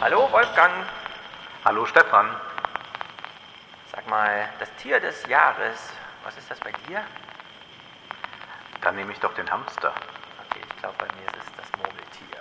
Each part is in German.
Hallo Wolfgang. Hallo Stefan. Sag mal, das Tier des Jahres, was ist das bei dir? Dann nehme ich doch den Hamster. Okay, ich glaube bei mir ist es das Murmeltier.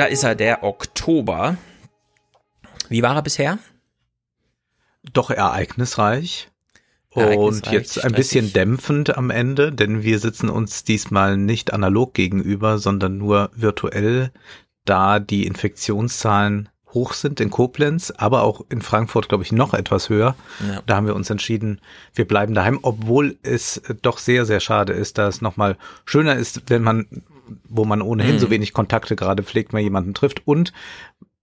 Da ist er, der Oktober. Wie war er bisher? Doch ereignisreich. Und jetzt ein bisschen dämpfend am Ende, denn wir sitzen uns diesmal nicht analog gegenüber, sondern nur virtuell, da die Infektionszahlen hoch sind in Koblenz, aber auch in Frankfurt, glaube ich, noch etwas höher. Ja. Da haben wir uns entschieden, wir bleiben daheim, obwohl es doch sehr, sehr schade ist, da es nochmal schöner ist, wenn man, wo man ohnehin Mhm. so wenig Kontakte gerade pflegt, mal jemanden trifft und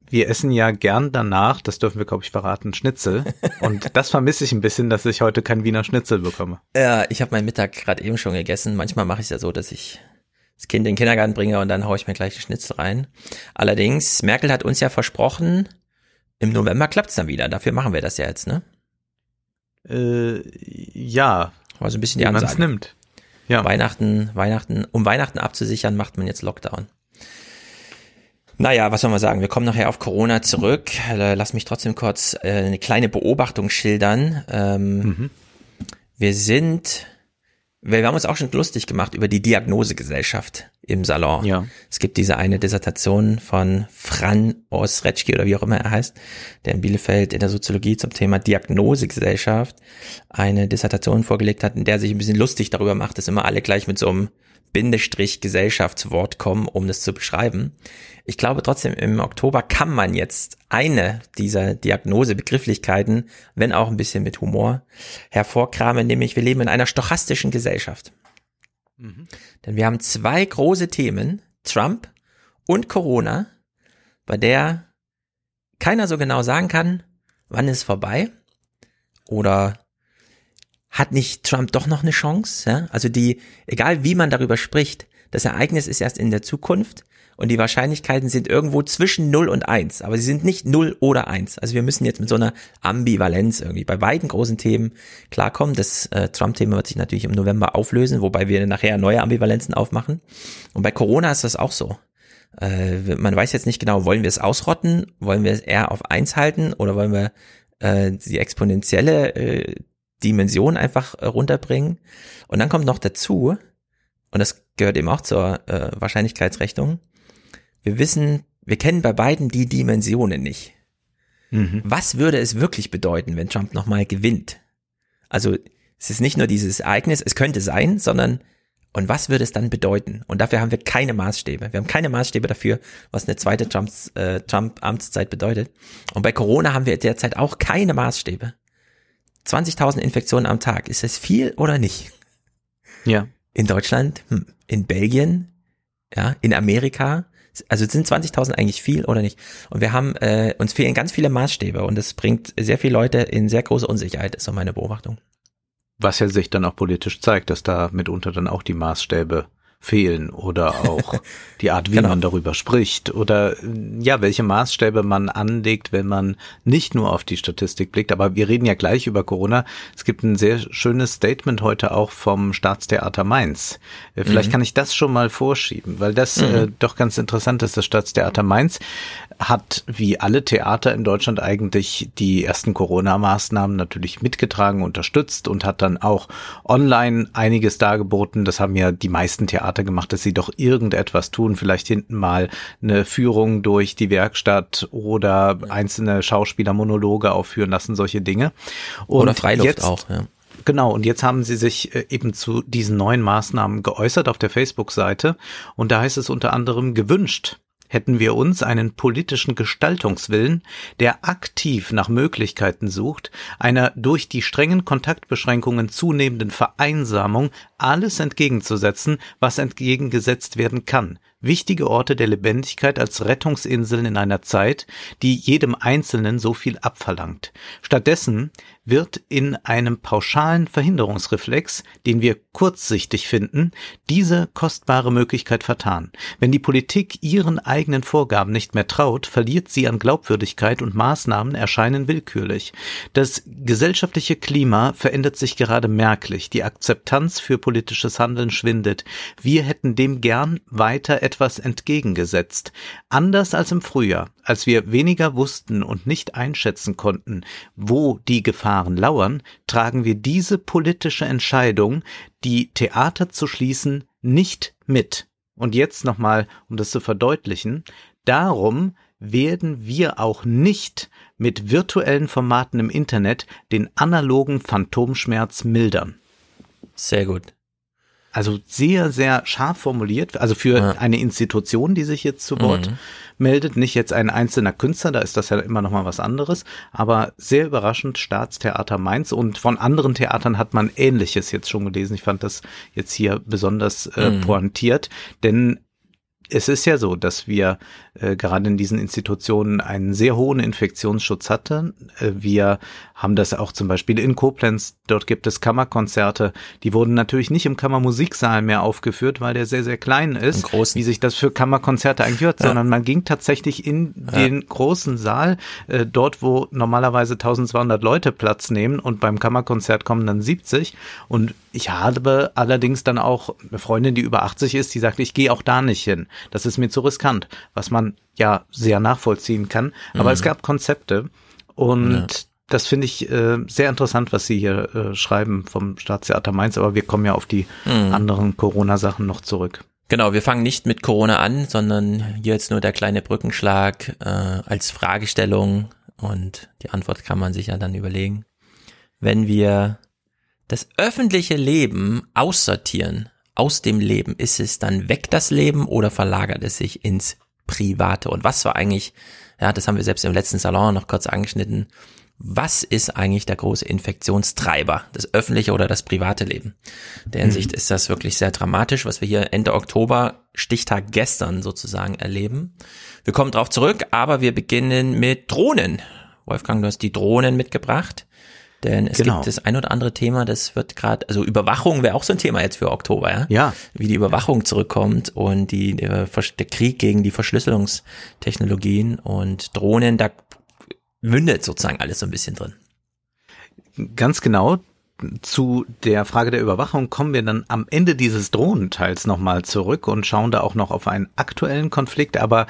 wir essen ja gern danach, das dürfen wir, glaube ich, verraten, Schnitzel. Und das vermisse ich ein bisschen, dass ich heute kein Wiener Schnitzel bekomme. Ja, ich habe meinen Mittag gerade eben schon gegessen. Manchmal mache ich es ja so, dass ich das Kind in den Kindergarten bringe und dann haue ich mir gleich einen Schnitzel rein. Allerdings, Merkel hat uns ja versprochen, im November klappt's dann wieder. Dafür machen wir das ja jetzt, ne? Äh, ja, War so ein bisschen die man es Ansage. nimmt. Ja, Weihnachten, Weihnachten, um Weihnachten abzusichern, macht man jetzt Lockdown. Naja, was soll man sagen? Wir kommen nachher auf Corona zurück. Äh, Lass mich trotzdem kurz äh, eine kleine Beobachtung schildern. Ähm, Mhm. Wir sind, wir haben uns auch schon lustig gemacht über die Diagnosegesellschaft im Salon. ja. Es gibt diese eine Dissertation von Fran Osretschki oder wie auch immer er heißt, der in Bielefeld in der Soziologie zum Thema Diagnosegesellschaft eine Dissertation vorgelegt hat, in der sich ein bisschen lustig darüber macht, dass immer alle gleich mit so einem Bindestrich Gesellschaftswort kommen, um das zu beschreiben. Ich glaube trotzdem, im Oktober kann man jetzt eine dieser Diagnosebegrifflichkeiten, wenn auch ein bisschen mit Humor, hervorkramen, nämlich wir leben in einer stochastischen Gesellschaft. Mhm. Denn wir haben zwei große Themen, Trump und Corona, bei der keiner so genau sagen kann, wann ist vorbei oder hat nicht Trump doch noch eine Chance? Ja? Also die, egal wie man darüber spricht, das Ereignis ist erst in der Zukunft und die Wahrscheinlichkeiten sind irgendwo zwischen 0 und 1, aber sie sind nicht 0 oder 1. Also wir müssen jetzt mit so einer Ambivalenz irgendwie bei beiden großen Themen klarkommen. Das äh, Trump-Thema wird sich natürlich im November auflösen, wobei wir nachher neue Ambivalenzen aufmachen. Und bei Corona ist das auch so. Äh, man weiß jetzt nicht genau, wollen wir es ausrotten, wollen wir es eher auf 1 halten oder wollen wir äh, die exponentielle äh, Dimension einfach äh, runterbringen. Und dann kommt noch dazu, und das gehört eben auch zur äh, Wahrscheinlichkeitsrechnung, wir wissen, wir kennen bei beiden die Dimensionen nicht. Mhm. Was würde es wirklich bedeuten, wenn Trump nochmal gewinnt? Also es ist nicht nur dieses Ereignis, es könnte sein, sondern und was würde es dann bedeuten? Und dafür haben wir keine Maßstäbe. Wir haben keine Maßstäbe dafür, was eine zweite Trumps, äh, Trump-Amtszeit bedeutet. Und bei Corona haben wir derzeit auch keine Maßstäbe. 20.000 Infektionen am Tag, ist das viel oder nicht? Ja. In Deutschland, hm, in Belgien, ja, in Amerika. Also sind 20.000 eigentlich viel oder nicht? Und wir haben, äh, uns fehlen ganz viele Maßstäbe und das bringt sehr viele Leute in sehr große Unsicherheit, ist so meine Beobachtung. Was ja sich dann auch politisch zeigt, dass da mitunter dann auch die Maßstäbe fehlen oder auch die Art, wie Genau. man darüber spricht oder äh, ja, welche Maßstäbe man anlegt, wenn man nicht nur auf die Statistik blickt. Aber wir reden ja gleich über Corona. Es gibt ein sehr schönes Statement heute auch vom Staatstheater Mainz. Äh, Vielleicht kann ich das schon mal vorschieben, weil das äh, doch ganz interessant ist. Das Staatstheater Mainz hat wie alle Theater in Deutschland eigentlich die ersten Corona-Maßnahmen natürlich mitgetragen, unterstützt und hat dann auch online einiges dargeboten. Das haben ja die meisten Theater gemacht, dass sie doch irgendetwas tun, vielleicht hinten mal eine Führung durch die Werkstatt oder einzelne Schauspielermonologe aufführen lassen, solche Dinge. Und Oder Freiluft jetzt, auch, ja. Genau, und jetzt haben sie sich äh, eben zu diesen neuen Maßnahmen geäußert auf der Facebook-Seite und da heißt es unter anderem gewünscht hätten wir uns einen politischen Gestaltungswillen, der aktiv nach Möglichkeiten sucht, einer durch die strengen Kontaktbeschränkungen zunehmenden Vereinsamung alles entgegenzusetzen, was entgegengesetzt werden kann, wichtige Orte der Lebendigkeit als Rettungsinseln in einer Zeit, die jedem Einzelnen so viel abverlangt. Stattdessen wird in einem pauschalen Verhinderungsreflex, den wir kurzsichtig finden, diese kostbare Möglichkeit vertan. Wenn die Politik ihren eigenen Vorgaben nicht mehr traut, verliert sie an Glaubwürdigkeit und Maßnahmen erscheinen willkürlich. Das gesellschaftliche Klima verändert sich gerade merklich. Die Akzeptanz für politisches Handeln schwindet. Wir hätten dem gern weiter etwas entgegengesetzt. Anders als im Frühjahr, als wir weniger wussten und nicht einschätzen konnten, wo die Gefahren lauern, tragen wir diese politische Entscheidung, die Theater zu schließen, nicht mit. Und jetzt nochmal, um das zu verdeutlichen, darum werden wir auch nicht mit virtuellen Formaten im Internet den analogen Phantomschmerz mildern. Sehr gut. Also sehr, sehr scharf formuliert. Also für ja. eine Institution, die sich jetzt zu Wort mhm. meldet, nicht jetzt ein einzelner Künstler, da ist das ja immer noch mal was anderes. Aber sehr überraschend Staatstheater Mainz und von anderen Theatern hat man Ähnliches jetzt schon gelesen. Ich fand das jetzt hier besonders äh, mhm. pointiert, denn es ist ja so, dass wir äh, gerade in diesen Institutionen einen sehr hohen Infektionsschutz hatten. Äh, wir haben das auch zum Beispiel in Koblenz. Dort gibt es Kammerkonzerte. Die wurden natürlich nicht im Kammermusiksaal mehr aufgeführt, weil der sehr, sehr klein ist, wie sich das für Kammerkonzerte eigentlich hört, ja. sondern man ging tatsächlich in ja. den großen Saal, äh, dort, wo normalerweise 1200 Leute Platz nehmen und beim Kammerkonzert kommen dann 70. Und ich habe allerdings dann auch eine Freundin, die über 80 ist, die sagt, ich gehe auch da nicht hin. Das ist mir zu riskant, was man ja sehr nachvollziehen kann. Aber mhm. es gab Konzepte und ja. das finde ich äh, sehr interessant, was Sie hier äh, schreiben vom Staatstheater Mainz. Aber wir kommen ja auf die mhm. anderen Corona-Sachen noch zurück. Genau, wir fangen nicht mit Corona an, sondern hier jetzt nur der kleine Brückenschlag äh, als Fragestellung und die Antwort kann man sich ja dann überlegen. Wenn wir das öffentliche Leben aussortieren aus dem Leben, ist es dann weg das Leben oder verlagert es sich ins Private? Und was war eigentlich, ja, das haben wir selbst im letzten Salon noch kurz angeschnitten, was ist eigentlich der große Infektionstreiber, das öffentliche oder das private Leben? In der Hinsicht mhm. ist das wirklich sehr dramatisch, was wir hier Ende Oktober, Stichtag gestern sozusagen erleben. Wir kommen drauf zurück, aber wir beginnen mit Drohnen. Wolfgang, du hast die Drohnen mitgebracht. Denn es genau. gibt das ein oder andere Thema, das wird gerade, also Überwachung wäre auch so ein Thema jetzt für Oktober, ja? Ja. Wie die Überwachung zurückkommt und die, der, der Krieg gegen die Verschlüsselungstechnologien und Drohnen, da mündet sozusagen alles so ein bisschen drin. Ganz genau. Zu der Frage der Überwachung kommen wir dann am Ende dieses Drohnenteils nochmal zurück und schauen da auch noch auf einen aktuellen Konflikt. Aber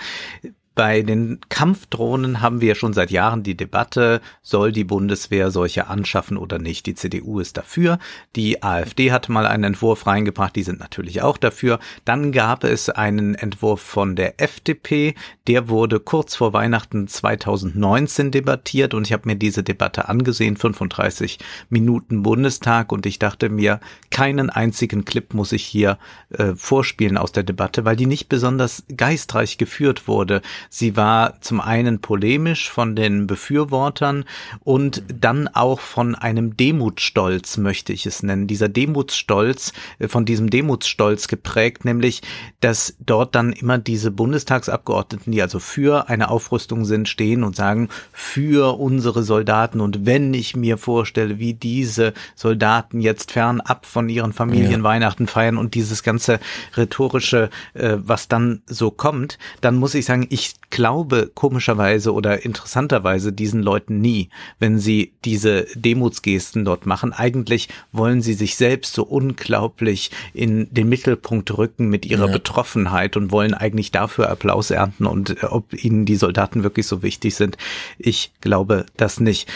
bei den Kampfdrohnen haben wir schon seit Jahren die Debatte, soll die Bundeswehr solche anschaffen oder nicht. Die CDU ist dafür. Die AfD hatte mal einen Entwurf reingebracht, die sind natürlich auch dafür. Dann gab es einen Entwurf von der FDP, der wurde kurz vor Weihnachten 2019 debattiert und ich habe mir diese Debatte angesehen, 35 Minuten Bundestag und ich dachte mir, keinen einzigen Clip muss ich hier äh, vorspielen aus der Debatte, weil die nicht besonders geistreich geführt wurde. Sie war zum einen polemisch von den Befürwortern und dann auch von einem Demutsstolz, möchte ich es nennen. Dieser Demutsstolz, äh, von diesem Demutsstolz geprägt, nämlich, dass dort dann immer diese Bundestagsabgeordneten, die also für eine Aufrüstung sind, stehen und sagen, für unsere Soldaten. Und wenn ich mir vorstelle, wie diese Soldaten jetzt fernab von ihren Familien ja. Weihnachten feiern und dieses ganze rhetorische, äh, was dann so kommt, dann muss ich sagen, ich glaube komischerweise oder interessanterweise diesen Leuten nie, wenn sie diese Demutsgesten dort machen. Eigentlich wollen sie sich selbst so unglaublich in den Mittelpunkt rücken mit ihrer ja. Betroffenheit und wollen eigentlich dafür Applaus ernten und äh, ob ihnen die Soldaten wirklich so wichtig sind. Ich glaube das nicht.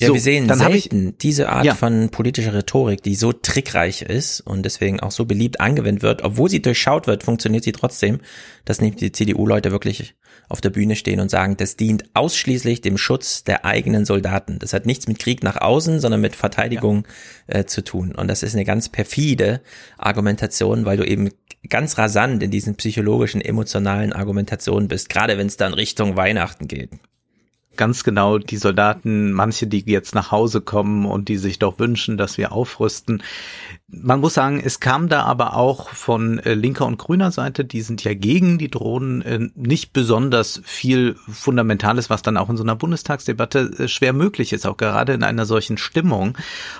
Ja, so, wir sehen dann selten ich, diese Art ja. von politischer Rhetorik, die so trickreich ist und deswegen auch so beliebt angewendet wird. Obwohl sie durchschaut wird, funktioniert sie trotzdem, dass nicht die CDU-Leute wirklich auf der Bühne stehen und sagen, das dient ausschließlich dem Schutz der eigenen Soldaten. Das hat nichts mit Krieg nach außen, sondern mit Verteidigung ja. äh, zu tun. Und das ist eine ganz perfide Argumentation, weil du eben ganz rasant in diesen psychologischen, emotionalen Argumentationen bist, gerade wenn es dann Richtung Weihnachten geht ganz genau die Soldaten, manche, die jetzt nach Hause kommen und die sich doch wünschen, dass wir aufrüsten. Man muss sagen, es kam da aber auch von äh, linker und grüner Seite, die sind ja gegen die Drohnen, äh, nicht besonders viel Fundamentales, was dann auch in so einer Bundestagsdebatte äh, schwer möglich ist, auch gerade in einer solchen Stimmung.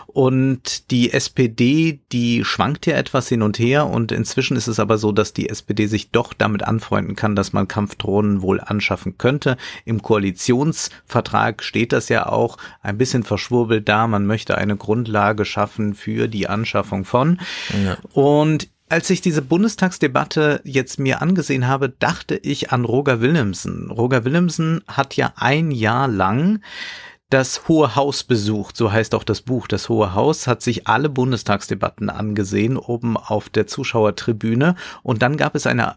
Und die SPD, die schwankt ja etwas hin und her und inzwischen ist es aber so, dass die SPD sich doch damit anfreunden kann, dass man Kampfdrohnen wohl anschaffen könnte. Im Koalitionsvertrag steht das ja auch ein bisschen verschwurbelt da. Man möchte eine Grundlage schaffen für die Anschaffung von. Ja. Und als ich diese Bundestagsdebatte jetzt mir angesehen habe, dachte ich an Roger Willemsen. Roger Willemsen hat ja ein Jahr lang das Hohe Haus besucht, so heißt auch das Buch. Das Hohe Haus hat sich alle Bundestagsdebatten angesehen, oben auf der Zuschauertribüne. Und dann gab es eine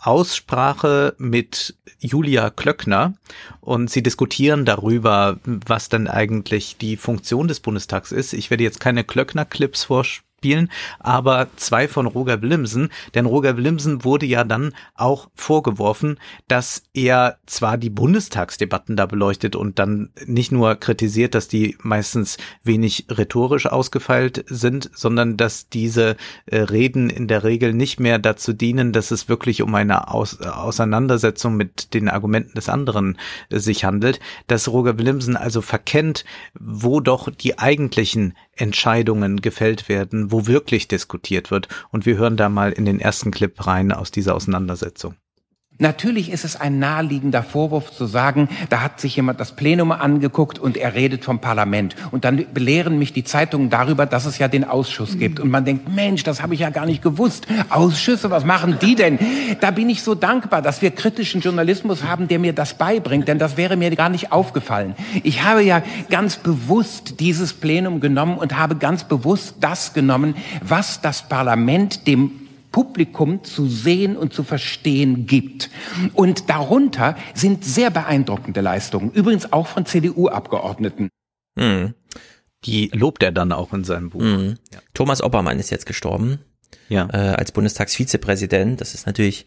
Aussprache mit Julia Klöckner und sie diskutieren darüber, was dann eigentlich die Funktion des Bundestags ist. Ich werde jetzt keine Klöckner-Clips vorspielen spielen, aber zwei von Roger Willemsen, denn Roger Willemsen wurde ja dann auch vorgeworfen, dass er zwar die Bundestagsdebatten da beleuchtet und dann nicht nur kritisiert, dass die meistens wenig rhetorisch ausgefeilt sind, sondern dass diese äh, Reden in der Regel nicht mehr dazu dienen, dass es wirklich um eine Aus Auseinandersetzung mit den Argumenten des anderen äh, sich handelt, dass Roger Willemsen also verkennt, wo doch die eigentlichen Entscheidungen gefällt werden, wo wirklich diskutiert wird. Und wir hören da mal in den ersten Clip rein aus dieser Auseinandersetzung. Natürlich ist es ein naheliegender Vorwurf zu sagen, da hat sich jemand das Plenum angeguckt und er redet vom Parlament. Und dann belehren mich die Zeitungen darüber, dass es ja den Ausschuss gibt. Und man denkt, Mensch, das habe ich ja gar nicht gewusst. Ausschüsse, was machen die denn? Da bin ich so dankbar, dass wir kritischen Journalismus haben, der mir das beibringt, denn das wäre mir gar nicht aufgefallen. Ich habe ja ganz bewusst dieses Plenum genommen und habe ganz bewusst das genommen, was das Parlament dem Publikum zu sehen und zu verstehen gibt. Und darunter sind sehr beeindruckende Leistungen, übrigens auch von CDU-Abgeordneten. Mhm. Die lobt er dann auch in seinem Buch. Mhm. Ja. Thomas Oppermann ist jetzt gestorben. Ja. Äh, als Bundestagsvizepräsident. Das ist natürlich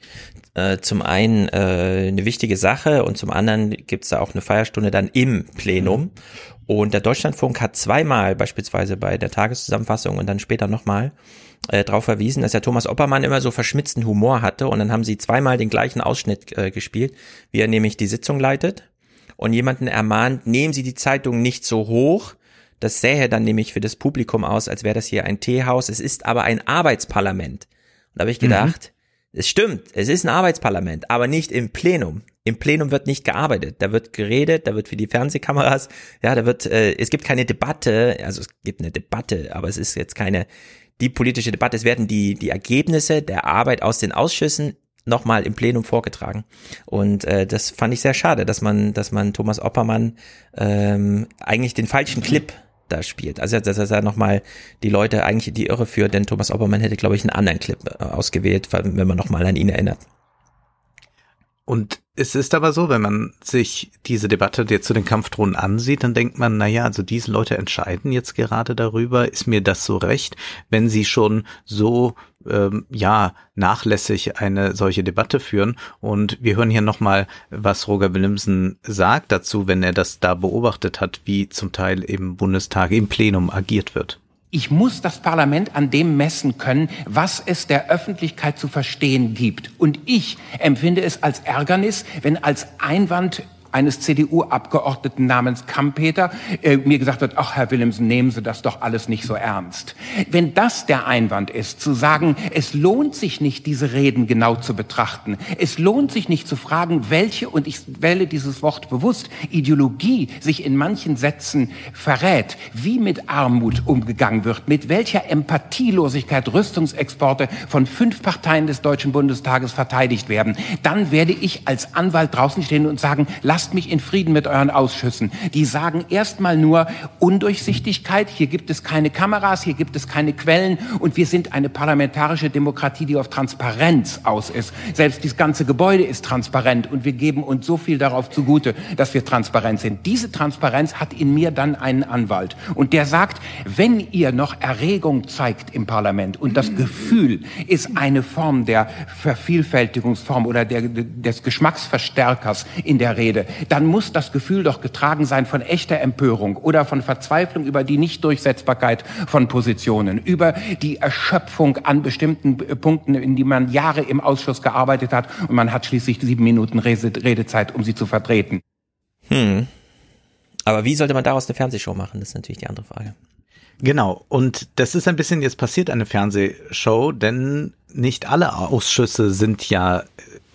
äh, zum einen äh, eine wichtige Sache und zum anderen gibt es da auch eine Feierstunde dann im Plenum. Mhm. Und der Deutschlandfunk hat zweimal, beispielsweise bei der Tageszusammenfassung und dann später nochmal, äh, darauf verwiesen, dass der Thomas Oppermann immer so verschmitzten Humor hatte und dann haben sie zweimal den gleichen Ausschnitt äh, gespielt, wie er nämlich die Sitzung leitet und jemanden ermahnt, nehmen Sie die Zeitung nicht so hoch, das sähe dann nämlich für das Publikum aus, als wäre das hier ein Teehaus, es ist aber ein Arbeitsparlament. Und da habe ich mhm. gedacht, mhm. es stimmt, es ist ein Arbeitsparlament, aber nicht im Plenum. Im Plenum wird nicht gearbeitet, da wird geredet, da wird für die Fernsehkameras, ja, da wird, äh, es gibt keine Debatte, also es gibt eine Debatte, aber es ist jetzt keine die politische Debatte. Es werden die, die Ergebnisse der Arbeit aus den Ausschüssen nochmal im Plenum vorgetragen. Und äh, das fand ich sehr schade, dass man, dass man Thomas Oppermann ähm, eigentlich den falschen Clip da spielt. Also dass er nochmal die Leute eigentlich in die Irre führt, denn Thomas Oppermann hätte, glaube ich, einen anderen Clip äh, ausgewählt, wenn man nochmal an ihn erinnert. Und es ist aber so, wenn man sich diese Debatte jetzt zu den Kampfdrohnen ansieht, dann denkt man, na ja, also diese Leute entscheiden jetzt gerade darüber, ist mir das so recht, wenn sie schon so ähm, ja nachlässig eine solche Debatte führen. Und wir hören hier nochmal, was Roger Willemsen sagt dazu, wenn er das da beobachtet hat, wie zum Teil im Bundestag im Plenum agiert wird. Ich muss das Parlament an dem messen können, was es der Öffentlichkeit zu verstehen gibt. Und ich empfinde es als Ärgernis, wenn als Einwand eines CDU-Abgeordneten namens Kampeter äh, mir gesagt wird, ach Herr Willemsen, nehmen Sie das doch alles nicht so ernst. Wenn das der Einwand ist, zu sagen, es lohnt sich nicht, diese Reden genau zu betrachten, es lohnt sich nicht zu fragen, welche, und ich wähle dieses Wort bewusst, Ideologie sich in manchen Sätzen verrät, wie mit Armut umgegangen wird, mit welcher Empathielosigkeit Rüstungsexporte von fünf Parteien des Deutschen Bundestages verteidigt werden, dann werde ich als Anwalt draußen stehen und sagen, lass lasst mich in Frieden mit euren Ausschüssen. Die sagen erstmal nur Undurchsichtigkeit, hier gibt es keine Kameras, hier gibt es keine Quellen und wir sind eine parlamentarische Demokratie, die auf Transparenz aus ist. Selbst das ganze Gebäude ist transparent und wir geben uns so viel darauf zugute, dass wir transparent sind. Diese Transparenz hat in mir dann einen Anwalt und der sagt, wenn ihr noch Erregung zeigt im Parlament und das Gefühl ist eine Form der Vervielfältigungsform oder der, des Geschmacksverstärkers in der Rede, dann muss das Gefühl doch getragen sein von echter Empörung oder von Verzweiflung über die Nichtdurchsetzbarkeit von Positionen, über die Erschöpfung an bestimmten Punkten, in die man Jahre im Ausschuss gearbeitet hat und man hat schließlich sieben Minuten Redezeit, um sie zu vertreten. Hm. Aber wie sollte man daraus eine Fernsehshow machen? Das ist natürlich die andere Frage. Genau, und das ist ein bisschen jetzt passiert, eine Fernsehshow, denn nicht alle Ausschüsse sind ja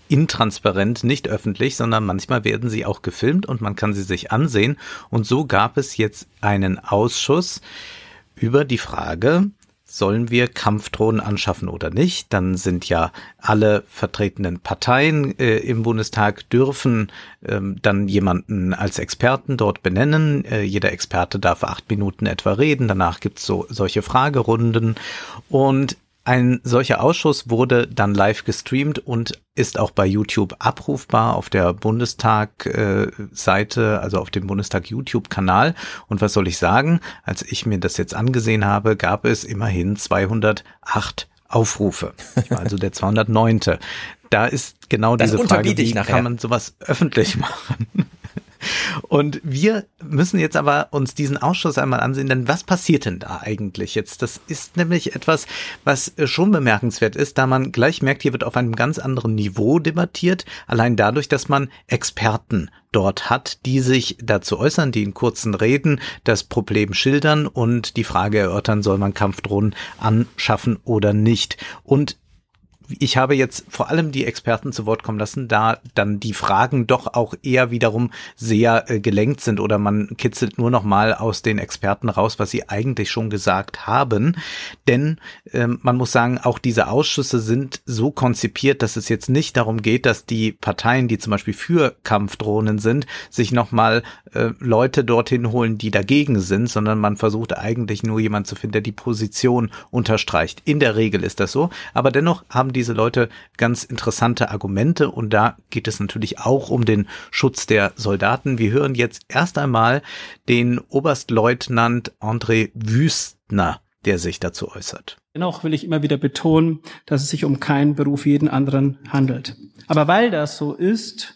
intransparent, nicht öffentlich, sondern manchmal werden sie auch gefilmt und man kann sie sich ansehen. Und so gab es jetzt einen Ausschuss über die Frage, sollen wir Kampfdrohnen anschaffen oder nicht? Dann sind ja alle vertretenen Parteien äh, im Bundestag dürfen ähm, dann jemanden als Experten dort benennen. Äh, jeder Experte darf acht Minuten etwa reden. Danach gibt's so solche Fragerunden und ein solcher Ausschuss wurde dann live gestreamt und ist auch bei YouTube abrufbar auf der Bundestag-Seite, äh, also auf dem Bundestag YouTube-Kanal. Und was soll ich sagen? Als ich mir das jetzt angesehen habe, gab es immerhin 208 Aufrufe. Ich war also der 209. Da ist genau diese Frage, wie kann man sowas öffentlich machen? Und wir müssen jetzt aber uns diesen Ausschuss einmal ansehen, denn was passiert denn da eigentlich jetzt? Das ist nämlich etwas, was schon bemerkenswert ist, da man gleich merkt, hier wird auf einem ganz anderen Niveau debattiert, allein dadurch, dass man Experten dort hat, die sich dazu äußern, die in kurzen Reden das Problem schildern und die Frage erörtern, soll man Kampfdrohnen anschaffen oder nicht. Und ich habe jetzt vor allem die Experten zu Wort kommen lassen, da dann die Fragen doch auch eher wiederum sehr äh, gelenkt sind oder man kitzelt nur noch mal aus den Experten raus, was sie eigentlich schon gesagt haben. Denn ähm, man muss sagen, auch diese Ausschüsse sind so konzipiert, dass es jetzt nicht darum geht, dass die Parteien, die zum Beispiel für Kampfdrohnen sind, sich noch mal äh, Leute dorthin holen, die dagegen sind, sondern man versucht eigentlich nur jemand zu finden, der die Position unterstreicht. In der Regel ist das so, aber dennoch haben diese Leute ganz interessante Argumente und da geht es natürlich auch um den Schutz der Soldaten. Wir hören jetzt erst einmal den Oberstleutnant André Wüstner, der sich dazu äußert. Dennoch will ich immer wieder betonen, dass es sich um keinen Beruf jeden anderen handelt. Aber weil das so ist,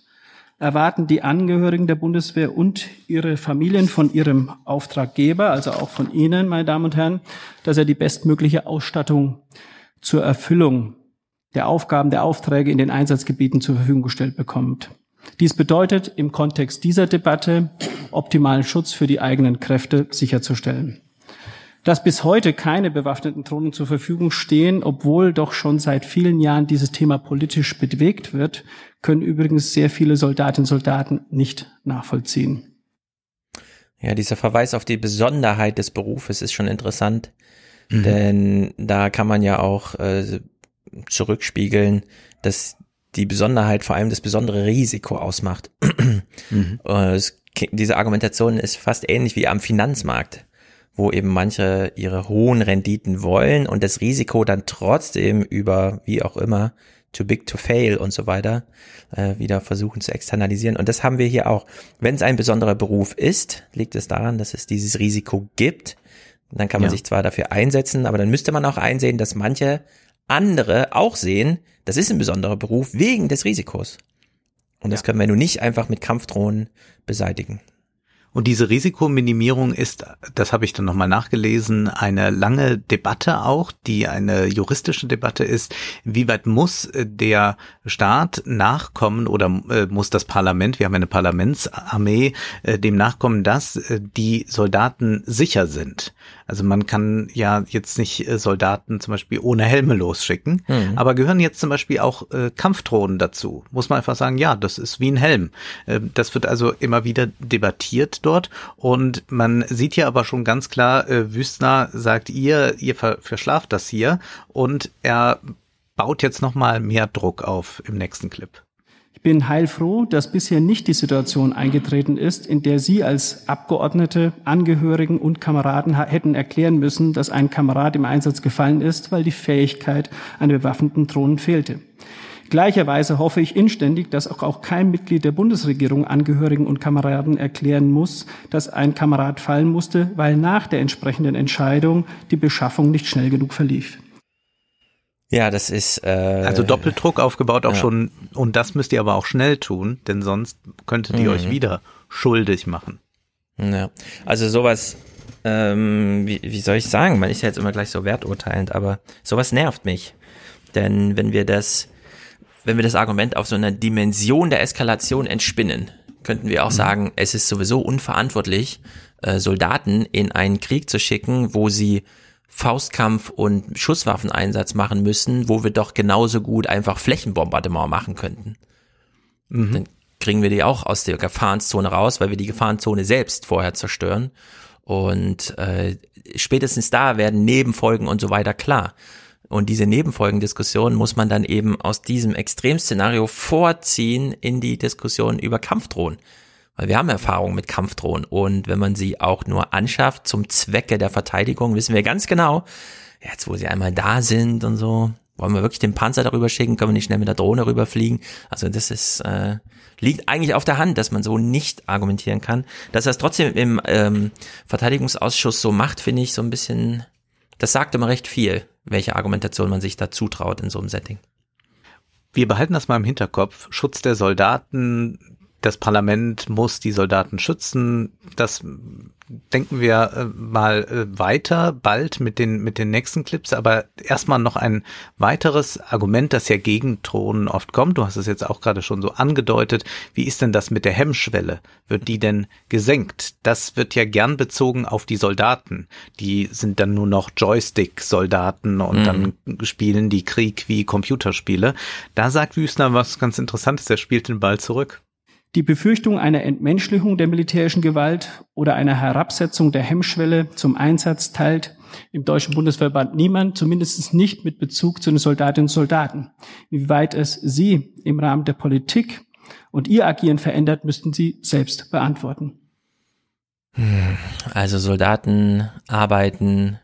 erwarten die Angehörigen der Bundeswehr und ihre Familien von ihrem Auftraggeber, also auch von Ihnen, meine Damen und Herren, dass er die bestmögliche Ausstattung zur Erfüllung der Aufgaben, der Aufträge in den Einsatzgebieten zur Verfügung gestellt bekommt. Dies bedeutet im Kontext dieser Debatte optimalen Schutz für die eigenen Kräfte sicherzustellen. Dass bis heute keine bewaffneten Drohnen zur Verfügung stehen, obwohl doch schon seit vielen Jahren dieses Thema politisch bewegt wird, können übrigens sehr viele Soldatinnen und Soldaten nicht nachvollziehen. Ja, dieser Verweis auf die Besonderheit des Berufes ist schon interessant, mhm. denn da kann man ja auch äh, zurückspiegeln, dass die Besonderheit vor allem das besondere Risiko ausmacht. mhm. Äh, es, diese Argumentation ist fast ähnlich wie am Finanzmarkt, wo eben manche ihre hohen Renditen wollen und das Risiko dann trotzdem über, wie auch immer, too big to fail und so weiter, äh, wieder versuchen zu externalisieren. Und das haben wir hier auch. Wenn es ein besonderer Beruf ist, liegt es daran, dass es dieses Risiko gibt. Dann kann man ja. sich zwar dafür einsetzen, aber dann müsste man auch einsehen, dass manche andere auch sehen, das ist ein besonderer Beruf wegen des Risikos. Und das können wir nun nicht einfach mit Kampfdrohnen beseitigen. Und diese Risikominimierung ist, das habe ich dann nochmal nachgelesen, eine lange Debatte auch, die eine juristische Debatte ist. Wie weit muss äh, der Staat nachkommen oder äh, muss das Parlament, wir haben eine Parlamentsarmee, äh, dem nachkommen, dass die Soldaten sicher sind? Also man kann ja jetzt nicht Soldaten zum Beispiel ohne Helme losschicken, mhm. aber gehören jetzt zum Beispiel auch Kampfdrohnen dazu? Muss man einfach sagen, ja, das ist wie ein Helm. Das wird also immer wieder debattiert dort. Und man sieht hier aber schon ganz klar, äh, Wüstner sagt ihr, ihr ver verschlaft das hier und er baut jetzt nochmal mehr Druck auf im nächsten Clip. Ich bin heilfroh, dass bisher nicht die Situation eingetreten ist, in der Sie als Abgeordnete, Angehörigen und Kameraden hätten erklären müssen, dass ein Kamerad im Einsatz gefallen ist, weil die Fähigkeit an bewaffneten Drohnen fehlte. Gleicherweise hoffe ich inständig, dass auch, kein Mitglied der Bundesregierung Angehörigen und Kameraden erklären muss, dass ein Kamerad fallen musste, weil nach der entsprechenden Entscheidung die Beschaffung nicht schnell genug verlief. Ja, das ist äh, also Doppeldruck aufgebaut auch ja. schon und das müsst ihr aber auch schnell tun, denn sonst könntet ihr mhm. euch wieder schuldig machen. Ja, also sowas, ähm, wie, wie soll ich sagen? Man ist ja jetzt immer gleich so werturteilend, aber sowas nervt mich, denn wenn wir das wenn wir das Argument auf so einer Dimension der Eskalation entspinnen, könnten wir auch mhm. sagen, es ist sowieso unverantwortlich, äh, Soldaten in einen Krieg zu schicken, wo sie Faustkampf und Schusswaffeneinsatz machen müssen, wo wir doch genauso gut einfach Flächenbombardement machen könnten. Mhm. Dann kriegen wir die auch aus der Gefahrenzone raus, weil wir die Gefahrenzone selbst vorher zerstören. Und äh, spätestens da werden Nebenfolgen und so weiter klar. Und diese Nebenfolgendiskussion muss man dann eben aus diesem Extremszenario vorziehen in die Diskussion über Kampfdrohnen. Weil wir haben Erfahrung mit Kampfdrohnen und wenn man sie auch nur anschafft zum Zwecke der Verteidigung, wissen wir ganz genau, jetzt wo sie einmal da sind und so, wollen wir wirklich den Panzer darüber schicken, können wir nicht schnell mit der Drohne rüberfliegen. Also das ist, äh, liegt eigentlich auf der Hand, dass man so nicht argumentieren kann. Dass er es trotzdem im ähm, Verteidigungsausschuss so macht, finde ich so ein bisschen, das sagt immer recht viel welche Argumentation man sich da zutraut in so einem Setting. Wir behalten das mal im Hinterkopf. Schutz der Soldaten, das Parlament muss die Soldaten schützen. Das denken wir äh, mal äh, weiter, bald mit den, mit den nächsten Clips. Aber erstmal noch ein weiteres Argument, das ja gegen Drohnen oft kommt. Du hast es jetzt auch gerade schon so angedeutet. Wie ist denn das mit der Hemmschwelle? Wird die denn gesenkt? Das wird ja gern bezogen auf die Soldaten. Die sind dann nur noch Joystick-Soldaten und mhm. dann spielen die Krieg wie Computerspiele. Da sagt Wüstner was ganz Interessantes. Er spielt den Ball zurück. Die Befürchtung einer Entmenschlichung der militärischen Gewalt oder einer Herabsetzung der Hemmschwelle zum Einsatz teilt im Deutschen Bundesverband niemand, zumindest nicht mit Bezug zu den Soldatinnen und Soldaten. Wie weit es Sie im Rahmen der Politik und Ihr Agieren verändert, müssten Sie selbst beantworten. Also Soldaten arbeiten,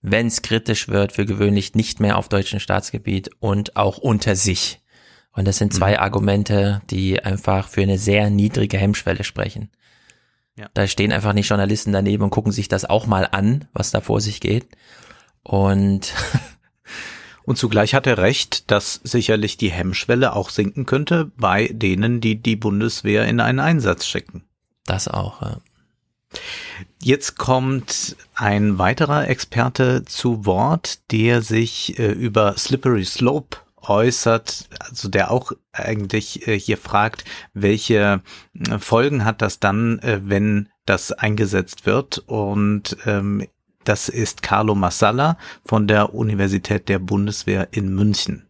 wenn es kritisch wird, für gewöhnlich nicht mehr auf deutschem Staatsgebiet und auch unter sich. Und das sind zwei mhm. Argumente, die einfach für eine sehr niedrige Hemmschwelle sprechen. Ja. Da stehen einfach nicht Journalisten daneben und gucken sich das auch mal an, was da vor sich geht. Und Und zugleich hat er recht, dass sicherlich die Hemmschwelle auch sinken könnte bei denen, die die Bundeswehr in einen Einsatz schicken. Das auch, ja. Jetzt kommt ein weiterer Experte zu Wort, der sich äh, über Slippery Slope äußert, also der auch eigentlich äh, hier fragt, welche äh, Folgen hat das dann, äh, wenn das eingesetzt wird und ähm, das ist Carlo Massala von der Universität der Bundeswehr in München.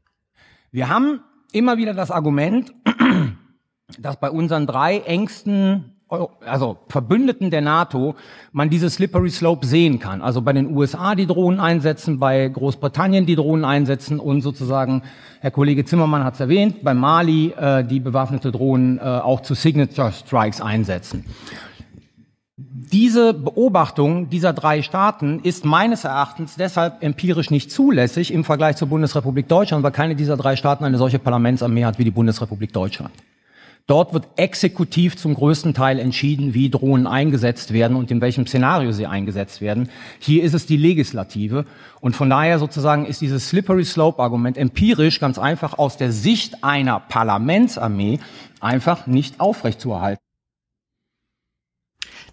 Wir haben immer wieder das Argument, dass bei unseren drei engsten also Verbündeten der NATO, man diese Slippery Slope sehen kann. Also bei den USA die Drohnen einsetzen, bei Großbritannien die Drohnen einsetzen und sozusagen, Herr Kollege Zimmermann hat es erwähnt, bei Mali äh, die bewaffnete Drohnen äh, auch zu Signature Strikes einsetzen. Diese Beobachtung dieser drei Staaten ist meines Erachtens deshalb empirisch nicht zulässig im Vergleich zur Bundesrepublik Deutschland, weil keine dieser drei Staaten eine solche Parlamentsarmee hat wie die Bundesrepublik Deutschland. Dort wird exekutiv zum größten Teil entschieden, wie Drohnen eingesetzt werden und in welchem Szenario sie eingesetzt werden. Hier ist es die Legislative. Und von daher sozusagen ist dieses Slippery Slope Argument empirisch ganz einfach aus der Sicht einer Parlamentsarmee einfach nicht aufrechtzuerhalten.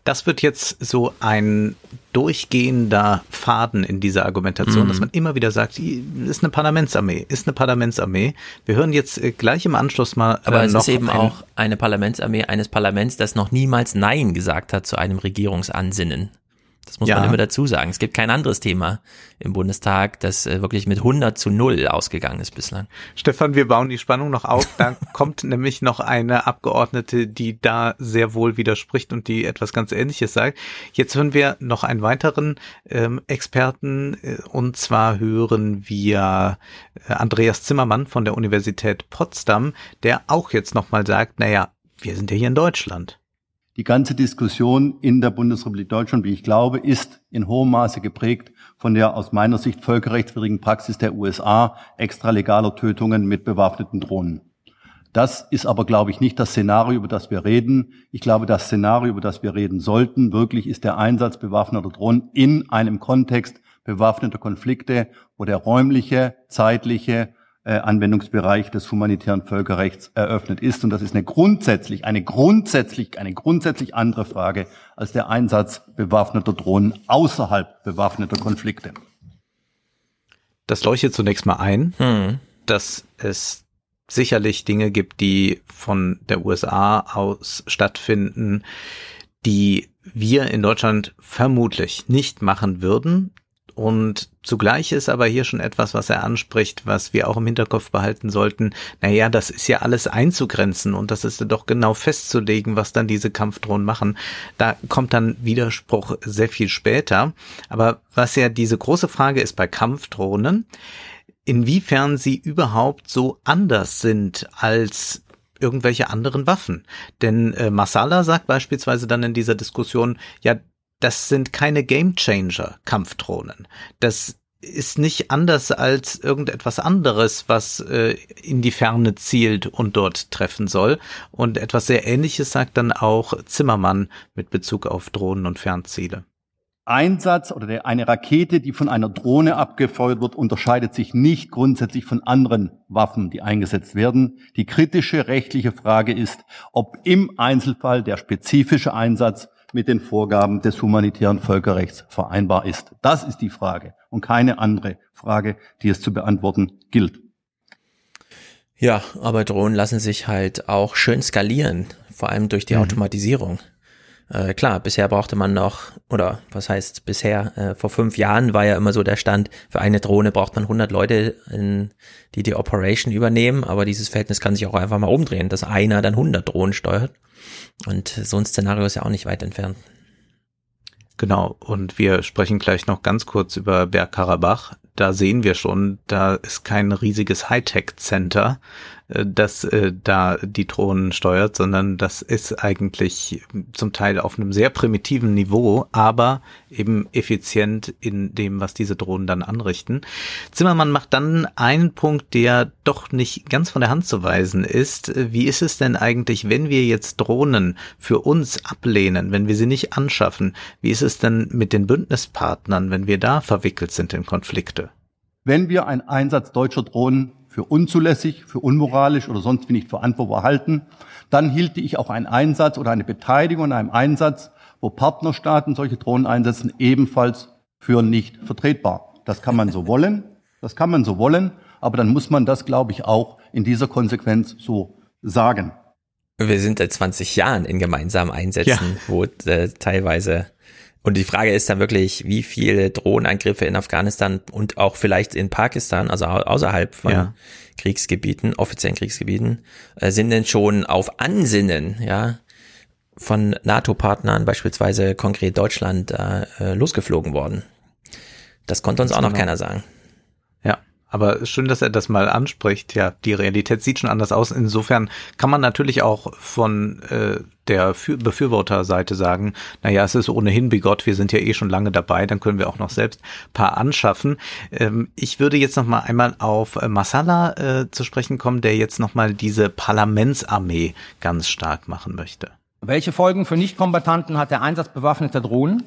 Das wird jetzt so ein durchgehender Faden in dieser Argumentation, mhm. dass man immer wieder sagt, ist eine Parlamentsarmee, ist eine Parlamentsarmee. Wir hören jetzt äh, gleich im Anschluss mal. Äh, Aber es noch ist eben auch eine Parlamentsarmee eines Parlaments, das noch niemals Nein gesagt hat zu einem Regierungsansinnen. Das muss Ja. man immer dazu sagen. Es gibt kein anderes Thema im Bundestag, das äh, wirklich mit 100 zu 0 ausgegangen ist bislang. Stefan, wir bauen die Spannung noch auf. Da kommt nämlich noch eine Abgeordnete, die da sehr wohl widerspricht und die etwas ganz Ähnliches sagt. Jetzt hören wir noch einen weiteren ähm, Experten äh, und zwar hören wir äh, Andreas Zimmermann von der Universität Potsdam, der auch jetzt nochmal sagt, naja, wir sind ja hier in Deutschland. Die ganze Diskussion in der Bundesrepublik Deutschland, wie ich glaube, ist in hohem Maße geprägt von der aus meiner Sicht völkerrechtswidrigen Praxis der USA extralegaler Tötungen mit bewaffneten Drohnen. Das ist aber, glaube ich, nicht das Szenario, über das wir reden. Ich glaube, das Szenario, über das wir reden sollten, wirklich ist der Einsatz bewaffneter Drohnen in einem Kontext bewaffneter Konflikte, wo der räumliche, zeitliche Anwendungsbereich des humanitären Völkerrechts eröffnet ist. Und das ist eine grundsätzlich, eine grundsätzlich, eine grundsätzlich andere Frage als der Einsatz bewaffneter Drohnen außerhalb bewaffneter Konflikte. Das leuchtet zunächst mal ein. Hm. dass es sicherlich Dinge gibt, die von der USA aus stattfinden, die wir in Deutschland vermutlich nicht machen würden. Und zugleich ist aber hier schon etwas, was er anspricht, was wir auch im Hinterkopf behalten sollten. Naja, das ist ja alles einzugrenzen und das ist doch genau festzulegen, was dann diese Kampfdrohnen machen. Da kommt dann Widerspruch sehr viel später. Aber was ja diese große Frage ist bei Kampfdrohnen, inwiefern sie überhaupt so anders sind als irgendwelche anderen Waffen. Denn äh, Masala sagt beispielsweise dann in dieser Diskussion, ja, das sind keine Gamechanger Kampfdrohnen. Das ist nicht anders als irgendetwas anderes, was äh, in die Ferne zielt und dort treffen soll. Und etwas sehr Ähnliches sagt dann auch Zimmermann mit Bezug auf Drohnen und Fernziele. Einsatz oder der, eine Rakete, die von einer Drohne abgefeuert wird, unterscheidet sich nicht grundsätzlich von anderen Waffen, die eingesetzt werden. Die kritische rechtliche Frage ist, ob im Einzelfall der spezifische Einsatz mit den Vorgaben des humanitären Völkerrechts vereinbar ist. Das ist die Frage und keine andere Frage, die es zu beantworten gilt. Ja, aber Drohnen lassen sich halt auch schön skalieren, vor allem durch die Mhm. Automatisierung. Äh, klar, bisher brauchte man noch, oder was heißt bisher, äh, vor fünf Jahren war ja immer so der Stand, für eine Drohne braucht man 100 Leute, in, die die Operation übernehmen, aber dieses Verhältnis kann sich auch einfach mal umdrehen, dass einer dann 100 Drohnen steuert. Und so ein Szenario ist ja auch nicht weit entfernt. Genau, und wir sprechen gleich noch ganz kurz über Bergkarabach. Da sehen wir schon, da ist kein riesiges Hightech-Center, das äh, da die Drohnen steuert, sondern das ist eigentlich zum Teil auf einem sehr primitiven Niveau, aber eben effizient in dem, was diese Drohnen dann anrichten. Zimmermann macht dann einen Punkt, der doch nicht ganz von der Hand zu weisen ist. Wie ist es denn eigentlich, wenn wir jetzt Drohnen für uns ablehnen, wenn wir sie nicht anschaffen? Wie ist es denn mit den Bündnispartnern, wenn wir da verwickelt sind in Konflikte? Wenn wir einen Einsatz deutscher Drohnen für unzulässig, für unmoralisch oder sonst wie nicht verantwortbar halten, dann hielte ich auch einen Einsatz oder eine Beteiligung an einem Einsatz, wo Partnerstaaten solche Drohnen einsetzen, ebenfalls für nicht vertretbar. Das kann man so wollen, das kann man so wollen, aber dann muss man das, glaube ich, auch in dieser Konsequenz so sagen. Wir sind seit 20 Jahren in gemeinsamen Einsätzen, Ja. wo äh, teilweise und die Frage ist dann wirklich, wie viele Drohnenangriffe in Afghanistan und auch vielleicht in Pakistan, also au- außerhalb von Ja. Kriegsgebieten, offiziellen Kriegsgebieten, äh, sind denn schon auf Ansinnen, ja, von NATO-Partnern, beispielsweise konkret Deutschland, äh, äh, losgeflogen worden. Das konnte uns Ganz auch noch genau. keiner sagen. Ja, aber schön, dass er das mal anspricht. Ja, die Realität sieht schon anders aus. Insofern kann man natürlich auch von äh, der Für- Befürworterseite sagen, naja, es ist ohnehin bigott, wir sind ja eh schon lange dabei, dann können wir auch noch selbst paar anschaffen. Ähm, ich würde jetzt noch mal einmal auf äh, Masala äh, zu sprechen kommen, der jetzt noch mal diese Parlamentsarmee ganz stark machen möchte. Welche Folgen für Nichtkombattanten hat der Einsatz bewaffneter Drohnen?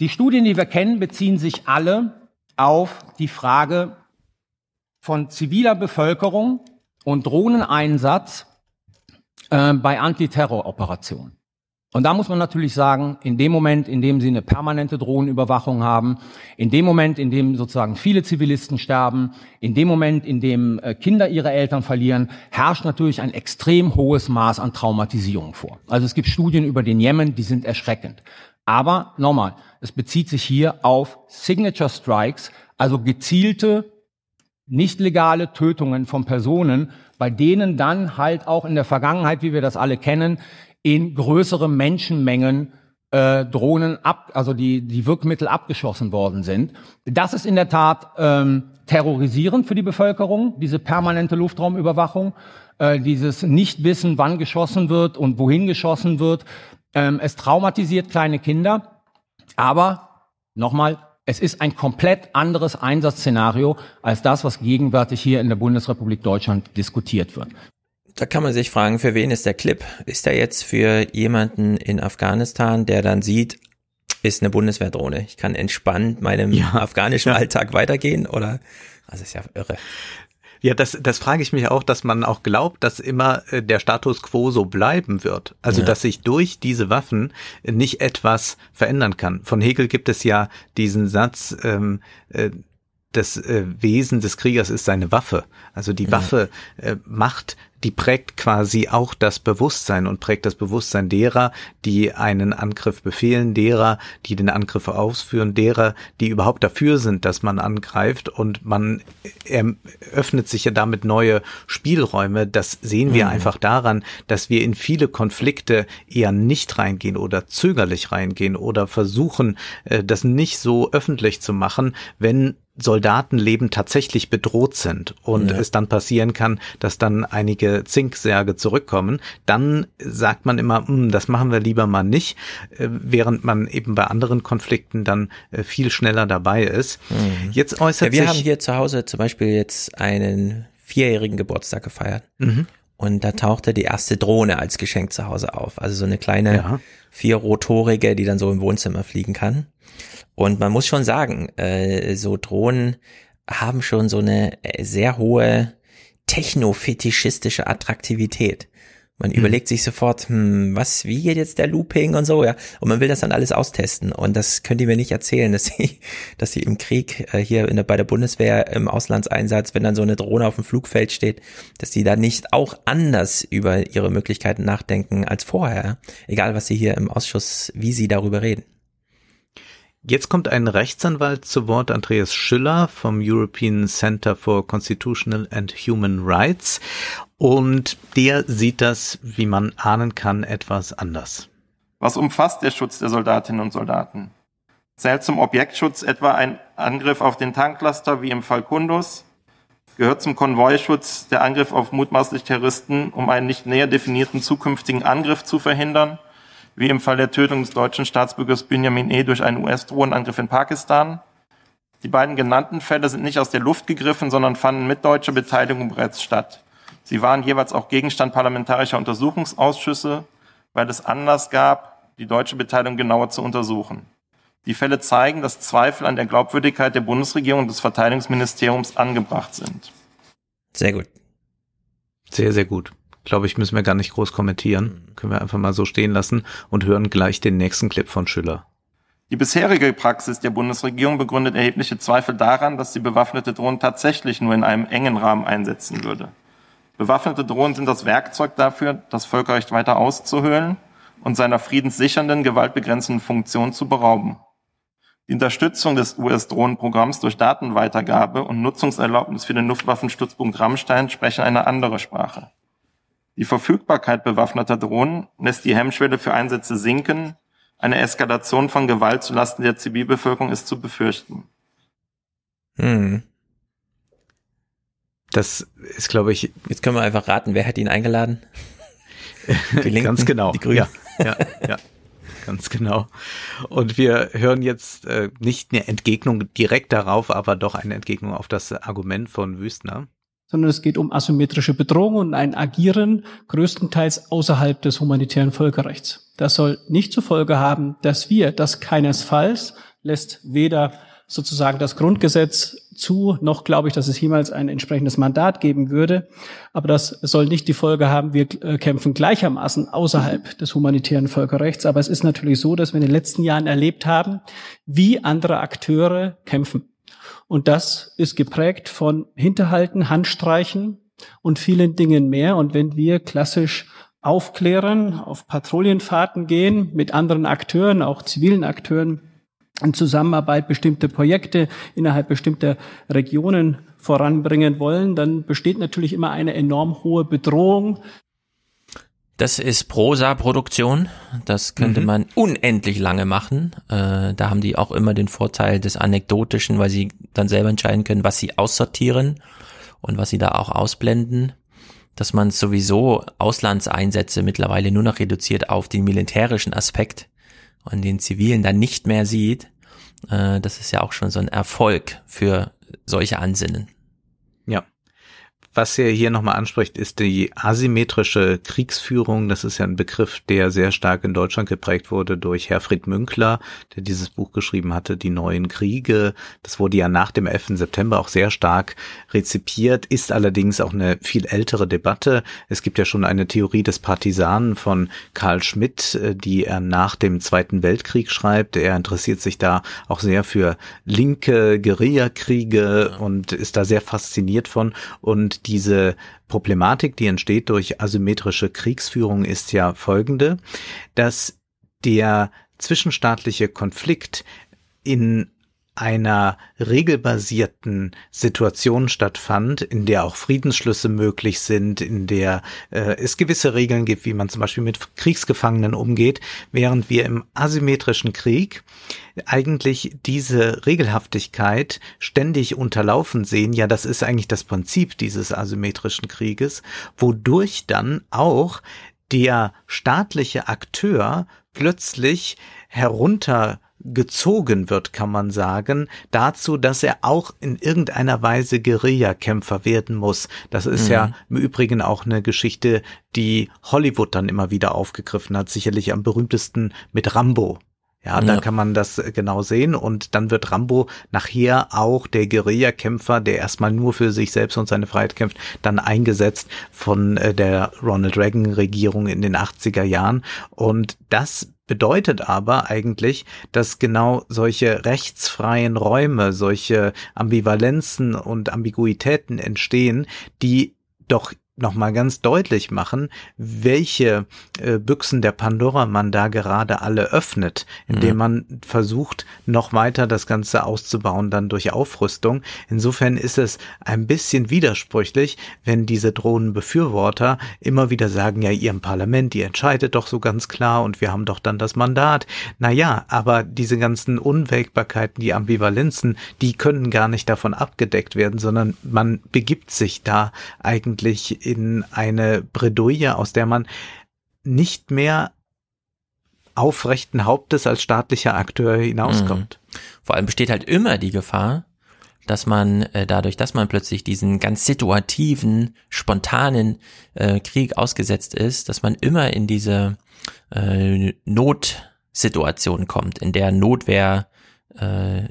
Die Studien, die wir kennen, beziehen sich alle auf die Frage von ziviler Bevölkerung und Drohneneinsatz äh, bei Antiterroroperationen. Und da muss man natürlich sagen, in dem Moment, in dem sie eine permanente Drohnenüberwachung haben, in dem Moment, in dem sozusagen viele Zivilisten sterben, in dem Moment, in dem äh, Kinder ihre Eltern verlieren, herrscht natürlich ein extrem hohes Maß an Traumatisierung vor. Also es gibt Studien über den Jemen, die sind erschreckend. Aber nochmal, es bezieht sich hier auf Signature Strikes, also gezielte, nicht legale Tötungen von Personen, bei denen dann halt auch in der Vergangenheit, wie wir das alle kennen, in größere Menschenmengen äh, Drohnen ab, also die, die Wirkmittel abgeschossen worden sind. Das ist in der Tat ähm, terrorisierend für die Bevölkerung, diese permanente Luftraumüberwachung, äh, dieses Nichtwissen, wann geschossen wird und wohin geschossen wird. Ähm, es traumatisiert kleine Kinder, aber nochmal, es ist ein komplett anderes Einsatzszenario als das, was gegenwärtig hier in der Bundesrepublik Deutschland diskutiert wird. Da kann man sich fragen, für wen ist der Clip? Ist er jetzt für jemanden in Afghanistan, der dann sieht, ist eine Bundeswehrdrohne. Ich kann entspannt meinem ja. afghanischen Alltag weitergehen oder, das ist ja irre. Ja, das, das frage ich mich auch, dass man auch glaubt, dass immer äh, der Status quo so bleiben wird. Also, ja. dass sich durch diese Waffen nicht etwas verändern kann. Von Hegel gibt es ja diesen Satz, ähm, äh, das äh, Wesen des Kriegers ist seine Waffe. Also die ja. Waffe äh, macht, die prägt quasi auch das Bewusstsein und prägt das Bewusstsein derer, die einen Angriff befehlen, derer, die den Angriff ausführen, derer, die überhaupt dafür sind, dass man angreift und man eröffnet sich ja damit neue Spielräume. Das sehen wir mhm. einfach daran, dass wir in viele Konflikte eher nicht reingehen oder zögerlich reingehen oder versuchen, äh, das nicht so öffentlich zu machen, wenn Soldatenleben tatsächlich bedroht sind und ja. es dann passieren kann, dass dann einige Zinksärge zurückkommen, dann sagt man immer, hm, das machen wir lieber mal nicht, äh, während man eben bei anderen Konflikten dann äh, viel schneller dabei ist. Mhm. Jetzt äußert ja, wir sich. Wir haben hier zu Hause zum Beispiel jetzt einen vierjährigen Geburtstag gefeiert. Mhm. Und da tauchte die erste Drohne als Geschenk zu Hause auf. Also so eine kleine ja. vierrotorige, die dann so im Wohnzimmer fliegen kann. Und man muss schon sagen, äh, so Drohnen haben schon so eine äh, sehr hohe technofetischistische Attraktivität. Man hm. überlegt sich sofort, hm, was, wie geht jetzt der Looping und so, ja. Und man will das dann alles austesten. Und das könnt ihr mir nicht erzählen, dass sie, dass sie im Krieg äh, hier in der, bei der Bundeswehr im Auslandseinsatz, wenn dann so eine Drohne auf dem Flugfeld steht, dass die da nicht auch anders über ihre Möglichkeiten nachdenken als vorher. Egal, was sie hier im Ausschuss, wie sie darüber reden. Jetzt kommt ein Rechtsanwalt zu Wort, Andreas Schüller vom European Center for Constitutional and Human Rights. Und der sieht das, wie man ahnen kann, etwas anders. Was umfasst der Schutz der Soldatinnen und Soldaten? Zählt zum Objektschutz etwa ein Angriff auf den Tanklaster wie im Fall Kundus? Gehört zum Konvoischutz der Angriff auf mutmaßlich Terroristen, um einen nicht näher definierten zukünftigen Angriff zu verhindern? Wie im Fall der Tötung des deutschen Staatsbürgers Benjamin E. durch einen US-Drohnenangriff in Pakistan. Die beiden genannten Fälle sind nicht aus der Luft gegriffen, sondern fanden mit deutscher Beteiligung bereits statt. Sie waren jeweils auch Gegenstand parlamentarischer Untersuchungsausschüsse, weil es Anlass gab, die deutsche Beteiligung genauer zu untersuchen. Die Fälle zeigen, dass Zweifel an der Glaubwürdigkeit der Bundesregierung und des Verteidigungsministeriums angebracht sind. Sehr gut. Sehr, sehr gut glaube ich, müssen wir gar nicht groß kommentieren. Mhm. Können wir einfach mal so stehen lassen und hören gleich den nächsten Clip von Schüller. Die bisherige Praxis der Bundesregierung begründet erhebliche Zweifel daran, dass sie bewaffnete Drohnen tatsächlich nur in einem engen Rahmen einsetzen würde. Bewaffnete Drohnen sind das Werkzeug dafür, das Völkerrecht weiter auszuhöhlen und seiner friedenssichernden, gewaltbegrenzenden Funktion zu berauben. Die Unterstützung des US-Drohnenprogramms durch Datenweitergabe und Nutzungserlaubnis für den Luftwaffenstützpunkt Rammstein sprechen eine andere Sprache. Die Verfügbarkeit bewaffneter Drohnen lässt die Hemmschwelle für Einsätze sinken. Eine Eskalation von Gewalt zulasten der Zivilbevölkerung ist zu befürchten. Hm. Das ist, glaube ich. Jetzt können wir einfach raten, wer hat ihn eingeladen? Die Linken, Ganz genau. Die Grünen. Ja, ja, ja. Ganz genau. Und wir hören jetzt äh, nicht eine Entgegnung direkt darauf, aber doch eine Entgegnung auf das Argument von Wüstner sondern es geht um asymmetrische Bedrohung und ein Agieren größtenteils außerhalb des humanitären Völkerrechts. Das soll nicht zur Folge haben, dass wir, das keinesfalls lässt weder sozusagen das Grundgesetz zu, noch glaube ich, dass es jemals ein entsprechendes Mandat geben würde. Aber das soll nicht die Folge haben, wir äh, kämpfen gleichermaßen außerhalb des humanitären Völkerrechts. Aber es ist natürlich so, dass wir in den letzten Jahren erlebt haben, wie andere Akteure kämpfen. Und das ist geprägt von Hinterhalten, Handstreichen und vielen Dingen mehr. Und wenn wir klassisch aufklären, auf Patrouillenfahrten gehen mit anderen Akteuren, auch zivilen Akteuren, in Zusammenarbeit bestimmte Projekte innerhalb bestimmter Regionen voranbringen wollen, dann besteht natürlich immer eine enorm hohe Bedrohung. Das ist Prosa-Produktion. Das könnte mhm. man unendlich lange machen. Äh, da haben die auch immer den Vorteil des Anekdotischen, weil sie dann selber entscheiden können, was sie aussortieren und was sie da auch ausblenden. Dass man sowieso Auslandseinsätze mittlerweile nur noch reduziert auf den militärischen Aspekt und den Zivilen dann nicht mehr sieht. Äh, das ist ja auch schon so ein Erfolg für solche Ansinnen. Was er hier nochmal anspricht, ist die asymmetrische Kriegsführung. Das ist ja ein Begriff, der sehr stark in Deutschland geprägt wurde durch Herfried Münkler, der dieses Buch geschrieben hatte, Die neuen Kriege. Das wurde ja nach dem 11. September auch sehr stark rezipiert, ist allerdings auch eine viel ältere Debatte. Es gibt ja schon eine Theorie des Partisanen von Karl Schmidt, äh, die er nach dem Zweiten Weltkrieg schreibt. Er interessiert sich da auch sehr für linke Guerillakriege und ist da sehr fasziniert von und diese Problematik, die entsteht durch asymmetrische Kriegsführung, ist ja folgende, dass der zwischenstaatliche Konflikt in einer regelbasierten Situation stattfand, in der auch Friedensschlüsse möglich sind, in der äh, es gewisse Regeln gibt, wie man zum Beispiel mit Kriegsgefangenen umgeht, während wir im asymmetrischen Krieg eigentlich diese Regelhaftigkeit ständig unterlaufen sehen. Ja, das ist eigentlich das Prinzip dieses asymmetrischen Krieges, wodurch dann auch der staatliche Akteur plötzlich herunter gezogen wird, kann man sagen, dazu, dass er auch in irgendeiner Weise Guerillakämpfer werden muss. Das ist mhm. ja im Übrigen auch eine Geschichte, die Hollywood dann immer wieder aufgegriffen hat, sicherlich am berühmtesten mit Rambo. Ja, ja, da kann man das äh, genau sehen und dann wird Rambo nachher auch der Guerillakämpfer, der erstmal nur für sich selbst und seine Freiheit kämpft, dann eingesetzt von äh, der Ronald Reagan Regierung in den 80er Jahren und das bedeutet aber eigentlich, dass genau solche rechtsfreien Räume, solche Ambivalenzen und Ambiguitäten entstehen, die doch nochmal ganz deutlich machen, welche äh, Büchsen der Pandora man da gerade alle öffnet, indem mhm. man versucht, noch weiter das Ganze auszubauen, dann durch Aufrüstung. Insofern ist es ein bisschen widersprüchlich, wenn diese Drohnenbefürworter immer wieder sagen, ja, ihr im Parlament, ihr entscheidet doch so ganz klar und wir haben doch dann das Mandat. Naja, aber diese ganzen Unwägbarkeiten, die Ambivalenzen, die können gar nicht davon abgedeckt werden, sondern man begibt sich da eigentlich in eine Bredouille, aus der man nicht mehr aufrechten Hauptes als staatlicher Akteur hinauskommt. Mhm. Vor allem besteht halt immer die Gefahr, dass man äh, dadurch, dass man plötzlich diesen ganz situativen, spontanen äh, Krieg ausgesetzt ist, dass man immer in diese äh, Notsituation kommt, in der Notwehr,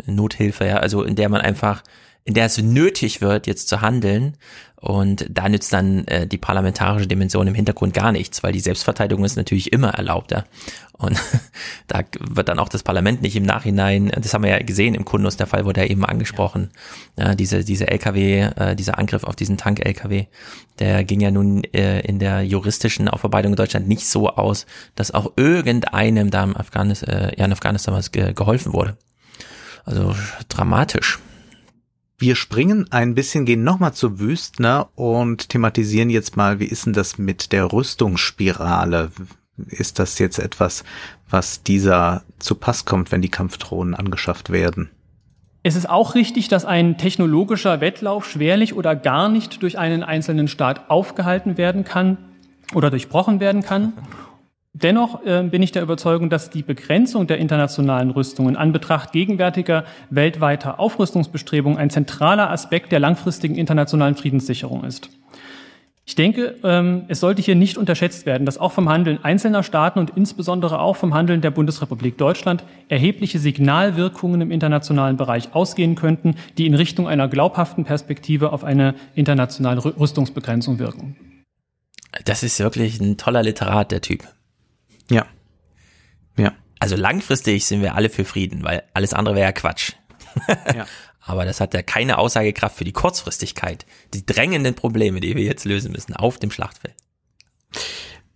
Nothilfe, ja, also in der man einfach in der es nötig wird, jetzt zu handeln. Und da nützt dann äh, die parlamentarische Dimension im Hintergrund gar nichts, weil die Selbstverteidigung ist natürlich immer erlaubter. Und da wird dann auch das Parlament nicht im Nachhinein, das haben wir ja gesehen im Kundus, der Fall wurde ja eben angesprochen, ja. diese, diese LKW, äh, dieser Angriff auf diesen Tank-LKW, der ging ja nun äh, in der juristischen Aufarbeitung in Deutschland nicht so aus, dass auch irgendeinem da im Afghanis, äh, ja, in Afghanistan was ge geholfen wurde. Also dramatisch. Wir springen ein bisschen, gehen nochmal zu Wüstner und thematisieren jetzt mal, wie ist denn das mit der Rüstungsspirale? Ist das jetzt etwas, was dieser zu Pass kommt, wenn die Kampfdrohnen angeschafft werden? Es ist auch richtig, dass ein technologischer Wettlauf schwerlich oder gar nicht durch einen einzelnen Staat aufgehalten werden kann oder durchbrochen werden kann. Dennoch äh, bin ich der Überzeugung, dass die Begrenzung der internationalen Rüstungen an Betracht gegenwärtiger weltweiter Aufrüstungsbestrebungen ein zentraler Aspekt der langfristigen internationalen Friedenssicherung ist. Ich denke, ähm, es sollte hier nicht unterschätzt werden, dass auch vom Handeln einzelner Staaten und insbesondere auch vom Handeln der Bundesrepublik Deutschland erhebliche Signalwirkungen im internationalen Bereich ausgehen könnten, die in Richtung einer glaubhaften Perspektive auf eine internationale Rüstungsbegrenzung wirken. Das ist wirklich ein toller Literat, der Typ. Ja. Ja. Also langfristig sind wir alle für Frieden, weil alles andere wäre ja Quatsch. ja. Aber das hat ja keine Aussagekraft für die Kurzfristigkeit, die drängenden Probleme, die wir jetzt lösen müssen auf dem Schlachtfeld.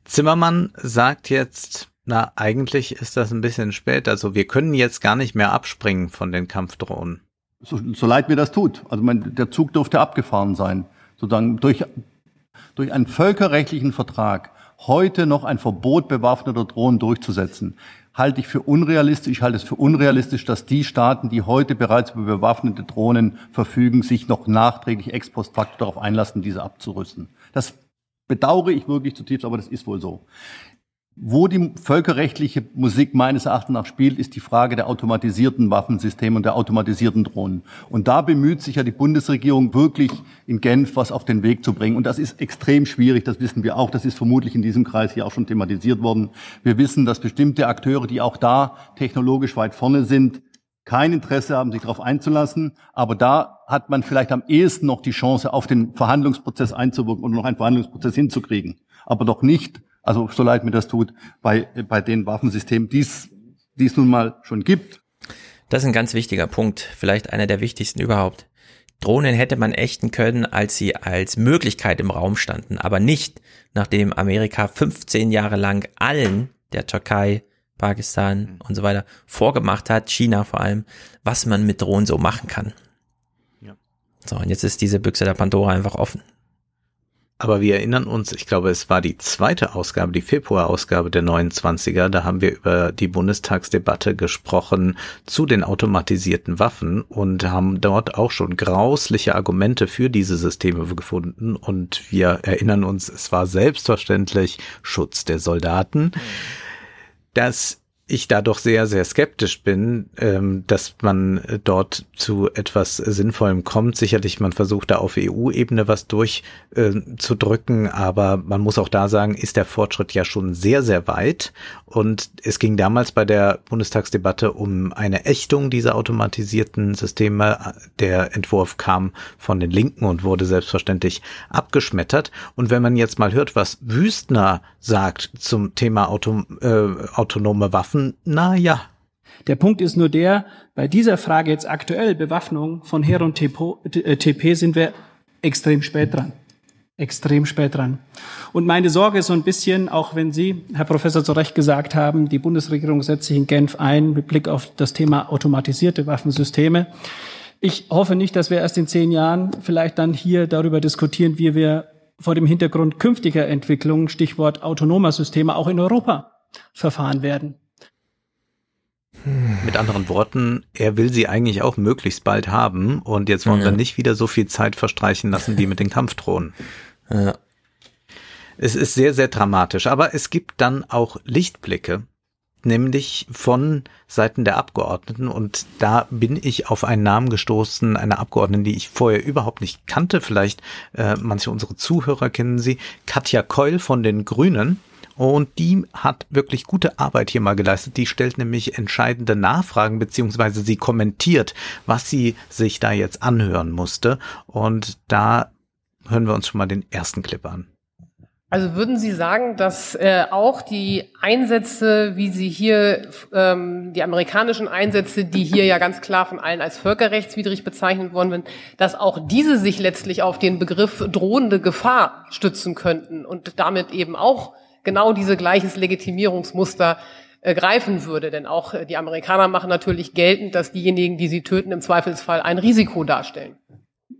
Zimmermann sagt jetzt, Na, eigentlich ist das ein bisschen spät. Also wir können jetzt gar nicht mehr abspringen von den Kampfdrohnen. So, so leid mir das tut. Also mein, der Zug dürfte abgefahren sein. Sozusagen durch, durch einen völkerrechtlichen Vertrag heute noch ein Verbot bewaffneter Drohnen durchzusetzen, halte ich für unrealistisch. Ich halte es für unrealistisch, dass die Staaten, die heute bereits über bewaffnete Drohnen verfügen, sich noch nachträglich ex post facto darauf einlassen, diese abzurüsten. Das bedauere ich wirklich zutiefst, aber das ist wohl so. Wo die völkerrechtliche Musik meines Erachtens nach spielt, ist die Frage der automatisierten Waffensysteme und der automatisierten Drohnen. Und da bemüht sich ja die Bundesregierung wirklich in Genf was auf den Weg zu bringen. Und das ist extrem schwierig, das wissen wir auch. Das ist vermutlich in diesem Kreis hier auch schon thematisiert worden. Wir wissen, dass bestimmte Akteure, die auch da technologisch weit vorne sind, kein Interesse haben, sich darauf einzulassen. Aber da hat man vielleicht am ehesten noch die Chance, auf den Verhandlungsprozess einzuwirken und noch einen Verhandlungsprozess hinzukriegen. Aber doch nicht also so leid mir das tut, bei, bei den Waffensystemen, die es nun mal schon gibt. Das ist ein ganz wichtiger Punkt, vielleicht einer der wichtigsten überhaupt. Drohnen hätte man ächten können, als sie als Möglichkeit im Raum standen, aber nicht, nachdem Amerika 15 Jahre lang allen, der Türkei, Pakistan und so weiter, vorgemacht hat, China vor allem, was man mit Drohnen so machen kann. Ja. So, und jetzt ist diese Büchse der Pandora einfach offen. Aber wir erinnern uns, ich glaube, es war die zweite Ausgabe, die Februarausgabe der 29er, da haben wir über die Bundestagsdebatte gesprochen zu den automatisierten Waffen und haben dort auch schon grausliche Argumente für diese Systeme gefunden. Und wir erinnern uns, es war selbstverständlich Schutz der Soldaten. Das ich da doch sehr, sehr skeptisch bin, ähm, dass man dort zu etwas Sinnvollem kommt. Sicherlich, man versucht da auf EU-Ebene was durchzudrücken, äh, aber man muss auch da sagen, ist der Fortschritt ja schon sehr, sehr weit. Und es ging damals bei der Bundestagsdebatte um eine Ächtung dieser automatisierten Systeme. Der Entwurf kam von den Linken und wurde selbstverständlich abgeschmettert. Und wenn man jetzt mal hört, was Wüstner sagt zum Thema Auto, äh, autonome Waffen, Waffen, na ja. Der Punkt ist nur der, bei dieser Frage jetzt aktuell Bewaffnung von Heer und TP äh, sind wir extrem spät dran. Extrem spät dran. Und meine Sorge ist so ein bisschen, auch wenn Sie, Herr Professor, zu Recht gesagt haben, die Bundesregierung setzt sich in Genf ein mit Blick auf das Thema automatisierte Waffensysteme. Ich hoffe nicht, dass wir erst in zehn Jahren vielleicht dann hier darüber diskutieren, wie wir vor dem Hintergrund künftiger Entwicklungen, Stichwort autonomer Systeme, auch in Europa verfahren werden. Mit anderen Worten, er will sie eigentlich auch möglichst bald haben und jetzt wollen ja. wir nicht wieder so viel Zeit verstreichen lassen wie mit den Kampfdrohnen. Ja. Es ist sehr, sehr dramatisch, aber es gibt dann auch Lichtblicke, nämlich von Seiten der Abgeordneten und da bin ich auf einen Namen gestoßen, eine Abgeordnete, die ich vorher überhaupt nicht kannte, vielleicht äh, manche unserer Zuhörer kennen sie, Katja Keul von den Grünen und die hat wirklich gute Arbeit hier mal geleistet. Die stellt nämlich entscheidende Nachfragen beziehungsweise sie kommentiert, was sie sich da jetzt anhören musste. Und da hören wir uns schon mal den ersten Clip an. Also würden Sie sagen, dass äh, auch die Einsätze, wie Sie hier, ähm, die amerikanischen Einsätze, die hier ja ganz klar von allen als völkerrechtswidrig bezeichnet worden sind, dass auch diese sich letztlich auf den Begriff drohende Gefahr stützen könnten und damit eben auch genau diese gleiches Legitimierungsmuster äh, greifen würde. Denn auch äh, die Amerikaner machen natürlich geltend, dass diejenigen, die sie töten, im Zweifelsfall ein Risiko darstellen.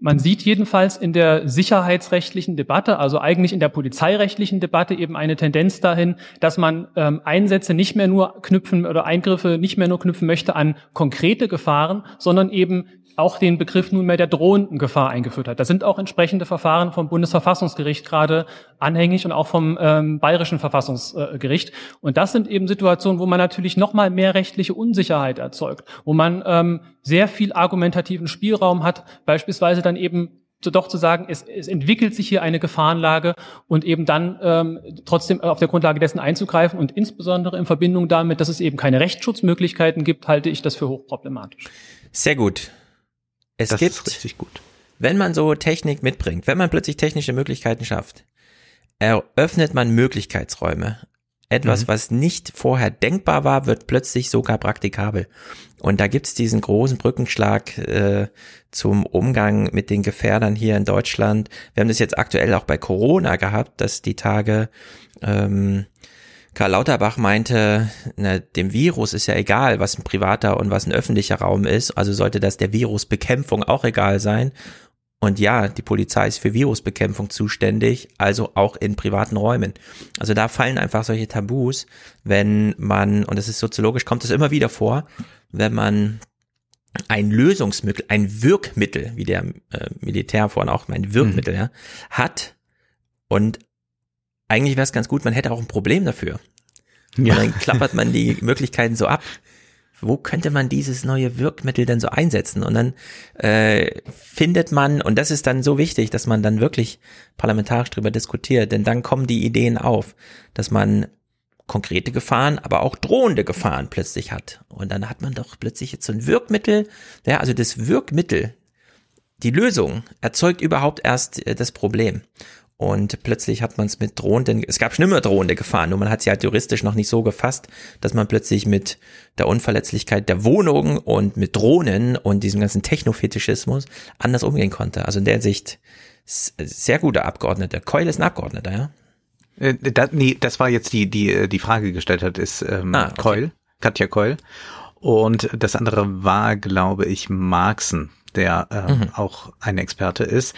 Man sieht jedenfalls in der sicherheitsrechtlichen Debatte, also eigentlich in der polizeirechtlichen Debatte eben eine Tendenz dahin, dass man ähm, Einsätze nicht mehr nur knüpfen oder Eingriffe nicht mehr nur knüpfen möchte an konkrete Gefahren, sondern eben auch den Begriff nunmehr der drohenden Gefahr eingeführt hat. Da sind auch entsprechende Verfahren vom Bundesverfassungsgericht gerade anhängig und auch vom ähm, Bayerischen Verfassungsgericht. Und das sind eben Situationen, wo man natürlich noch mal mehr rechtliche Unsicherheit erzeugt, wo man ähm, sehr viel argumentativen Spielraum hat, beispielsweise dann eben doch zu sagen, es, es entwickelt sich hier eine Gefahrenlage und eben dann ähm, trotzdem auf der Grundlage dessen einzugreifen und insbesondere in Verbindung damit, dass es eben keine Rechtsschutzmöglichkeiten gibt, halte ich das für hochproblematisch. Sehr gut. Es das gibt, richtig gut. wenn man so Technik mitbringt, wenn man plötzlich technische Möglichkeiten schafft, eröffnet man Möglichkeitsräume. Etwas, mhm. was nicht vorher denkbar war, wird plötzlich sogar praktikabel. Und da gibt's diesen großen Brückenschlag äh, zum Umgang mit den Gefährdern hier in Deutschland. Wir haben das jetzt aktuell auch bei Corona gehabt, dass die Tage ähm, Karl Lauterbach meinte, na, dem Virus ist ja egal, was ein privater und was ein öffentlicher Raum ist, also sollte das der Virusbekämpfung auch egal sein. Und ja, die Polizei ist für Virusbekämpfung zuständig, also auch in privaten Räumen. Also da fallen einfach solche Tabus, wenn man, und das ist soziologisch, kommt es immer wieder vor, wenn man ein Lösungsmittel, ein Wirkmittel, wie der äh, Militär vorhin auch mein Wirkmittel, mhm. ja, hat und eigentlich wäre es ganz gut, man hätte auch ein Problem dafür. Ja. Und dann klappert man die Möglichkeiten so ab. Wo könnte man dieses neue Wirkmittel denn so einsetzen? Und dann äh, findet man, und das ist dann so wichtig, dass man dann wirklich parlamentarisch drüber diskutiert, denn dann kommen die Ideen auf, dass man konkrete Gefahren, aber auch drohende Gefahren plötzlich hat. Und dann hat man doch plötzlich jetzt so ein Wirkmittel, ja, also das Wirkmittel, die Lösung erzeugt überhaupt erst äh, das Problem. Und plötzlich hat man es mit drohenden, es gab schon immer drohende Gefahren, nur man hat sie halt juristisch noch nicht so gefasst, dass man plötzlich mit der Unverletzlichkeit der Wohnung und mit Drohnen und diesem ganzen Technofetischismus anders umgehen konnte. Also in der Sicht sehr guter Abgeordneter. Keul ist ein Abgeordneter, ja? Äh, das, nee, das war jetzt die, die, äh, die Frage gestellt hat, ist ähm, ah, okay. Keul, Katja Keul. Und das andere war, glaube ich, Marxen, der ähm, mhm. auch ein Experte ist.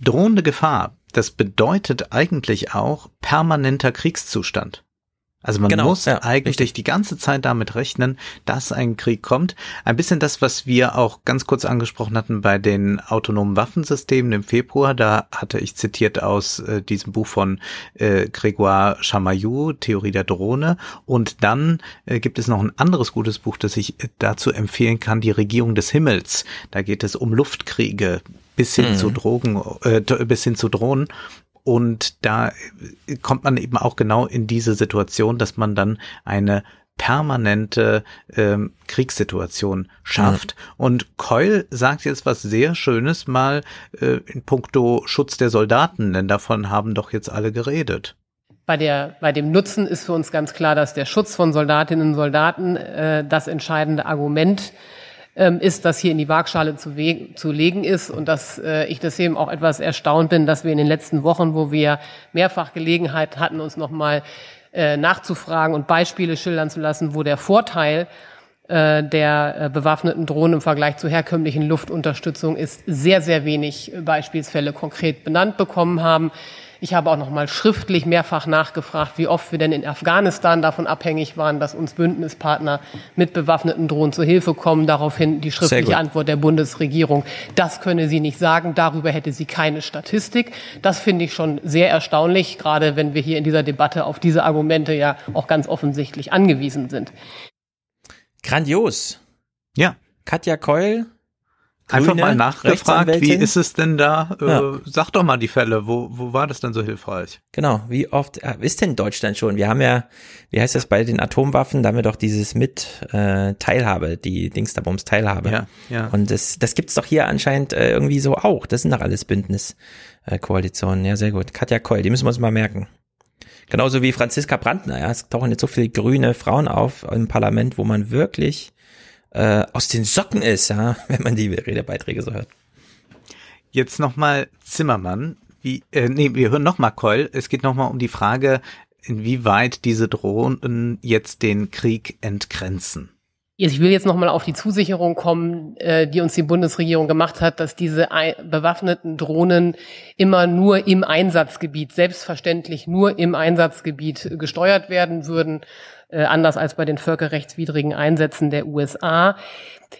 Drohende Gefahr das bedeutet eigentlich auch permanenter Kriegszustand. Also man genau, muss ja, eigentlich richtig. die ganze Zeit damit rechnen, dass ein Krieg kommt. Ein bisschen das, was wir auch ganz kurz angesprochen hatten bei den autonomen Waffensystemen im Februar. Da hatte ich zitiert aus äh, diesem Buch von äh, Grégoire Chamayou, Theorie der Drohne. Und dann äh, gibt es noch ein anderes gutes Buch, das ich äh, dazu empfehlen kann, Die Regierung des Himmels. Da geht es um Luftkriege bis hin mhm. zu Drogen, äh, bis hin zu Drohnen. Und da kommt man eben auch genau in diese Situation, dass man dann eine permanente ähm, Kriegssituation schafft. Mhm. Und Keul sagt jetzt was sehr Schönes mal äh, in puncto Schutz der Soldaten, denn davon haben doch jetzt alle geredet. Bei, der, bei dem Nutzen ist für uns ganz klar, dass der Schutz von Soldatinnen und Soldaten äh, das entscheidende Argument ähm, ist, das hier in die Waagschale zu, zu legen ist und dass äh, ich deswegen auch etwas erstaunt bin, dass wir in den letzten Wochen, wo wir mehrfach Gelegenheit hatten, uns nochmal äh, nachzufragen und Beispiele schildern zu lassen, wo der Vorteil äh, der äh, bewaffneten Drohnen im Vergleich zur herkömmlichen Luftunterstützung ist, sehr, sehr wenig Beispielsfälle konkret benannt bekommen haben. Ich habe auch noch mal schriftlich mehrfach nachgefragt, wie oft wir denn in Afghanistan davon abhängig waren, dass uns Bündnispartner mit bewaffneten Drohnen zur Hilfe kommen. Daraufhin die schriftliche Antwort der Bundesregierung. Das könne sie nicht sagen. Darüber hätte sie keine Statistik. Das finde ich schon sehr erstaunlich, gerade wenn wir hier in dieser Debatte auf diese Argumente ja auch ganz offensichtlich angewiesen sind. Grandios. Ja. Katja Keul, Einfach mal nachgefragt, wie ist es denn da? Äh, ja. Sag doch mal die Fälle, wo, wo war das denn so hilfreich? Genau, wie oft äh, ist denn Deutschland schon? Wir haben ja, wie heißt das bei den Atomwaffen, da haben wir doch dieses mit äh, Teilhabe, die Dingsterbums Teilhabe. Ja, ja. Und das, das gibt's doch hier anscheinend äh, irgendwie so auch. Das sind doch alles Bündniskoalitionen. Äh, ja, sehr gut. Katja Keul, die müssen wir uns mal merken. Genauso wie Franziska Brandner, ja, es tauchen jetzt so viele grüne Frauen auf im Parlament, wo man wirklich äh, aus den Socken ist, ja, wenn man die Redebeiträge so hört. Jetzt nochmal Zimmermann. Wie, äh, nee, wir hören nochmal Keul. Es geht nochmal um die Frage, inwieweit diese Drohnen jetzt den Krieg entgrenzen. Ich will jetzt nochmal auf die Zusicherung kommen, äh, die uns die Bundesregierung gemacht hat, dass diese bewaffneten Drohnen immer nur im Einsatzgebiet, selbstverständlich nur im Einsatzgebiet gesteuert werden würden äh, anders als bei den völkerrechtswidrigen Einsätzen der USA.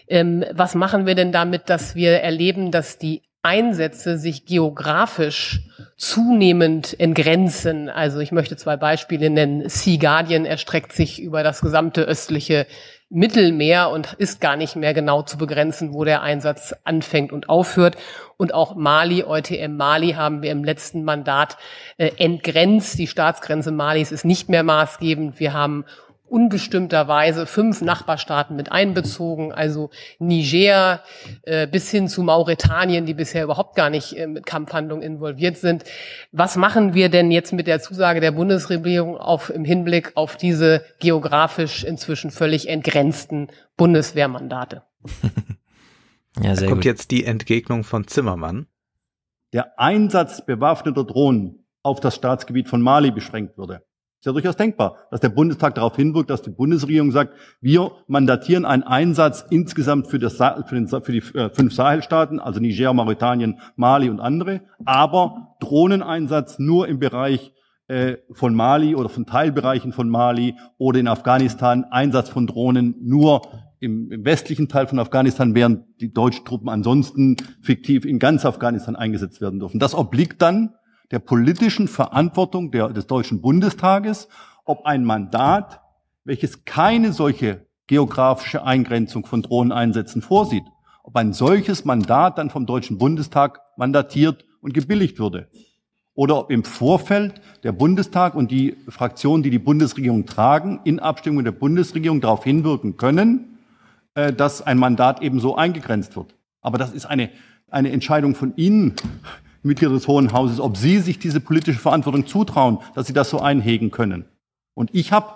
Ähm, was machen wir denn damit, dass wir erleben, dass die Einsätze sich geografisch zunehmend entgrenzen. Also ich möchte zwei Beispiele nennen. Sea Guardian erstreckt sich über das gesamte östliche Mittelmeer und ist gar nicht mehr genau zu begrenzen, wo der Einsatz anfängt und aufhört. Und auch Mali, EUTM Mali haben wir im letzten Mandat äh, entgrenzt. Die Staatsgrenze Malis ist nicht mehr maßgebend. Wir haben unbestimmterweise fünf Nachbarstaaten mit einbezogen, also Niger äh, bis hin zu Mauretanien, die bisher überhaupt gar nicht äh, mit Kampfhandlungen involviert sind. Was machen wir denn jetzt mit der Zusage der Bundesregierung auf, im Hinblick auf diese geografisch inzwischen völlig entgrenzten Bundeswehrmandate? ja, sehr da kommt gut. jetzt die Entgegnung von Zimmermann. Der Einsatz bewaffneter Drohnen auf das Staatsgebiet von Mali beschränkt würde Ist ja durchaus denkbar, dass der Bundestag darauf hinwirkt, dass die Bundesregierung sagt, wir mandatieren einen Einsatz insgesamt für, das, für, den, für die äh, fünf Sahelstaaten, also Niger, Mauretanien, Mali und andere, aber Drohneneinsatz nur im Bereich äh, von Mali oder von Teilbereichen von Mali oder in Afghanistan, Einsatz von Drohnen nur im, im westlichen Teil von Afghanistan, während die deutschen Truppen ansonsten fiktiv in ganz Afghanistan eingesetzt werden dürfen. Das obliegt dann der politischen Verantwortung der, des Deutschen Bundestages, ob ein Mandat, welches keine solche geografische Eingrenzung von Drohneneinsätzen vorsieht, ob ein solches Mandat dann vom Deutschen Bundestag mandatiert und gebilligt würde. Oder ob im Vorfeld der Bundestag und die Fraktionen, die die Bundesregierung tragen, in Abstimmung mit der Bundesregierung darauf hinwirken können, äh, dass ein Mandat ebenso eingegrenzt wird. Aber das ist eine, eine Entscheidung von Ihnen, Mitglieder des Hohen Hauses, ob Sie sich diese politische Verantwortung zutrauen, dass Sie das so einhegen können. Und ich habe,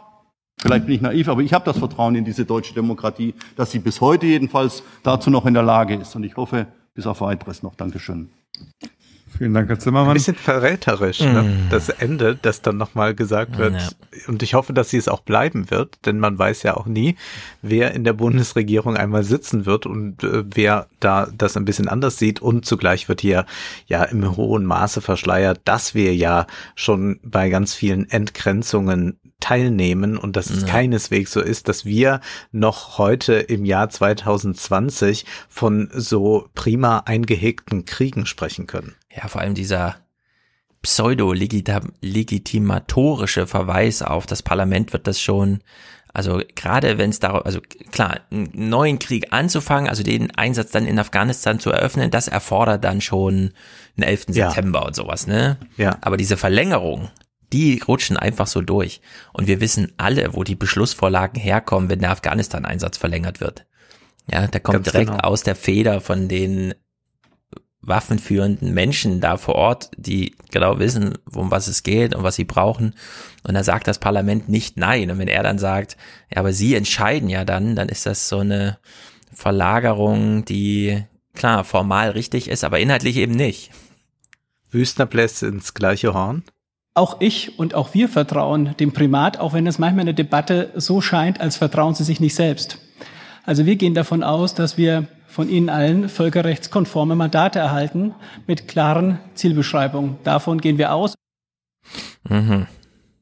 vielleicht bin ich naiv, aber ich habe das Vertrauen in diese deutsche Demokratie, dass sie bis heute jedenfalls dazu noch in der Lage ist. Und ich hoffe, bis auf weiteres noch. Dankeschön. Vielen Dank, Herr Zimmermann. Ein bisschen verräterisch, mm. ne? das Ende, das dann nochmal gesagt wird. Ja. Und ich hoffe, dass sie es auch bleiben wird, denn man weiß ja auch nie, wer in der Bundesregierung einmal sitzen wird und äh, wer da das ein bisschen anders sieht. Und zugleich wird hier ja im hohen Maße verschleiert, dass wir ja schon bei ganz vielen Entgrenzungen teilnehmen und dass es ja. keineswegs so ist, dass wir noch heute im Jahr 2020 von so prima eingehegten Kriegen sprechen können ja, vor allem dieser pseudo-legitimatorische Verweis auf das Parlament wird das schon, also gerade wenn es darauf, also klar, einen neuen Krieg anzufangen, also den Einsatz dann in Afghanistan zu eröffnen, das erfordert dann schon den 11. Ja. September und sowas, ne? Ja. Aber diese Verlängerung, die rutschen einfach so durch. Und wir wissen alle, wo die Beschlussvorlagen herkommen, wenn der Afghanistan-Einsatz verlängert wird. Ja, der kommt Ganz direkt genau. aus der Feder von den waffenführenden Menschen da vor Ort, die genau wissen, um was es geht und was sie brauchen. Und da sagt das Parlament nicht nein. Und wenn er dann sagt, ja, aber sie entscheiden ja dann, dann ist das so eine Verlagerung, die klar formal richtig ist, aber inhaltlich eben nicht. Wüstner bläst ins gleiche Horn. Auch ich und auch wir vertrauen dem Primat, auch wenn es manchmal in der Debatte so scheint, als vertrauen sie sich nicht selbst. Also wir gehen davon aus, dass wir von Ihnen allen völkerrechtskonforme Mandate erhalten mit klaren Zielbeschreibungen. Davon gehen wir aus. Mhm.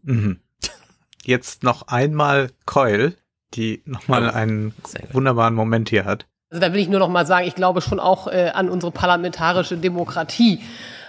Mhm. Jetzt noch einmal Keul, die nochmal einen wunderbaren Moment hier hat. Also da will ich nur noch mal sagen, ich glaube schon auch äh, an unsere parlamentarische Demokratie.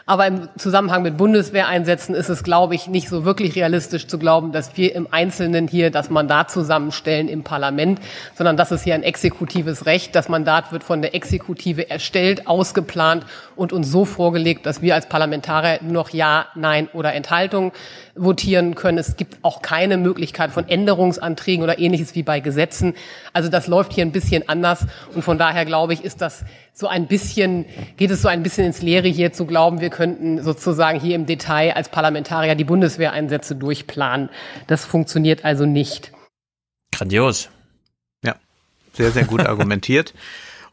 Aber im Zusammenhang mit Bundeswehreinsätzen ist es, glaube ich, nicht so wirklich realistisch zu glauben, dass wir im Einzelnen hier das Mandat zusammenstellen im Parlament, sondern das ist hier ein exekutives Recht. Das Mandat wird von der Exekutive erstellt, ausgeplant und uns so vorgelegt, dass wir als Parlamentarier nur noch Ja, Nein oder Enthaltung votieren können. Es gibt auch keine Möglichkeit von Änderungsanträgen oder ähnliches wie bei Gesetzen. Also das läuft hier ein bisschen anders und von daher glaube ich, ist das so ein bisschen, geht es so ein bisschen ins Leere hier zu glauben, wir könnten sozusagen hier im Detail als Parlamentarier die Bundeswehreinsätze durchplanen. Das funktioniert also nicht. Grandios. Ja, sehr, sehr gut argumentiert.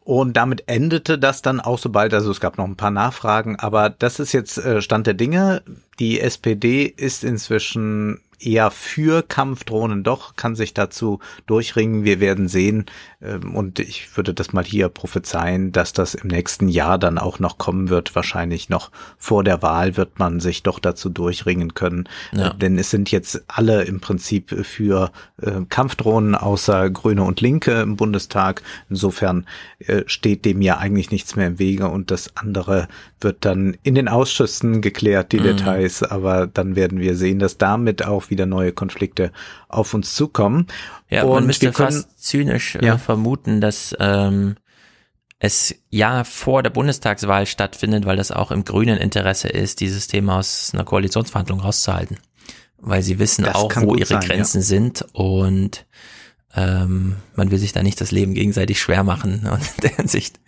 Und damit endete das dann auch so bald, also es gab noch ein paar Nachfragen, aber das ist jetzt äh, Stand der Dinge. Die SPD ist inzwischen eher für Kampfdrohnen doch, kann sich dazu durchringen. Wir werden sehen. Ähm, und ich würde das mal hier prophezeien, dass das im nächsten Jahr dann auch noch kommen wird. Wahrscheinlich noch vor der Wahl wird man sich doch dazu durchringen können. Ja. Äh, denn es sind jetzt alle im Prinzip für äh, Kampfdrohnen außer Grüne und Linke im Bundestag. Insofern äh, steht dem ja eigentlich nichts mehr im Wege und das andere wird dann in den Ausschüssen geklärt, die mhm. Details. Aber dann werden wir sehen, dass damit auch wieder neue Konflikte auf uns zukommen. Ja, und man müsste fast zynisch äh, ja. Vermuten, dass ähm, es ja vor der Bundestagswahl stattfindet, weil das auch im grünen Interesse ist, dieses Thema aus einer Koalitionsverhandlung rauszuhalten. Weil sie wissen das auch, wo ihre sein, Grenzen ja. sind und ähm, man will sich da nicht das Leben gegenseitig schwer machen und in der Hinsicht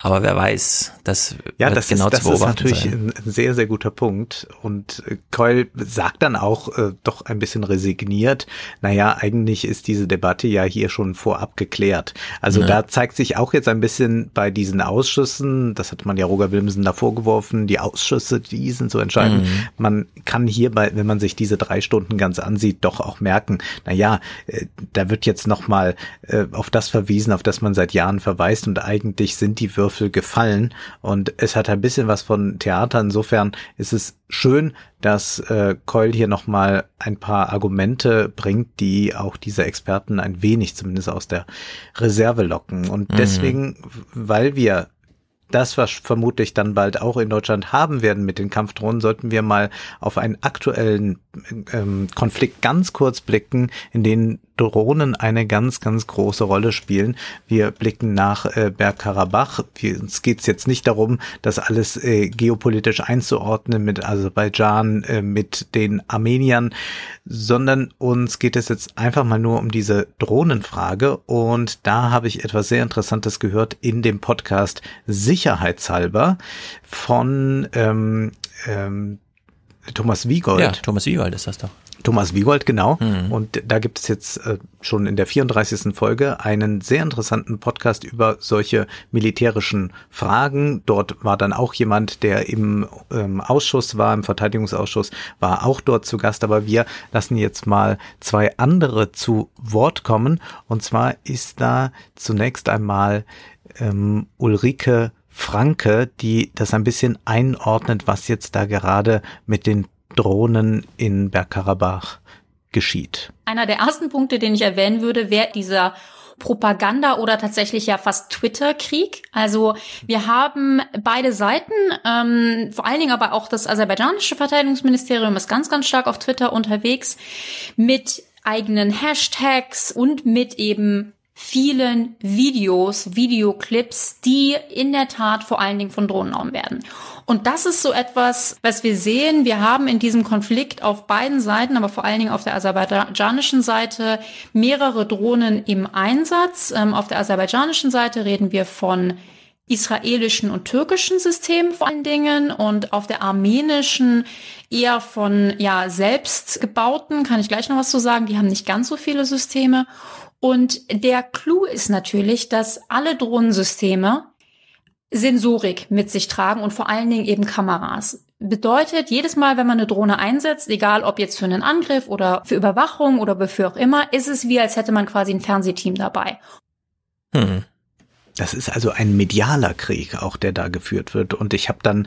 Aber wer weiß, das ja, das genau ist, das ist beobachten natürlich sein. ein sehr, sehr guter Punkt. Und äh, Keul sagt dann auch äh, doch ein bisschen resigniert, naja, eigentlich ist diese Debatte ja hier schon vorab geklärt. Also Ja. da zeigt sich auch jetzt ein bisschen bei diesen Ausschüssen, das hat man ja Roger Wilmsen da vorgeworfen, die Ausschüsse, die sind so entscheidend. Mhm. Man kann hierbei, wenn man sich diese drei Stunden ganz ansieht, doch auch merken, naja, äh, da wird jetzt nochmal äh, auf das verwiesen, auf das man seit Jahren verweist und eigentlich sind die Würfel gefallen und es hat ein bisschen was von Theater. Insofern ist es schön, dass äh, Keul hier nochmal ein paar Argumente bringt, die auch diese Experten ein wenig zumindest aus der Reserve locken. Und Mhm. deswegen, weil wir das, was vermutlich dann bald auch in Deutschland haben werden mit den Kampfdrohnen, sollten wir mal auf einen aktuellen ähm, Konflikt ganz kurz blicken, in den Drohnen eine ganz, ganz große Rolle spielen. Wir blicken nach äh, Bergkarabach. Wir, uns geht es jetzt nicht darum, das alles äh, geopolitisch einzuordnen mit Aserbaidschan, äh, mit den Armeniern, sondern uns geht es jetzt einfach mal nur um diese Drohnenfrage. Und da habe ich etwas sehr Interessantes gehört in dem Podcast Sicherheitshalber von ähm, ähm, Thomas Wiegold. Ja, Thomas Wiegold ist das doch. Thomas Wiegold, genau. Mhm. Und da gibt es jetzt äh, schon in der 34. Folge einen sehr interessanten Podcast über solche militärischen Fragen. Dort war dann auch jemand, der im ähm, Ausschuss war, im Verteidigungsausschuss, war auch dort zu Gast. Aber wir lassen jetzt mal zwei andere zu Wort kommen. Und zwar ist da zunächst einmal ähm, Ulrike Franke, die das ein bisschen einordnet, was jetzt da gerade mit den Drohnen in Bergkarabach geschieht. Einer der ersten Punkte, den ich erwähnen würde, wäre dieser Propaganda oder tatsächlich ja fast Twitter-Krieg. Also wir haben beide Seiten, ähm, vor allen Dingen aber auch das aserbaidschanische Verteidigungsministerium ist ganz, ganz stark auf Twitter unterwegs mit eigenen Hashtags und mit eben vielen Videos, Videoclips, die in der Tat vor allen Dingen von Drohnen genommen werden. Und das ist so etwas, was wir sehen. Wir haben in diesem Konflikt auf beiden Seiten, aber vor allen Dingen auf der aserbaidschanischen Seite mehrere Drohnen im Einsatz. Ähm, auf der aserbaidschanischen Seite reden wir von israelischen und türkischen Systemen vor allen Dingen und auf der armenischen eher von ja selbst gebauten, kann ich gleich noch was zu sagen, die haben nicht ganz so viele Systeme und der Clou ist natürlich, dass alle Drohnensysteme Sensorik mit sich tragen und vor allen Dingen eben Kameras. Bedeutet, jedes Mal, wenn man eine Drohne einsetzt, egal ob jetzt für einen Angriff oder für Überwachung oder wofür auch immer, ist es wie, als hätte man quasi ein Fernsehteam dabei. Hm. Das ist also ein medialer Krieg, auch der da geführt wird. Und ich habe dann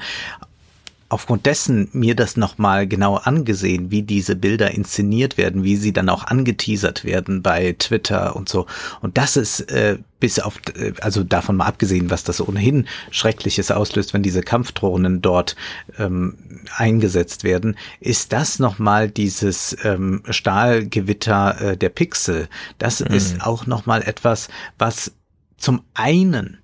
aufgrund dessen mir das nochmal genau angesehen, wie diese Bilder inszeniert werden, wie sie dann auch angeteasert werden bei Twitter und so. Und das ist äh, bis auf, äh, also davon mal abgesehen, was das ohnehin Schreckliches auslöst, wenn diese Kampfdrohnen dort ähm, eingesetzt werden, ist das nochmal dieses ähm, Stahlgewitter äh, der Pixel. Das Mhm. ist auch nochmal etwas, was zum einen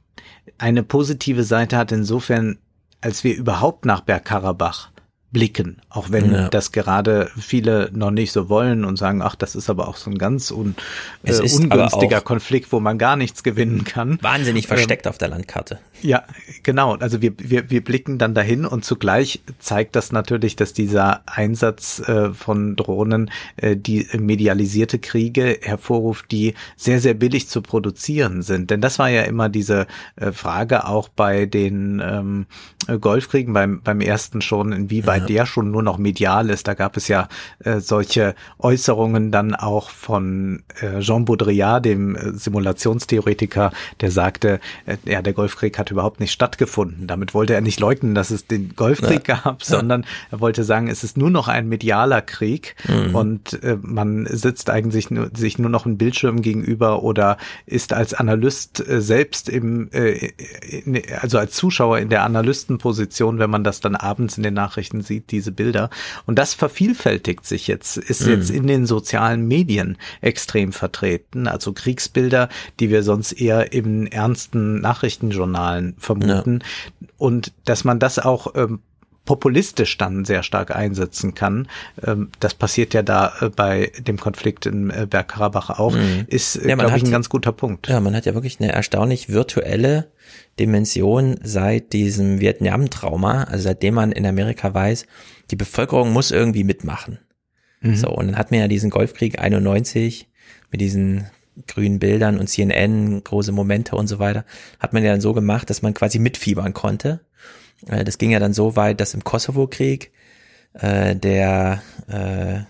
eine positive Seite hat, insofern, als wir überhaupt nach Bergkarabach blicken, auch wenn Ja. das gerade viele noch nicht so wollen und sagen, ach, das ist aber auch so ein ganz un, äh, ungünstiger Konflikt, wo man gar nichts gewinnen kann. Wahnsinnig Ähm, versteckt auf der Landkarte. Ja, genau. Also wir, wir, wir blicken dann dahin und zugleich zeigt das natürlich, dass dieser Einsatz äh, von Drohnen äh, die medialisierte Kriege hervorruft, die sehr, sehr billig zu produzieren sind. Denn das war ja immer diese äh, Frage auch bei den ähm, äh, Golfkriegen, beim, beim ersten schon, inwieweit der schon nur noch medial ist. Da gab es ja äh, solche Äußerungen dann auch von äh, Jean Baudrillard, dem äh, Simulationstheoretiker, der sagte, äh, ja, der Golfkrieg hat überhaupt nicht stattgefunden. Damit wollte er nicht leugnen, dass es den Golfkrieg Ja. gab, sondern er wollte sagen, es ist nur noch ein medialer Krieg Mhm. und äh, man sitzt eigentlich nur, sich nur noch ein Bildschirm gegenüber oder ist als Analyst äh, selbst im, äh, in, also als Zuschauer in der Analystenposition, wenn man das dann abends in den Nachrichten sieht, diese Bilder. Und das vervielfältigt sich jetzt, ist Mhm. jetzt in den sozialen Medien extrem vertreten. Also Kriegsbilder, die wir sonst eher in ernsten Nachrichtenjournalen vermuten. Und dass man das auch ähm, populistisch dann sehr stark einsetzen kann. Ähm, das passiert ja da äh, bei dem Konflikt in äh, Bergkarabach auch, mhm. ist, äh, ja, glaube ich, ein ganz guter Punkt. Ja, man hat ja wirklich eine erstaunlich virtuelle Dimension seit diesem Vietnam-Trauma, also seitdem man in Amerika weiß, die Bevölkerung muss irgendwie mitmachen. Mhm. So, und dann hat man ja diesen Golfkrieg 91 mit diesen grünen Bildern und CNN, große Momente und so weiter, hat man ja dann so gemacht, dass man quasi mitfiebern konnte. Äh, das ging ja dann so weit, dass im Kosovo-Krieg äh, der äh,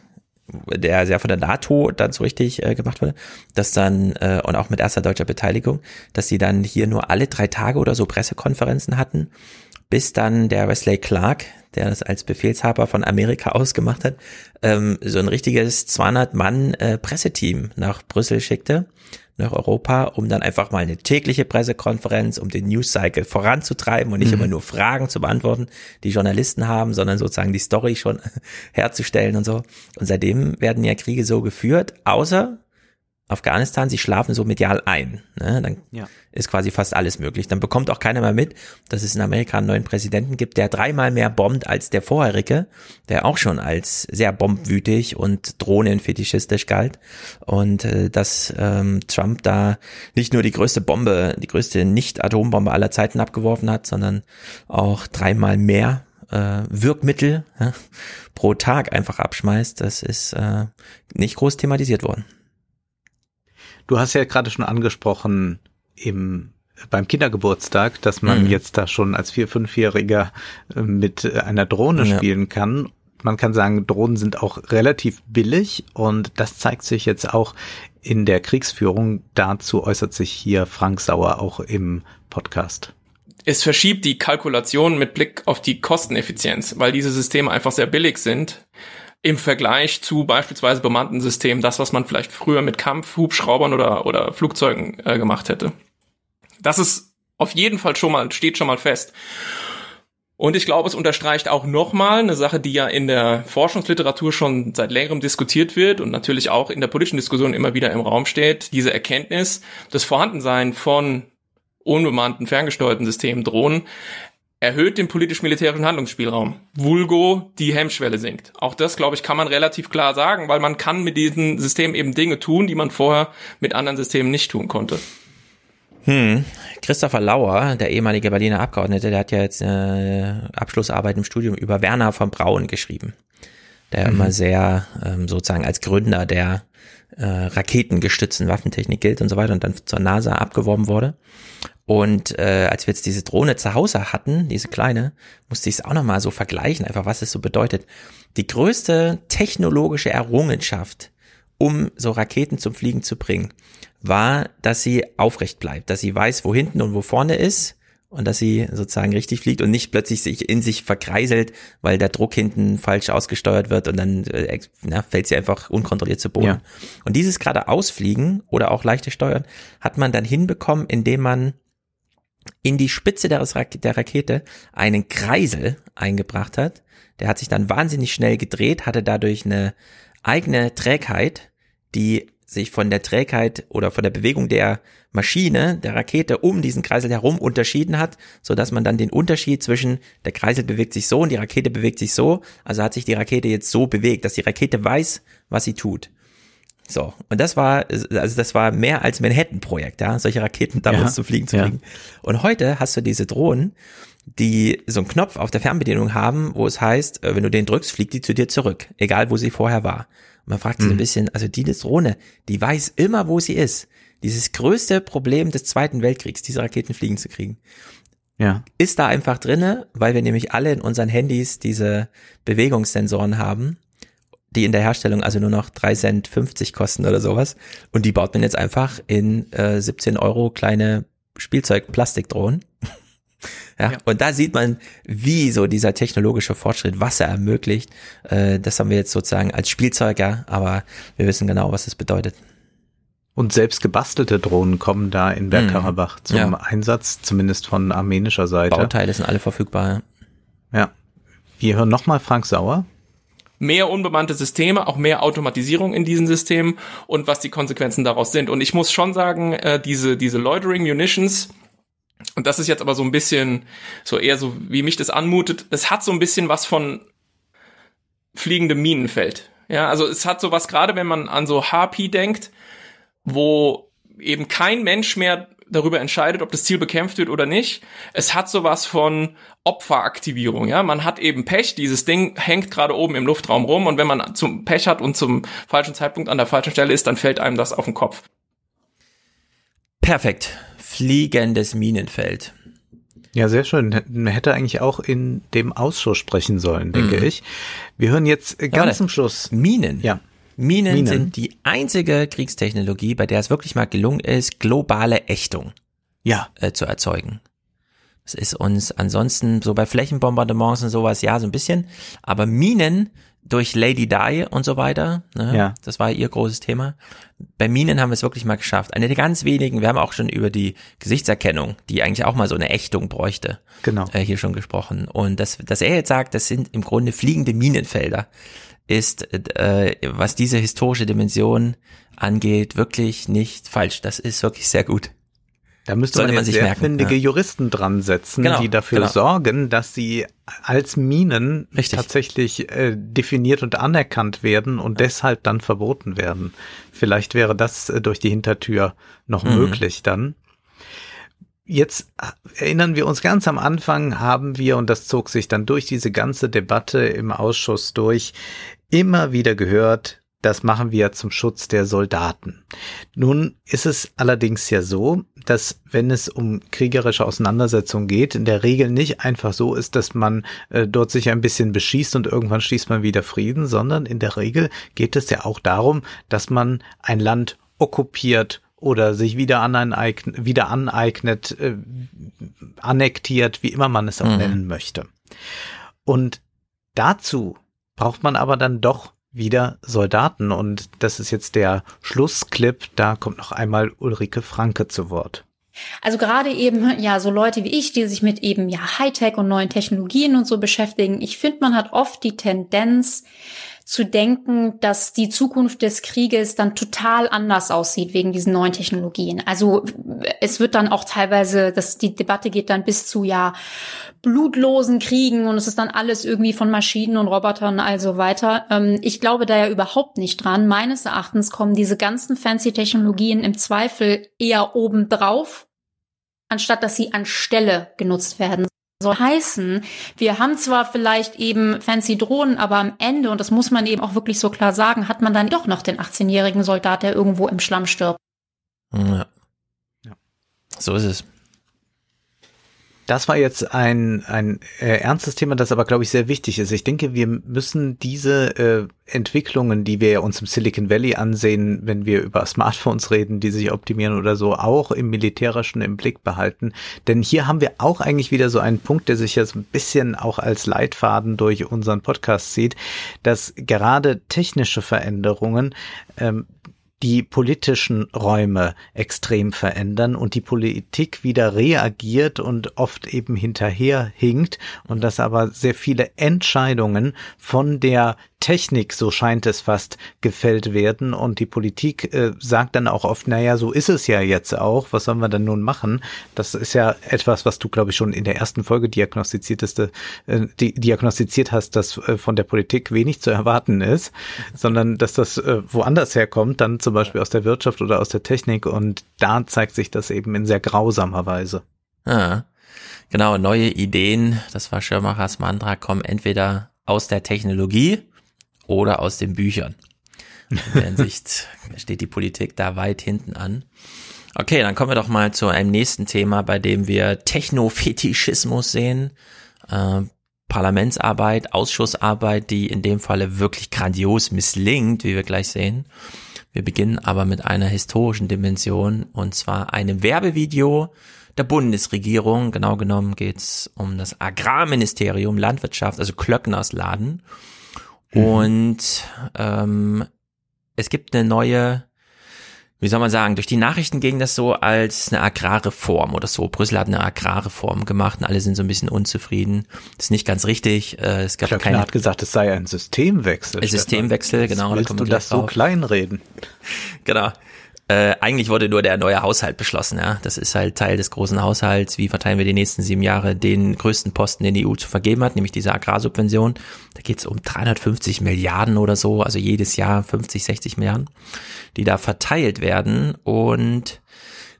der sehr von der NATO dann so richtig äh, gemacht wurde, dass dann, äh, und auch mit erster deutscher Beteiligung, dass sie dann hier nur alle drei Tage oder so Pressekonferenzen hatten, bis dann der Wesley Clark, der das als Befehlshaber von Amerika ausgemacht hat, ähm, so ein richtiges 200 Mann äh, Presseteam nach Brüssel schickte, nach Europa, um dann einfach mal eine tägliche Pressekonferenz, um den News Cycle voranzutreiben und nicht mhm. immer nur Fragen zu beantworten, die Journalisten haben, sondern sozusagen die Story schon herzustellen und so. Und seitdem werden ja Kriege so geführt, außer Afghanistan, sie schlafen so medial ein. Ne? Dann ja. ist quasi fast alles möglich. Dann bekommt auch keiner mehr mit, dass es in Amerika einen neuen Präsidenten gibt, der dreimal mehr bombt als der vorherige, der auch schon als sehr bombwütig und drohnenfetischistisch galt. Und äh, dass ähm, Trump da nicht nur die größte Bombe, die größte Nicht-Atombombe aller Zeiten abgeworfen hat, sondern auch dreimal mehr äh, Wirkmittel ja, pro Tag einfach abschmeißt, das ist äh, nicht groß thematisiert worden. Du hast ja gerade schon angesprochen, im beim Kindergeburtstag, dass man mhm. jetzt da schon als vier, fünfjähriger äh, mit einer Drohne ja. spielen kann. Man kann sagen, Drohnen sind auch relativ billig und das zeigt sich jetzt auch in der Kriegsführung. Dazu äußert sich hier Frank Sauer auch im Podcast. Es verschiebt die Kalkulation mit Blick auf die Kosteneffizienz, weil diese Systeme einfach sehr billig sind im Vergleich zu beispielsweise bemannten Systemen, das, was man vielleicht früher mit Kampfhubschraubern oder, oder Flugzeugen äh, gemacht hätte. Das ist auf jeden Fall schon mal, steht schon mal fest. Und ich glaube, es unterstreicht auch nochmal eine Sache, die ja in der Forschungsliteratur schon seit längerem diskutiert wird und natürlich auch in der politischen Diskussion immer wieder im Raum steht, diese Erkenntnis, das Vorhandensein von unbemannten, ferngesteuerten Systemen, Drohnen, erhöht den politisch-militärischen Handlungsspielraum. Vulgo die Hemmschwelle sinkt. Auch das, glaube ich, kann man relativ klar sagen, weil man kann mit diesen Systemen eben Dinge tun, die man vorher mit anderen Systemen nicht tun konnte. Hm. Christopher Lauer, der ehemalige Berliner Abgeordnete, der hat ja jetzt eine Abschlussarbeit im Studium über Werner von Braun geschrieben, der mhm. immer sehr ähm, sozusagen als Gründer der äh, raketengestützten Waffentechnik gilt und so weiter und dann zur NASA abgeworben wurde. Und äh, als wir jetzt diese Drohne zu Hause hatten, diese kleine, musste ich es auch nochmal so vergleichen, einfach was es so bedeutet. Die größte technologische Errungenschaft, um so Raketen zum Fliegen zu bringen, war, dass sie aufrecht bleibt, dass sie weiß, wo hinten und wo vorne ist und dass sie sozusagen richtig fliegt und nicht plötzlich sich in sich verkreiselt, weil der Druck hinten falsch ausgesteuert wird und dann äh, na, fällt sie einfach unkontrolliert zu Boden. Ja. Und dieses gerade Ausfliegen oder auch leichte Steuern hat man dann hinbekommen, indem man in die Spitze der, der Rakete einen Kreisel eingebracht hat. Der hat sich dann wahnsinnig schnell gedreht, hatte dadurch eine eigene Trägheit, die sich von der Trägheit oder von der Bewegung der Maschine, der Rakete um diesen Kreisel herum unterschieden hat, so dass man dann den Unterschied zwischen der Kreisel bewegt sich so und die Rakete bewegt sich so, also hat sich die Rakete jetzt so bewegt, dass die Rakete weiß, was sie tut. So, und das war, also das war mehr als Manhattan-Projekt, ja, solche Raketen damals ja, zu fliegen zu kriegen. Ja. Und heute hast du diese Drohnen, die so einen Knopf auf der Fernbedienung haben, wo es heißt, äh, wenn du den drückst, fliegt die zu dir zurück, egal wo sie vorher war. Und man fragt sich mhm. ein bisschen, also die Drohne, die weiß immer, wo sie ist. Dieses größte Problem des Zweiten Weltkriegs, diese Raketen fliegen zu kriegen. Ja. Ist da einfach drinne, weil wir nämlich alle in unseren Handys diese Bewegungssensoren haben die in der Herstellung also nur noch 3 Cent 50 kosten oder sowas. Und die baut man jetzt einfach in äh, 17 Euro kleine Spielzeug-Plastikdrohnen. ja, ja, und da sieht man, wie so dieser technologische Fortschritt Wasser ermöglicht. Äh, das haben wir jetzt sozusagen als Spielzeuger, aber wir wissen genau, was das bedeutet. Und selbst gebastelte Drohnen kommen da in Bergkarabach hm. zum ja. Einsatz, zumindest von armenischer Seite. Bauteile sind alle verfügbar. Ja. Wir hören nochmal Frank Sauer mehr unbemannte Systeme, auch mehr Automatisierung in diesen Systemen und was die Konsequenzen daraus sind. Und ich muss schon sagen, äh, diese, diese Loitering Munitions, und das ist jetzt aber so ein bisschen, so eher so, wie mich das anmutet, es hat so ein bisschen was von fliegendem Minenfeld. Ja, also es hat so was, gerade wenn man an so Harpy denkt, wo eben kein Mensch mehr darüber entscheidet, ob das Ziel bekämpft wird oder nicht. Es hat sowas von Opferaktivierung, ja. Man hat eben Pech, dieses Ding hängt gerade oben im Luftraum rum und wenn man zum Pech hat und zum falschen Zeitpunkt an der falschen Stelle ist, dann fällt einem das auf den Kopf. Perfekt. Fliegendes Minenfeld. Ja, sehr schön. Hätte eigentlich auch in dem Ausschuss sprechen sollen, denke mhm. ich. Wir hören jetzt ganz ja, zum Schluss. Minen. Ja. Minen, Minen sind die einzige Kriegstechnologie, bei der es wirklich mal gelungen ist, globale Ächtung ja. Äh, zu erzeugen. Das ist uns ansonsten so bei Flächenbombardements und sowas, ja, so ein bisschen. Aber Minen durch Lady Di und so weiter, ne, ja. das war ihr großes Thema. Bei Minen haben wir es wirklich mal geschafft. Eine der ganz wenigen, wir haben auch schon über die Gesichtserkennung, die eigentlich auch mal so eine Ächtung bräuchte, genau. äh, hier schon gesprochen. Und das, dass er jetzt sagt, das sind im Grunde fliegende Minenfelder, ist, äh, was diese historische Dimension angeht, wirklich nicht falsch. Das ist wirklich sehr gut. Da müsste man, man sich merken, findige ja. Juristen dran setzen, genau, die dafür genau. sorgen, dass sie als Minen Richtig. tatsächlich äh, definiert und anerkannt werden und ja. deshalb dann verboten werden. Vielleicht wäre das äh, durch die Hintertür noch mhm. möglich dann. Jetzt erinnern wir uns ganz am Anfang haben wir, und das zog sich dann durch diese ganze Debatte im Ausschuss durch, immer wieder gehört, das machen wir zum Schutz der Soldaten. Nun ist es allerdings ja so, dass wenn es um kriegerische Auseinandersetzungen geht, in der Regel nicht einfach so ist, dass man äh, dort sich ein bisschen beschießt und irgendwann schließt man wieder Frieden, sondern in der Regel geht es ja auch darum, dass man ein Land okkupiert oder sich wieder aneignet, wieder aneignet, äh, annektiert, wie immer man es auch mhm. nennen möchte. Und dazu braucht man aber dann doch wieder Soldaten. Und das ist jetzt der Schlussclip. Da kommt noch einmal Ulrike Franke zu Wort. Also gerade eben, ja, so Leute wie ich, die sich mit eben ja Hightech und neuen Technologien und so beschäftigen. Ich finde, man hat oft die Tendenz, zu denken, dass die Zukunft des Krieges dann total anders aussieht wegen diesen neuen Technologien. Also es wird dann auch teilweise, dass die Debatte geht dann bis zu ja blutlosen Kriegen und es ist dann alles irgendwie von Maschinen und Robotern also weiter. Ähm, ich glaube da ja überhaupt nicht dran. Meines Erachtens kommen diese ganzen fancy Technologien im Zweifel eher obendrauf, anstatt dass sie anstelle genutzt werden soll heißen, wir haben zwar vielleicht eben fancy Drohnen, aber am Ende, und das muss man eben auch wirklich so klar sagen, hat man dann doch noch den 18-jährigen Soldat, der irgendwo im Schlamm stirbt. Ja. ja. So ist es. Das war jetzt ein, ein äh, ernstes Thema, das aber, glaube ich, sehr wichtig ist. Ich denke, wir müssen diese äh, Entwicklungen, die wir uns im Silicon Valley ansehen, wenn wir über Smartphones reden, die sich optimieren oder so, auch im Militärischen im Blick behalten. Denn hier haben wir auch eigentlich wieder so einen Punkt, der sich so ein bisschen auch als Leitfaden durch unseren Podcast sieht, dass gerade technische Veränderungen ähm, die politischen Räume extrem verändern und die Politik wieder reagiert und oft eben hinterherhinkt und dass aber sehr viele Entscheidungen von der Technik, so scheint es fast, gefällt werden. Und die Politik äh, sagt dann auch oft, naja, so ist es ja jetzt auch. Was sollen wir denn nun machen? Das ist ja etwas, was du, glaube ich, schon in der ersten Folge diagnostizierteste, äh, di diagnostiziert hast, dass äh, von der Politik wenig zu erwarten ist, sondern dass das äh, woanders herkommt, dann zum Beispiel aus der Wirtschaft oder aus der Technik. Und da zeigt sich das eben in sehr grausamer Weise. Ah, genau, neue Ideen, das war Schirmachers Mantra, kommen entweder aus der Technologie oder aus den Büchern. In der Hinsicht steht die Politik da weit hinten an. Okay, dann kommen wir doch mal zu einem nächsten Thema, bei dem wir Technofetischismus sehen. Äh, Parlamentsarbeit, Ausschussarbeit, die in dem Falle wirklich grandios misslingt, wie wir gleich sehen. Wir beginnen aber mit einer historischen Dimension und zwar einem Werbevideo der Bundesregierung. Genau genommen geht's um das Agrarministerium Landwirtschaft, also Klöckners Laden. Mhm. Und ähm, es gibt eine neue, wie soll man sagen, durch die Nachrichten ging das so als eine Agrarreform oder so. Brüssel hat eine Agrarreform gemacht und alle sind so ein bisschen unzufrieden. Das ist nicht ganz richtig. Äh, es gab Klöckner keine, hat gesagt, es sei ein Systemwechsel. Ein Systemwechsel, genau. Willst da du das so kleinreden? Genau. Äh, eigentlich wurde nur der neue Haushalt beschlossen, ja. Das ist halt Teil des großen Haushalts. Wie verteilen wir die nächsten sieben Jahre den größten Posten, den die EU zu vergeben hat, nämlich diese Agrarsubvention. Da geht es um 350 Milliarden oder so, also jedes Jahr 50, 60 Milliarden, die da verteilt werden. Und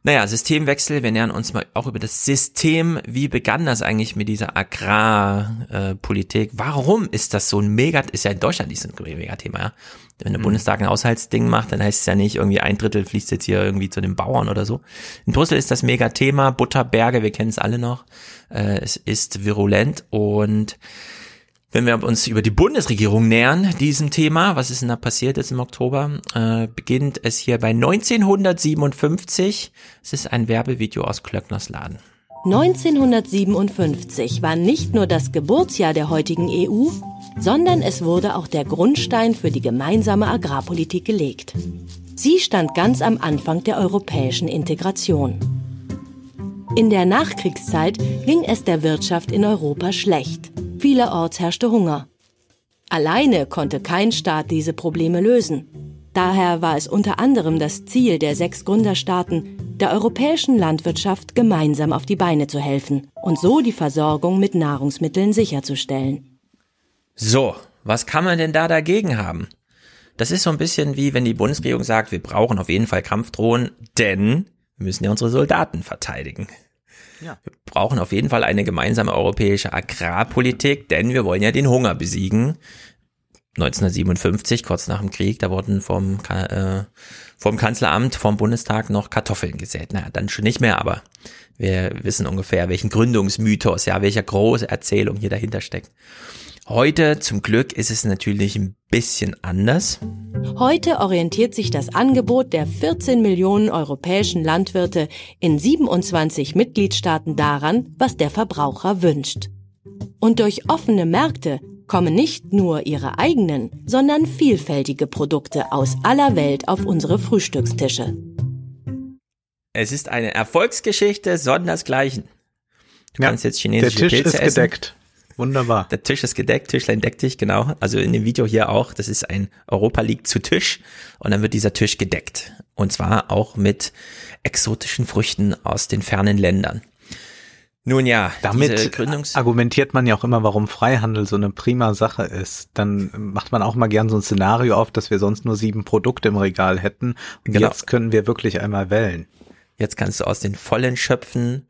naja, Systemwechsel, wir nähern uns mal auch über das System. Wie begann das eigentlich mit dieser Agrarpolitik? Warum ist das so ein mega, ist ja in Deutschland so ein Megathema, ja? Wenn der Mhm. Bundestag ein Haushaltsding macht, dann heißt es ja nicht irgendwie ein Drittel fließt jetzt hier irgendwie zu den Bauern oder so. In Brüssel ist das Megathema, Butterberge, wir kennen es alle noch. Äh, es ist virulent und wenn wir uns über die Bundesregierung nähern, diesem Thema, was ist denn da passiert jetzt im Oktober, äh, beginnt es hier bei 1957. Es ist ein Werbevideo aus Klöckners Laden. 1957 war nicht nur das Geburtsjahr der heutigen EU, sondern es wurde auch der Grundstein für die gemeinsame Agrarpolitik gelegt. Sie stand ganz am Anfang der europäischen Integration. In der Nachkriegszeit ging es der Wirtschaft in Europa schlecht. Vielerorts herrschte Hunger. Alleine konnte kein Staat diese Probleme lösen. Daher war es unter anderem das Ziel der sechs Gründerstaaten, der europäischen Landwirtschaft gemeinsam auf die Beine zu helfen und so die Versorgung mit Nahrungsmitteln sicherzustellen. So, was kann man denn da dagegen haben? Das ist so ein bisschen wie wenn die Bundesregierung sagt, wir brauchen auf jeden Fall Kampfdrohnen, denn wir müssen ja unsere Soldaten verteidigen. Ja. Wir brauchen auf jeden Fall eine gemeinsame europäische Agrarpolitik, denn wir wollen ja den Hunger besiegen. 1957, kurz nach dem Krieg, da wurden vom, äh, vom Kanzleramt, vom Bundestag noch Kartoffeln gesät. Naja, dann schon nicht mehr, aber wir wissen ungefähr, welchen Gründungsmythos, ja, welcher große Erzählung hier dahinter steckt. Heute, zum Glück, ist es natürlich ein bisschen anders. Heute orientiert sich das Angebot der 14 Millionen europäischen Landwirte in 27 Mitgliedstaaten daran, was der Verbraucher wünscht. Und durch offene Märkte kommen nicht nur ihre eigenen, sondern vielfältige Produkte aus aller Welt auf unsere Frühstückstische. Es ist eine Erfolgsgeschichte sondersgleichen. Du Ja, kannst jetzt Der chinesische Tisch Pilze ist essen. gedeckt. Wunderbar. Der Tisch ist gedeckt, Tischlein deck dich, genau. Also in dem Video hier auch, das ist ein Europa liegt zu Tisch und dann wird dieser Tisch gedeckt. Und zwar auch mit exotischen Früchten aus den fernen Ländern. Nun ja, Damit argumentiert man ja auch immer, warum Freihandel so eine prima Sache ist. Dann macht man auch mal gern so ein Szenario auf, dass wir sonst nur sieben Produkte im Regal hätten. Und Genau. jetzt können wir wirklich einmal wählen. Jetzt kannst du aus den Vollen schöpfen.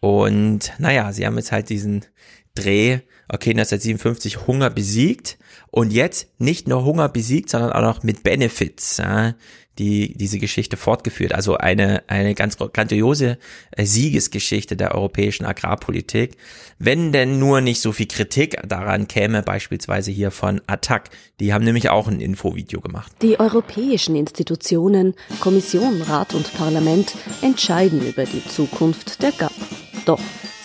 Und naja, sie haben jetzt halt diesen Dreh, okay, 1957 Hunger besiegt und jetzt nicht nur Hunger besiegt, sondern auch noch mit Benefits, ja, die diese Geschichte fortgeführt. Also eine, eine ganz grandiose äh, Siegesgeschichte der europäischen Agrarpolitik. Wenn denn nur nicht so viel Kritik daran käme, beispielsweise hier von Attac. Die haben nämlich auch ein Infovideo gemacht. Die europäischen Institutionen, Kommission, Rat und Parlament entscheiden über die Zukunft der GAP. Doch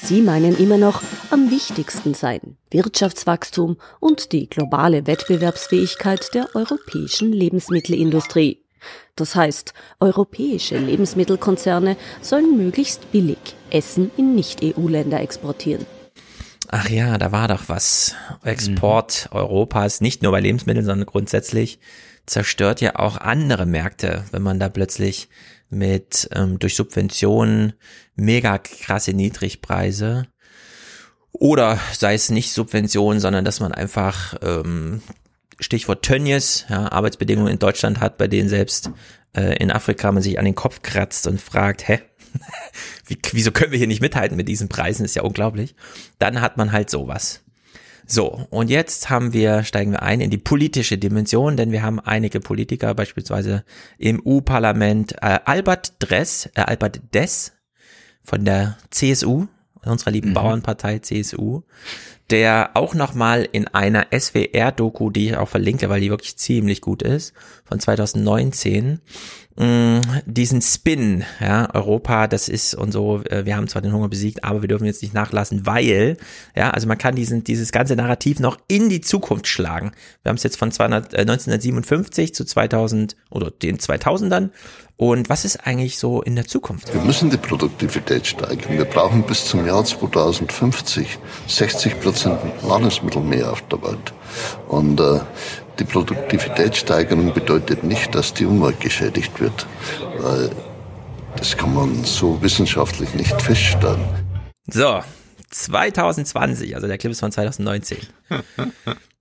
sie meinen immer noch, am wichtigsten seien Wirtschaftswachstum und die globale Wettbewerbsfähigkeit der europäischen Lebensmittelindustrie. Das heißt, europäische Lebensmittelkonzerne sollen möglichst billig Essen in Nicht-EU-Länder exportieren. Ach ja, da war doch was. Export Europas, nicht nur bei Lebensmitteln, sondern grundsätzlich zerstört ja auch andere Märkte, wenn man da plötzlich mit ähm, durch Subventionen mega krasse Niedrigpreise oder sei es nicht Subventionen, sondern dass man einfach ähm, Stichwort Tönnies, ja, Arbeitsbedingungen in Deutschland hat, bei denen selbst äh, in Afrika man sich an den Kopf kratzt und fragt, hä, wie, wieso können wir hier nicht mithalten mit diesen Preisen? Ist ja unglaublich. Dann hat man halt sowas. So, und jetzt haben wir, steigen wir ein in die politische Dimension, denn wir haben einige Politiker, beispielsweise im EU-Parlament, äh, Albert Dress, äh, Albert Dess von der CSU, unserer lieben Bauernpartei CSU, der auch nochmal in einer SWR-Doku, die ich auch verlinke, weil die wirklich ziemlich gut ist, von 2019, mh, diesen Spin, ja, Europa, das ist und so, äh, wir haben zwar den Hunger besiegt, aber wir dürfen jetzt nicht nachlassen, weil, ja, also man kann diesen, dieses ganze Narrativ noch in die Zukunft schlagen. Wir haben es jetzt von 200, äh, 1957 zu 2000 oder den 2000ern Und was ist eigentlich so in der Zukunft? Wir müssen die Produktivität steigern. Wir brauchen bis zum Jahr 2050 60 Prozent Nahrungsmittel mehr auf der Welt. Und äh, die Produktivitätssteigerung bedeutet nicht, dass die Umwelt geschädigt wird, weil das kann man so wissenschaftlich nicht feststellen. So, 2020, also der Clip ist von 2019.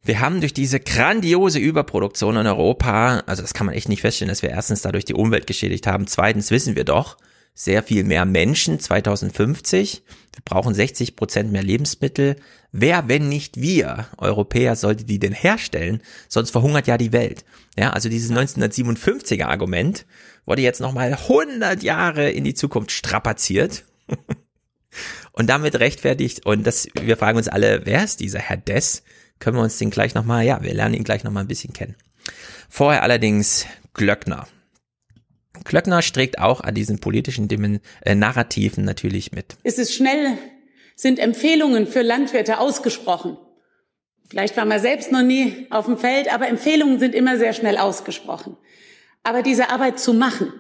Wir haben durch diese grandiose Überproduktion in Europa, also das kann man echt nicht feststellen, dass wir erstens dadurch die Umwelt geschädigt haben. Zweitens wissen wir doch, sehr viel mehr Menschen 2050. Wir brauchen 60 Prozent mehr Lebensmittel. Wer, wenn nicht wir Europäer, sollte die denn herstellen? Sonst verhungert ja die Welt. Ja, also dieses 1957er Argument wurde jetzt nochmal 100 Jahre in die Zukunft strapaziert. und damit rechtfertigt. Und das, wir fragen uns alle, wer ist dieser Herr Dess? Können wir uns den gleich nochmal, ja, wir lernen ihn gleich nochmal ein bisschen kennen. Vorher allerdings Glöckner. Klöckner streckt auch an diesen politischen Dimen äh, Narrativen natürlich mit. Es ist schnell, sind Empfehlungen für Landwirte ausgesprochen. Vielleicht war man selbst noch nie auf dem Feld, aber Empfehlungen sind immer sehr schnell ausgesprochen. Aber diese Arbeit zu machen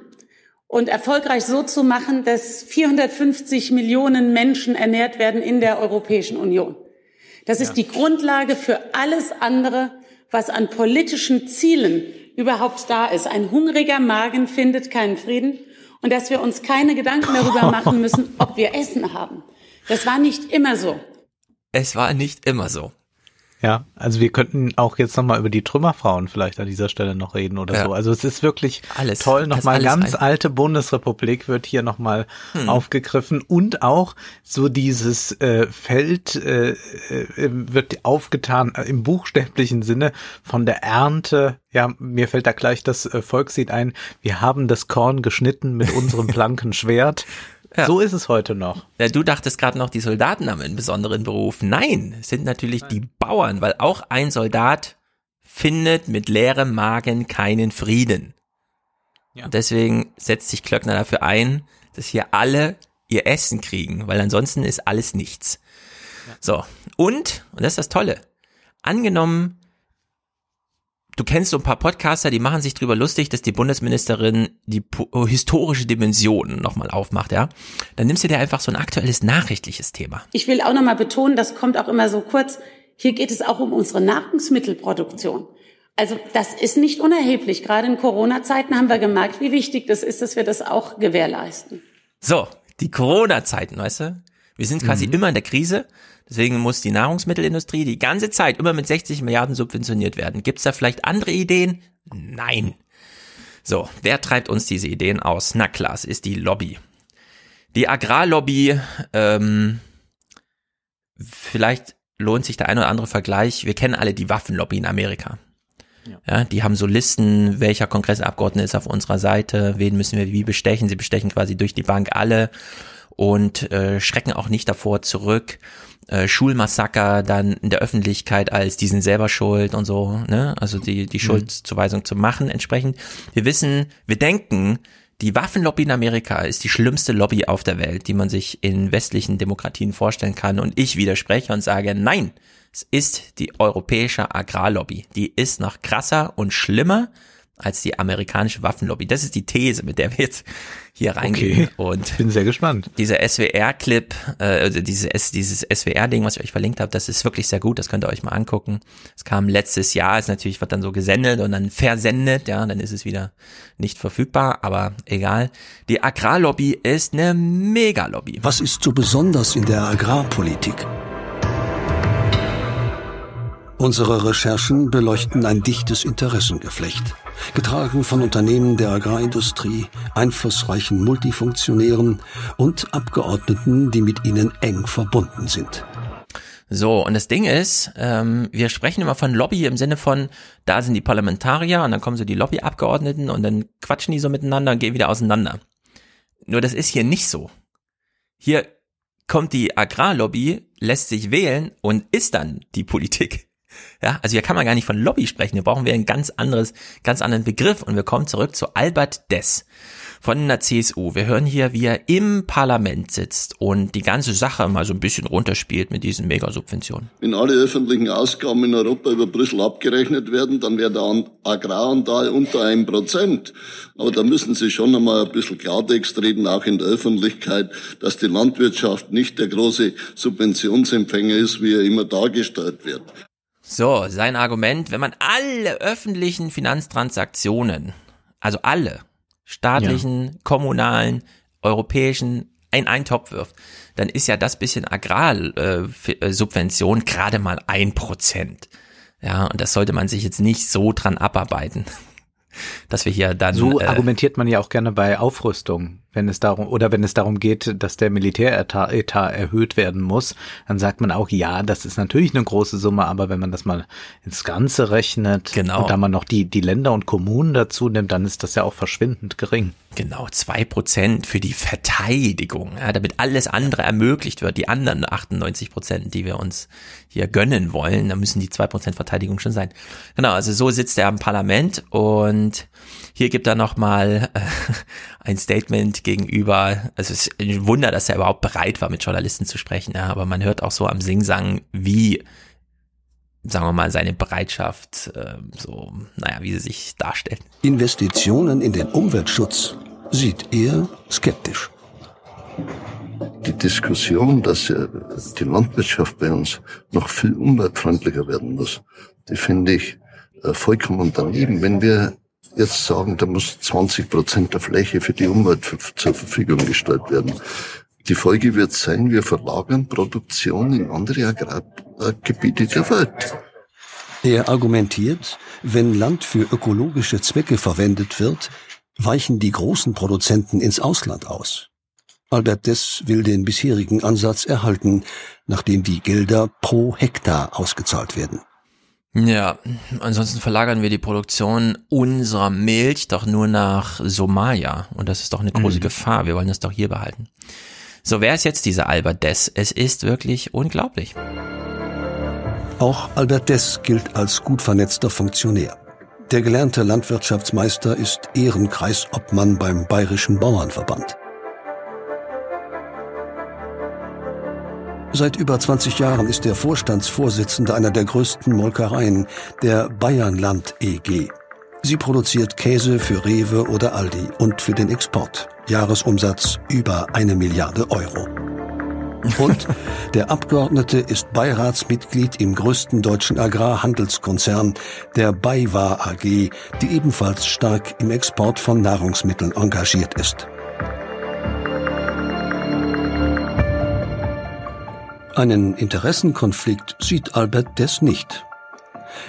und erfolgreich so zu machen, dass 450 Millionen Menschen ernährt werden in der Europäischen Union. Das ist ja. die Grundlage für alles andere, was an politischen Zielen überhaupt da ist. Ein hungriger Magen findet keinen Frieden und dass wir uns keine Gedanken darüber machen müssen, ob wir Essen haben. Das war nicht immer so. Es war nicht immer so. Ja, also wir könnten auch jetzt nochmal über die Trümmerfrauen vielleicht an dieser Stelle noch reden oder ja. so. Also es ist wirklich alles, toll. Nochmal ganz alte Bundesrepublik wird hier nochmal hm. aufgegriffen und auch so dieses äh, Feld äh, äh, wird aufgetan im buchstäblichen Sinne von der Ernte. Ja, mir fällt da gleich das äh, Volkslied ein. Wir haben das Korn geschnitten mit unserem blanken Schwert. Ja. So ist es heute noch. Ja, du dachtest gerade noch, die Soldaten haben einen besonderen Beruf. Nein, es sind natürlich Nein. die Bauern, weil auch ein Soldat findet mit leerem Magen keinen Frieden. Ja. Und deswegen setzt sich Klöckner dafür ein, dass hier alle ihr Essen kriegen, weil ansonsten ist alles nichts. Ja. So, und, und das ist das Tolle, angenommen, du kennst so ein paar Podcaster, die machen sich drüber lustig, dass die Bundesministerin die historische Dimension nochmal aufmacht, ja. Dann nimmst du dir einfach so ein aktuelles nachrichtliches Thema. Ich will auch nochmal betonen, das kommt auch immer so kurz. Hier geht es auch um unsere Nahrungsmittelproduktion. Also das ist nicht unerheblich. Gerade in Corona-Zeiten haben wir gemerkt, wie wichtig das ist, dass wir das auch gewährleisten. So, die Corona-Zeiten, weißt du? Wir sind quasi mhm. immer in der Krise. Deswegen muss die Nahrungsmittelindustrie die ganze Zeit immer mit 60 Milliarden subventioniert werden. Gibt es da vielleicht andere Ideen? Nein. So, wer treibt uns diese Ideen aus? Na klar, es ist die Lobby. Die Agrarlobby, ähm, vielleicht lohnt sich der ein oder andere Vergleich. Wir kennen alle die Waffenlobby in Amerika. Ja. ja. die haben so Listen, welcher Kongressabgeordnete ist auf unserer Seite, wen müssen wir wie bestechen. Sie bestechen quasi durch die Bank alle und äh, schrecken auch nicht davor zurück, äh, Schulmassaker dann in der Öffentlichkeit als die sind selber schuld und so, ne? Also die, die mhm. Schuldzuweisung zu machen entsprechend. Wir wissen, wir denken, die Waffenlobby in Amerika ist die schlimmste Lobby auf der Welt, die man sich in westlichen Demokratien vorstellen kann. Und ich widerspreche und sage, nein, es ist die europäische Agrarlobby. Die ist noch krasser und schlimmer als die amerikanische Waffenlobby. Das ist die These, mit der wir jetzt hier reingehen. Okay. Und bin sehr gespannt. Dieser SWR-Clip, äh, also dieses, dieses SWR-Ding, was ich euch verlinkt habe, das ist wirklich sehr gut. Das könnt ihr euch mal angucken. Es kam letztes Jahr, ist natürlich wird dann so gesendet und dann versendet, ja, dann ist es wieder nicht verfügbar, aber egal. Die Agrarlobby ist eine Megalobby. Was ist so besonders in der Agrarpolitik? Unsere Recherchen beleuchten ein dichtes Interessengeflecht, getragen von Unternehmen der Agrarindustrie, einflussreichen Multifunktionären und Abgeordneten, die mit ihnen eng verbunden sind. So, und das Ding ist, ähm, wir sprechen immer von Lobby im Sinne von, da sind die Parlamentarier und dann kommen so die Lobbyabgeordneten und dann quatschen die so miteinander und gehen wieder auseinander. Nur das ist hier nicht so. Hier kommt die Agrarlobby, lässt sich wählen und ist dann die Politik. Ja, also hier kann man gar nicht von Lobby sprechen. Hier brauchen wir ein ganz anderes, ganz anderen Begriff. Und wir kommen zurück zu Albert Dess von der CSU. Wir hören hier, wie er im Parlament sitzt und die ganze Sache mal so ein bisschen runterspielt mit diesen Megasubventionen. Wenn alle öffentlichen Ausgaben in Europa über Brüssel abgerechnet werden, dann wäre der Agraranteil unter einem Prozent. Aber da müssen Sie schon einmal ein bisschen Klartext reden, auch in der Öffentlichkeit, dass die Landwirtschaft nicht der große Subventionsempfänger ist, wie er immer dargestellt wird. So, sein Argument, wenn man alle öffentlichen Finanztransaktionen, also alle, staatlichen, ja. kommunalen, europäischen in einen Topf wirft, dann ist ja das bisschen Agrarsubvention äh, gerade mal ein Prozent. Ja, und das sollte man sich jetzt nicht so dran abarbeiten, dass wir hier dann. So äh, argumentiert man ja auch gerne bei Aufrüstung wenn es darum oder wenn es darum geht, dass der Militäretat erhöht werden muss, dann sagt man auch, ja, das ist natürlich eine große Summe, aber wenn man das mal ins Ganze rechnet genau. und da man noch die, die Länder und Kommunen dazu nimmt, dann ist das ja auch verschwindend gering. Genau, zwei Prozent für die Verteidigung, ja, damit alles andere ermöglicht wird, die anderen 98 Prozent, die wir uns hier gönnen wollen, da müssen die zwei Prozent Verteidigung schon sein. Genau, also so sitzt er im Parlament und hier gibt er nochmal äh, ein Statement gegenüber, also es ist ein Wunder, dass er überhaupt bereit war, mit Journalisten zu sprechen, ja, aber man hört auch so am Singsang, wie, sagen wir mal, seine Bereitschaft, äh, so, naja, wie sie sich darstellt. Investitionen in den Umweltschutz sieht er skeptisch. Die Diskussion, dass die Landwirtschaft bei uns noch viel umweltfreundlicher werden muss, die finde ich äh, vollkommen daneben. Wenn wir jetzt sagen, da muss 20 Prozent der Fläche für die Umwelt zur Verfügung gestellt werden. Die Folge wird sein, wir verlagern Produktion in andere Agrargebiete der Welt. Er argumentiert, wenn Land für ökologische Zwecke verwendet wird, weichen die großen Produzenten ins Ausland aus. Albert Dess will den bisherigen Ansatz erhalten, nachdem die Gelder pro Hektar ausgezahlt werden. Ja, ansonsten verlagern wir die Produktion unserer Milch doch nur nach Somalia. Und das ist doch eine große mhm. Gefahr. Wir wollen das doch hier behalten. So, wer ist jetzt dieser Albert Dess? Es ist wirklich unglaublich. Auch Albert Dess gilt als gut vernetzter Funktionär. Der gelernte Landwirtschaftsmeister ist Ehrenkreisobmann beim Bayerischen Bauernverband. Seit über 20 Jahren ist er Vorstandsvorsitzender einer der größten Molkereien, der Bayernland EG. Sie produziert Käse für Rewe oder Aldi und für den Export. Jahresumsatz über eine Milliarde Euro. Und der Abgeordnete ist Beiratsmitglied im größten deutschen Agrarhandelskonzern, der BayWa AG, die ebenfalls stark im Export von Nahrungsmitteln engagiert ist. Einen Interessenkonflikt sieht Albert Dess nicht.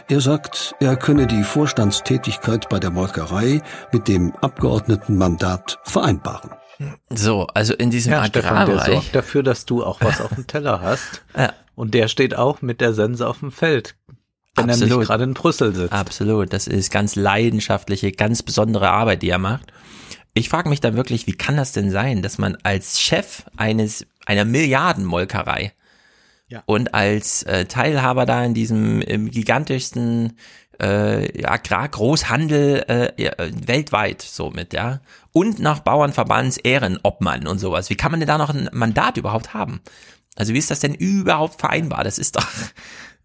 Er sagt, er könne die Vorstandstätigkeit bei der Molkerei mit dem Abgeordnetenmandat vereinbaren. So, also in diesem ja, Stefan, der sorgt dafür, dass du auch was auf dem Teller hast. ja. Und der steht auch mit der Sense auf dem Feld. Wenn Absolut. er nicht gerade in Brüssel sitzt. Absolut. Das ist ganz leidenschaftliche, ganz besondere Arbeit, die er macht. Ich frage mich da wirklich, wie kann das denn sein, dass man als Chef eines einer Milliardenmolkerei ja. Und als äh, Teilhaber da in diesem im gigantischsten äh, Agrargroßhandel äh, weltweit somit, ja. Und nach Bauernverbands Ehrenobmann und sowas. Wie kann man denn da noch ein Mandat überhaupt haben? Also wie ist das denn überhaupt vereinbar? Das ist doch,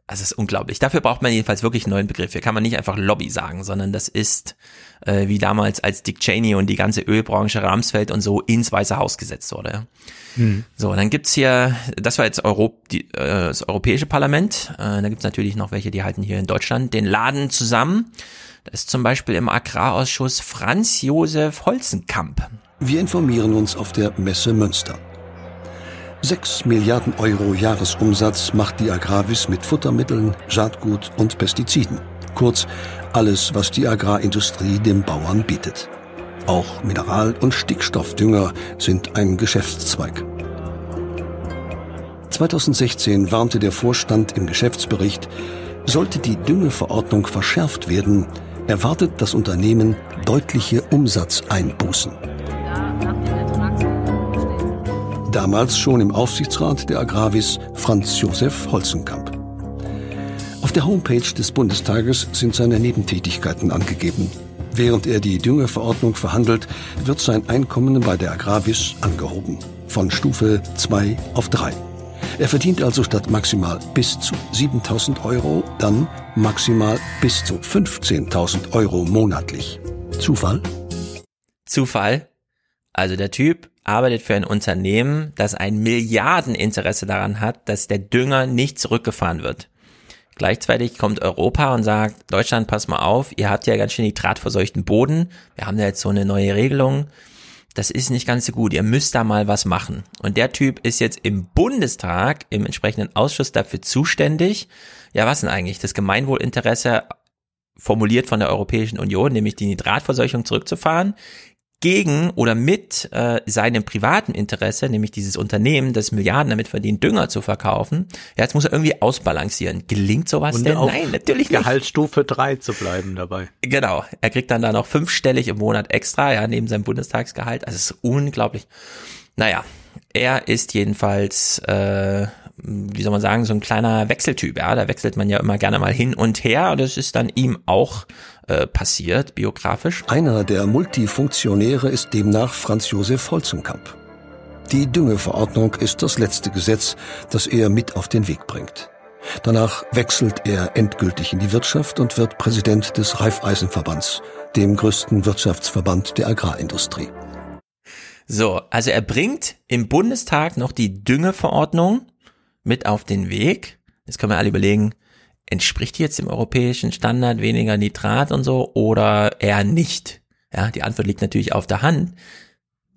also ist unglaublich. Dafür braucht man jedenfalls wirklich einen neuen Begriff. Hier kann man nicht einfach Lobby sagen, sondern das ist äh, wie damals, als Dick Cheney und die ganze Ölbranche Ramsfeld und so ins Weiße Haus gesetzt wurde. Mhm. So, dann gibt's hier, das war jetzt Europ, die, äh, das Europäische Parlament. Äh, da gibt's natürlich noch welche, die halten hier in Deutschland den Laden zusammen. Da ist zum Beispiel im Agrarausschuss Franz Josef Holzenkamp. Wir informieren uns auf der Messe Münster. 6 Milliarden Euro Jahresumsatz macht die Agravis mit Futtermitteln, Saatgut und Pestiziden. Kurz alles, was die Agrarindustrie dem Bauern bietet. Auch Mineral- und Stickstoffdünger sind ein Geschäftszweig. 2016 warnte der Vorstand im Geschäftsbericht, sollte die Düngeverordnung verschärft werden, erwartet das Unternehmen deutliche Umsatzeinbußen damals schon im Aufsichtsrat der Agravis Franz Josef Holzenkamp. Auf der Homepage des Bundestages sind seine Nebentätigkeiten angegeben. Während er die Düngeverordnung verhandelt, wird sein Einkommen bei der Agravis angehoben. Von Stufe 2 auf 3. Er verdient also statt maximal bis zu 7000 Euro dann maximal bis zu 15.000 Euro monatlich. Zufall? Zufall. Also der Typ arbeitet für ein Unternehmen, das ein Milliardeninteresse daran hat, dass der Dünger nicht zurückgefahren wird. Gleichzeitig kommt Europa und sagt, Deutschland, pass mal auf, ihr habt ja ganz schön nitratverseuchten Boden. Wir haben da jetzt so eine neue Regelung. Das ist nicht ganz so gut. Ihr müsst da mal was machen. Und der Typ ist jetzt im Bundestag, im entsprechenden Ausschuss dafür zuständig. Ja, was denn eigentlich? Das Gemeinwohlinteresse formuliert von der Europäischen Union, nämlich die Nitratverseuchung zurückzufahren, gegen oder mit äh, seinem privaten Interesse, nämlich dieses Unternehmen, das Milliarden damit verdient, Dünger zu verkaufen. Ja, jetzt muss er irgendwie ausbalancieren. Gelingt sowas Und denn? Nein, natürlich nicht. Gehaltsstufe 3 zu bleiben dabei. Genau. Er kriegt dann da noch fünfstellig im Monat extra, ja, neben seinem Bundestagsgehalt. Also es ist unglaublich. Naja, er ist jedenfalls, äh, wie soll man sagen, so ein kleiner Wechseltyp. Ja, da wechselt man ja immer gerne mal hin und her. Und das ist dann ihm auch äh, passiert, biografisch. Einer der Multifunktionäre ist demnach Franz Josef Holzenkamp. Die Düngeverordnung ist das letzte Gesetz, das er mit auf den Weg bringt. Danach wechselt er endgültig in die Wirtschaft und wird Präsident des Raiffeisenverbands, dem größten Wirtschaftsverband der Agrarindustrie. So, also er bringt im Bundestag noch die Düngeverordnung mit auf den Weg. Jetzt können wir alle überlegen, entspricht die jetzt dem europäischen Standard weniger Nitrat und so oder eher nicht? Ja, die Antwort liegt natürlich auf der Hand.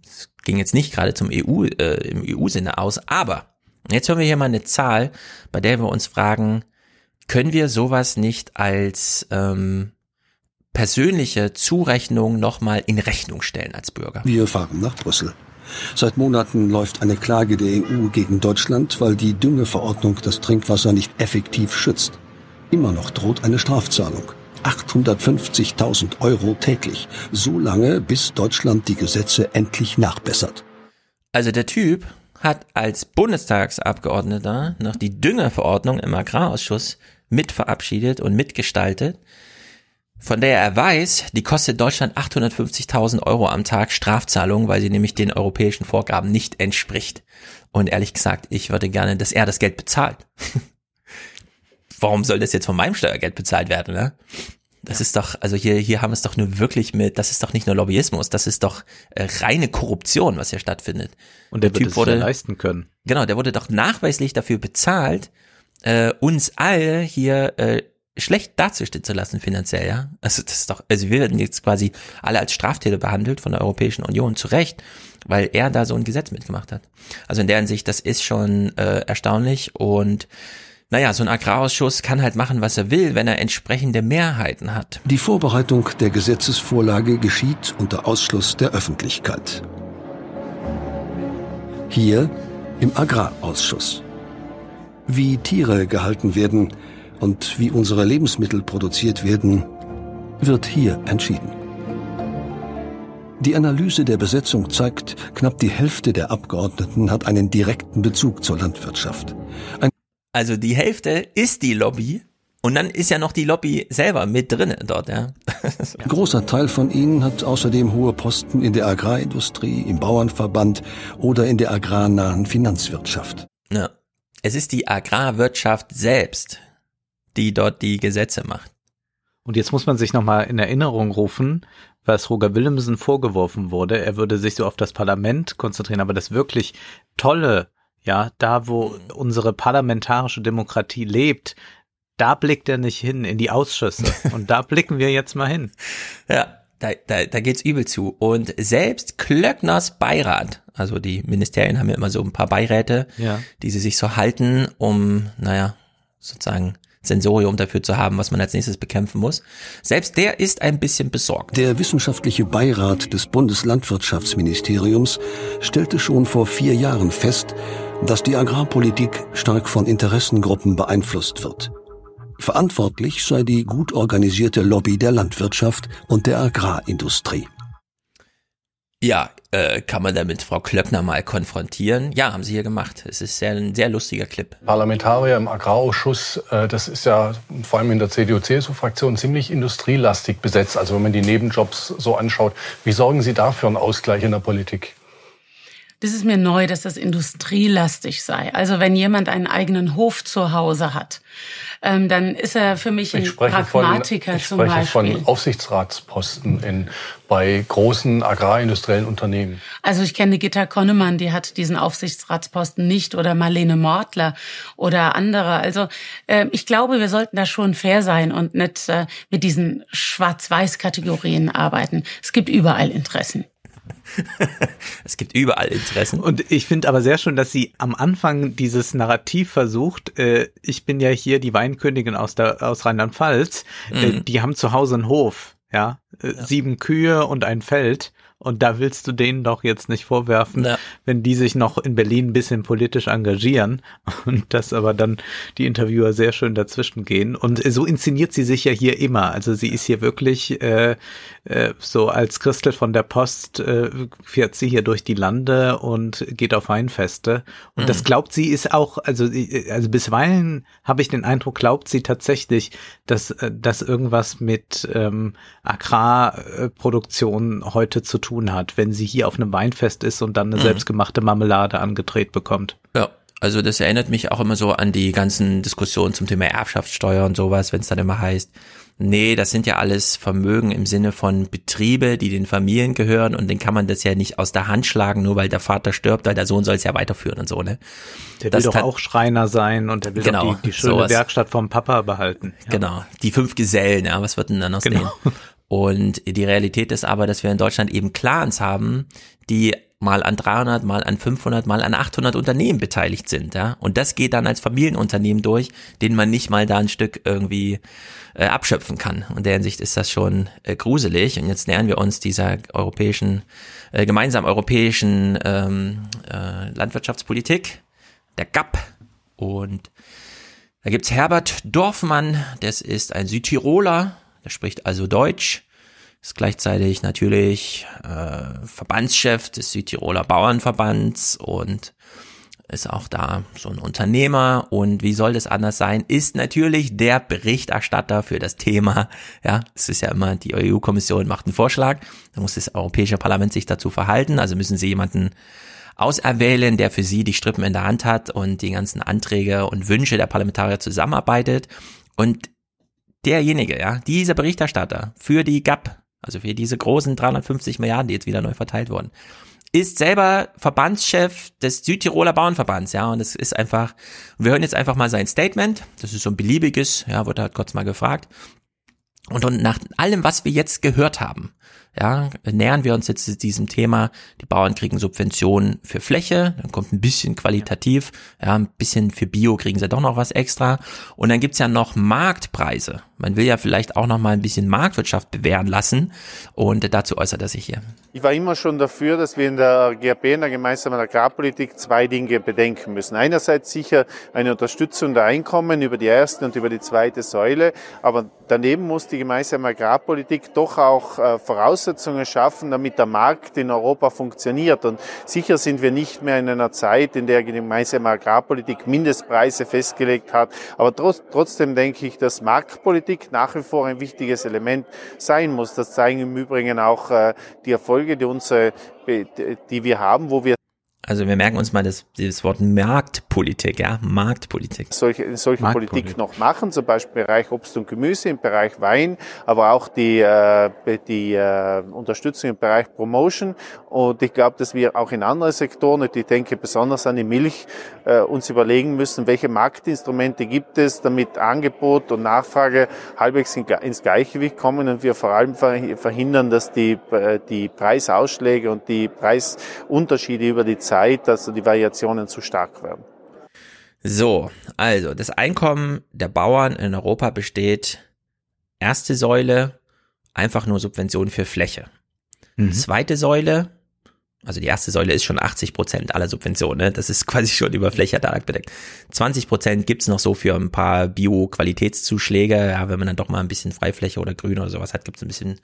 Es ging jetzt nicht gerade zum EU, äh, im EU-Sinne aus, aber jetzt hören wir hier mal eine Zahl, bei der wir uns fragen, können wir sowas nicht als ähm, persönliche Zurechnung nochmal in Rechnung stellen als Bürger? Wir fahren nach Brüssel. Seit Monaten läuft eine Klage der EU gegen Deutschland, weil die Düngeverordnung das Trinkwasser nicht effektiv schützt. Immer noch droht eine Strafzahlung. 850.000 Euro täglich. So lange, bis Deutschland die Gesetze endlich nachbessert. Also der Typ hat als Bundestagsabgeordneter noch die Düngerverordnung im Agrarausschuss mit verabschiedet und mitgestaltet, von der er weiß, die kostet Deutschland 850.000 Euro am Tag Strafzahlung, weil sie nämlich den europäischen Vorgaben nicht entspricht. Und ehrlich gesagt, ich würde gerne, dass er das Geld bezahlt. Warum soll das jetzt von meinem Steuergeld bezahlt werden, ne? Das ist doch, also hier, hier haben wir es doch nur wirklich mit, das ist doch nicht nur Lobbyismus, das ist doch äh, reine Korruption, was hier stattfindet. Und der, der Typ wurde leisten können. Genau, der wurde doch nachweislich dafür bezahlt, äh, uns alle hier äh, schlecht dazustehen zu lassen finanziell, ja. Also das ist doch, also wir werden jetzt quasi alle als Straftäter behandelt von der Europäischen Union, zu Recht, weil er da so ein Gesetz mitgemacht hat. Also in der Hinsicht, das ist schon äh, erstaunlich und naja, so ein Agrarausschuss kann halt machen, was er will, wenn er entsprechende Mehrheiten hat. Die Vorbereitung der Gesetzesvorlage geschieht unter Ausschluss der Öffentlichkeit. Hier im Agrarausschuss. Wie Tiere gehalten werden und wie unsere Lebensmittel produziert werden, wird hier entschieden. Die Analyse der Besetzung zeigt, knapp die Hälfte der Abgeordneten hat einen direkten Bezug zur Landwirtschaft. Ein also die Hälfte ist die Lobby und dann ist ja noch die Lobby selber mit drin dort, ja. Ein großer Teil von ihnen hat außerdem hohe Posten in der Agrarindustrie, im Bauernverband oder in der agrarnahen Finanzwirtschaft. Ja. Es ist die Agrarwirtschaft selbst, die dort die Gesetze macht. Und jetzt muss man sich nochmal in Erinnerung rufen, was Roger Willemsen vorgeworfen wurde. Er würde sich so auf das Parlament konzentrieren, aber das wirklich tolle ja, da wo unsere parlamentarische Demokratie lebt, da blickt er nicht hin in die Ausschüsse. Und da blicken wir jetzt mal hin. Ja, da, da, da geht's übel zu. Und selbst Klöckners Beirat, also die Ministerien haben ja immer so ein paar Beiräte, ja. die sie sich so halten, um, naja, sozusagen Sensorium dafür zu haben, was man als nächstes bekämpfen muss. Selbst der ist ein bisschen besorgt. Der wissenschaftliche Beirat des Bundeslandwirtschaftsministeriums stellte schon vor vier Jahren fest, dass die Agrarpolitik stark von Interessengruppen beeinflusst wird. Verantwortlich sei die gut organisierte Lobby der Landwirtschaft und der Agrarindustrie. Ja, äh, kann man damit Frau Klöckner mal konfrontieren? Ja, haben sie hier gemacht. Es ist sehr, ein sehr lustiger Clip. Parlamentarier im Agrarausschuss, äh, das ist ja vor allem in der CDU-CSU-Fraktion ziemlich industrielastig besetzt. Also wenn man die Nebenjobs so anschaut, wie sorgen Sie dafür einen Ausgleich in der Politik? Das ist mir neu, dass das industrielastig sei. Also wenn jemand einen eigenen Hof zu Hause hat, ähm, dann ist er für mich ein Pragmatiker von, ich zum spreche Beispiel. von Aufsichtsratsposten in, bei großen agrarindustriellen Unternehmen. Also ich kenne Gitta Konnemann, die hat diesen Aufsichtsratsposten nicht oder Marlene Mortler oder andere. Also äh, ich glaube, wir sollten da schon fair sein und nicht äh, mit diesen Schwarz-Weiß-Kategorien arbeiten. Es gibt überall Interessen. es gibt überall Interessen. Und ich finde aber sehr schön, dass sie am Anfang dieses Narrativ versucht, äh, ich bin ja hier die Weinkönigin aus, der, aus Rheinland-Pfalz, äh, Mhm. die haben zu Hause einen Hof, ja, äh, sieben Kühe und ein Feld. Und da willst du denen doch jetzt nicht vorwerfen, Ja. wenn die sich noch in Berlin ein bisschen politisch engagieren und das aber dann die Interviewer sehr schön dazwischen gehen. Und so inszeniert sie sich ja hier immer. Also sie ist hier wirklich äh, äh, so als Christel von der Post äh, fährt sie hier durch die Lande und geht auf Weinfeste. Und Mhm. das glaubt sie ist auch, also, also bisweilen habe ich den Eindruck, glaubt sie tatsächlich, dass äh, das irgendwas mit ähm, Agrarproduktion heute zu tun hat, wenn sie hier auf einem Weinfest ist und dann eine Mhm. selbstgemachte Marmelade angedreht bekommt. Ja, also das erinnert mich auch immer so an die ganzen Diskussionen zum Thema Erbschaftssteuer und sowas, wenn es dann immer heißt, nee, das sind ja alles Vermögen im Sinne von Betriebe, die den Familien gehören und den kann man das ja nicht aus der Hand schlagen, nur weil der Vater stirbt, weil der Sohn soll es ja weiterführen und so, ne? Der will Das doch tat- auch Schreiner sein und der will Genau, doch die, die schöne sowas. Werkstatt vom Papa behalten. Ja. Genau, die fünf Gesellen, ja, was wird denn dann aus Genau. denen? Und die Realität ist aber, dass wir in Deutschland eben Clans haben, die mal an 300, mal an 500, mal an 800 Unternehmen beteiligt sind, ja. Und das geht dann als Familienunternehmen durch, denen man nicht mal da ein Stück irgendwie äh, abschöpfen kann. Und in der Hinsicht ist das schon äh, gruselig. Und jetzt nähern wir uns dieser europäischen, äh, gemeinsam europäischen ähm, äh, Landwirtschaftspolitik, der GAP. Und da gibt's Herbert Dorfmann, das ist ein Südtiroler, der spricht also Deutsch, ist gleichzeitig natürlich äh, Verbandschef des Südtiroler Bauernverbands und ist auch da so ein Unternehmer und wie soll das anders sein, ist natürlich der Berichterstatter für das Thema. Ja, es ist ja immer, die EU-Kommission macht einen Vorschlag, da muss das Europäische Parlament sich dazu verhalten, also müssen sie jemanden auserwählen, der für sie die Strippen in der Hand hat und die ganzen Anträge und Wünsche der Parlamentarier zusammenarbeitet. Und derjenige, ja, dieser Berichterstatter für die GAP, also für diese großen 350 Milliarden, die jetzt wieder neu verteilt wurden, ist selber Verbandschef des Südtiroler Bauernverbands, ja, und es ist einfach, wir hören jetzt einfach mal sein Statement, das ist so ein beliebiges, ja, wurde halt kurz mal gefragt, und, und nach allem, was wir jetzt gehört haben, ja, nähern wir uns jetzt diesem Thema. Die Bauern kriegen Subventionen für Fläche, dann kommt ein bisschen qualitativ, ja, ein bisschen für Bio kriegen sie doch noch was extra. Und dann gibt's ja noch Marktpreise. Man will ja vielleicht auch noch mal ein bisschen Marktwirtschaft bewähren lassen. Und dazu äußert er sich hier. Ich war immer schon dafür, dass wir in der GAP, in der gemeinsamen Agrarpolitik, zwei Dinge bedenken müssen. Einerseits sicher eine Unterstützung der Einkommen über die erste und über die zweite Säule, aber daneben muss die gemeinsame Agrarpolitik doch auch äh, Voraussetzungen schaffen, damit der Markt in Europa funktioniert. Und sicher sind wir nicht mehr in einer Zeit, in der die gemeinsame Agrarpolitik Mindestpreise festgelegt hat. Aber trotz, trotzdem denke ich, dass Marktpolitik nach wie vor ein wichtiges Element sein muss. Das zeigen im Übrigen auch äh, die Erfolge, die, unsere, die wir haben, wo wir Also wir merken uns mal das, das Wort Marktpolitik, ja, Marktpolitik. solche, solche Politik noch machen, zum Beispiel im Bereich Obst und Gemüse, im Bereich Wein, aber auch die, äh, die äh, Unterstützung im Bereich Promotion. Und ich glaube, dass wir auch in anderen Sektoren, und ich denke besonders an die Milch, äh, uns überlegen müssen, welche Marktinstrumente gibt es, damit Angebot und Nachfrage halbwegs in, ins Gleichgewicht kommen und wir vor allem verhindern, dass die, äh, die Preisausschläge und die Preisunterschiede über die Zeit, also die Variationen zu stark werden. So, also das Einkommen der Bauern in Europa besteht erste Säule einfach nur Subventionen für Fläche. Mhm. Zweite Säule, also die erste Säule ist schon 80 Prozent aller Subventionen, ne? das ist quasi schon über Flächendark bedeckt. 20 Prozent gibt's noch so für ein paar Bio-Qualitätszuschläge, ja, wenn man dann doch mal ein bisschen Freifläche oder Grün oder sowas hat, gibt's ein bisschen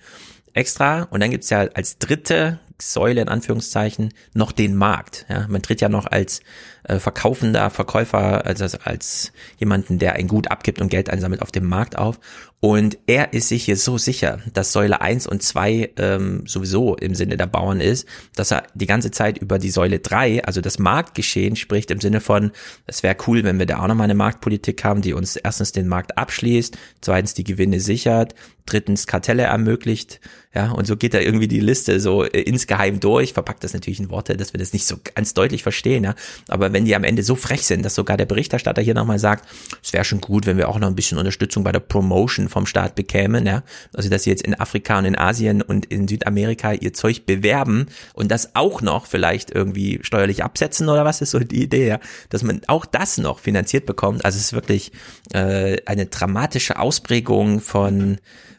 extra. Und dann gibt's ja als dritte Säule in Anführungszeichen noch den Markt. Ja, man tritt ja noch als äh, verkaufender Verkäufer, also als, als jemanden, der ein Gut abgibt und Geld einsammelt auf dem Markt auf. Und er ist sich hier so sicher, dass Säule 1 und 2 ähm, sowieso im Sinne der Bauern ist, dass er die ganze Zeit über die Säule 3, also das Marktgeschehen, spricht im Sinne von, es wäre cool, wenn wir da auch nochmal eine Marktpolitik haben, die uns erstens den Markt abschließt, zweitens die Gewinne sichert, drittens Kartelle ermöglicht, ja, und so geht er irgendwie die Liste so äh, insgeheim durch, verpackt das natürlich in Worte, dass wir das nicht so ganz deutlich verstehen, ja, aber wenn die am Ende so frech sind, dass sogar der Berichterstatter hier nochmal sagt, es wäre schon gut, wenn wir auch noch ein bisschen Unterstützung bei der Promotion vom Staat bekämen, ja, also dass sie jetzt in Afrika und in Asien und in Südamerika ihr Zeug bewerben und das auch noch vielleicht irgendwie steuerlich absetzen oder was ist so die Idee, ja, dass man auch das noch finanziert bekommt, also es ist wirklich äh, eine dramatische Ausprägung von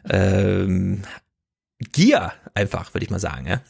ähm, Gier einfach, würde ich mal sagen, ja.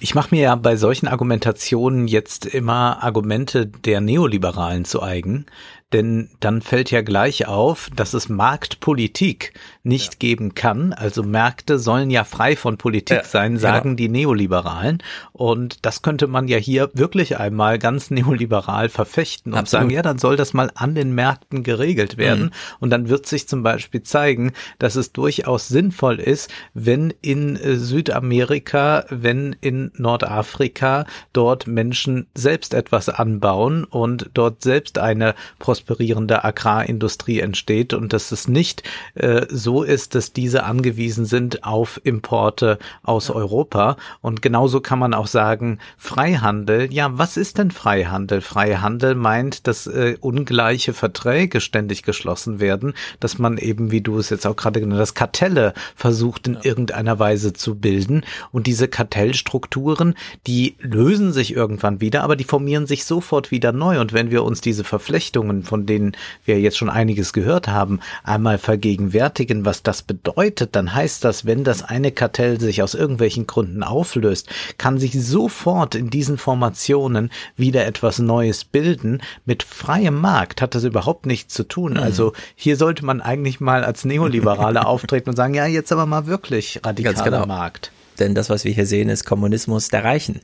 Ich mache mir ja bei solchen Argumentationen jetzt immer Argumente der Neoliberalen zu eigen, denn dann fällt ja gleich auf, dass es Marktpolitik nicht ja. geben kann. Also Märkte sollen ja frei von Politik ja, sein, genau. sagen genau. die Neoliberalen. Und das könnte man ja hier wirklich einmal ganz neoliberal verfechten und Absolut. sagen, ja, dann soll das mal an den Märkten geregelt werden. Mhm. Und dann wird sich zum Beispiel zeigen, dass es durchaus sinnvoll ist, wenn in äh, Südamerika, wenn in Nordafrika dort Menschen selbst etwas anbauen und dort selbst eine prosperierende Agrarindustrie entsteht und dass es nicht äh, so ist, dass diese angewiesen sind auf Importe aus Europa. Und genauso kann man auch sagen, Freihandel, ja, was ist denn Freihandel? Freihandel meint, dass äh, ungleiche Verträge ständig geschlossen werden, dass man eben, wie du es jetzt auch gerade genannt hast, Kartelle versucht in irgendeiner Weise zu bilden. Und diese Kartellstrukturen, die lösen sich irgendwann wieder, aber die formieren sich sofort wieder neu. Und wenn wir uns diese Verflechtungen von denen wir jetzt schon einiges gehört haben, einmal vergegenwärtigen, was das bedeutet, dann heißt das, wenn das eine Kartell sich aus irgendwelchen Gründen auflöst, kann sich sofort in diesen Formationen wieder etwas Neues bilden. Mit freiem Markt hat das überhaupt nichts zu tun. Mhm. Also hier sollte man eigentlich mal als Neoliberale auftreten und sagen, ja, jetzt aber mal wirklich radikaler genau. Markt. Denn das, was wir hier sehen, ist Kommunismus der Reichen.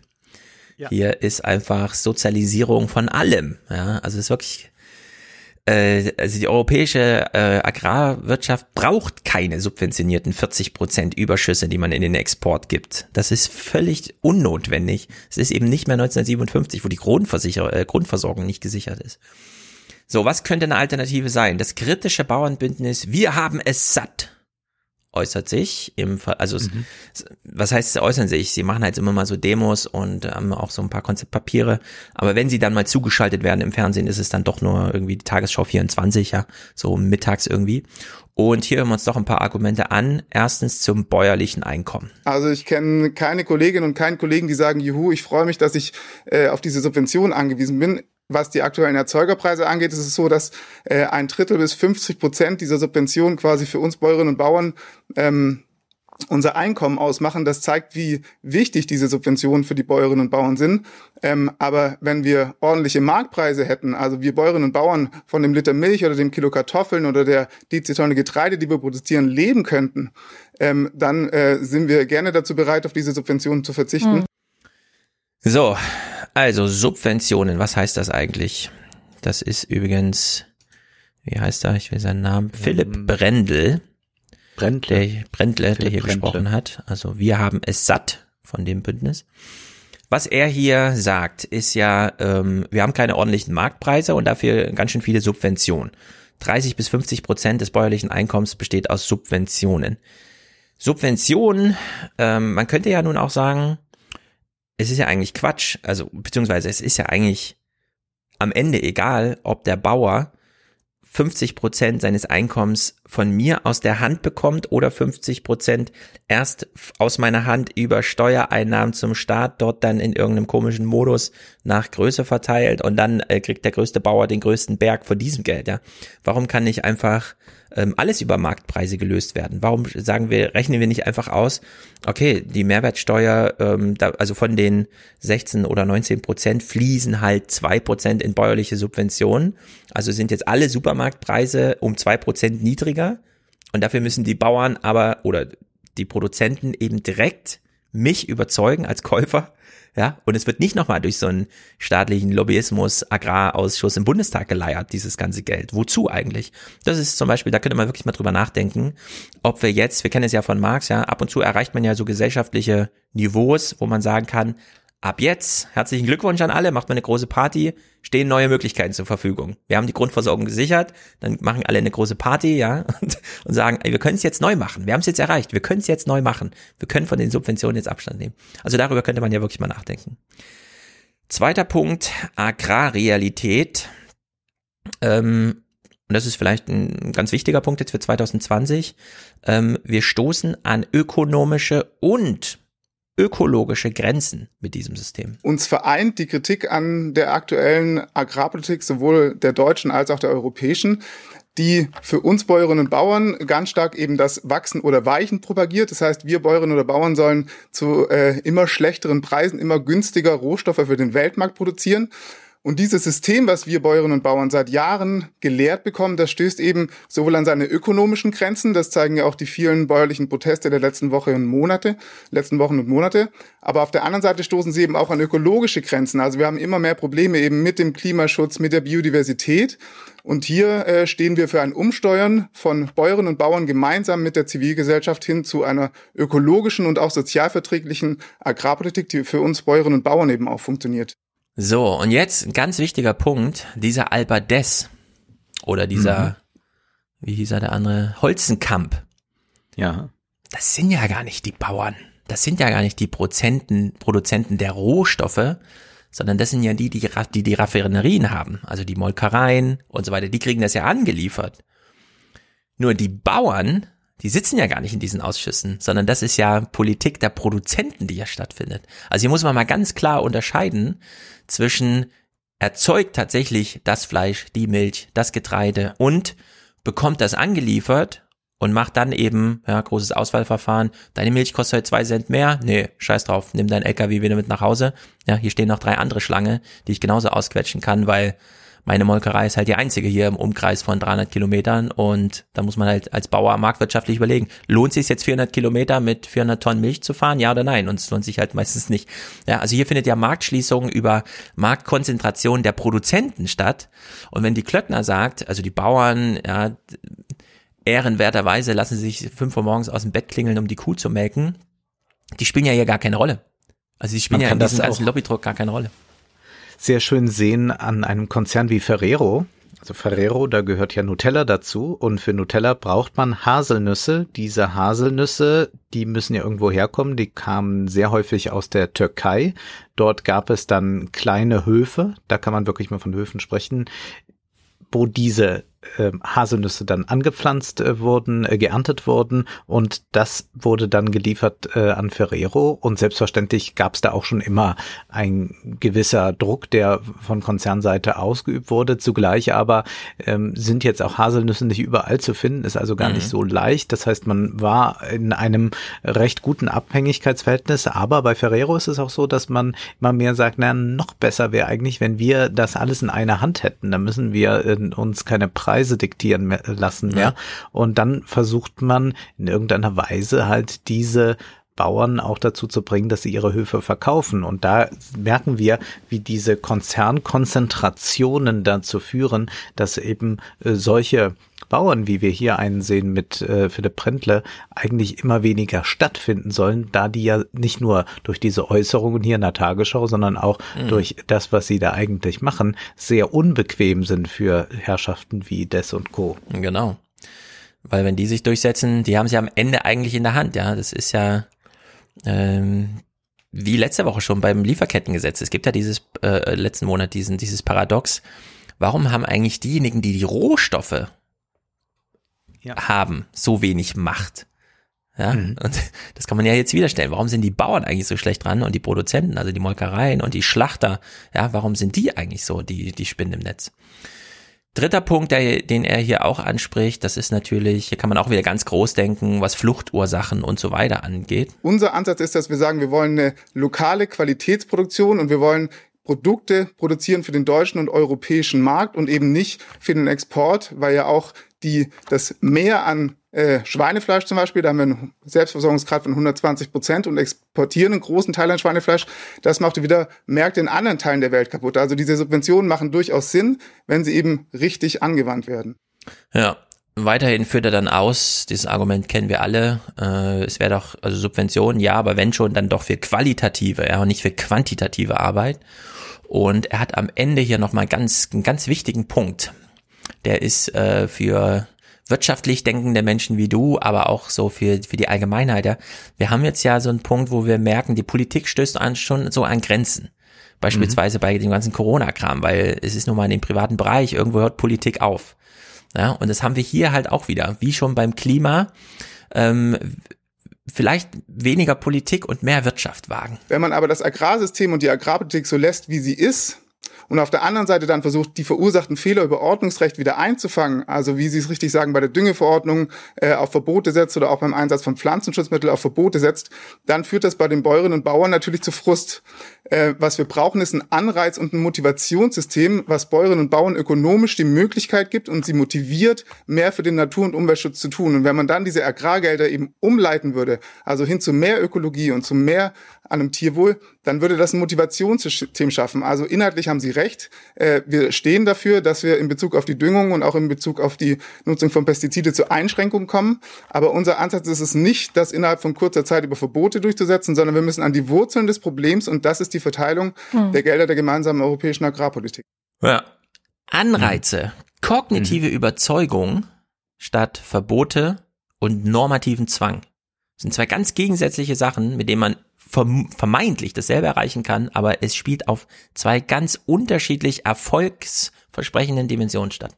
Ja. Hier ist einfach Sozialisierung von allem. Ja, also es ist wirklich äh, also die europäische äh, Agrarwirtschaft braucht keine subventionierten 40 Prozent Überschüsse, die man in den Export gibt. Das ist völlig unnotwendig. Es ist eben nicht mehr 1957, wo die Grundversicher äh, Grundversorgung nicht gesichert ist. So, was könnte eine Alternative sein? Das kritische Bauernbündnis, wir haben es satt äußert sich im Fall, also mhm. was heißt sie äußern sich? Sie machen halt immer mal so Demos und haben auch so ein paar Konzeptpapiere, aber wenn sie dann mal zugeschaltet werden im Fernsehen, ist es dann doch nur irgendwie die Tagesschau 24, ja, so mittags irgendwie. Und hier hören wir uns doch ein paar Argumente an. Erstens zum bäuerlichen Einkommen. Also ich kenne keine Kolleginnen und keinen Kollegen, die sagen, juhu, ich freue mich, dass ich äh, auf diese Subvention angewiesen bin. Was die aktuellen Erzeugerpreise angeht, ist es so, dass äh, ein Drittel bis 50 Prozent dieser Subventionen quasi für uns Bäuerinnen und Bauern ähm, unser Einkommen ausmachen. Das zeigt, wie wichtig diese Subventionen für die Bäuerinnen und Bauern sind. Ähm, aber wenn wir ordentliche Marktpreise hätten, also wir Bäuerinnen und Bauern von dem Liter Milch oder dem Kilo Kartoffeln oder der Dezitonne Getreide, die wir produzieren, leben könnten, ähm, dann äh, sind wir gerne dazu bereit, auf diese Subventionen zu verzichten. Hm. So, also Subventionen, was heißt das eigentlich? Das ist übrigens, wie heißt er? Ich will seinen Namen. Ähm, Philipp Brendel. Brendle. Der, Brendle, der hier Brendle. gesprochen hat. Also wir haben es satt von dem Bündnis. Was er hier sagt, ist ja, ähm, wir haben keine ordentlichen Marktpreise und dafür ganz schön viele Subventionen. 30 bis 50 Prozent des bäuerlichen Einkommens besteht aus Subventionen. Subventionen, ähm, man könnte ja nun auch sagen, es ist ja eigentlich Quatsch, also beziehungsweise es ist ja eigentlich am Ende egal, ob der Bauer 50 Prozent seines Einkommens von mir aus der Hand bekommt oder 50 Prozent erst aus meiner Hand über Steuereinnahmen zum Staat dort dann in irgendeinem komischen Modus nach Größe verteilt und dann äh, kriegt der größte Bauer den größten Berg von diesem Geld, ja. Warum kann nicht einfach ähm, alles über Marktpreise gelöst werden? Warum sagen wir, rechnen wir nicht einfach aus, okay, die Mehrwertsteuer, ähm, da, also von den 16 oder 19 Prozent fließen halt zwei Prozent in bäuerliche Subventionen. Also sind jetzt alle Supermarktpreise um zwei Prozent niedriger und dafür müssen die Bauern aber oder die Produzenten eben direkt mich überzeugen als Käufer ja, und es wird nicht nochmal durch so einen staatlichen Lobbyismus, Agrarausschuss im Bundestag geleiert, dieses ganze Geld. Wozu eigentlich? Das ist zum Beispiel, da könnte man wirklich mal drüber nachdenken, ob wir jetzt, wir kennen es ja von Marx, ja, ab und zu erreicht man ja so gesellschaftliche Niveaus, wo man sagen kann, ab jetzt, herzlichen Glückwunsch an alle, macht man eine große Party, stehen neue Möglichkeiten zur Verfügung. Wir haben die Grundversorgung gesichert, dann machen alle eine große Party, ja, und, und sagen, ey, wir können es jetzt neu machen. Wir haben es jetzt erreicht, wir können es jetzt neu machen. Wir können von den Subventionen jetzt Abstand nehmen. Also darüber könnte man ja wirklich mal nachdenken. Zweiter Punkt, Agrarrealität. Ähm, und das ist vielleicht ein ganz wichtiger Punkt jetzt für 2020. Ähm, wir stoßen an ökonomische und ökologische Grenzen mit diesem System. Uns vereint die Kritik an der aktuellen Agrarpolitik sowohl der deutschen als auch der europäischen, die für uns Bäuerinnen und Bauern ganz stark eben das Wachsen oder Weichen propagiert. Das heißt, wir Bäuerinnen oder Bauern sollen zu äh, immer schlechteren Preisen immer günstiger Rohstoffe für den Weltmarkt produzieren. Und dieses System, was wir Bäuerinnen und Bauern seit Jahren gelehrt bekommen, das stößt eben sowohl an seine ökonomischen Grenzen, das zeigen ja auch die vielen bäuerlichen Proteste der letzten Woche und Monate, letzten Wochen und Monate, aber auf der anderen Seite stoßen sie eben auch an ökologische Grenzen. Also wir haben immer mehr Probleme eben mit dem Klimaschutz, mit der Biodiversität. Und hier äh, stehen wir für ein Umsteuern von Bäuerinnen und Bauern gemeinsam mit der Zivilgesellschaft hin zu einer ökologischen und auch sozialverträglichen Agrarpolitik, die für uns Bäuerinnen und Bauern eben auch funktioniert. So, und jetzt ein ganz wichtiger Punkt, dieser Albert Dess oder dieser, mhm. wie hieß er der andere, Holzenkamp. Ja. Das sind ja gar nicht die Bauern. Das sind ja gar nicht die Prozenten, Produzenten der Rohstoffe, sondern das sind ja die, die die, die Raffinerien haben, also die Molkereien und so weiter, die kriegen das ja angeliefert. Nur die Bauern die sitzen ja gar nicht in diesen Ausschüssen, sondern das ist ja Politik der Produzenten, die ja stattfindet. Also hier muss man mal ganz klar unterscheiden zwischen erzeugt tatsächlich das Fleisch, die Milch, das Getreide und bekommt das angeliefert und macht dann eben, ja, großes Auswahlverfahren. Deine Milch kostet heute zwei Cent mehr? Nee, scheiß drauf. Nimm dein LKW wieder mit nach Hause. Ja, hier stehen noch drei andere Schlange, die ich genauso ausquetschen kann, weil meine Molkerei ist halt die einzige hier im Umkreis von 300 Kilometern und da muss man halt als Bauer marktwirtschaftlich überlegen, lohnt sich jetzt 400 Kilometer mit 400 Tonnen Milch zu fahren, ja oder nein? Und es lohnt sich halt meistens nicht. Ja, also hier findet ja Marktschließung über Marktkonzentration der Produzenten statt und wenn die Klöckner sagt, also die Bauern, ja, ehrenwerterweise lassen sie sich fünf Uhr morgens aus dem Bett klingeln, um die Kuh zu melken, die spielen ja hier gar keine Rolle. Also die spielen man ja in diesem ganzen Lobbydruck gar keine Rolle sehr schön sehen an einem Konzern wie Ferrero. Also Ferrero, da gehört ja Nutella dazu und für Nutella braucht man Haselnüsse. Diese Haselnüsse, die müssen ja irgendwo herkommen, die kamen sehr häufig aus der Türkei. Dort gab es dann kleine Höfe, da kann man wirklich mal von Höfen sprechen, wo diese Haselnüsse dann angepflanzt äh, wurden, äh, geerntet wurden und das wurde dann geliefert äh, an Ferrero und selbstverständlich gab es da auch schon immer ein gewisser Druck, der von Konzernseite ausgeübt wurde. Zugleich aber ähm, sind jetzt auch Haselnüsse nicht überall zu finden, ist also gar mhm. nicht so leicht. Das heißt, man war in einem recht guten Abhängigkeitsverhältnis, aber bei Ferrero ist es auch so, dass man immer mehr sagt, na, noch besser wäre eigentlich, wenn wir das alles in einer Hand hätten. Da müssen wir uns keine Preise Preise diktieren lassen mehr. Ja. Und dann versucht man in irgendeiner Weise halt diese Bauern auch dazu zu bringen, dass sie ihre Höfe verkaufen. Und da merken wir, wie diese Konzernkonzentrationen dazu führen, dass eben äh, solche Bauern, wie wir hier einen sehen mit äh, Philipp Prendle, eigentlich immer weniger stattfinden sollen, da die ja nicht nur durch diese Äußerungen hier in der Tagesschau, sondern auch mhm. durch das, was sie da eigentlich machen, sehr unbequem sind für Herrschaften wie Des und Co. Genau. Weil wenn die sich durchsetzen, die haben sie am Ende eigentlich in der Hand, ja. Das ist ja ähm, wie letzte Woche schon beim Lieferkettengesetz. Es gibt ja dieses äh, letzten Monat diesen dieses Paradox. Warum haben eigentlich diejenigen, die die Rohstoffe ja. haben, so wenig Macht. Ja, mhm. und das kann man ja jetzt wieder stellen. Warum sind die Bauern eigentlich so schlecht dran und die Produzenten, also die Molkereien und die Schlachter, ja, warum sind die eigentlich so die, die Spinnen im Netz? Dritter Punkt, der, den er hier auch anspricht, das ist natürlich, hier kann man auch wieder ganz groß denken, was Fluchtursachen und so weiter angeht. Unser Ansatz ist, dass wir sagen, wir wollen eine lokale Qualitätsproduktion und wir wollen Produkte produzieren für den deutschen und europäischen Markt und eben nicht für den Export, weil ja auch die, das Mehr an äh, Schweinefleisch zum Beispiel, da haben wir einen Selbstversorgungsgrad von 120 Prozent und exportieren einen großen Teil an Schweinefleisch. Das macht wieder Märkte in anderen Teilen der Welt kaputt. Also diese Subventionen machen durchaus Sinn, wenn sie eben richtig angewandt werden. Ja, Weiterhin führt er dann aus, dieses Argument kennen wir alle, äh, es wäre doch, also Subventionen, ja, aber wenn schon, dann doch für qualitative, ja, und nicht für quantitative Arbeit. Und er hat am Ende hier nochmal ganz, einen ganz wichtigen Punkt. Der ist äh, für wirtschaftlich denkende Menschen wie du, aber auch so für, für die Allgemeinheit. Ja. Wir haben jetzt ja so einen Punkt, wo wir merken, die Politik stößt an, schon so an Grenzen. Beispielsweise mhm. bei dem ganzen Corona-Kram, weil es ist nun mal in dem privaten Bereich, irgendwo hört Politik auf. Ja, und das haben wir hier halt auch wieder, wie schon beim Klima. Ähm, vielleicht weniger Politik und mehr Wirtschaft wagen. Wenn man aber das Agrarsystem und die Agrarpolitik so lässt, wie sie ist, und auf der anderen Seite dann versucht, die verursachten Fehler über Ordnungsrecht wieder einzufangen, also wie Sie es richtig sagen, bei der Düngeverordnung äh, auf Verbote setzt oder auch beim Einsatz von Pflanzenschutzmitteln auf Verbote setzt, dann führt das bei den Bäuerinnen und Bauern natürlich zu Frust. Äh, was wir brauchen, ist ein Anreiz- und ein Motivationssystem, was Bäuerinnen und Bauern ökonomisch die Möglichkeit gibt und sie motiviert, mehr für den Natur- und Umweltschutz zu tun. Und wenn man dann diese Agrargelder eben umleiten würde, also hin zu mehr Ökologie und zu mehr an einem Tierwohl, dann würde das ein Motivationssystem schaffen. Also inhaltlich haben Sie recht. Äh, wir stehen dafür, dass wir in Bezug auf die Düngung und auch in Bezug auf die Nutzung von Pestizide zu Einschränkungen kommen. Aber unser Ansatz ist es nicht, das innerhalb von kurzer Zeit über Verbote durchzusetzen, sondern wir müssen an die Wurzeln des Problems und das ist die Verteilung hm. der Gelder der gemeinsamen europäischen Agrarpolitik. Ja. Anreize, kognitive hm. Überzeugung statt Verbote und normativen Zwang. Das sind zwei ganz gegensätzliche Sachen, mit denen man vermeintlich dasselbe erreichen kann, aber es spielt auf zwei ganz unterschiedlich erfolgsversprechenden Dimensionen statt.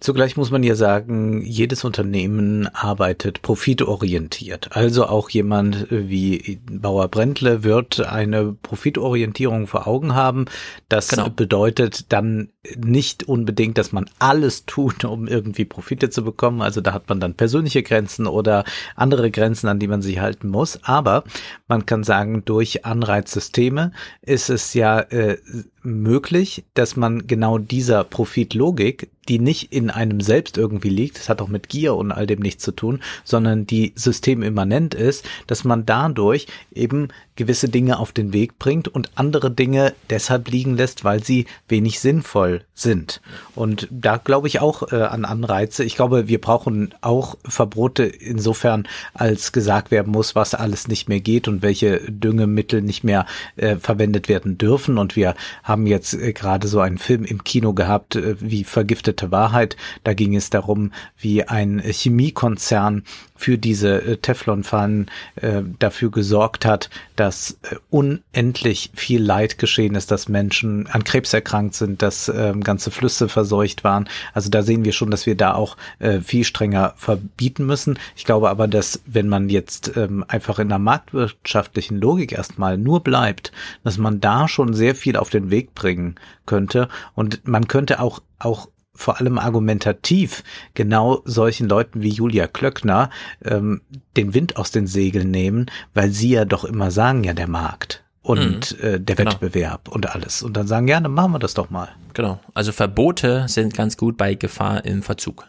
Zugleich muss man ja sagen, jedes Unternehmen arbeitet profitorientiert. Also auch jemand wie Bauer Brentle wird eine Profitorientierung vor Augen haben. Das genau. bedeutet dann nicht unbedingt, dass man alles tut, um irgendwie Profite zu bekommen. Also da hat man dann persönliche Grenzen oder andere Grenzen, an die man sich halten muss. Aber man kann sagen, durch Anreizsysteme ist es ja äh, möglich, dass man genau dieser Profitlogik, die nicht in einem selbst irgendwie liegt, das hat auch mit Gier und all dem nichts zu tun, sondern die systemimmanent ist, dass man dadurch eben gewisse Dinge auf den Weg bringt und andere Dinge deshalb liegen lässt, weil sie wenig sinnvoll sind. Und da glaube ich auch äh, an Anreize. Ich glaube, wir brauchen auch Verbote insofern, als gesagt werden muss, was alles nicht mehr geht und welche Düngemittel nicht mehr äh, verwendet werden dürfen. Und wir haben jetzt äh, gerade so einen Film im Kino gehabt, äh, wie Vergiftete Wahrheit. Da ging es darum, wie ein Chemiekonzern für diese äh, Teflonpfannen äh, dafür gesorgt hat, dass äh, unendlich viel Leid geschehen ist, dass Menschen an Krebs erkrankt sind, dass äh, ganze Flüsse verseucht waren. Also da sehen wir schon, dass wir da auch äh, viel strenger verbieten müssen. Ich glaube aber, dass wenn man jetzt ähm, einfach in der marktwirtschaftlichen Logik erstmal nur bleibt, dass man da schon sehr viel auf den Weg bringen könnte und man könnte auch auch vor allem argumentativ genau solchen Leuten wie Julia Klöckner ähm, den Wind aus den Segeln nehmen, weil sie ja doch immer sagen, ja, der Markt und mhm. äh, der genau. Wettbewerb und alles. Und dann sagen, ja, dann machen wir das doch mal. Genau. Also Verbote sind ganz gut bei Gefahr im Verzug.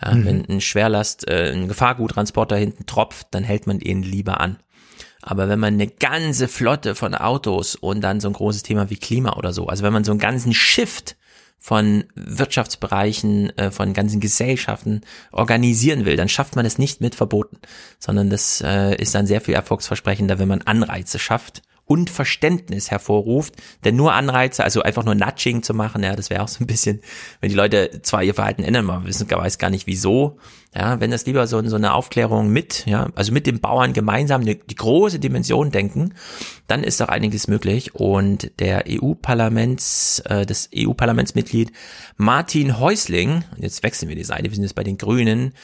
Ja, mhm. Wenn ein Schwerlast, äh, ein Gefahrguttransporter hinten tropft, dann hält man ihn lieber an. Aber wenn man eine ganze Flotte von Autos und dann so ein großes Thema wie Klima oder so, also wenn man so einen ganzen Shift von Wirtschaftsbereichen, äh, von ganzen Gesellschaften organisieren will, dann schafft man es nicht mit Verboten, sondern das äh, ist dann sehr viel erfolgsversprechender, wenn man Anreize schafft und Verständnis hervorruft. Denn nur Anreize, also einfach nur Nudging zu machen, ja, das wäre auch so ein bisschen, wenn die Leute zwar ihr Verhalten ändern, man wissen, weiß gar nicht wieso. Ja, wenn das lieber so, so eine Aufklärung mit, ja, also mit den Bauern gemeinsam die, die große Dimension denken, dann ist doch einiges möglich. Und der EU-Parlaments, äh, das EU-Parlamentsmitglied Martin Häusling, jetzt wechseln wir die Seite, wir sind jetzt bei den Grünen,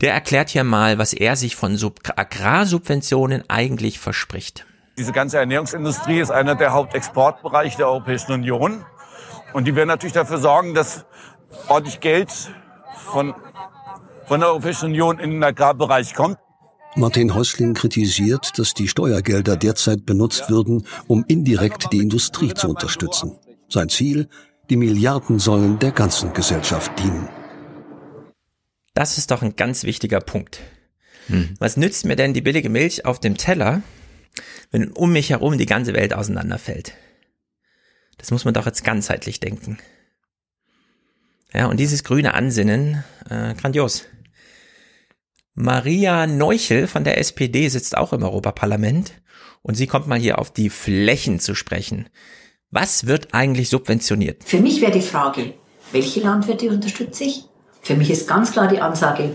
der erklärt hier mal, was er sich von Sub Agrarsubventionen eigentlich verspricht. Diese ganze Ernährungsindustrie ist einer der Hauptexportbereiche der Europäischen Union. Und die werden natürlich dafür sorgen, dass ordentlich Geld von, von der Europäischen Union in den Agrarbereich kommt. Martin Häusling kritisiert, dass die Steuergelder derzeit benutzt würden, um indirekt die Industrie zu unterstützen. Sein Ziel, die Milliarden sollen der ganzen Gesellschaft dienen. Das ist doch ein ganz wichtiger Punkt. Hm. Was nützt mir denn die billige Milch auf dem Teller, wenn um mich herum die ganze Welt auseinanderfällt? Das muss man doch jetzt ganzheitlich denken. Ja, und dieses grüne Ansinnen, äh, grandios. Maria Neuchel von der SPD sitzt auch im Europaparlament und sie kommt mal hier auf die Flächen zu sprechen. Was wird eigentlich subventioniert? Für mich wäre die Frage, welche Landwirte unterstütze ich? Für mich ist ganz klar die Ansage,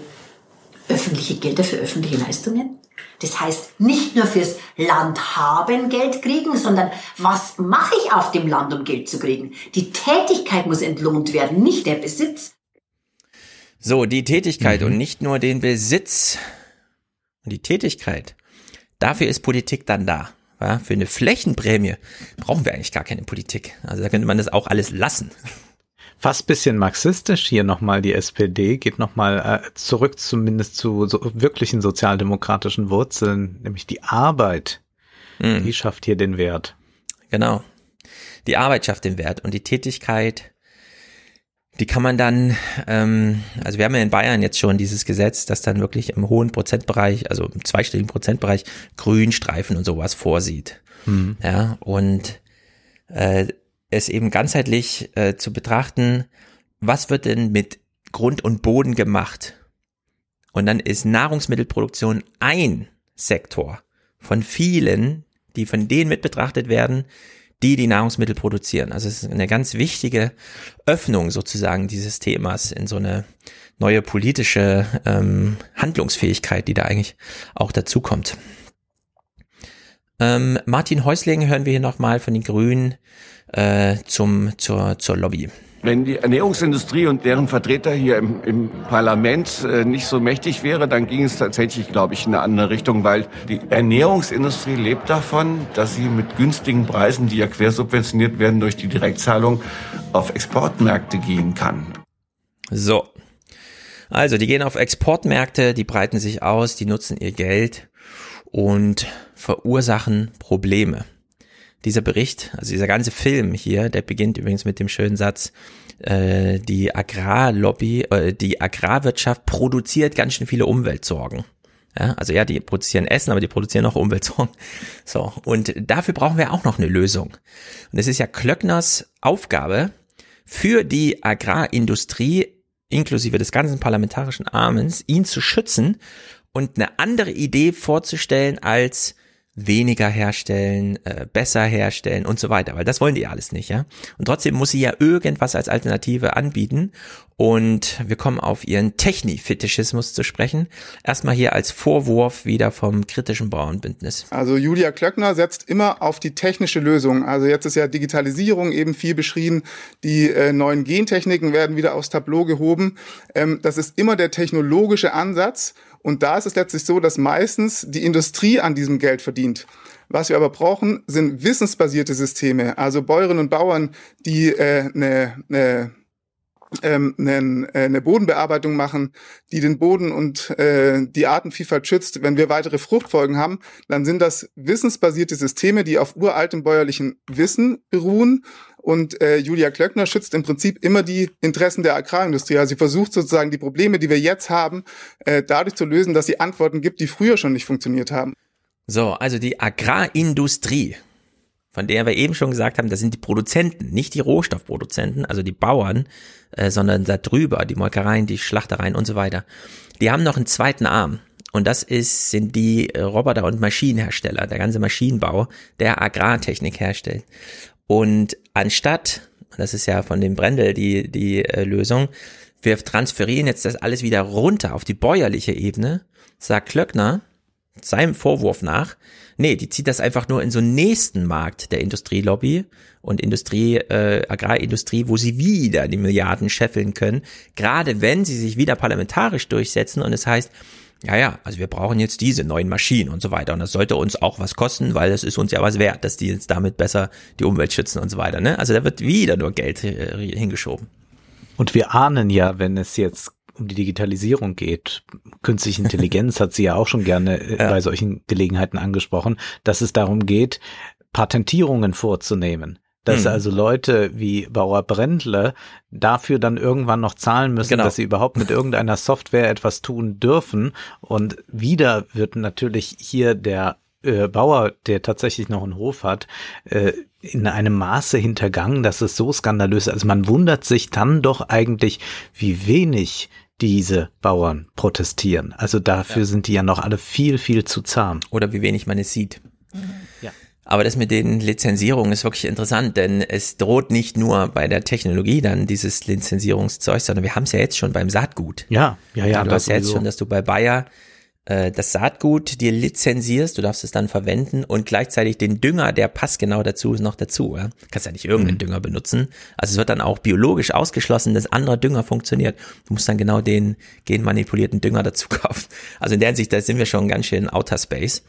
öffentliche Gelder für öffentliche Leistungen. Das heißt, nicht nur fürs Land haben Geld kriegen, sondern was mache ich auf dem Land, um Geld zu kriegen? Die Tätigkeit muss entlohnt werden, nicht der Besitz. So, die Tätigkeit mhm. und nicht nur den Besitz. Und die Tätigkeit. Dafür ist Politik dann da. Ja, für eine Flächenprämie brauchen wir eigentlich gar keine Politik. Also da könnte man das auch alles lassen. Fast bisschen marxistisch hier nochmal die SPD, geht nochmal äh, zurück zumindest zu so wirklichen sozialdemokratischen Wurzeln, nämlich die Arbeit. Mhm. Die schafft hier den Wert. Genau. Die Arbeit schafft den Wert und die Tätigkeit die kann man dann, ähm, also wir haben ja in Bayern jetzt schon dieses Gesetz, das dann wirklich im hohen Prozentbereich, also im zweistelligen Prozentbereich Grünstreifen und sowas vorsieht. Mhm. Ja, und äh, es eben ganzheitlich äh, zu betrachten, was wird denn mit Grund und Boden gemacht? Und dann ist Nahrungsmittelproduktion ein Sektor von vielen, die von denen mit betrachtet werden, die die Nahrungsmittel produzieren. Also es ist eine ganz wichtige Öffnung sozusagen dieses Themas in so eine neue politische ähm, Handlungsfähigkeit, die da eigentlich auch dazu kommt. Ähm, Martin Häusling hören wir hier nochmal von den Grünen äh, zum, zur, zur Lobby. Wenn die Ernährungsindustrie und deren Vertreter hier im, im Parlament äh, nicht so mächtig wäre, dann ging es tatsächlich, glaube ich, in eine andere Richtung, weil die Ernährungsindustrie lebt davon, dass sie mit günstigen Preisen, die ja quersubventioniert werden durch die Direktzahlung, auf Exportmärkte gehen kann. So. Also, die gehen auf Exportmärkte, die breiten sich aus, die nutzen ihr Geld und verursachen Probleme dieser Bericht, also dieser ganze Film hier, der beginnt übrigens mit dem schönen Satz, äh, die Agrarlobby, äh, die Agrarwirtschaft produziert ganz schön viele Umweltsorgen. Ja, also ja, die produzieren Essen, aber die produzieren auch Umweltsorgen. So, und dafür brauchen wir auch noch eine Lösung. Und es ist ja Klöckners Aufgabe, für die Agrarindustrie inklusive des ganzen parlamentarischen Armens, ihn zu schützen und eine andere Idee vorzustellen als weniger herstellen, äh, besser herstellen und so weiter, weil das wollen die alles nicht, ja. Und trotzdem muss sie ja irgendwas als Alternative anbieten und wir kommen auf ihren Techni-Fetischismus zu sprechen. Erstmal hier als Vorwurf wieder vom kritischen Bauernbündnis. Also Julia Klöckner setzt immer auf die technische Lösung. Also jetzt ist ja Digitalisierung eben viel beschrieben. Die äh, neuen Gentechniken werden wieder aufs Tableau gehoben. Ähm, das ist immer der technologische Ansatz. Und da ist es letztlich so, dass meistens die Industrie an diesem Geld verdient. Was wir aber brauchen, sind wissensbasierte Systeme. Also Bäuerinnen und Bauern, die äh, eine, eine ähm, eine, äh, eine Bodenbearbeitung machen, die den Boden und äh, die Artenvielfalt schützt. Wenn wir weitere Fruchtfolgen haben, dann sind das wissensbasierte Systeme, die auf uraltem bäuerlichen Wissen beruhen. Und äh, Julia Klöckner schützt im Prinzip immer die Interessen der Agrarindustrie. Also sie versucht sozusagen die Probleme, die wir jetzt haben, äh, dadurch zu lösen, dass sie Antworten gibt, die früher schon nicht funktioniert haben. So, also die Agrarindustrie von der wir eben schon gesagt haben, das sind die Produzenten, nicht die Rohstoffproduzenten, also die Bauern, äh, sondern da drüber, die Molkereien, die Schlachtereien und so weiter. Die haben noch einen zweiten Arm. Und das ist, sind die Roboter- und Maschinenhersteller, der ganze Maschinenbau, der Agrartechnik herstellt. Und anstatt, das ist ja von dem Brendel die, die äh, Lösung, wir transferieren jetzt das alles wieder runter auf die bäuerliche Ebene, sagt Klöckner, seinem Vorwurf nach, nee, die zieht das einfach nur in so einen nächsten Markt der Industrielobby und Industrie, äh, Agrarindustrie, wo sie wieder die Milliarden scheffeln können, gerade wenn sie sich wieder parlamentarisch durchsetzen und es heißt, ja, ja, also wir brauchen jetzt diese neuen Maschinen und so weiter. Und das sollte uns auch was kosten, weil das ist uns ja was wert, dass die jetzt damit besser die Umwelt schützen und so weiter. Ne? Also da wird wieder nur Geld äh, hingeschoben. Und wir ahnen ja, wenn es jetzt um die Digitalisierung geht, künstliche Intelligenz hat sie ja auch schon gerne äh, ja. bei solchen Gelegenheiten angesprochen, dass es darum geht, Patentierungen vorzunehmen. Dass Hm. also Leute wie Bauer Brendle dafür dann irgendwann noch zahlen müssen, Genau. dass sie überhaupt mit irgendeiner Software etwas tun dürfen. Und wieder wird natürlich hier der äh, Bauer, der tatsächlich noch einen Hof hat, äh, in einem Maße hintergangen, dass es so skandalös ist. Also man wundert sich dann doch eigentlich, wie wenig diese Bauern protestieren. Also dafür sind die ja noch alle viel, viel zu zahm. Oder wie wenig man es sieht. Ja. Aber das mit den Lizenzierungen ist wirklich interessant, denn es droht nicht nur bei der Technologie dann dieses Lizenzierungszeug, sondern wir haben es ja jetzt schon beim Saatgut. Ja, ja, ja. du das hast ja jetzt schon, dass du bei Bayer äh, das Saatgut dir lizenzierst, du darfst es dann verwenden und gleichzeitig den Dünger, der passt genau dazu, ist noch dazu. Ja? Kannst ja nicht irgendeinen Dünger benutzen. Also es wird dann auch biologisch ausgeschlossen, dass anderer Dünger funktioniert. Du musst dann genau den genmanipulierten Dünger dazu kaufen. Also in der Hinsicht, da sind wir schon ganz schön in Outer Space.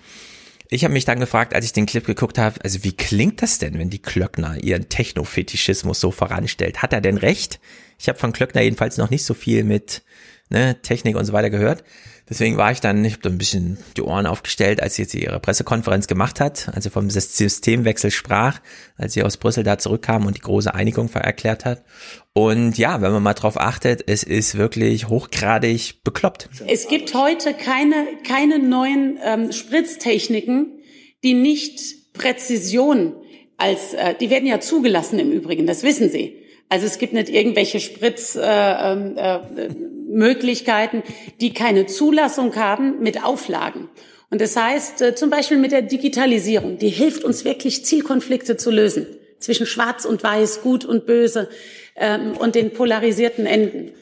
Ich habe mich dann gefragt, als ich den Clip geguckt habe, also wie klingt das denn, wenn die Klöckner ihren Technofetischismus so voranstellt? Hat er denn recht? Ich habe von Klöckner jedenfalls noch nicht so viel mit ne, Technik und so weiter gehört. Deswegen war ich dann, ich habe da ein bisschen die Ohren aufgestellt, als sie jetzt ihre Pressekonferenz gemacht hat, als sie vom Sys- Systemwechsel sprach, als sie aus Brüssel da zurückkam und die große Einigung ver- erklärt hat. Und ja, wenn man mal drauf achtet, es ist wirklich hochgradig bekloppt. Es gibt heute keine, keine neuen ähm, Spritztechniken, die nicht Präzision als, äh, die werden ja zugelassen im Übrigen, das wissen Sie. Also es gibt nicht irgendwelche Spritzmöglichkeiten, äh, äh, Möglichkeiten, die keine Zulassung haben mit Auflagen. Und das heißt äh, zum Beispiel mit der Digitalisierung, die hilft uns wirklich Zielkonflikte zu lösen zwischen Schwarz und Weiß, Gut und Böse ähm, und den polarisierten Enden.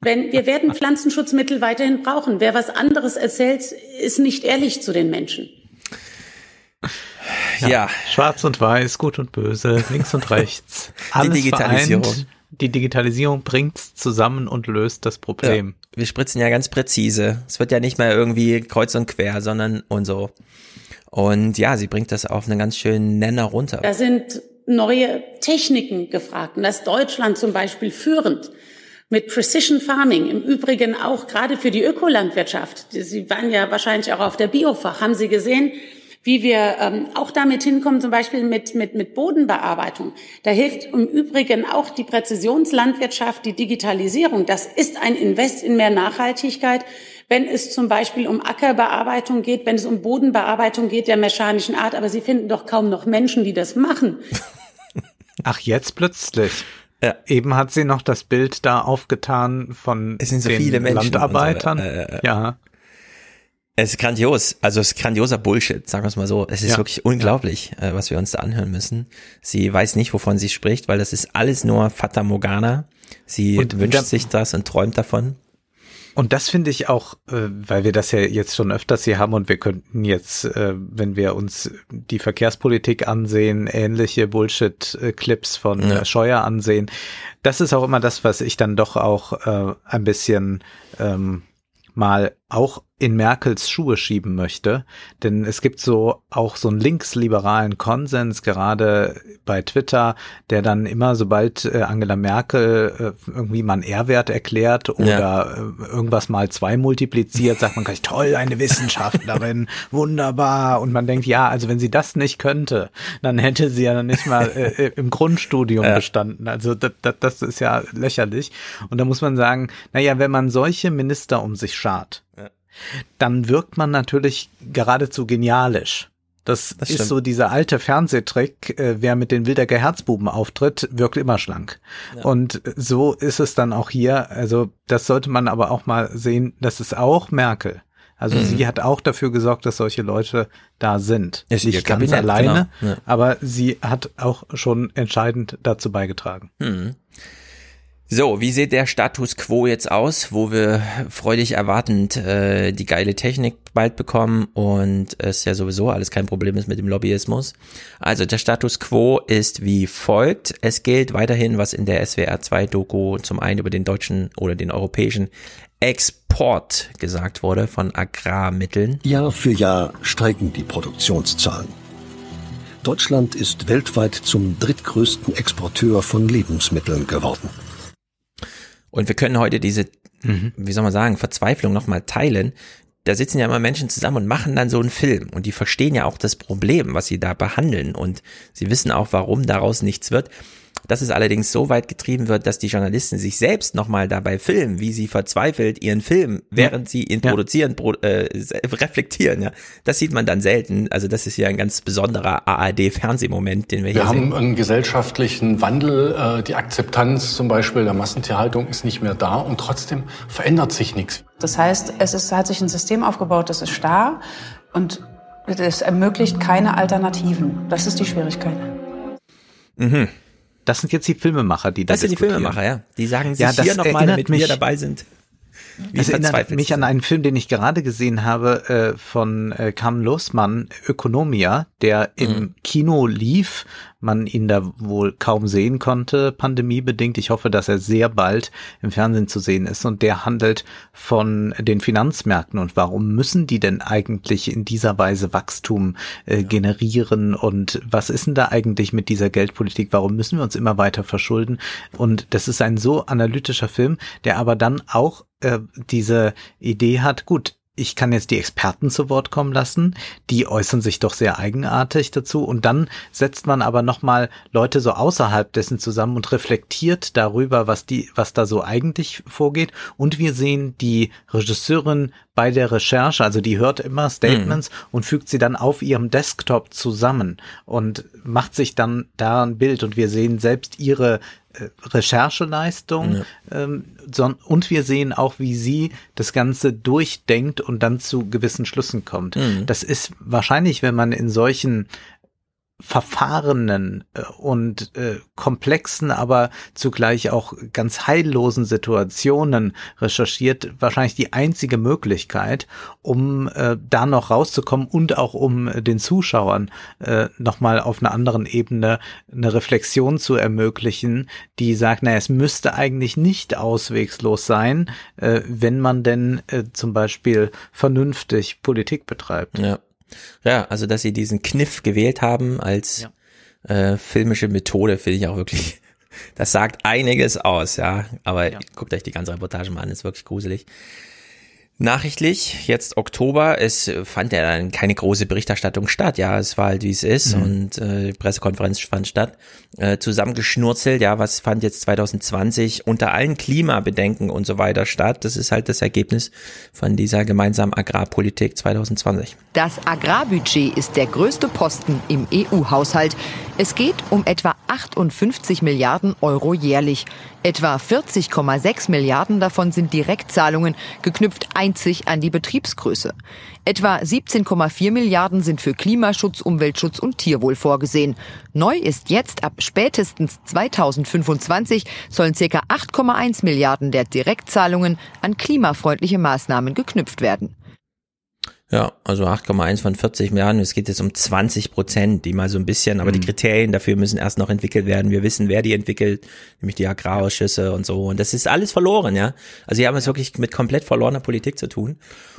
Wenn, wir werden Pflanzenschutzmittel weiterhin brauchen. Wer was anderes erzählt, ist nicht ehrlich zu den Menschen. Ja. Schwarz und Weiß, Gut und Böse, links und rechts. Alles Digitalisierung. Vereint. Die Digitalisierung bringt's zusammen und löst das Problem. Ja, wir spritzen ja ganz präzise. Es wird ja nicht mehr irgendwie kreuz und quer, sondern und so. Und ja, sie bringt das auf einen ganz schönen Nenner runter. Da sind neue Techniken gefragt. Und da ist Deutschland zum Beispiel führend mit Precision Farming. Im Übrigen auch gerade für die Ökolandwirtschaft. Sie waren ja wahrscheinlich auch auf der Biofach. Haben Sie gesehen, wie wir ähm, auch damit hinkommen, zum Beispiel mit, mit, mit Bodenbearbeitung. Da hilft im Übrigen auch die Präzisionslandwirtschaft, die Digitalisierung. Das ist ein Invest in mehr Nachhaltigkeit. Wenn es zum Beispiel um Ackerbearbeitung geht, wenn es um Bodenbearbeitung geht der mechanischen Art, aber Sie finden doch kaum noch Menschen, die das machen. Ach, jetzt plötzlich. Ja. Eben hat sie noch das Bild da aufgetan von Es sind so den viele Menschen Landarbeitern. so, äh, äh, ja. Es ist grandios, also es ist grandioser Bullshit, sagen wir es mal so. Es ist Ja. wirklich unglaublich, äh, was wir uns da anhören müssen. Sie weiß nicht, wovon sie spricht, weil das ist alles nur Fata Morgana. Sie Und wünscht da- sich das und träumt davon. Und das finde ich auch, äh, weil wir das ja jetzt schon öfters hier haben und wir könnten jetzt, äh, wenn wir uns die Verkehrspolitik ansehen, ähnliche Bullshit-Clips von Ja. Scheuer ansehen. Das ist auch immer das, was ich dann doch auch ein bisschen ähm, mal auch in Merkels Schuhe schieben möchte. Denn es gibt so auch so einen linksliberalen Konsens, gerade bei Twitter, der dann immer, sobald äh, Angela Merkel äh, irgendwie mal einen R-Wert erklärt oder äh, irgendwas mal zwei multipliziert, sagt man gleich, toll, eine Wissenschaftlerin, wunderbar. Und man denkt, ja, also wenn sie das nicht könnte, dann hätte sie ja nicht mal äh, im Grundstudium bestanden. Also das, das, das ist ja lächerlich. Und da muss man sagen, naja, wenn man solche Minister um sich schart, dann wirkt man natürlich geradezu genialisch. Das, Das ist stimmt. so dieser alte Fernsehtrick, äh, wer mit den Wildecker Herzbuben auftritt, wirkt immer schlank. Ja. Und so ist es dann auch hier. Also das sollte man aber auch mal sehen, das ist auch Merkel. Also Mhm. sie hat auch dafür gesorgt, dass solche Leute da sind. Ist Nicht ganz Kabinett, alleine, genau. Ja. aber sie hat auch schon entscheidend dazu beigetragen. Hm. So, wie sieht der Status quo jetzt aus, wo wir freudig erwartend äh, die geile Technik bald bekommen und es ja sowieso alles kein Problem ist mit dem Lobbyismus? Also der Status quo ist wie folgt. Es gilt weiterhin, was in der SWR 2 Doku zum einen über den deutschen oder den europäischen Export gesagt wurde von Agrarmitteln. Jahr für Jahr steigen die Produktionszahlen. Deutschland ist weltweit zum drittgrößten Exporteur von Lebensmitteln geworden. Und wir können heute diese, wie soll man sagen, Verzweiflung nochmal teilen. da sitzen ja immer Menschen zusammen und machen dann so einen Film und die verstehen ja auch das Problem, was sie da behandeln und sie wissen auch, warum daraus nichts wird. Dass es allerdings so weit getrieben wird, dass die Journalisten sich selbst nochmal dabei filmen, wie sie verzweifelt ihren Film, während sie ihn produzieren, pro, äh, reflektieren. Ja, das sieht man dann selten. Also das ist ja ein ganz besonderer ARD-Fernsehmoment, den wir, Wir hier haben sehen. einen gesellschaftlichen Wandel. äh, Die Akzeptanz zum Beispiel der Massentierhaltung ist nicht mehr da und trotzdem verändert sich nichts. Das heißt, es ist, hat sich ein System aufgebaut, das ist starr und es ermöglicht keine Alternativen. Das ist die Schwierigkeit. Mhm. Das sind jetzt die Filmemacher, die da Das sind die. Filmemacher, ja. Die sagen sich Ja, hier nochmal, damit wir mich- dabei sind. Wie Das erinnert mich an einen Film, den ich gerade gesehen habe, äh, von äh, Carmen Losmann, Ökonomia, der im Mhm. Kino lief, man ihn da wohl kaum sehen konnte, pandemiebedingt. Ich hoffe, dass er sehr bald im Fernsehen zu sehen ist. Und der handelt von den Finanzmärkten und warum müssen die denn eigentlich in dieser Weise Wachstum äh, generieren und was ist denn da eigentlich mit dieser Geldpolitik? Warum müssen wir uns immer weiter verschulden? Und das ist ein so analytischer Film, der aber dann auch äh, diese Idee hat, gut, ich kann jetzt die Experten zu Wort kommen lassen, die äußern sich doch sehr eigenartig dazu. Und dann setzt man aber nochmal Leute so außerhalb dessen zusammen und reflektiert darüber, was die, was da so eigentlich vorgeht. Und wir sehen die Regisseurin bei der Recherche, also die hört immer Statements und fügt sie dann auf ihrem Desktop zusammen und macht sich dann da ein Bild. Und wir sehen selbst ihre Rechercheleistung ähm, son- und wir sehen auch, wie sie das Ganze durchdenkt und dann zu gewissen Schlüssen kommt. Mhm. Das ist wahrscheinlich, wenn man in solchen verfahrenen äh, und äh, komplexen, aber zugleich auch ganz heillosen Situationen recherchiert, wahrscheinlich die einzige Möglichkeit, um äh, da noch rauszukommen und auch um den Zuschauern äh, nochmal auf einer anderen Ebene eine Reflexion zu ermöglichen, die sagt, naja, es müsste eigentlich nicht auswegslos sein, äh, wenn man denn äh, zum Beispiel vernünftig Politik betreibt. Ja. Ja, also dass sie diesen Kniff gewählt haben als äh, filmische Methode, finde ich auch wirklich, das sagt einiges aus, ja. Aber guckt euch die ganze Reportage mal an, ist wirklich gruselig. Nachrichtlich, jetzt Oktober, es fand ja dann keine große Berichterstattung statt, ja, es war halt wie es ist Mhm. und äh, die Pressekonferenz fand statt, äh, zusammengeschnurzelt, ja, was fand jetzt 2020 unter allen Klimabedenken und so weiter statt, das ist halt das Ergebnis von dieser gemeinsamen Agrarpolitik 2020. Das Agrarbudget ist der größte Posten im EU-Haushalt. Es geht um etwa 58 Milliarden Euro jährlich. Etwa 40,6 Milliarden davon sind Direktzahlungen, geknüpft einzig an die Betriebsgröße. Etwa 17,4 Milliarden sind für Klimaschutz, Umweltschutz und Tierwohl vorgesehen. Neu ist jetzt, ab spätestens 2025 sollen circa 8,1 Milliarden der Direktzahlungen an klimafreundliche Maßnahmen geknüpft werden. Ja, also 8,1 von 40 Milliarden. Es geht jetzt um 20 Prozent, die mal so ein bisschen, aber die Kriterien dafür müssen erst noch entwickelt werden. Wir wissen, wer die entwickelt, nämlich die Agrarausschüsse und so. Und das ist alles verloren, ja. Also wir haben es wirklich mit komplett verlorener Politik zu tun.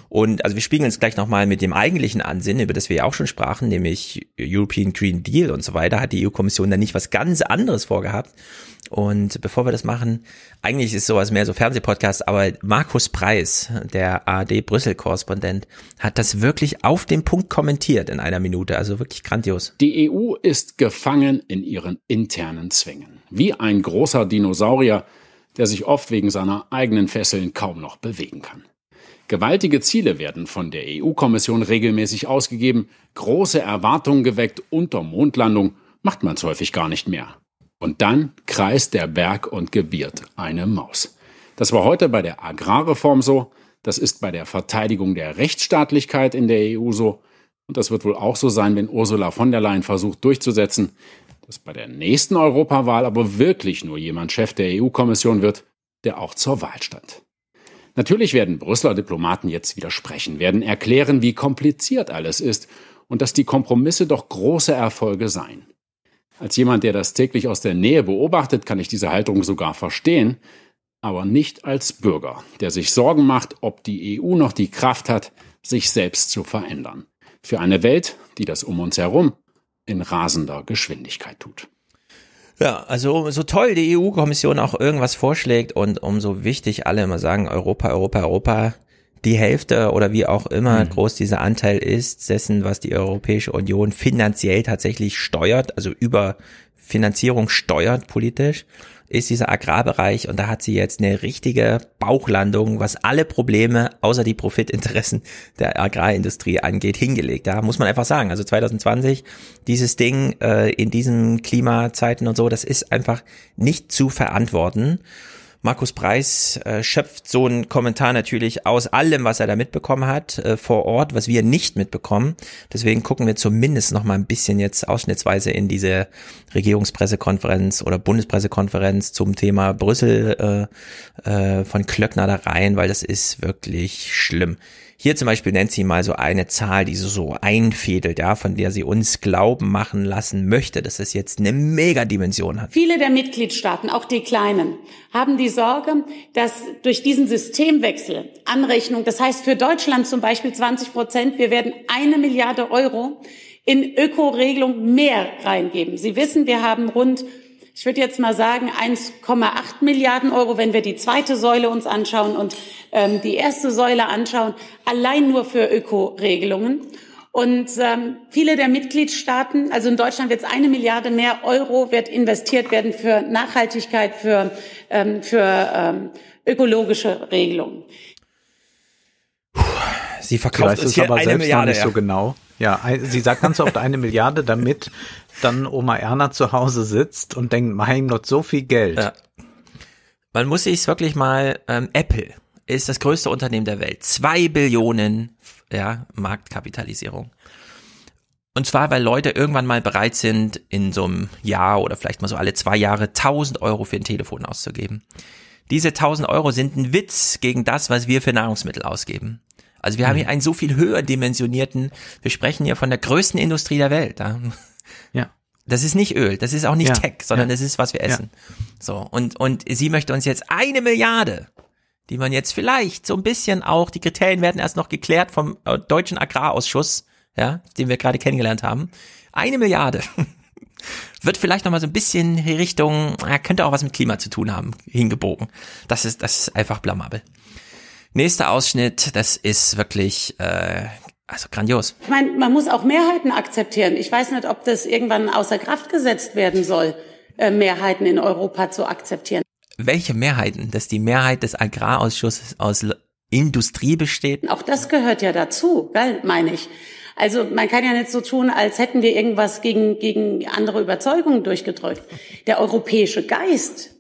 Und also wir spiegeln uns gleich nochmal mit dem eigentlichen Ansinnen, über das wir ja auch schon sprachen, nämlich European Green Deal und so weiter, hat die EU-Kommission da nicht was ganz anderes vorgehabt. Und bevor wir das machen, eigentlich ist sowas mehr so Fernsehpodcast, aber Markus Preis, der ARD-Brüssel-Korrespondent, hat das wirklich auf den Punkt kommentiert in einer Minute. Also wirklich grandios. Die EU ist gefangen in ihren internen Zwängen. Wie ein großer Dinosaurier, der sich oft wegen seiner eigenen Fesseln kaum noch bewegen kann. Gewaltige Ziele werden von der EU-Kommission regelmäßig ausgegeben, große Erwartungen geweckt, unter Mondlandung macht man es häufig gar nicht mehr. Und dann kreist der Berg und gebiert eine Maus. Das war heute bei der Agrarreform so, das ist bei der Verteidigung der Rechtsstaatlichkeit in der EU so, und das wird wohl auch so sein, wenn Ursula von der Leyen versucht durchzusetzen, dass bei der nächsten Europawahl aber wirklich nur jemand Chef der EU-Kommission wird, der auch zur Wahl stand. Natürlich werden Brüsseler Diplomaten jetzt widersprechen, werden erklären, wie kompliziert alles ist und dass die Kompromisse doch große Erfolge seien. Als jemand, der das täglich aus der Nähe beobachtet, kann ich diese Haltung sogar verstehen, aber nicht als Bürger, der sich Sorgen macht, ob die EU noch die Kraft hat, sich selbst zu verändern. Für eine Welt, die das um uns herum in rasender Geschwindigkeit tut. Ja, also so toll die EU-Kommission auch irgendwas vorschlägt und umso wichtig alle immer sagen, Europa, Europa, Europa, die Hälfte oder wie auch immer mhm. groß dieser Anteil ist, dessen, was die Europäische Union finanziell tatsächlich steuert, also über Finanzierung steuert politisch, ist dieser Agrarbereich und da hat sie jetzt eine richtige Bauchlandung, was alle Probleme außer die Profitinteressen der Agrarindustrie angeht, hingelegt. Da muss man einfach sagen, also 2020, dieses Ding äh, in diesen Klimazeiten und so, das ist einfach nicht zu verantworten. Markus Preis äh, schöpft so einen Kommentar natürlich aus allem, was er da mitbekommen hat äh, vor Ort, was wir nicht mitbekommen. Deswegen gucken wir zumindest noch mal ein bisschen jetzt ausschnittsweise in diese Regierungspressekonferenz oder Bundespressekonferenz zum Thema Brüssel äh, äh, von Klöckner da rein, weil das ist wirklich schlimm. Hier zum Beispiel nennt sie mal so eine Zahl, die sie so einfädelt, ja, von der sie uns glauben machen lassen möchte, dass es jetzt eine Megadimension hat. Viele der Mitgliedstaaten, auch die kleinen, haben die Sorge, dass durch diesen Systemwechsel Anrechnung, das heißt für Deutschland zum Beispiel 20 Prozent, wir werden eine Milliarde Euro in Ökoregelung mehr reingeben. Sie wissen, wir haben rund ich würde jetzt mal sagen 1,8 Milliarden Euro, wenn wir die zweite Säule uns anschauen und ähm, die erste Säule anschauen, allein nur für Ökoregelungen. Und ähm, viele der Mitgliedstaaten, also in Deutschland wird es eine Milliarde mehr Euro wird investiert werden für Nachhaltigkeit, für, ähm, für ähm, ökologische Regelungen. Sie verkauft es hier aber selbst Milliarde, noch nicht ja. so genau. Ja, sie sagt ganz oft eine Milliarde, damit dann Oma Erna zu Hause sitzt und denkt, mein Gott, so viel Geld. Ja. Man muss sich wirklich mal, ähm, Apple ist das größte Unternehmen der Welt. Zwei Billionen ja, Marktkapitalisierung. Und zwar, weil Leute irgendwann mal bereit sind, in so einem Jahr oder vielleicht mal so alle zwei Jahre 1000 Euro für ein Telefon auszugeben. Diese 1000 Euro sind ein Witz gegen das, was wir für Nahrungsmittel ausgeben. Also wir mhm. haben hier einen so viel höher dimensionierten, wir sprechen hier von der größten Industrie der Welt. Ja. Das ist nicht Öl, das ist auch nicht ja. Tech, sondern ja. das ist, was wir essen. Ja. So, und, und sie möchte uns jetzt eine Milliarde, die man jetzt vielleicht so ein bisschen auch, die Kriterien werden erst noch geklärt vom äh, Deutschen Agrarausschuss, ja, den wir gerade kennengelernt haben. Eine Milliarde wird vielleicht noch mal so ein bisschen Richtung, ja, könnte auch was mit Klima zu tun haben, hingebogen. Das ist, das ist einfach blamabel. Nächster Ausschnitt, das ist wirklich äh, also grandios. Ich meine, man muss auch Mehrheiten akzeptieren. Ich weiß nicht, ob das irgendwann außer Kraft gesetzt werden soll, äh, Mehrheiten in Europa zu akzeptieren. Welche Mehrheiten? Dass die Mehrheit des Agrarausschusses aus Industrie besteht? Auch das gehört ja dazu, gell, meine ich. Also man kann ja nicht so tun, als hätten wir irgendwas gegen, gegen andere Überzeugungen durchgedrückt. Der europäische Geist,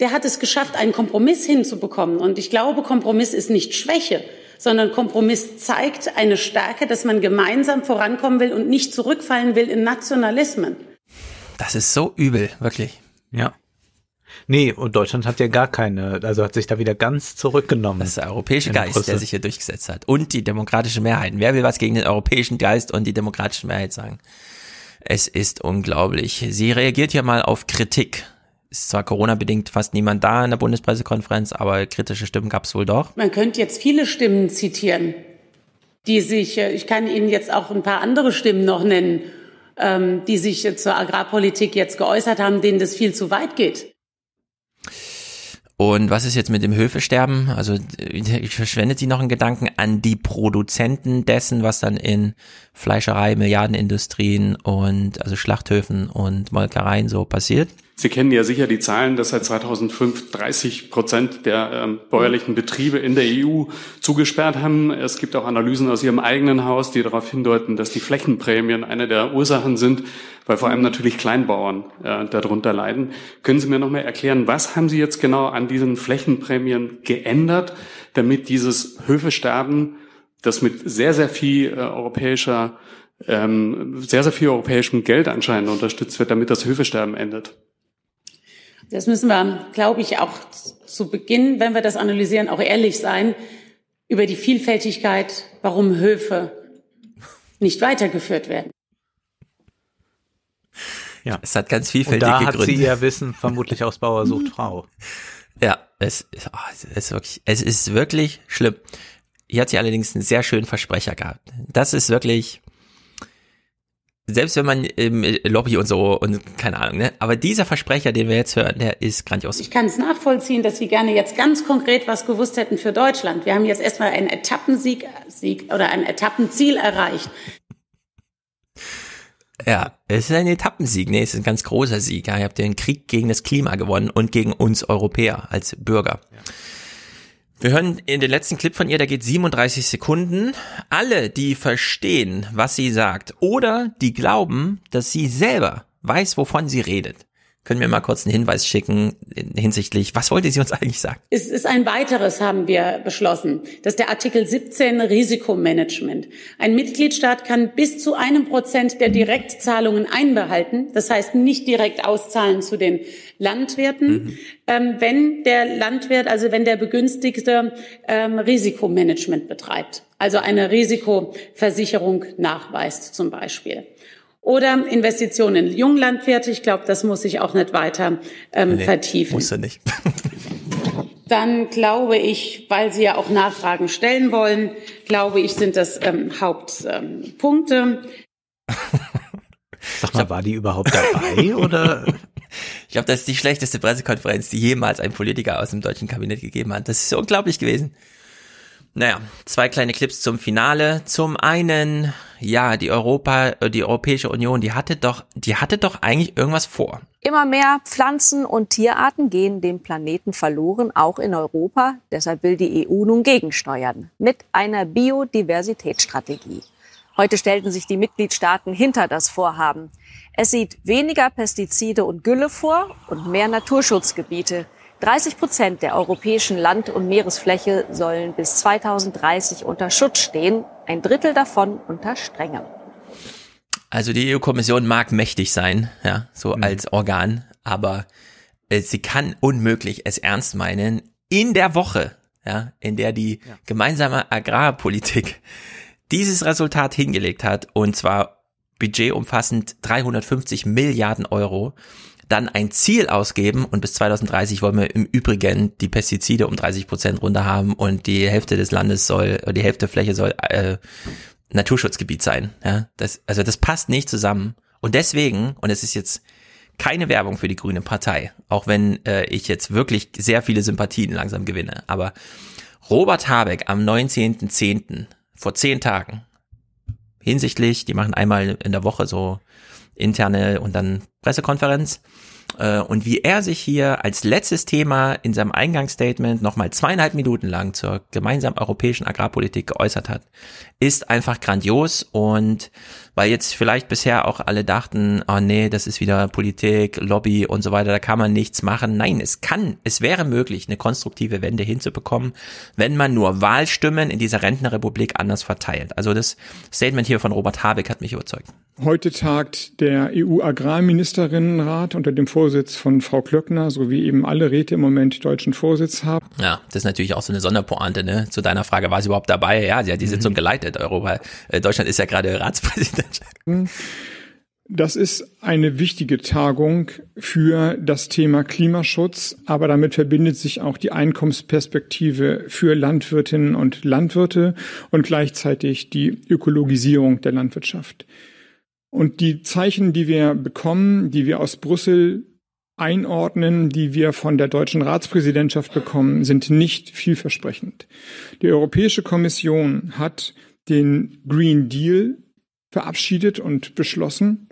der hat es geschafft, einen Kompromiss hinzubekommen. Und ich glaube, Kompromiss ist nicht Schwäche, sondern Kompromiss zeigt eine Stärke, dass man gemeinsam vorankommen will und nicht zurückfallen will in Nationalismen. Das ist so übel, wirklich. Ja. Nee, und Deutschland hat ja gar keine, also hat sich da wieder ganz zurückgenommen. Das ist der europäische Geist, Brüssel. der sich hier durchgesetzt hat. Und die demokratische Mehrheit. Wer will was gegen den europäischen Geist und die demokratische Mehrheit sagen? Es ist unglaublich. Sie reagiert ja mal auf Kritik ist zwar Corona-bedingt fast niemand da in der Bundespressekonferenz, aber kritische Stimmen gab es wohl doch. Man könnte jetzt viele Stimmen zitieren, die sich, äh, ich kann Ihnen jetzt auch ein paar andere Stimmen noch nennen, ähm, die sich zur Agrarpolitik jetzt geäußert haben, denen das viel zu weit geht. Und was ist jetzt mit dem Höfesterben? Also verschwendet sie noch einen Gedanken an die Produzenten dessen, was dann in Fleischerei, Milliardenindustrien und also Schlachthöfen und Molkereien so passiert? Sie kennen ja sicher die Zahlen, dass seit 2005 30 Prozent der ähm, bäuerlichen Betriebe in der EU zugesperrt haben. Es gibt auch Analysen aus Ihrem eigenen Haus, die darauf hindeuten, dass die Flächenprämien eine der Ursachen sind, weil vor allem natürlich Kleinbauern äh, darunter leiden. Können Sie mir noch mal erklären, was haben Sie jetzt genau an diesen Flächenprämien geändert, damit dieses Höfesterben, das mit sehr, sehr viel äh, europäischer ähm, sehr, sehr viel europäischem Geld anscheinend unterstützt wird, damit das Höfesterben endet. Das müssen wir, glaube ich, auch zu Beginn, wenn wir das analysieren, auch ehrlich sein über die Vielfältigkeit, warum Höfe nicht weitergeführt werden. Ja, es hat ganz vielfältige Und da hat sie ihr Wissen vermutlich aus Bauer sucht Frau. Ja, es, oh, es ist wirklich, es ist wirklich schlimm. Hier hat sie allerdings einen sehr schönen Versprecher gehabt. Das ist wirklich, selbst wenn man im Lobby und so und keine Ahnung, ne? Aber dieser Versprecher, den wir jetzt hören, der ist grandios. Ich kann es nachvollziehen, dass Sie gerne jetzt ganz konkret was gewusst hätten für Deutschland. Wir haben jetzt erstmal einen Etappensieg Sieg oder ein Etappenziel erreicht. Ja, es ist ein Etappensieg. Nee, es ist ein ganz großer Sieg. Ja, ihr habt den Krieg gegen das Klima gewonnen und gegen uns Europäer als Bürger. Ja. Wir hören in den letzten Clip von ihr, der geht 37 Sekunden. Alle, die verstehen, was sie sagt, oder die glauben, dass sie selber weiß, wovon sie redet, können wir mal kurz einen Hinweis schicken hinsichtlich, was wollte sie uns eigentlich sagen? Es ist ein weiteres, haben wir beschlossen. Das ist der Artikel 17 Risikomanagement. Ein Mitgliedstaat kann bis zu einem Prozent der Direktzahlungen einbehalten, das heißt nicht direkt auszahlen zu den Landwirten, mhm. ähm, wenn der Landwirt, also wenn der Begünstigte ähm, Risikomanagement betreibt, also eine Risikoversicherung nachweist zum Beispiel. Oder Investitionen in Junglandwirte. Ich glaube, das muss ich auch nicht weiter ähm, nee, vertiefen. Muss er nicht. Dann glaube ich, weil Sie ja auch Nachfragen stellen wollen, glaube ich, sind das ähm, Hauptpunkte. Ähm, Sag mal, war die überhaupt dabei oder? Ich glaube, das ist die schlechteste Pressekonferenz, die jemals ein Politiker aus dem deutschen Kabinett gegeben hat. Das ist so unglaublich gewesen. Naja, zwei kleine Clips zum Finale. Zum einen, ja, die Europa, äh, die Europäische Union, die hatte doch, die hatte doch eigentlich irgendwas vor. Immer mehr Pflanzen und Tierarten gehen dem Planeten verloren, auch in Europa. Deshalb will die EU nun gegensteuern. Mit einer Biodiversitätsstrategie. Heute stellten sich die Mitgliedstaaten hinter das Vorhaben. Es sieht weniger Pestizide und Gülle vor und mehr Naturschutzgebiete. 30 Prozent der europäischen Land- und Meeresfläche sollen bis 2030 unter Schutz stehen, ein Drittel davon unter strengem. Also die EU-Kommission mag mächtig sein, ja, so mhm. als Organ, aber äh, sie kann unmöglich es ernst meinen in der Woche, ja, in der die ja. gemeinsame Agrarpolitik dieses Resultat hingelegt hat und zwar budgetumfassend 350 Milliarden Euro dann ein Ziel ausgeben und bis 2030 wollen wir im Übrigen die Pestizide um 30 Prozent runter haben und die Hälfte des Landes soll, die Hälfte Fläche soll äh, Naturschutzgebiet sein. Ja, das, also das passt nicht zusammen. Und deswegen, und es ist jetzt keine Werbung für die Grüne Partei, auch wenn äh, ich jetzt wirklich sehr viele Sympathien langsam gewinne, aber Robert Habeck am 19.10., vor zehn Tagen, hinsichtlich, die machen einmal in der Woche so interne und dann Pressekonferenz. Äh, und wie er sich hier als letztes Thema in seinem Eingangsstatement nochmal zweieinhalb Minuten lang zur gemeinsamen europäischen Agrarpolitik geäußert hat, ist einfach grandios und weil jetzt vielleicht bisher auch alle dachten, oh nee, das ist wieder Politik, Lobby und so weiter, da kann man nichts machen. Nein, es kann, es wäre möglich, eine konstruktive Wende hinzubekommen, wenn man nur Wahlstimmen in dieser Rentenrepublik anders verteilt. Also das Statement hier von Robert Habeck hat mich überzeugt. Heute tagt der EU-Agrarministerinnenrat unter dem Vorsitz von Frau Klöckner, so wie eben alle Räte im Moment deutschen Vorsitz haben. Ja, das ist natürlich auch so eine Sonderpointe, ne? Zu deiner Frage, war sie überhaupt dabei? Ja, sie hat die Sitzung mhm. geleitet. Europa, äh, Deutschland ist ja gerade Ratspräsident. Das ist eine wichtige Tagung für das Thema Klimaschutz, aber damit verbindet sich auch die Einkommensperspektive für Landwirtinnen und Landwirte und gleichzeitig die Ökologisierung der Landwirtschaft. Und die Zeichen, die wir bekommen, die wir aus Brüssel einordnen, die wir von der deutschen Ratspräsidentschaft bekommen, sind nicht vielversprechend. Die Europäische Kommission hat den Green Deal verabschiedet und beschlossen.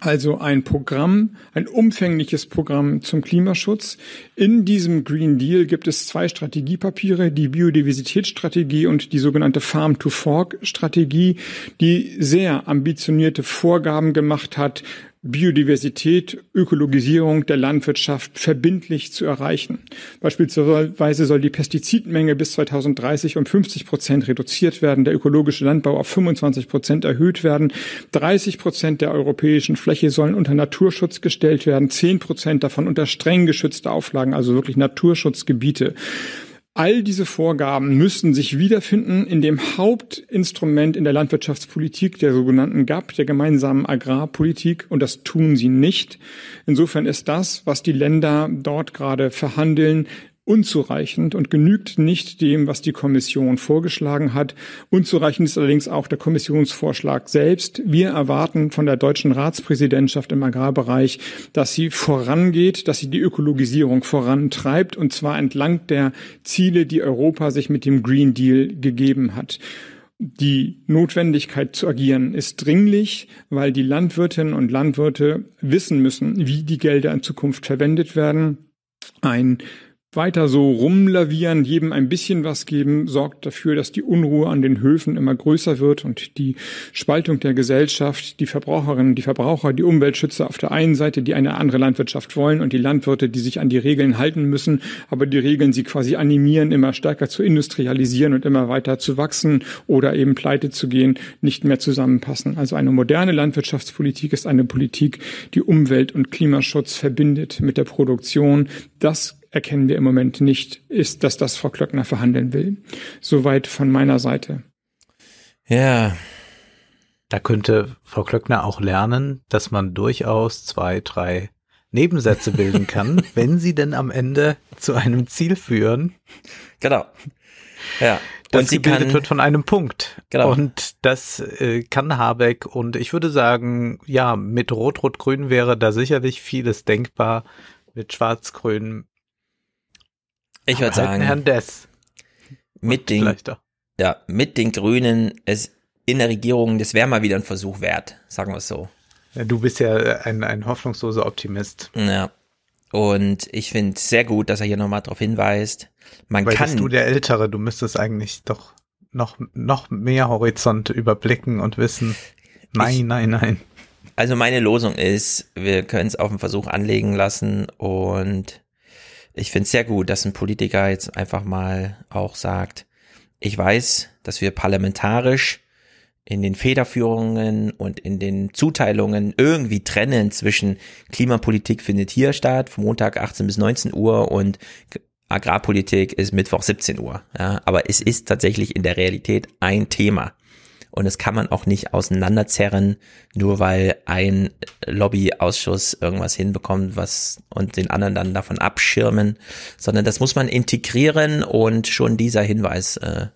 Also ein Programm, ein umfängliches Programm zum Klimaschutz. In diesem Green Deal gibt es zwei Strategiepapiere, die Biodiversitätsstrategie und die sogenannte Farm to Fork Strategie, die sehr ambitionierte Vorgaben gemacht hat, Biodiversität, Ökologisierung der Landwirtschaft verbindlich zu erreichen. Beispielsweise soll die Pestizidmenge bis 2030 um 50 Prozent reduziert werden, der ökologische Landbau auf 25 Prozent erhöht werden, 30 Prozent der europäischen Fläche sollen unter Naturschutz gestellt werden, 10 Prozent davon unter streng geschützte Auflagen, also wirklich Naturschutzgebiete. All diese Vorgaben müssten sich wiederfinden in dem Hauptinstrument in der Landwirtschaftspolitik, der sogenannten GAP, der gemeinsamen Agrarpolitik, und das tun sie nicht. Insofern ist das, was die Länder dort gerade verhandeln, unzureichend und genügt nicht dem, was die Kommission vorgeschlagen hat. Unzureichend ist allerdings auch der Kommissionsvorschlag selbst. Wir erwarten von der deutschen Ratspräsidentschaft im Agrarbereich, dass sie vorangeht, dass sie die Ökologisierung vorantreibt, und zwar entlang der Ziele, die Europa sich mit dem Green Deal gegeben hat. Die Notwendigkeit zu agieren ist dringlich, weil die Landwirtinnen und Landwirte wissen müssen, wie die Gelder in Zukunft verwendet werden. Ein weiter so rumlavieren, jedem ein bisschen was geben, sorgt dafür, dass die Unruhe an den Höfen immer größer wird und die Spaltung der Gesellschaft, die Verbraucherinnen, die Verbraucher, die Umweltschützer auf der einen Seite, die eine andere Landwirtschaft wollen und die Landwirte, die sich an die Regeln halten müssen, aber die Regeln sie quasi animieren, immer stärker zu industrialisieren und immer weiter zu wachsen oder eben pleite zu gehen, nicht mehr zusammenpassen. Also eine moderne Landwirtschaftspolitik ist eine Politik, die Umwelt- und Klimaschutz verbindet mit der Produktion. Das erkennen wir im Moment nicht, ist, dass das Frau Klöckner verhandeln will. Soweit von meiner Seite. Ja. Da könnte Frau Klöckner auch lernen, dass man durchaus zwei, drei Nebensätze bilden kann, wenn sie denn am Ende zu einem Ziel führen. Genau. Ja. Das und sie gebildet kann, wird von einem Punkt. Genau. Und das äh, kann Habeck. Und ich würde sagen, ja, mit Rot-Rot-Grün wäre da sicherlich vieles denkbar. Mit Schwarz-Grün ich würde halt sagen, Herrn Dess. Mit den, ja, mit den Grünen ist in der Regierung, das wäre mal wieder ein Versuch wert, sagen wir es so. Ja, du bist ja ein, ein hoffnungsloser Optimist. Ja. Und ich finde es sehr gut, dass er hier nochmal darauf hinweist. Man Weil kann. Bist du der Ältere, du müsstest eigentlich doch noch, noch mehr Horizont überblicken und wissen. Nein, ich, nein, nein. Also meine Losung ist, wir können es auf den Versuch anlegen lassen und ich finde es sehr gut, dass ein Politiker jetzt einfach mal auch sagt, ich weiß, dass wir parlamentarisch in den Federführungen und in den Zuteilungen irgendwie trennen zwischen Klimapolitik findet hier statt, vom Montag 18 bis 19 Uhr und Agrarpolitik ist Mittwoch 17 Uhr. Ja, aber es ist tatsächlich in der Realität ein Thema. Und das kann man auch nicht auseinanderzerren, nur weil ein Lobbyausschuss irgendwas hinbekommt, was und den anderen dann davon abschirmen, sondern das muss man integrieren und schon dieser Hinweis, äh,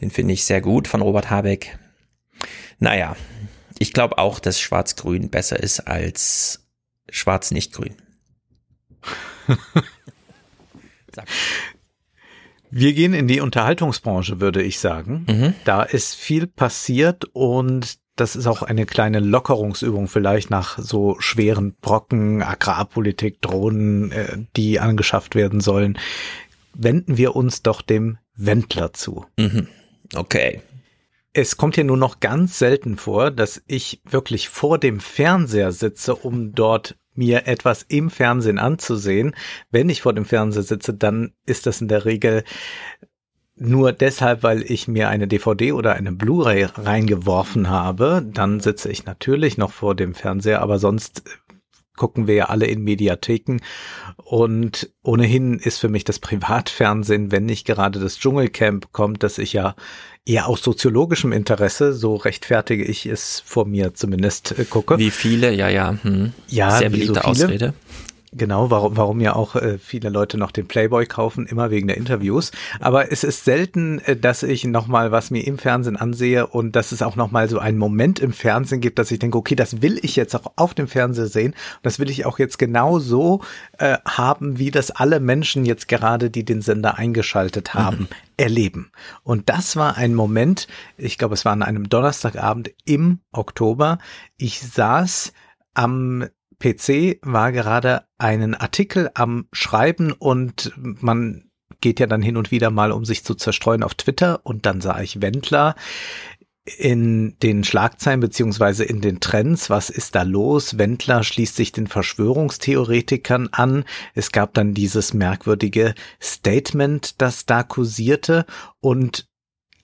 den finde ich sehr gut von Robert Habeck. Naja, ich glaube auch, dass Schwarz-Grün besser ist als Schwarz-Nicht-Grün. Wir gehen in die Unterhaltungsbranche, würde ich sagen. Mhm. Da ist viel passiert und das ist auch eine kleine Lockerungsübung vielleicht nach so schweren Brocken, Agrarpolitik, Drohnen, äh, die angeschafft werden sollen. Wenden wir uns doch dem Wendler zu. Mhm. Okay. Es kommt hier nur noch ganz selten vor, dass ich wirklich vor dem Fernseher sitze, um dort mir etwas im Fernsehen anzusehen. Wenn ich vor dem Fernseher sitze, dann ist das in der Regel nur deshalb, weil ich mir eine DVD oder eine Blu-ray reingeworfen habe. Dann sitze ich natürlich noch vor dem Fernseher, aber sonst gucken wir ja alle in Mediatheken. Und ohnehin ist für mich das Privatfernsehen, wenn nicht gerade das Dschungelcamp kommt, das ich ja eher aus soziologischem Interesse, so rechtfertige ich es vor mir zumindest äh, gucke. Wie viele, ja, ja. Hm. Ja, sehr beliebte so Ausrede. Genau, warum, warum ja auch äh, viele Leute noch den Playboy kaufen, immer wegen der Interviews. Aber es ist selten, äh, dass ich nochmal was mir im Fernsehen ansehe und dass es auch nochmal so einen Moment im Fernsehen gibt, dass ich denke, okay, das will ich jetzt auch auf dem Fernseher sehen. Und das will ich auch jetzt genau so äh, haben, wie das alle Menschen jetzt gerade, die den Sender eingeschaltet haben, mhm. erleben. Und das war ein Moment, ich glaube, es war an einem Donnerstagabend im Oktober. Ich saß am PC war gerade einen Artikel am Schreiben und man geht ja dann hin und wieder mal, um sich zu zerstreuen auf Twitter und dann sah ich Wendler in den Schlagzeilen beziehungsweise in den Trends, was ist da los? Wendler schließt sich den Verschwörungstheoretikern an. Es gab dann dieses merkwürdige Statement, das da kursierte und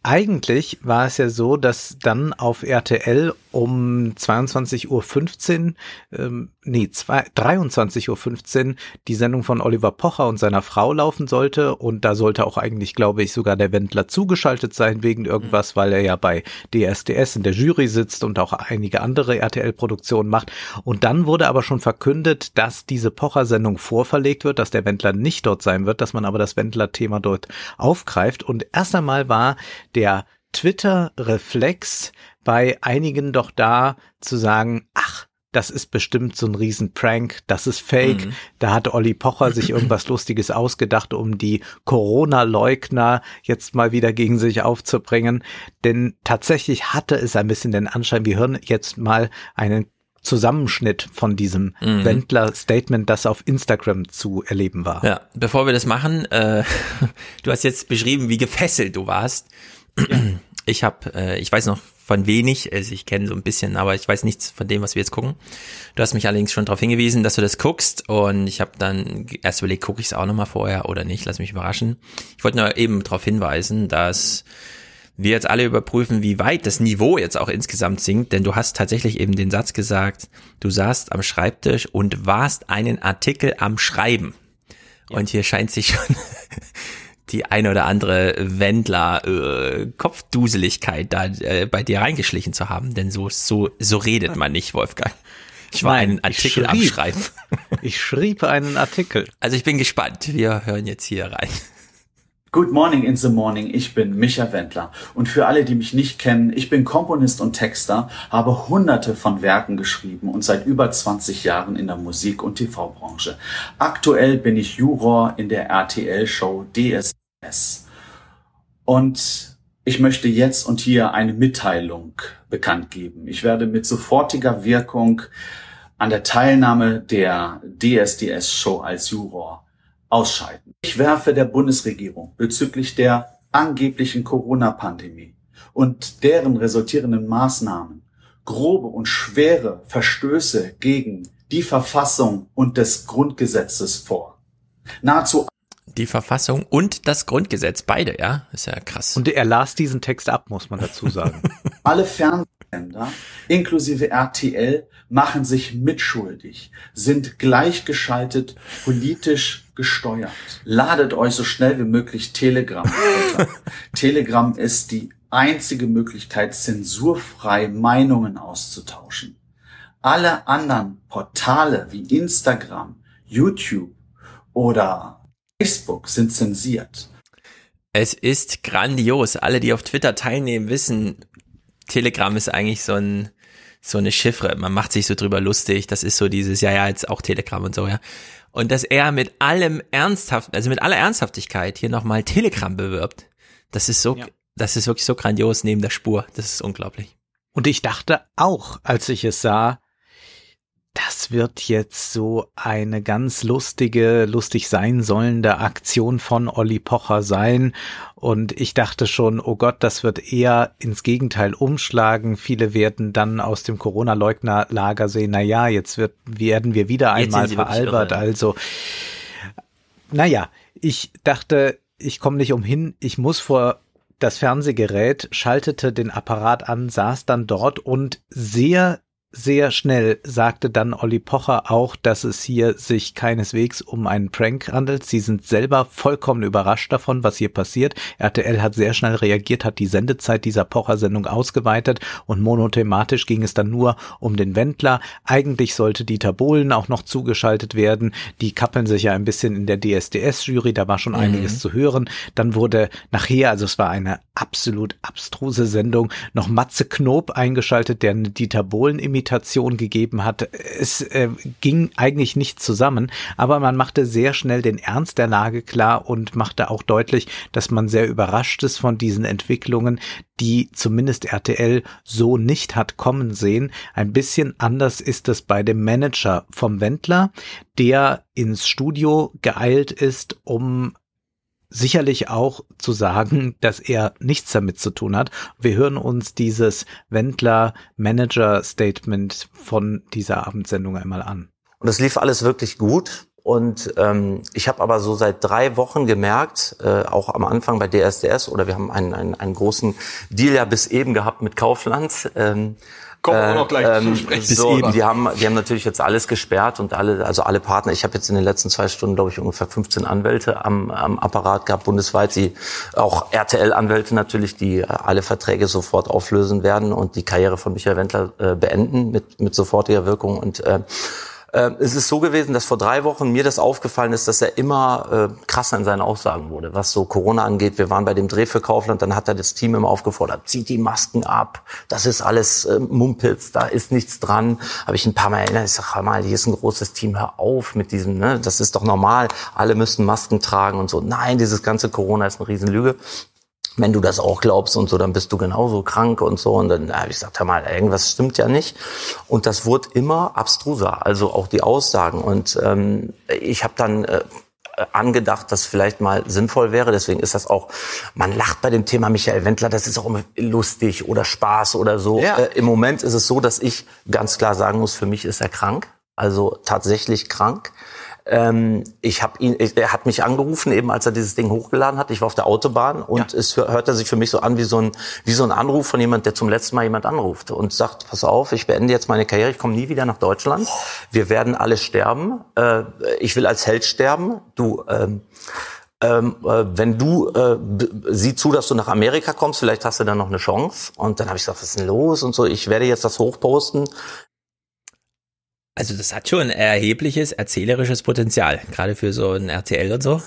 eigentlich war es ja so, dass dann auf RTL um 22.15 Uhr, ähm, nee, 23.15 Uhr die Sendung von Oliver Pocher und seiner Frau laufen sollte. Und da sollte auch eigentlich, glaube ich, sogar der Wendler zugeschaltet sein wegen irgendwas, weil er ja bei DSDS in der Jury sitzt und auch einige andere RTL-Produktionen macht. Und dann wurde aber schon verkündet, dass diese Pocher-Sendung vorverlegt wird, dass der Wendler nicht dort sein wird, dass man aber das Wendler-Thema dort aufgreift. Und erst einmal war der Twitter-Reflex bei einigen doch da zu sagen, ach, das ist bestimmt so ein Riesenprank, das ist fake. Mhm. Da hat Olli Pocher sich irgendwas Lustiges ausgedacht, um die Corona-Leugner jetzt mal wieder gegen sich aufzubringen. Denn tatsächlich hatte es ein bisschen den Anschein, wir hören jetzt mal einen Zusammenschnitt von diesem mhm. Wendler-Statement, das auf Instagram zu erleben war. Ja, bevor wir das machen, äh, du hast jetzt beschrieben, wie gefesselt du warst. Ja. Ich habe, äh, ich weiß noch von wenig, also ich kenne so ein bisschen, aber ich weiß nichts von dem, was wir jetzt gucken. Du hast mich allerdings schon darauf hingewiesen, dass du das guckst und ich habe dann erst überlegt, gucke ich es auch nochmal vorher oder nicht, lass mich überraschen. Ich wollte nur eben darauf hinweisen, dass wir jetzt alle überprüfen, wie weit das Niveau jetzt auch insgesamt sinkt, denn du hast tatsächlich eben den Satz gesagt, du saßt am Schreibtisch und warst einen Artikel am Schreiben. Ja. Und hier scheint sich schon die eine oder andere Wendler äh, Kopfduseligkeit da äh, bei dir reingeschlichen zu haben, denn so so so redet man nicht, Wolfgang. Ich war Nein, einen Artikel am Schreiben. Ich schrieb einen Artikel. Also ich bin gespannt. Wir hören jetzt hier rein. Good morning in the morning. Ich bin Micha Wendler. Und für alle, die mich nicht kennen, ich bin Komponist und Texter, habe hunderte von Werken geschrieben und seit über 20 Jahren in der Musik- und TV-Branche. Aktuell bin ich Juror in der RTL-Show DSS. Und ich möchte jetzt und hier eine Mitteilung bekannt geben. Ich werde mit sofortiger Wirkung an der Teilnahme der DSDS-Show als Juror ausscheiden. Ich werfe der Bundesregierung bezüglich der angeblichen Corona-Pandemie und deren resultierenden Maßnahmen grobe und schwere Verstöße gegen die Verfassung und des Grundgesetzes vor. Nahezu die Verfassung und das Grundgesetz, beide, ja, ist ja krass. Und er las diesen Text ab, muss man dazu sagen. Alle Fernsehsender, inklusive RTL, machen sich mitschuldig, sind gleichgeschaltet, politisch gesteuert. Ladet euch so schnell wie möglich Telegram runter. Telegram ist die einzige Möglichkeit, zensurfrei Meinungen auszutauschen. Alle anderen Portale wie Instagram, YouTube oder Facebook sind zensiert. Es ist grandios. Alle, die auf Twitter teilnehmen, wissen, Telegram ist eigentlich so ein so eine Chiffre. Man macht sich so drüber lustig. Das ist so dieses, ja, ja, jetzt auch Telegram und so, ja. Und dass er mit allem ernsthaft, also mit aller Ernsthaftigkeit hier nochmal Telegram bewirbt, das ist so, ja. das ist wirklich so grandios neben der Spur. Das ist unglaublich. Und ich dachte auch, als ich es sah, das wird jetzt so eine ganz lustige, lustig sein sollende Aktion von Olli Pocher sein. Und ich dachte schon, oh Gott, das wird eher ins Gegenteil umschlagen. Viele werden dann aus dem Corona-Leugner-Lager sehen, na ja, jetzt wird, werden wir wieder einmal veralbert. Also, naja, ich dachte, ich komme nicht umhin, ich muss vor das Fernsehgerät, schaltete den Apparat an, saß dann dort und sehr sehr schnell sagte dann Olli Pocher auch, dass es hier sich keineswegs um einen Prank handelt. Sie sind selber vollkommen überrascht davon, was hier passiert. RTL hat sehr schnell reagiert, hat die Sendezeit dieser Pocher-Sendung ausgeweitet und monothematisch ging es dann nur um den Wendler. Eigentlich sollte Dieter Bohlen auch noch zugeschaltet werden. Die kappeln sich ja ein bisschen in der DSDS-Jury, da war schon mhm. einiges zu hören. Dann wurde nachher, also es war eine absolut abstruse Sendung, noch Matze Knob eingeschaltet, der eine Dieter Bohlen imitiert Imitation gegeben hat. Es äh, ging eigentlich nicht zusammen, aber man machte sehr schnell den Ernst der Lage klar und machte auch deutlich, dass man sehr überrascht ist von diesen Entwicklungen, die zumindest RTL so nicht hat kommen sehen. Ein bisschen anders ist es bei dem Manager vom Wendler, der ins Studio geeilt ist, um sicherlich auch zu sagen, dass er nichts damit zu tun hat. Wir hören uns dieses Wendler Manager Statement von dieser Abendsendung einmal an. Und es lief alles wirklich gut. Und ähm, ich habe aber so seit drei Wochen gemerkt, äh, auch am Anfang bei DSDS, oder wir haben einen, einen, einen großen Deal ja bis eben gehabt mit Kaufland, ähm, Kommen wir noch gleich ähm, zu sprechen. So, die haben, die haben natürlich jetzt alles gesperrt und alle, also alle Partner. Ich habe jetzt in den letzten zwei Stunden, glaube ich, ungefähr 15 Anwälte am, am Apparat gehabt bundesweit, die auch RTL-Anwälte natürlich, die alle Verträge sofort auflösen werden und die Karriere von Michael Wendler äh, beenden mit mit sofortiger Wirkung und äh, äh, es ist so gewesen, dass vor drei Wochen mir das aufgefallen ist, dass er immer äh, krasser in seinen Aussagen wurde, was so Corona angeht. Wir waren bei dem Dreh für Kaufland, dann hat er das Team immer aufgefordert, zieht die Masken ab, das ist alles äh, Mumpitz, da ist nichts dran. Habe ich ein paar Mal erinnert, ich sag, hör mal, hier ist ein großes Team, hör auf mit diesem, ne, das ist doch normal, alle müssen Masken tragen und so. Nein, dieses ganze Corona ist eine Riesenlüge wenn du das auch glaubst und so, dann bist du genauso krank und so. Und dann habe ich gesagt, hör mal, irgendwas stimmt ja nicht. Und das wurde immer abstruser, also auch die Aussagen. Und ähm, ich habe dann äh, angedacht, dass vielleicht mal sinnvoll wäre. Deswegen ist das auch, man lacht bei dem Thema Michael Wendler, das ist auch immer lustig oder Spaß oder so. Ja. Äh, Im Moment ist es so, dass ich ganz klar sagen muss, für mich ist er krank. Also tatsächlich krank. Ähm, ich habe ihn, er hat mich angerufen, eben als er dieses Ding hochgeladen hat. Ich war auf der Autobahn und ja. es hörte sich für mich so an wie so ein wie so ein Anruf von jemand, der zum letzten Mal jemand anruft und sagt: Pass auf, ich beende jetzt meine Karriere, ich komme nie wieder nach Deutschland. Wir werden alle sterben. Äh, ich will als Held sterben. Du ähm, ähm, äh, wenn du äh, sieh zu, dass du nach Amerika kommst, vielleicht hast du dann noch eine Chance. Und dann habe ich gesagt, was ist denn los und so. Ich werde jetzt das hochposten. Also das hat schon erhebliches erzählerisches Potenzial, gerade für so ein RTL und so.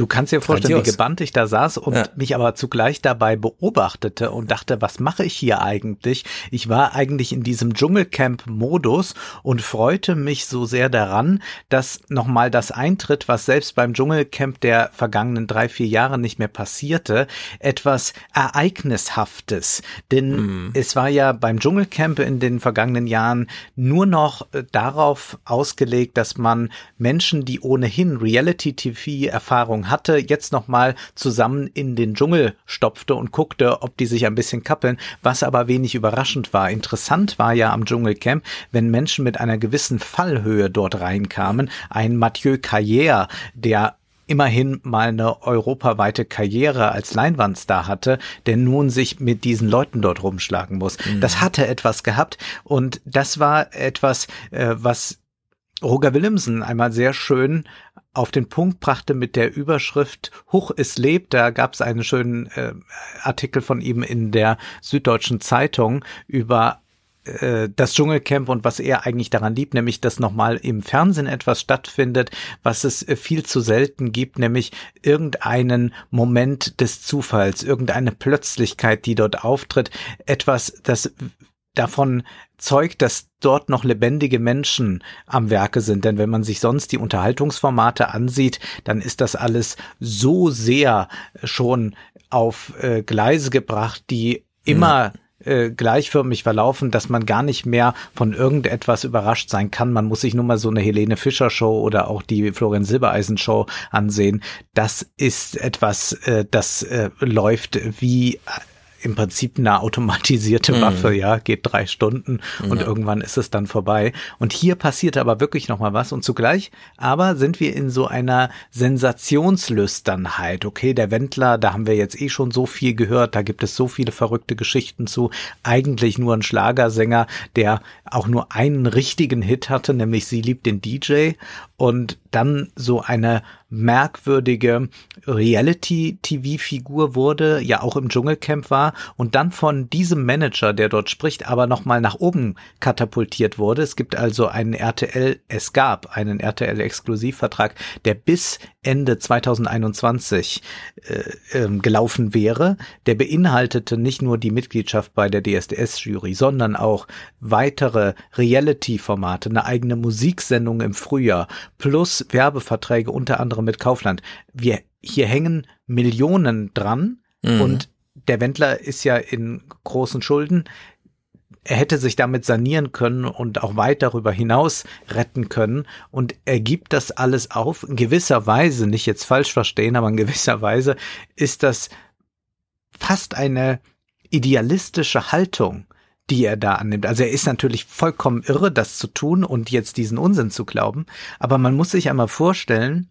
Du kannst dir vorstellen, Grandios. wie gebannt ich da saß und ja. mich aber zugleich dabei beobachtete und dachte, was mache ich hier eigentlich? Ich war eigentlich in diesem Dschungelcamp-Modus und freute mich so sehr daran, dass nochmal das eintritt, was selbst beim Dschungelcamp der vergangenen drei, vier Jahre nicht mehr passierte, etwas Ereignishaftes. Denn mm. es war ja beim Dschungelcamp in den vergangenen Jahren nur noch äh, darauf ausgelegt, dass man Menschen, die ohnehin Reality-TV-Erfahrung hatte, jetzt nochmal zusammen in den Dschungel stopfte und guckte, ob die sich ein bisschen kappeln, was aber wenig überraschend war. Interessant war ja am Dschungelcamp, wenn Menschen mit einer gewissen Fallhöhe dort reinkamen, ein Mathieu Carrière, der immerhin mal eine europaweite Karriere als Leinwandstar hatte, der nun sich mit diesen Leuten dort rumschlagen muss. Mhm. Das hatte etwas gehabt und das war etwas, äh, was Roger Willemsen einmal sehr schön auf den Punkt brachte mit der Überschrift Huch, es lebt. Da gab es einen schönen äh, Artikel von ihm in der Süddeutschen Zeitung über äh, das Dschungelcamp und was er eigentlich daran liebt, nämlich dass nochmal im Fernsehen etwas stattfindet, was es äh, viel zu selten gibt, nämlich irgendeinen Moment des Zufalls, irgendeine Plötzlichkeit, die dort auftritt, etwas, das davon zeugt, dass dort noch lebendige Menschen am Werke sind. Denn wenn man sich sonst die Unterhaltungsformate ansieht, dann ist das alles so sehr schon auf äh, Gleise gebracht, die immer äh, gleichförmig verlaufen, dass man gar nicht mehr von irgendetwas überrascht sein kann. Man muss sich nur mal so eine Helene Fischer Show oder auch die Florian Silbereisen Show ansehen. Das ist etwas, äh, das äh, läuft wie im Prinzip eine automatisierte mhm. Waffe, ja, geht drei Stunden und ja. irgendwann ist es dann vorbei. Und hier passiert aber wirklich nochmal was und zugleich aber sind wir in so einer Sensationslüsternheit. Okay, der Wendler, da haben wir jetzt eh schon so viel gehört, da gibt es so viele verrückte Geschichten zu. Eigentlich nur ein Schlagersänger, der auch nur einen richtigen Hit hatte, nämlich Sie liebt den DJ und dann so eine merkwürdige Reality-TV-Figur wurde, ja auch im Dschungelcamp war und dann von diesem Manager, der dort spricht, aber nochmal nach oben katapultiert wurde. Es gibt also einen RTL, es gab einen RTL-Exklusivvertrag, der bis Ende 2021 äh, äh, gelaufen wäre. Der beinhaltete nicht nur die Mitgliedschaft bei der DSDS-Jury, sondern auch weitere Reality-Formate, eine eigene Musiksendung im Frühjahr, plus Werbeverträge unter anderem mit Kaufland. Wir hier hängen Millionen dran mhm. und der Wendler ist ja in großen Schulden. Er hätte sich damit sanieren können und auch weit darüber hinaus retten können. Und er gibt das alles auf. In gewisser Weise, nicht jetzt falsch verstehen, aber in gewisser Weise ist das fast eine idealistische Haltung, die er da annimmt. Also er ist natürlich vollkommen irre, das zu tun und jetzt diesen Unsinn zu glauben. Aber man muss sich einmal vorstellen,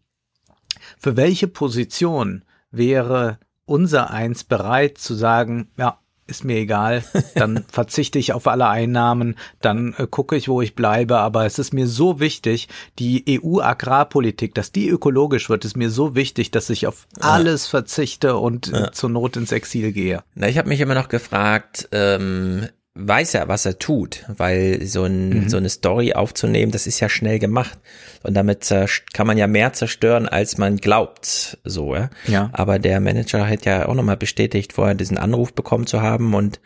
für welche Position wäre unser Eins bereit zu sagen, ja, ist mir egal, dann verzichte ich auf alle Einnahmen, dann äh, gucke ich, wo ich bleibe, aber es ist mir so wichtig, die EU-Agrarpolitik, dass die ökologisch wird, ist mir so wichtig, dass ich auf alles verzichte und äh, Ja. zur Not ins Exil gehe. Na, ich habe mich immer noch gefragt, ähm, weiß er, was er tut, weil so, ein, Mhm. so eine Story aufzunehmen, das ist ja schnell gemacht. Und damit kann man ja mehr zerstören, als man glaubt. So, ja. Ja. Aber der Manager hat ja auch nochmal bestätigt, vorher diesen Anruf bekommen zu haben und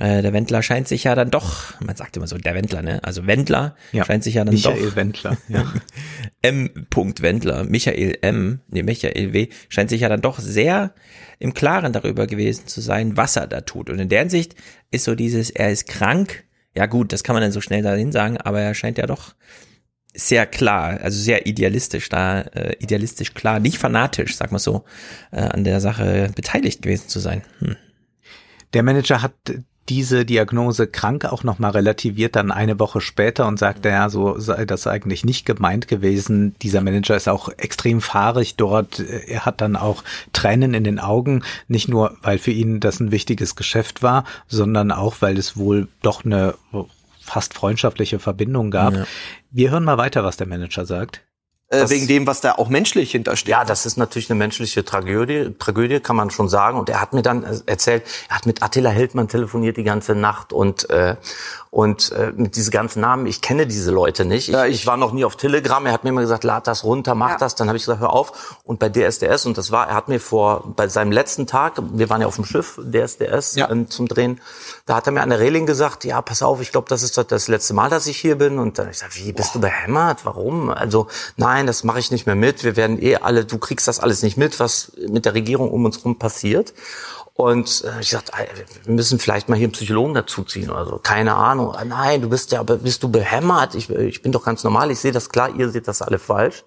äh, der Wendler scheint sich ja dann doch, man sagt immer so, der Wendler, ne? Also Wendler Ja. scheint sich ja dann Michael doch. Wendler, ja. M. Wendler, Michael M., nee, Michael W., scheint sich ja dann doch sehr im Klaren darüber gewesen zu sein, was er da tut. Und in der Hinsicht ist so dieses, er ist krank, ja gut, das kann man dann so schnell dahin sagen, aber er scheint ja doch sehr klar, also sehr idealistisch da, äh, idealistisch klar, nicht fanatisch, sag mal so, äh, an der Sache beteiligt gewesen zu sein. Hm. Der Manager hat diese Diagnose krank auch nochmal relativiert dann eine Woche später und sagte, ja, so sei das eigentlich nicht gemeint gewesen. Dieser Manager ist auch extrem fahrig dort. Er hat dann auch Tränen in den Augen, nicht nur, weil für ihn das ein wichtiges Geschäft war, sondern auch, weil es wohl doch eine fast freundschaftliche Verbindung gab. Ja. Wir hören mal weiter, was der Manager sagt. Das- wegen dem, was da auch menschlich hintersteht. Ja, das ist natürlich eine menschliche Tragödie, Tragödie kann man schon sagen. Und er hat mir dann äh, erzählt, er hat mit Attila Hildmann telefoniert die ganze Nacht und äh, und äh, mit diesen ganzen Namen. Ich kenne diese Leute nicht. Ich, ich war noch nie auf Telegram. Er hat mir immer gesagt, lad das runter, mach das. Dann habe ich gesagt, hör auf. Und bei DSDS und das war, er hat mir vor bei seinem letzten Tag, wir waren ja auf dem Schiff DSDS ähm, zum Drehen, da hat er mir an der Reling gesagt, ja, pass auf, ich glaube, das ist das letzte Mal, dass ich hier bin. Und dann ich gesagt, wie bist du behämmert? Warum? Also nein, das mache ich nicht mehr mit. Wir werden eh alle, du kriegst das alles nicht mit, was mit der Regierung um uns rum passiert. Und äh, ich sagte, wir müssen vielleicht mal hier einen Psychologen dazuziehen oder so. Keine Ahnung. Ah, Nein, du bist ja, bist du behämmert? Ich, ich bin doch ganz normal. Ich sehe das klar. Ihr seht das alle falsch.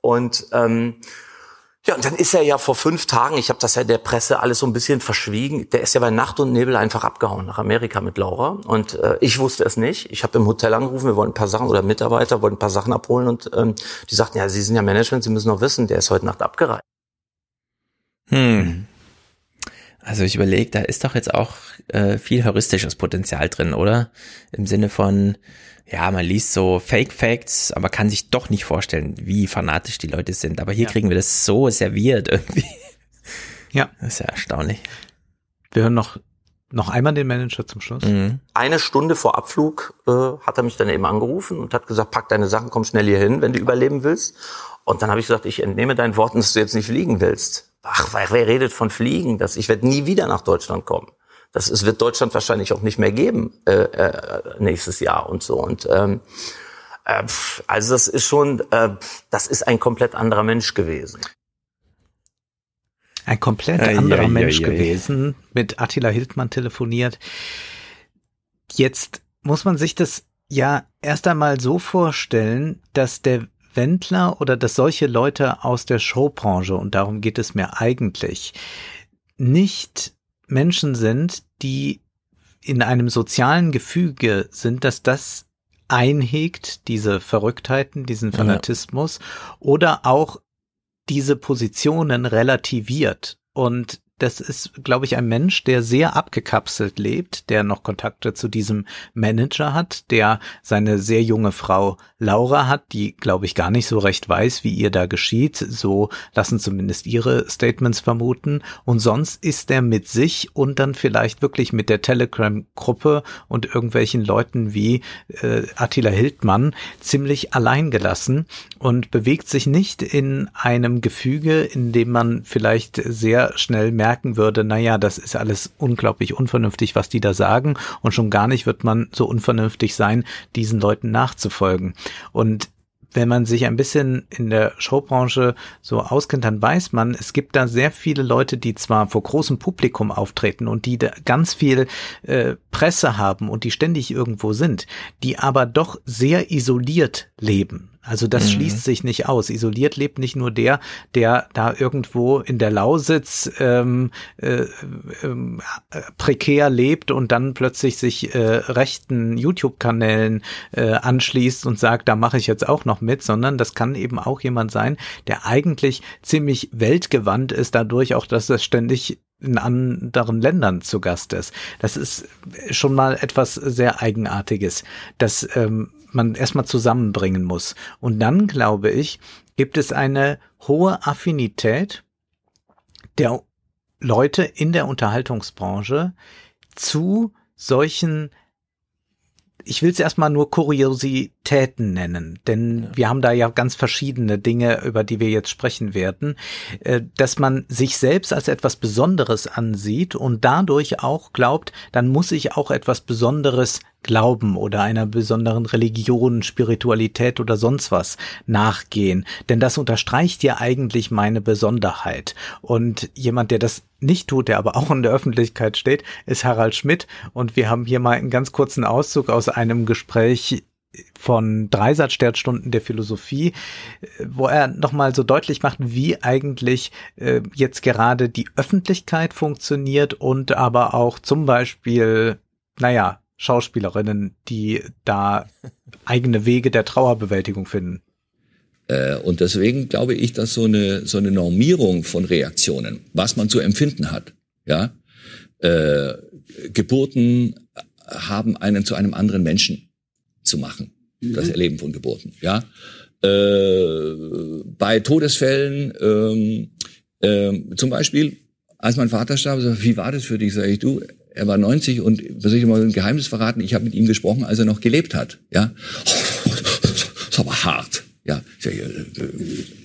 Und ähm, ja, und dann ist er ja vor fünf Tagen, ich habe das ja der Presse alles so ein bisschen verschwiegen, der ist ja bei Nacht und Nebel einfach abgehauen nach Amerika mit Laura. Und äh, ich wusste es nicht. Ich habe im Hotel angerufen, wir wollten ein paar Sachen, oder Mitarbeiter wollten ein paar Sachen abholen und ähm, die sagten, ja, Sie sind ja Management, Sie müssen doch wissen, der ist heute Nacht abgereist. Hm. Also ich überlege, da ist doch jetzt auch äh, viel heuristisches Potenzial drin, oder? Im Sinne von, ja, man liest so Fake Facts, aber kann sich doch nicht vorstellen, wie fanatisch die Leute sind. Aber hier Ja. kriegen wir das so serviert irgendwie. Ja. Das ist ja erstaunlich. Wir hören noch, noch einmal den Manager zum Schluss. Eine Stunde vor Abflug äh, hat er mich dann eben angerufen und hat gesagt, pack deine Sachen, komm schnell hier hin, wenn du überleben willst. Und dann habe ich gesagt, ich entnehme deinen Worten, dass du jetzt nicht fliegen willst. Ach, wer, wer redet von Fliegen? Das, ich werde nie wieder nach Deutschland kommen. Das es wird Deutschland wahrscheinlich auch nicht mehr geben äh, äh, nächstes Jahr und so. Und ähm, äh, also das ist schon, äh, das ist ein komplett anderer Mensch gewesen. Ein komplett anderer ei, Mensch ei, ei. gewesen, mit Attila Hildmann telefoniert. Jetzt muss man sich das ja erst einmal so vorstellen, dass der Wendler oder dass solche Leute aus der Showbranche, und darum geht es mir eigentlich, nicht Menschen sind, die in einem sozialen Gefüge sind, dass das einhegt, diese Verrücktheiten, diesen Ja. Fanatismus, oder auch diese Positionen relativiert. Und das ist, glaube ich, ein Mensch, der sehr abgekapselt lebt, der noch Kontakte zu diesem Manager hat, der seine sehr junge Frau Laura hat, die, glaube ich, gar nicht so recht weiß, wie ihr da geschieht. So lassen zumindest ihre Statements vermuten. Und sonst ist er mit sich und dann vielleicht wirklich mit der Telegram-Gruppe und irgendwelchen Leuten wie äh, Attila Hildmann ziemlich alleingelassen und bewegt sich nicht in einem Gefüge, in dem man vielleicht sehr schnell merken würde, naja, das ist alles unglaublich unvernünftig, was die da sagen. Und schon gar nicht wird man so unvernünftig sein, diesen Leuten nachzufolgen. Und wenn man sich ein bisschen in der Showbranche so auskennt, dann weiß man, es gibt da sehr viele Leute, die zwar vor großem Publikum auftreten und die da ganz viel äh, Presse haben und die ständig irgendwo sind, die aber doch sehr isoliert leben. Also das Mhm. schließt sich nicht aus. Isoliert lebt nicht nur der, der da irgendwo in der Lausitz ähm, äh, äh, prekär lebt und dann plötzlich sich äh, rechten YouTube-Kanälen äh, anschließt und sagt, da mache ich jetzt auch noch mit, sondern das kann eben auch jemand sein, der eigentlich ziemlich weltgewandt ist, dadurch auch, dass er ständig in anderen Ländern zu Gast ist. Das ist schon mal etwas sehr Eigenartiges, das ähm, man erstmal zusammenbringen muss. Und dann, glaube ich, gibt es eine hohe Affinität der Leute in der Unterhaltungsbranche zu solchen ich will es erstmal nur Kuriositäten nennen, denn ja. wir haben da ja ganz verschiedene Dinge, über die wir jetzt sprechen werden, äh, dass man sich selbst als etwas Besonderes ansieht und dadurch auch glaubt, dann muss ich auch etwas Besonderes Glauben oder einer besonderen Religion, Spiritualität oder sonst was nachgehen. Denn das unterstreicht ja eigentlich meine Besonderheit. Und jemand, der das nicht tut, der aber auch in der Öffentlichkeit steht, ist Harald Schmidt. Und wir haben hier mal einen ganz kurzen Auszug aus einem Gespräch von Dreisatzsterstunden der Philosophie, wo er nochmal so deutlich macht, wie eigentlich äh, jetzt gerade die Öffentlichkeit funktioniert und aber auch zum Beispiel, naja, Schauspielerinnen, die da eigene Wege der Trauerbewältigung finden. Äh, und deswegen glaube ich, dass so eine, so eine Normierung von Reaktionen, was man zu empfinden hat, ja, äh, Geburten haben einen zu einem anderen Menschen zu machen. Mhm. Das Erleben von Geburten, ja. Äh, bei Todesfällen, ähm, äh, zum Beispiel, als mein Vater starb, so, wie war das für dich? Sag ich, du, er war 90 und soll ich mal ein Geheimnis verraten? Ich habe mit ihm gesprochen, als er noch gelebt hat. Ja, das ist aber hart. Ja,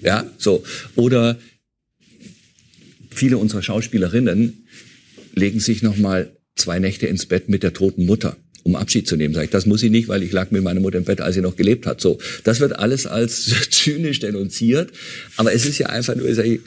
ja, so. Oder viele unserer Schauspielerinnen legen sich noch mal zwei Nächte ins Bett mit der toten Mutter, um Abschied zu nehmen. Sag ich, das muss ich nicht, weil ich lag mit meiner Mutter im Bett, als sie noch gelebt hat. So, das wird alles als zynisch denunziert, aber es ist ja einfach nur, sag ich,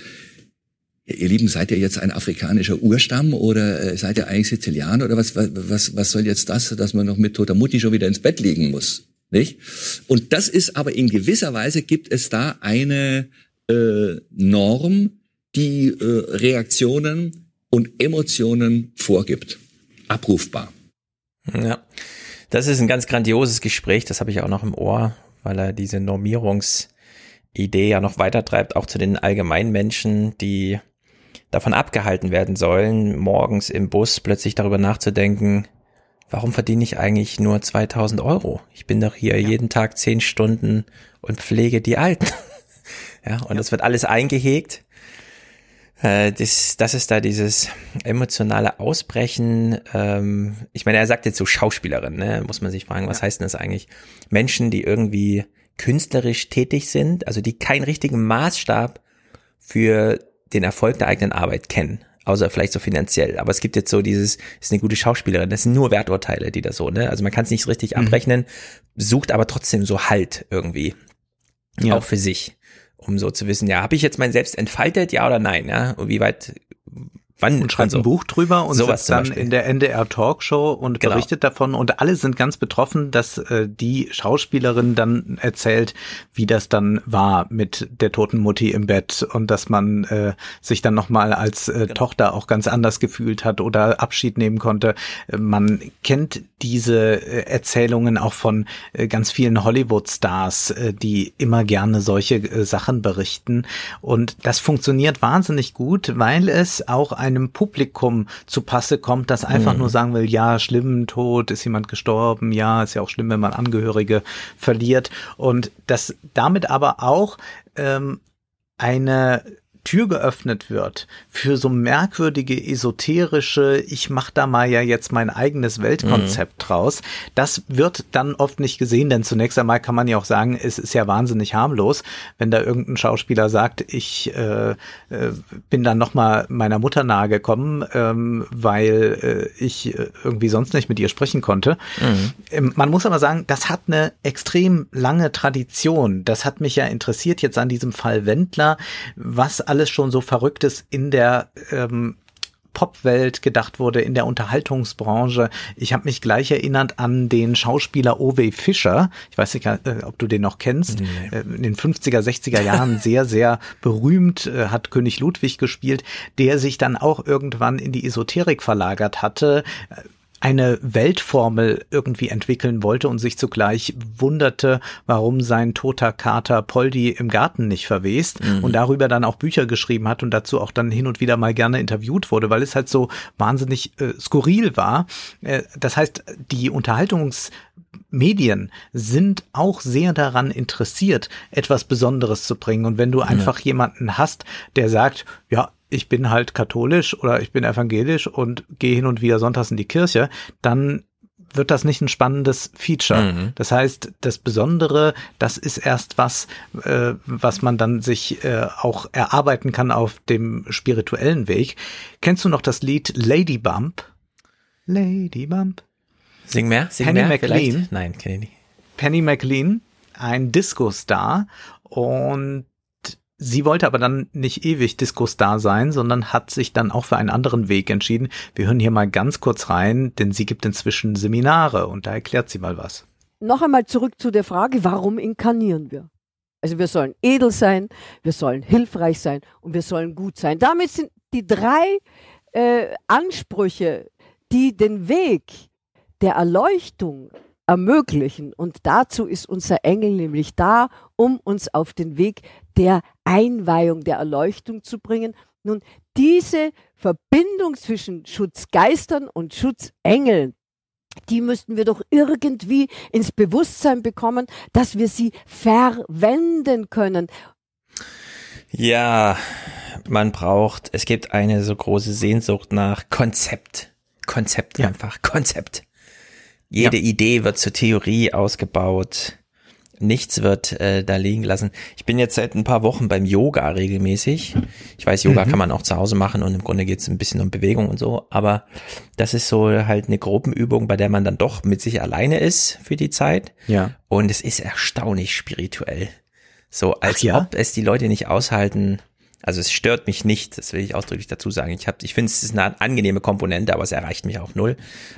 ihr Lieben, seid ihr jetzt ein afrikanischer Urstamm oder äh, seid ihr eigentlich Sizilianer oder was, was, was soll jetzt das, dass man noch mit toter Mutti schon wieder ins Bett liegen muss? Nicht? Und das ist aber in gewisser Weise gibt es da eine äh, Norm, die äh, Reaktionen und Emotionen vorgibt. Abrufbar. Ja, das ist ein ganz grandioses Gespräch, das habe ich auch noch im Ohr, weil er diese Normierungsidee ja noch weiter treibt, auch zu den Allgemeinmenschen, die davon abgehalten werden sollen, morgens im Bus plötzlich darüber nachzudenken, warum verdiene ich eigentlich nur 2000 Euro? Ich bin doch hier ja. jeden Tag zehn Stunden und pflege die Alten. ja, und ja. das wird alles eingehegt. Äh, das, das ist da dieses emotionale Ausbrechen. Ähm, ich meine, er sagt jetzt so Schauspielerin, ne? muss man sich fragen, was ja. heißt denn das eigentlich? Menschen, die irgendwie künstlerisch tätig sind, also die keinen richtigen Maßstab für den Erfolg der eigenen Arbeit kennen. Außer vielleicht so finanziell. Aber es gibt jetzt so dieses, ist eine gute Schauspielerin. Das sind nur Werturteile, die da so, ne? Also man kann es nicht richtig mhm. abrechnen, sucht aber trotzdem so Halt irgendwie. Ja. Auch für sich. Um so zu wissen, ja, habe ich jetzt mein Selbst entfaltet, ja oder nein, ja? Und wie weit Wann und schreibt so. ein Buch drüber und sitzt dann in der NDR Talkshow und genau. berichtet davon und alle sind ganz betroffen, dass äh, die Schauspielerin dann erzählt, wie das dann war mit der toten Mutti im Bett und dass man äh, sich dann nochmal als äh, genau. Tochter auch ganz anders gefühlt hat oder Abschied nehmen konnte. Man kennt diese äh, Erzählungen auch von äh, ganz vielen Hollywood-Stars, äh, die immer gerne solche äh, Sachen berichten und das funktioniert wahnsinnig gut, weil es auch einem Publikum zu Passe kommt, das einfach mhm. nur sagen will, ja, schlimm, tot, ist jemand gestorben, ja, ist ja auch schlimm, wenn man Angehörige verliert und das damit aber auch ähm, eine Tür geöffnet wird für so merkwürdige, esoterische, ich mach da mal ja jetzt mein eigenes Weltkonzept mhm. draus, das wird dann oft nicht gesehen, denn zunächst einmal kann man ja auch sagen, es ist ja wahnsinnig harmlos, wenn da irgendein Schauspieler sagt, ich äh, äh, bin dann nochmal meiner Mutter nahe gekommen, ähm, weil äh, ich äh, irgendwie sonst nicht mit ihr sprechen konnte. Mhm. Ähm, man muss aber sagen, das hat eine extrem lange Tradition. Das hat mich ja interessiert jetzt an diesem Fall Wendler, was alles schon so Verrücktes in der ähm, Popwelt gedacht wurde, in der Unterhaltungsbranche. Ich habe mich gleich erinnert an den Schauspieler Ove Fischer. Ich weiß nicht, äh, ob du den noch kennst. Nee. Äh, in den 50er, 60er Jahren sehr, sehr berühmt, äh, hat König Ludwig gespielt, der sich dann auch irgendwann in die Esoterik verlagert hatte eine Weltformel irgendwie entwickeln wollte und sich zugleich wunderte, warum sein toter Kater Poldi im Garten nicht verwest Mhm. und darüber dann auch Bücher geschrieben hat und dazu auch dann hin und wieder mal gerne interviewt wurde, weil es halt so wahnsinnig äh, skurril war. Äh, das heißt, die Unterhaltungsmedien sind auch sehr daran interessiert, etwas Besonderes zu bringen. Und wenn du einfach jemanden hast, der sagt, ja, ich bin halt katholisch oder ich bin evangelisch und gehe hin und wieder sonntags in die Kirche, dann wird das nicht ein spannendes Feature. Mhm. Das heißt, das Besondere, das ist erst was, äh, was man dann sich äh, auch erarbeiten kann auf dem spirituellen Weg. Kennst du noch das Lied Lady Bump? Lady Bump. Sing mehr, sing Penny mehr McLean. vielleicht? Nein, kenne ich nicht. Penny McLean, ein Disco-Star und sie wollte aber dann nicht ewig Disco-Star sein, sondern hat sich dann auch für einen anderen Weg entschieden. Wir hören hier mal ganz kurz rein, denn sie gibt inzwischen Seminare und da erklärt sie mal was. Noch einmal zurück zu der Frage, warum inkarnieren wir? Also wir sollen edel sein, wir sollen hilfreich sein und wir sollen gut sein. Damit sind die drei äh, Ansprüche, die den Weg der Erleuchtung ermöglichen. Und dazu ist unser Engel nämlich da, um uns auf den Weg der Einweihung, der Erleuchtung zu bringen. Nun, diese Verbindung zwischen Schutzgeistern und Schutzengeln, die müssten wir doch irgendwie ins Bewusstsein bekommen, dass wir sie verwenden können. Ja, man braucht, es gibt eine so große Sehnsucht nach Konzept. Konzept einfach, Konzept. Jede Idee wird zur Theorie ausgebaut. Nichts wird äh, da liegen lassen. Ich bin jetzt seit ein paar Wochen beim Yoga regelmäßig. Ich weiß, Yoga Mhm. kann man auch zu Hause machen und im Grunde geht es ein bisschen um Bewegung und so. Aber das ist so halt eine Gruppenübung, bei der man dann doch mit sich alleine ist für die Zeit. Ja. Und es ist erstaunlich spirituell. So, als ja? ob es die Leute nicht aushalten. Also es stört mich nicht, das will ich ausdrücklich dazu sagen. Ich habe, ich finde, es ist eine angenehme Komponente, aber es erreicht mich auch null.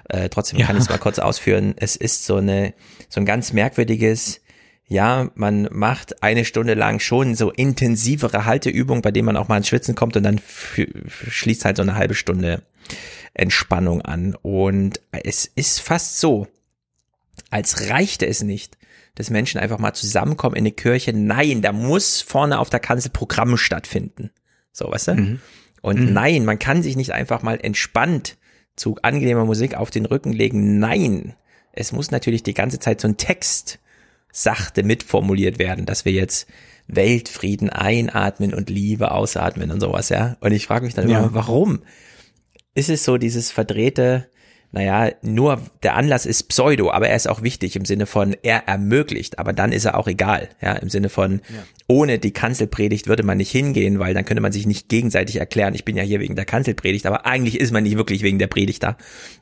Äh, trotzdem kann Ja. ich es mal kurz ausführen. Es ist so eine, so ein ganz merkwürdiges, ja, man macht eine Stunde lang schon so intensivere Halteübungen, bei denen man auch mal ins Schwitzen kommt und dann schließt halt so eine halbe Stunde Entspannung an. Und es ist fast so, als reichte es nicht, dass Menschen einfach mal zusammenkommen in eine Kirche. Nein, da muss vorne auf der Kanzel Programm stattfinden. So, weißt du? Mhm. Und Mhm. nein, man kann sich nicht einfach mal entspannt zu angenehmer Musik auf den Rücken legen. Nein, es muss natürlich die ganze Zeit so ein Text sachte mitformuliert werden, dass wir jetzt Weltfrieden einatmen und Liebe ausatmen und sowas, ja. Und ich frage mich dann Ja. immer, warum? Ist es so dieses verdrehte, naja, nur der Anlass ist Pseudo, aber er ist auch wichtig im Sinne von, er ermöglicht, aber dann ist er auch egal, ja, im Sinne von, ohne die Kanzelpredigt würde man nicht hingehen, weil dann könnte man sich nicht gegenseitig erklären, ich bin ja hier wegen der Kanzelpredigt, aber eigentlich ist man nicht wirklich wegen der Predigt da.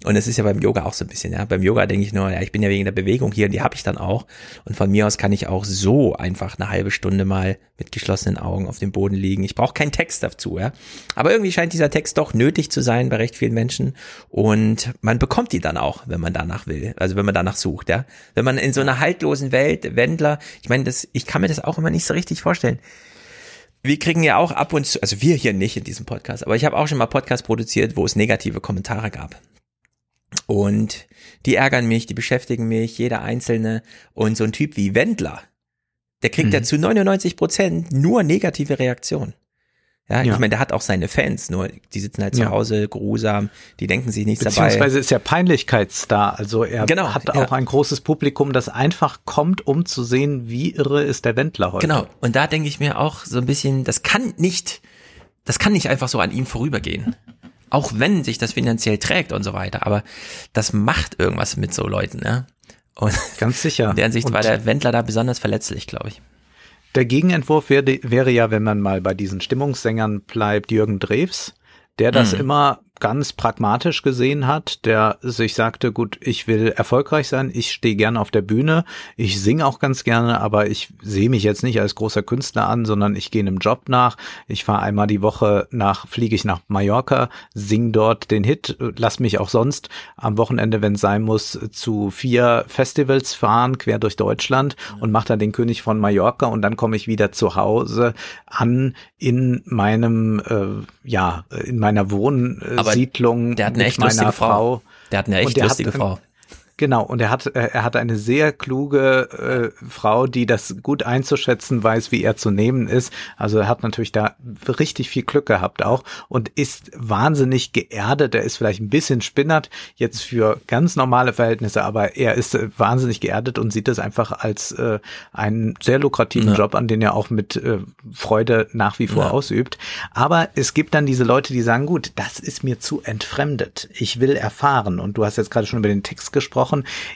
Und es ist ja beim Yoga auch so ein bisschen, ja. Beim Yoga denke ich nur, ja, ich bin ja wegen der Bewegung hier und die habe ich dann auch. Und von mir aus kann ich auch so einfach eine halbe Stunde mal mit geschlossenen Augen auf dem Boden liegen. Ich brauche keinen Text dazu, ja. Aber irgendwie scheint dieser Text doch nötig zu sein bei recht vielen Menschen. Und man bekommt die dann auch, wenn man danach will. Also wenn man danach sucht, ja. Wenn man in so einer haltlosen Welt, Wendler, ich meine, das, ich kann mir das auch immer nicht so richtig vorstellen. Wir kriegen ja auch ab und zu, also wir hier nicht in diesem Podcast, aber ich habe auch schon mal Podcast produziert, wo es negative Kommentare gab. Und die ärgern mich, die beschäftigen mich, jeder einzelne. Und so ein Typ wie Wendler, der kriegt ja zu 99 Prozent nur negative Reaktionen. Ja, Ja. ich meine, der hat auch seine Fans, nur die sitzen halt zu Ja. Hause, geruhsam, die denken sich nichts Beziehungsweise dabei. ist er Peinlichkeitsstar. Also er Genau, hat ja. auch ein großes Publikum, das einfach kommt, um zu sehen, wie irre ist der Wendler heute. Genau. Und da denke ich mir auch so ein bisschen, das kann nicht, das kann nicht einfach so an ihm vorübergehen. Auch wenn sich das finanziell trägt und so weiter. Aber das macht irgendwas mit so Leuten, ne? Und Ganz sicher. in der Hinsicht Und war der Wendler da besonders verletzlich, glaube ich. Der Gegenentwurf wäre, wäre ja, wenn man mal bei diesen Stimmungssängern bleibt, Jürgen Drews, der das Mhm. immer ganz pragmatisch gesehen hat, der sich sagte, gut, ich will erfolgreich sein, ich stehe gerne auf der Bühne, ich singe auch ganz gerne, aber ich sehe mich jetzt nicht als großer Künstler an, sondern ich gehe einem Job nach, ich fahre einmal die Woche nach, fliege ich nach Mallorca, sing dort den Hit, lass mich auch sonst am Wochenende, wenn es sein muss, zu vier Festivals fahren, quer durch Deutschland und mache dann den König von Mallorca und dann komme ich wieder zu Hause an in meinem, äh, ja, in meiner Wohn Aber Siedlung der hat eine mit echt meiner Frau. Frau. Der hat eine echt lustige hat, Frau. Genau, und er hat, äh, er hat eine sehr kluge äh, Frau, die das gut einzuschätzen weiß, wie er zu nehmen ist. Also er hat natürlich da richtig viel Glück gehabt auch und ist wahnsinnig geerdet. Er ist vielleicht ein bisschen spinnert jetzt für ganz normale Verhältnisse, aber er ist wahnsinnig geerdet und sieht es einfach als äh, einen sehr lukrativen Ja. Job an, den er auch mit äh, Freude nach wie vor Ja. ausübt. Aber es gibt dann diese Leute, die sagen, gut, das ist mir zu entfremdet. Ich will erfahren. Und du hast jetzt gerade schon über den Text gesprochen.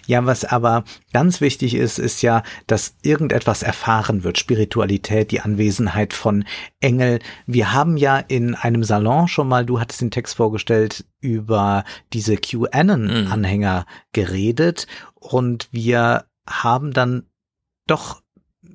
Ja, was aber ganz wichtig ist, ist ja, dass irgendetwas erfahren wird. Spiritualität, die Anwesenheit von Engel. Wir haben ja in einem Salon schon mal, du hattest den Text vorgestellt, über diese QAnon-Anhänger geredet. Und wir haben dann doch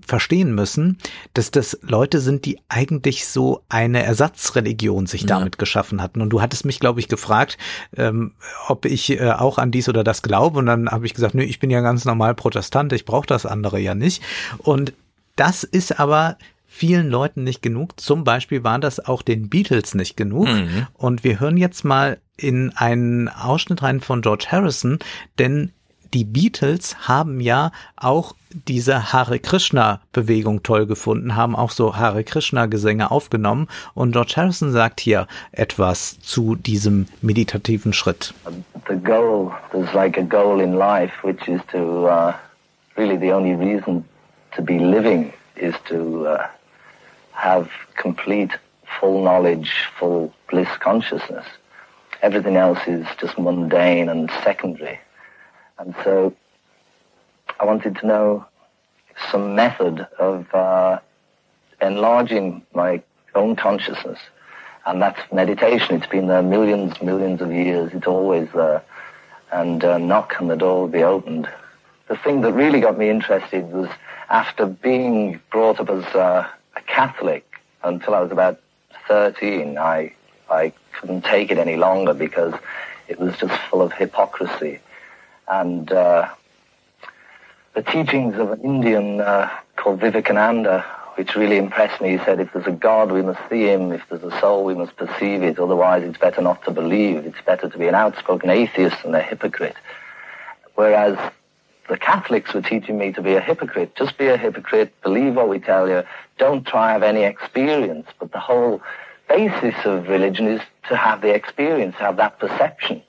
verstehen müssen, dass das Leute sind, die eigentlich so eine Ersatzreligion sich damit geschaffen hatten. Und du hattest mich, glaube ich, gefragt, ähm, ob ich äh, auch an dies oder das glaube. Und dann habe ich gesagt, nö, ich bin ja ganz normal Protestant, ich brauche das andere ja nicht. Und das ist aber vielen Leuten nicht genug. Zum Beispiel war das auch den Beatles nicht genug. Mhm. Und wir hören jetzt mal in einen Ausschnitt rein von George Harrison, denn die Beatles haben ja auch diese Hare Krishna Bewegung toll gefunden, haben auch so Hare Krishna Gesänge aufgenommen und George Harrison sagt hier etwas zu diesem meditativen Schritt. the goal, there's like a goal in life, which is to uh, really the only reason to be living is to uh, have complete, full knowledge, full bliss consciousness. Everything else is just mundane and secondary. And so I wanted to know some method of uh, enlarging my own consciousness. And that's meditation. It's been there millions, millions of years. It's always there. And uh, knock and the door will be opened. The thing that really got me interested was after being brought up as uh, a Catholic until I was about 13, I, I couldn't take it any longer because it was just full of hypocrisy. And uh, the teachings of an Indian uh, called Vivekananda, which really impressed me. He said, if there's a God, we must see him. If there's a soul, we must perceive it. Otherwise, it's better not to believe. It's better to be an outspoken atheist than a hypocrite. Whereas the Catholics were teaching me to be a hypocrite. Just be a hypocrite, believe what we tell you, don't try have any experience. But the whole basis of religion is to have the experience, have that perception.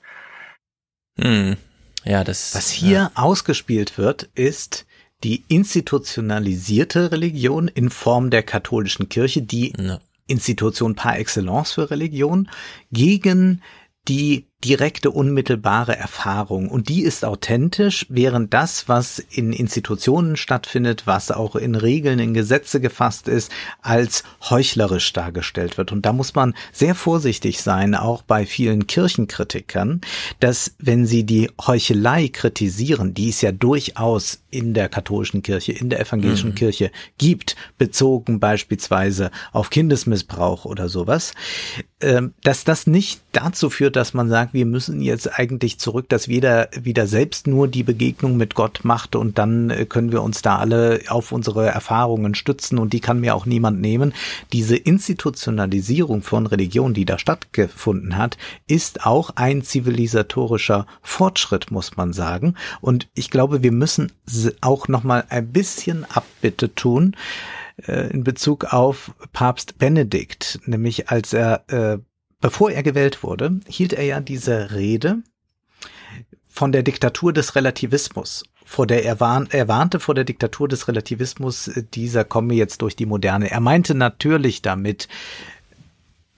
Hm. Ja, das. Was hier ausgespielt wird, ist die institutionalisierte Religion in Form der katholischen Kirche, die Institution par excellence für Religion, gegen die direkte, unmittelbare Erfahrung. Und die ist authentisch, während das, was in Institutionen stattfindet, was auch in Regeln, in Gesetze gefasst ist, als heuchlerisch dargestellt wird. Und da muss man sehr vorsichtig sein, auch bei vielen Kirchenkritikern, dass wenn sie die Heuchelei kritisieren, die es ja durchaus in der katholischen Kirche, in der evangelischen Mhm. Kirche gibt, bezogen beispielsweise auf Kindesmissbrauch oder sowas, ähm, dass das nicht dazu führt, dass man sagt, wir müssen jetzt eigentlich zurück, dass jeder wieder selbst nur die Begegnung mit Gott macht und dann äh, können wir uns da alle auf unsere Erfahrungen stützen und die kann mir auch niemand nehmen. Diese Institutionalisierung von Religion, die da stattgefunden hat, ist auch ein zivilisatorischer Fortschritt, muss man sagen. Und ich glaube, wir müssen auch noch mal ein bisschen Abbitte tun äh, in Bezug auf Papst Benedikt, nämlich als er, äh, bevor er gewählt wurde, hielt er ja diese Rede von der Diktatur des Relativismus. Vor der er, warn, er warnte vor der Diktatur des Relativismus, äh, dieser komme jetzt durch die Moderne. Er meinte natürlich damit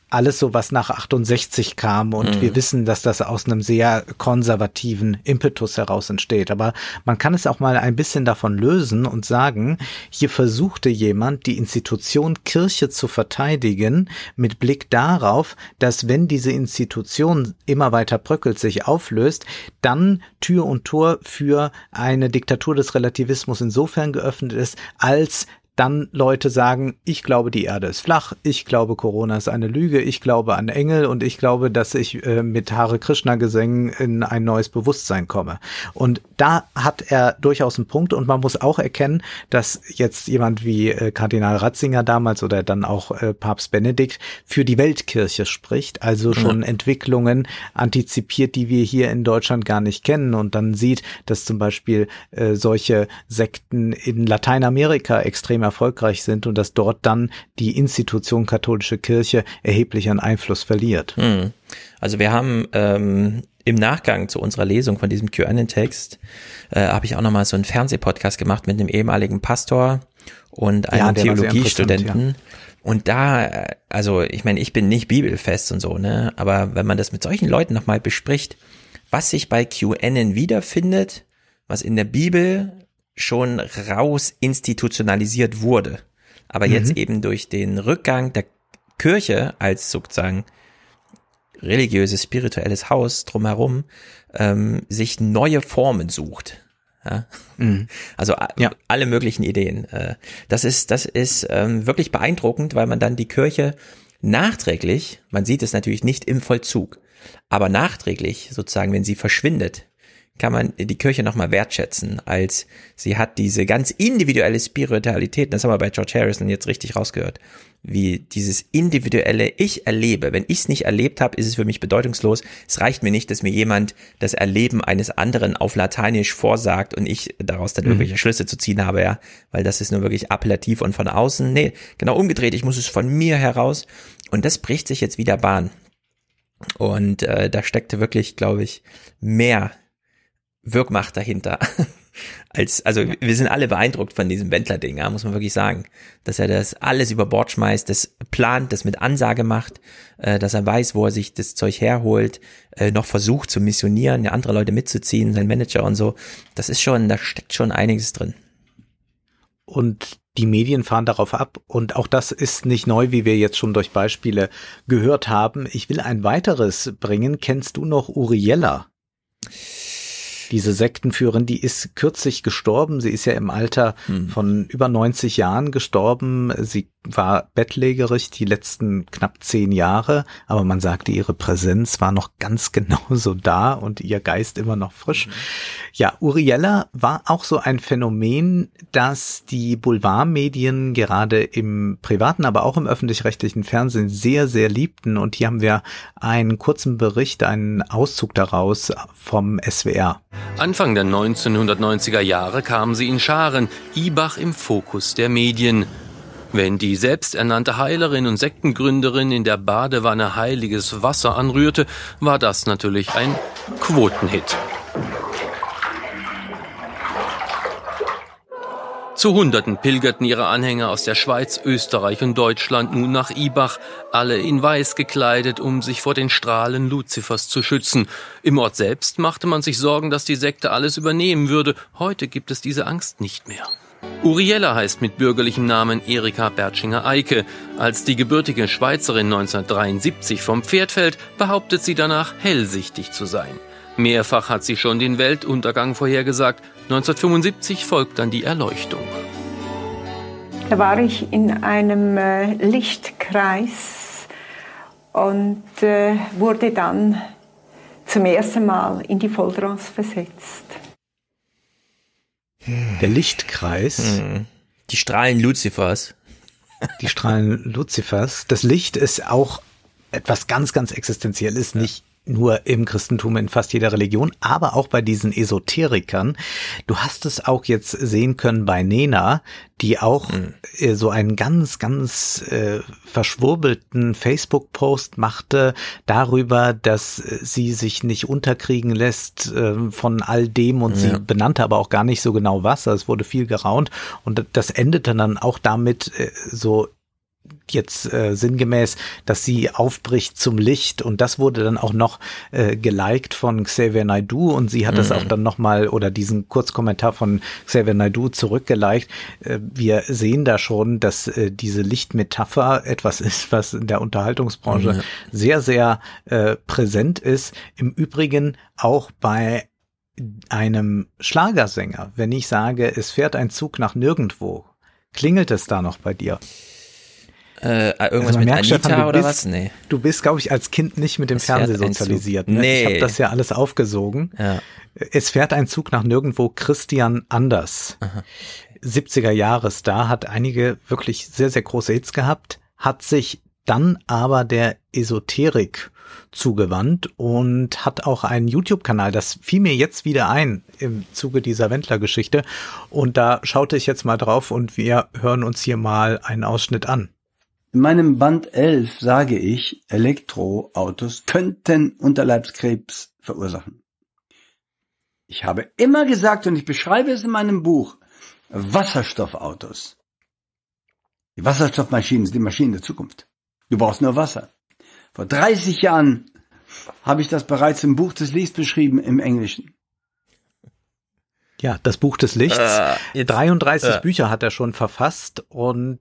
alles so, was nach 68 kam und Mhm. wir wissen, dass das aus einem sehr konservativen Impetus heraus entsteht. Aber man kann es auch mal ein bisschen davon lösen und sagen, hier versuchte jemand, die Institution Kirche zu verteidigen, mit Blick darauf, dass wenn diese Institution immer weiter bröckelt, sich auflöst, dann Tür und Tor für eine Diktatur des Relativismus insofern geöffnet ist, als dann Leute sagen, ich glaube, die Erde ist flach, ich glaube, Corona ist eine Lüge, ich glaube an Engel und ich glaube, dass ich äh, mit Hare Krishna Gesängen in ein neues Bewusstsein komme. Und da hat er durchaus einen Punkt und man muss auch erkennen, dass jetzt jemand wie äh, Kardinal Ratzinger damals oder dann auch äh, Papst Benedikt für die Weltkirche spricht, also schon ja. Entwicklungen antizipiert, die wir hier in Deutschland gar nicht kennen und dann sieht, dass zum Beispiel äh, solche Sekten in Lateinamerika extrem erfolgreich sind und dass dort dann die Institution katholische Kirche erheblich an Einfluss verliert. Hm. Also wir haben ähm, im Nachgang zu unserer Lesung von diesem QAnon-Text äh, habe ich auch nochmal so einen Fernsehpodcast gemacht mit einem ehemaligen Pastor und einem ja, Theologiestudenten. Ja. Und da, also ich meine, ich bin nicht bibelfest und so, ne? Aber wenn man das mit solchen Leuten nochmal bespricht, was sich bei QAnon wiederfindet, was in der Bibel schon raus institutionalisiert wurde, aber mhm. jetzt eben durch den Rückgang der Kirche als sozusagen religiöses, spirituelles Haus drumherum ähm, sich neue Formen sucht. Ja? Mhm. Also ja. alle möglichen Ideen. Äh, das ist, das ist ähm, wirklich beeindruckend, weil man dann die Kirche nachträglich, man sieht es natürlich nicht im Vollzug, aber nachträglich sozusagen, wenn sie verschwindet, kann man die Kirche nochmal wertschätzen, als sie hat diese ganz individuelle Spiritualität, das haben wir bei George Harrison jetzt richtig rausgehört, wie dieses individuelle Ich erlebe. Wenn ich es nicht erlebt habe, ist es für mich bedeutungslos. Es reicht mir nicht, dass mir jemand das Erleben eines anderen auf Lateinisch vorsagt und ich daraus dann mhm. irgendwelche Schlüsse zu ziehen habe, ja, weil das ist nur wirklich appellativ und von außen. Nee, genau umgedreht, ich muss es von mir heraus und das bricht sich jetzt wieder Bahn. Und äh, da steckte wirklich, glaube ich, mehr Wirkmacht dahinter. Als, also wir sind alle beeindruckt von diesem Wendler-Ding, ja, muss man wirklich sagen. Dass er das alles über Bord schmeißt, das plant, das mit Ansage macht, äh, dass er weiß, wo er sich das Zeug herholt, äh, noch versucht zu missionieren, ja, andere Leute mitzuziehen, sein Manager und so. Das ist schon, da steckt schon einiges drin. Und die Medien fahren darauf ab und auch das ist nicht neu, wie wir jetzt schon durch Beispiele gehört haben. Ich will ein weiteres bringen. Kennst du noch Uriella? Diese Sektenführerin, die ist kürzlich gestorben. Sie ist ja im Alter hm. von über 90 Jahren gestorben. Sie war bettlägerig die letzten knapp zehn Jahre, aber man sagte, ihre Präsenz war noch ganz genauso da und ihr Geist immer noch frisch. Mhm. Ja, Uriella war auch so ein Phänomen, das die Boulevardmedien gerade im privaten, aber auch im öffentlich-rechtlichen Fernsehen sehr, sehr liebten. Und hier haben wir einen kurzen Bericht, einen Auszug daraus vom SWR. Anfang der 1990er Jahre kamen sie in Scharen, Ibach im Fokus der Medien. Wenn die selbsternannte Heilerin und Sektengründerin in der Badewanne heiliges Wasser anrührte, war das natürlich ein Quotenhit. Zu Hunderten pilgerten ihre Anhänger aus der Schweiz, Österreich und Deutschland nun nach Ibach, alle in Weiß gekleidet, um sich vor den Strahlen Luzifers zu schützen. Im Ort selbst machte man sich Sorgen, dass die Sekte alles übernehmen würde. Heute gibt es diese Angst nicht mehr. Uriella heißt mit bürgerlichem Namen Erika Bertschinger-Eike. Als die gebürtige Schweizerin 1973 vom Pferd fällt, behauptet sie danach, hellsichtig zu sein. Mehrfach hat sie schon den Weltuntergang vorhergesagt. 1975 folgt dann die Erleuchtung. Da war ich in einem äh, Lichtkreis und äh, wurde dann zum ersten Mal in die Volltrance versetzt. Der Lichtkreis. Hm. Die Strahlen Luzifers. Die Strahlen Luzifers. Das Licht ist auch etwas ganz, ganz Existenzielles, ja. nicht nur im Christentum in fast jeder Religion, aber auch bei diesen Esoterikern. Du hast es auch jetzt sehen können bei Nena, die auch mhm. so einen ganz, ganz äh, verschwurbelten Facebook-Post machte darüber, dass sie sich nicht unterkriegen lässt äh, von all dem und ja. sie benannte aber auch gar nicht so genau was. Also es wurde viel geraunt und das endete dann auch damit äh, so jetzt äh, sinngemäß, dass sie aufbricht zum Licht und das wurde dann auch noch äh, geliked von Xavier Naidoo und sie hat mhm. das auch dann nochmal oder diesen Kurzkommentar von Xavier Naidoo zurückgeliked. Äh, wir sehen da schon, dass äh, diese Lichtmetapher etwas ist, was in der Unterhaltungsbranche mhm. sehr, sehr äh, präsent ist. Im Übrigen auch bei einem Schlagersänger, wenn ich sage, es fährt ein Zug nach nirgendwo, Klingelt es da noch bei dir? Äh, irgendwas Also mit merkt, Anita Stefan, du oder bist, was? Nee. Du bist, glaube ich, als Kind nicht mit dem Fernsehen sozialisiert. Ne? Nee. Ich habe das ja alles aufgesogen. Ja. Es fährt ein Zug nach nirgendwo. Christian Anders, 70er Jahres da, hat einige wirklich sehr, sehr große Hits gehabt, hat sich dann aber der Esoterik zugewandt und hat auch einen YouTube-Kanal. Das fiel mir jetzt wieder ein im Zuge dieser Wendler-Geschichte. Und da schaute ich jetzt mal drauf und wir hören uns hier mal einen Ausschnitt an. In meinem Band 11 sage ich, Elektroautos könnten Unterleibskrebs verursachen. Ich habe immer gesagt, und ich beschreibe es in meinem Buch, Wasserstoffautos. Die Wasserstoffmaschinen sind die Maschinen der Zukunft. Du brauchst nur Wasser. Vor 30 Jahren habe ich das bereits im Buch des Lichts beschrieben im Englischen. Ja, das Buch des Lichts. Äh, 33 äh. Bücher hat er schon verfasst und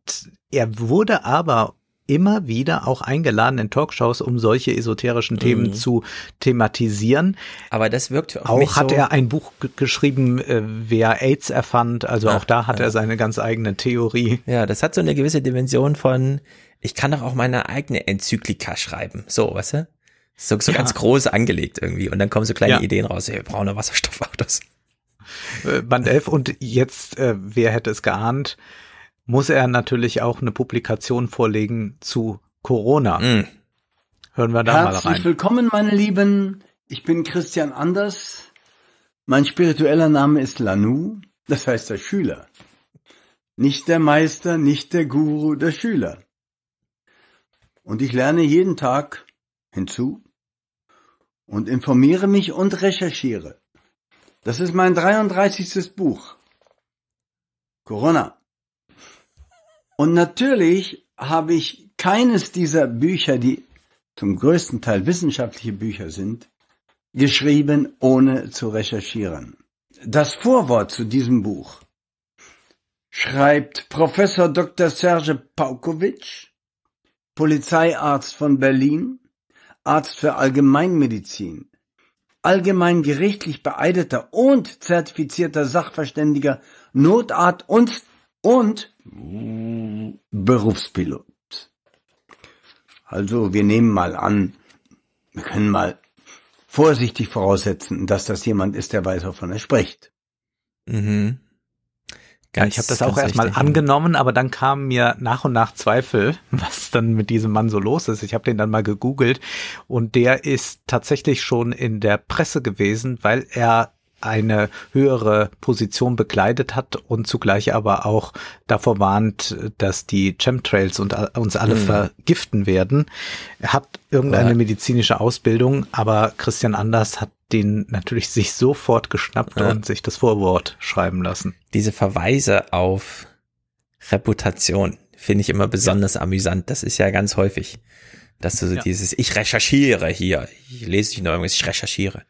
er wurde aber immer wieder auch eingeladen in Talkshows, um solche esoterischen Themen Mhm. zu thematisieren. Aber das wirkt auf Auch hat so, er ein Buch ge- geschrieben, äh, wer AIDS erfand. Also Ah, auch da hat ja. er seine ganz eigene Theorie. Ja, das hat so eine gewisse Dimension von, ich kann doch auch meine eigene Enzyklika schreiben. So, weißt du? So, so Ja. ganz groß angelegt irgendwie. Und dann kommen so kleine Ja. Ideen raus. Hey, wir brauchen Wasserstoffautos. Äh, Band 11 und jetzt, äh, wer hätte es geahnt, muss er natürlich auch eine Publikation vorlegen zu Corona. Mhm. Hören wir da mal Herzlich rein. willkommen, meine Lieben. Ich bin Christian Anders. Mein spiritueller Name ist Lanu, das heißt der Schüler. Nicht der Meister, nicht der Guru, der Schüler. Und ich lerne jeden Tag hinzu und informiere mich und recherchiere. Das ist mein 33. Buch. Corona. Und natürlich habe ich keines dieser Bücher, die zum größten Teil wissenschaftliche Bücher sind, geschrieben, ohne zu recherchieren. Das Vorwort zu diesem Buch schreibt Professor Dr. Serge Paukovic, Polizeiarzt von Berlin, Arzt für Allgemeinmedizin, allgemein gerichtlich beeideter und zertifizierter Sachverständiger, Notarzt und, und Berufspilot. Also wir nehmen mal an, wir können mal vorsichtig voraussetzen, dass das jemand ist, der weiß, wovon er spricht. Mhm. Ja, ich habe das Ganz auch erstmal angenommen, aber dann kamen mir nach und nach Zweifel, was dann mit diesem Mann so los ist. Ich habe den dann mal gegoogelt und der ist tatsächlich schon in der Presse gewesen, weil er eine höhere Position bekleidet hat und zugleich aber auch davor warnt, dass die Chemtrails und uns alle Mhm. vergiften werden. Er hat irgendeine medizinische Ausbildung, aber Christian Anders hat den natürlich sich sofort geschnappt Ja. und sich das Vorwort schreiben lassen. Diese Verweise auf Reputation finde ich immer besonders amüsant. Das ist ja ganz häufig, dass du so Ja. dieses, ich recherchiere hier, ich lese nicht nur irgendwas, ich recherchiere.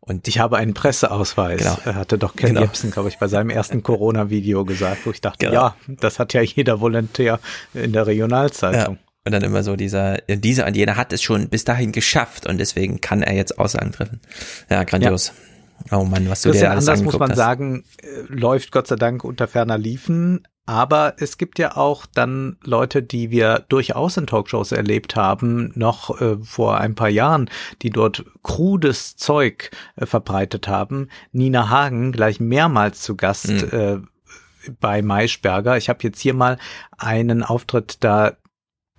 Und Ich habe einen Presseausweis, Genau. Er hatte doch Ken Genau. Jebsen, glaube ich, bei seinem ersten Corona-Video gesagt, wo ich dachte, Genau. ja, das hat ja jeder Volontär in der Regionalzeitung. Ja. Und dann immer so dieser, dieser und jener hat es schon bis dahin geschafft und deswegen kann er jetzt Aussagen treffen. Ja, grandios. Oh Mann, was du dir Christian alles Anders muss man hast. sagen, äh, läuft Gott sei Dank unter ferner Liefen. Aber es gibt ja auch dann Leute, die wir durchaus in Talkshows erlebt haben, noch äh, vor ein paar Jahren, die dort krudes Zeug äh, verbreitet haben. Nina Hagen gleich mehrmals zu Gast Mhm. äh, bei Maischberger. Ich habe jetzt hier mal einen Auftritt da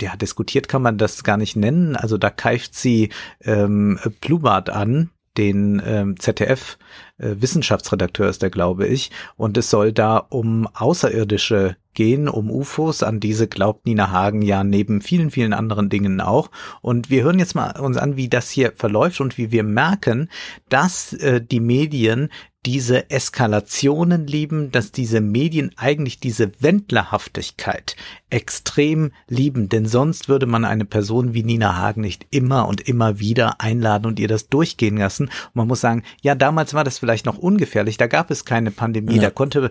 ja, diskutiert kann man das gar nicht nennen. Also da keift sie ähm, Plubart an, den ähm, ZDF äh, Wissenschaftsredakteur ist der, glaube ich. Und es soll da um Außerirdische gehen, um UFOs. An diese glaubt Nina Hagen ja neben vielen, vielen anderen Dingen auch. Und wir hören jetzt mal uns an, wie das hier verläuft und wie wir merken, dass äh, die Medien diese Eskalationen lieben, dass diese Medien eigentlich diese Wendlerhaftigkeit extrem lieben, denn sonst würde man eine Person wie Nina Hagen nicht immer und immer wieder einladen und ihr das durchgehen lassen. Und man muss sagen, ja, damals war das vielleicht noch ungefährlich, da gab es keine Pandemie, Ja. da konnte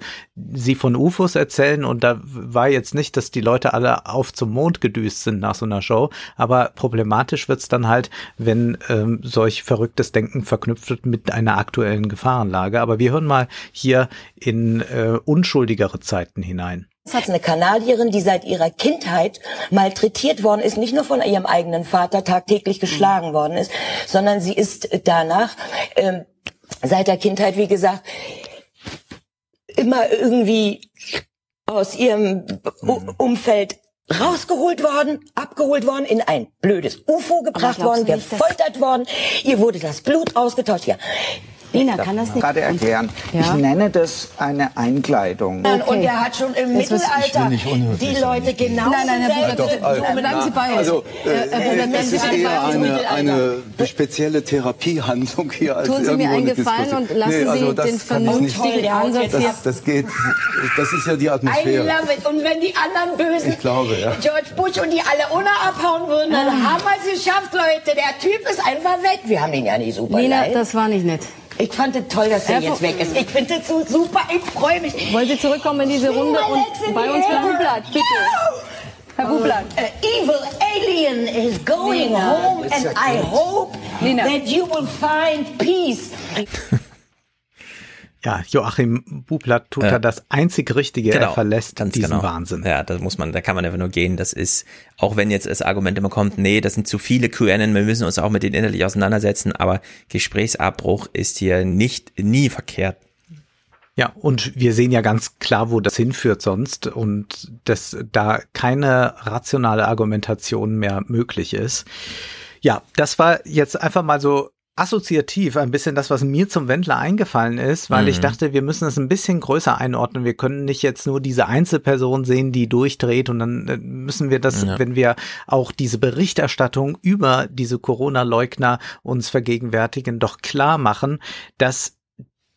sie von UFOs erzählen und da war jetzt nicht, dass die Leute alle auf zum Mond gedüst sind nach so einer Show, aber problematisch wird's dann halt, wenn ähm, solch verrücktes Denken verknüpft wird mit einer aktuellen Gefahrenlage. Aber wir hören mal hier in äh, unschuldigere Zeiten hinein. hat eine Kanadierin, die seit ihrer Kindheit malträtiert worden ist, nicht nur von ihrem eigenen Vater tagtäglich geschlagen worden ist, sondern sie ist danach ähm, seit der Kindheit, wie gesagt, immer irgendwie aus ihrem U Umfeld rausgeholt worden, abgeholt worden, in ein blödes UFO gebracht worden, gefoltert worden. Ihr wurde das Blut ausgetauscht. Ja. Nina kann das nicht gerade erklären. Ja? Ich nenne das eine Einkleidung. Okay. Und er hat schon im das Mittelalter die Leute genau. Nein, nein, Herr Bruder, also, bleiben Sie bei uns. Also, äh, äh, es ist eher eine, eine spezielle Therapiehandlung hier als Tun Sie mir einen Gefallen und lassen nee, also Sie den vernünftigen Ansatz das, das geht, das ist ja die Atmosphäre. I love it. Und wenn die anderen Bösen, ich glaube, ja. George Bush und die alle ohne abhauen würden, dann ah. haben wir es geschafft, Leute. Der Typ ist einfach weg. Wir haben ihn ja nicht super Nina, leid. das war nicht nett. Ich fand es toll, dass er jetzt weg ist. Ich finde es so super. Ich freue mich. Wollen Sie zurückkommen in diese Runde und bei uns Herr Bublatt, bitte. Herr Bublatt. Uh, evil alien is going Nina, home and I hope Nina. that you will find peace. Ja, Joachim Bublatt tut äh, da das einzig Richtige, genau, er verlässt diesen genau. Wahnsinn. Ja, das muss man, da kann man einfach nur gehen. Das ist, auch wenn jetzt das Argument immer kommt, nee, das sind zu viele QAnon, wir müssen uns auch mit denen innerlich auseinandersetzen, aber Gesprächsabbruch ist hier nicht, nie verkehrt. Ja, und wir sehen ja ganz klar, wo das hinführt sonst und dass da keine rationale Argumentation mehr möglich ist. Ja, das war jetzt einfach mal so assoziativ ein bisschen das, was mir zum Wendler eingefallen ist, weil mhm. ich dachte, wir müssen es ein bisschen größer einordnen. Wir können nicht jetzt nur diese Einzelperson sehen, die durchdreht und dann äh, müssen wir das, ja. wenn wir auch diese Berichterstattung über diese Corona-Leugner uns vergegenwärtigen, doch klar machen, dass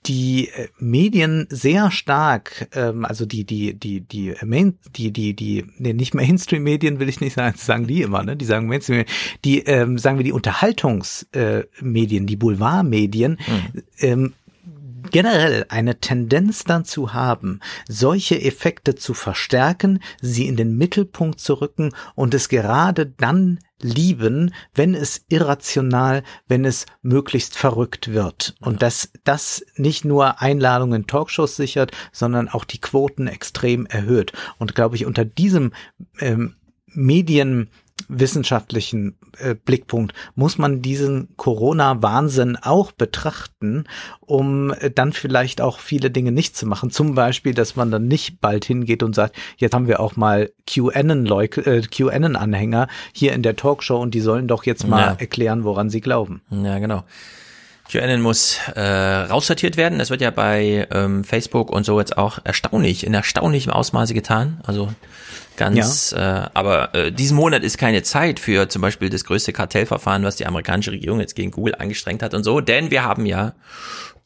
die äh, Medien sehr stark, ähm, also die die die die Main, die die die nee, nicht Mainstream-Medien will ich nicht sagen, sagen die immer, ne? Die sagen Mainstream, die ähm, sagen wir die Unterhaltungsmedien, äh, die Boulevardmedien, mhm. ähm, generell eine Tendenz dazu haben, solche Effekte zu verstärken, sie in den Mittelpunkt zu rücken und es gerade dann lieben, wenn es irrational, wenn es möglichst verrückt wird. Und dass das nicht nur Einladungen in Talkshows sichert, sondern auch die Quoten extrem erhöht. Und glaube ich, unter diesem ähm, Medien wissenschaftlichen äh, Blickpunkt muss man diesen Corona-Wahnsinn auch betrachten, um äh, dann vielleicht auch viele Dinge nicht zu machen. Zum Beispiel, dass man dann nicht bald hingeht und sagt, jetzt haben wir auch mal QAnon-Anhänger äh, hier in der Talkshow und die sollen doch jetzt mal ja. erklären, woran sie glauben. Ja, genau. QAnon muss äh, raussortiert werden. Das wird ja bei ähm, Facebook und so jetzt auch erstaunlich, in erstaunlichem Ausmaße getan. Also ganz, ja. äh, aber äh, diesen Monat ist keine Zeit für zum Beispiel das größte Kartellverfahren, was die amerikanische Regierung jetzt gegen Google angestrengt hat und so, denn wir haben ja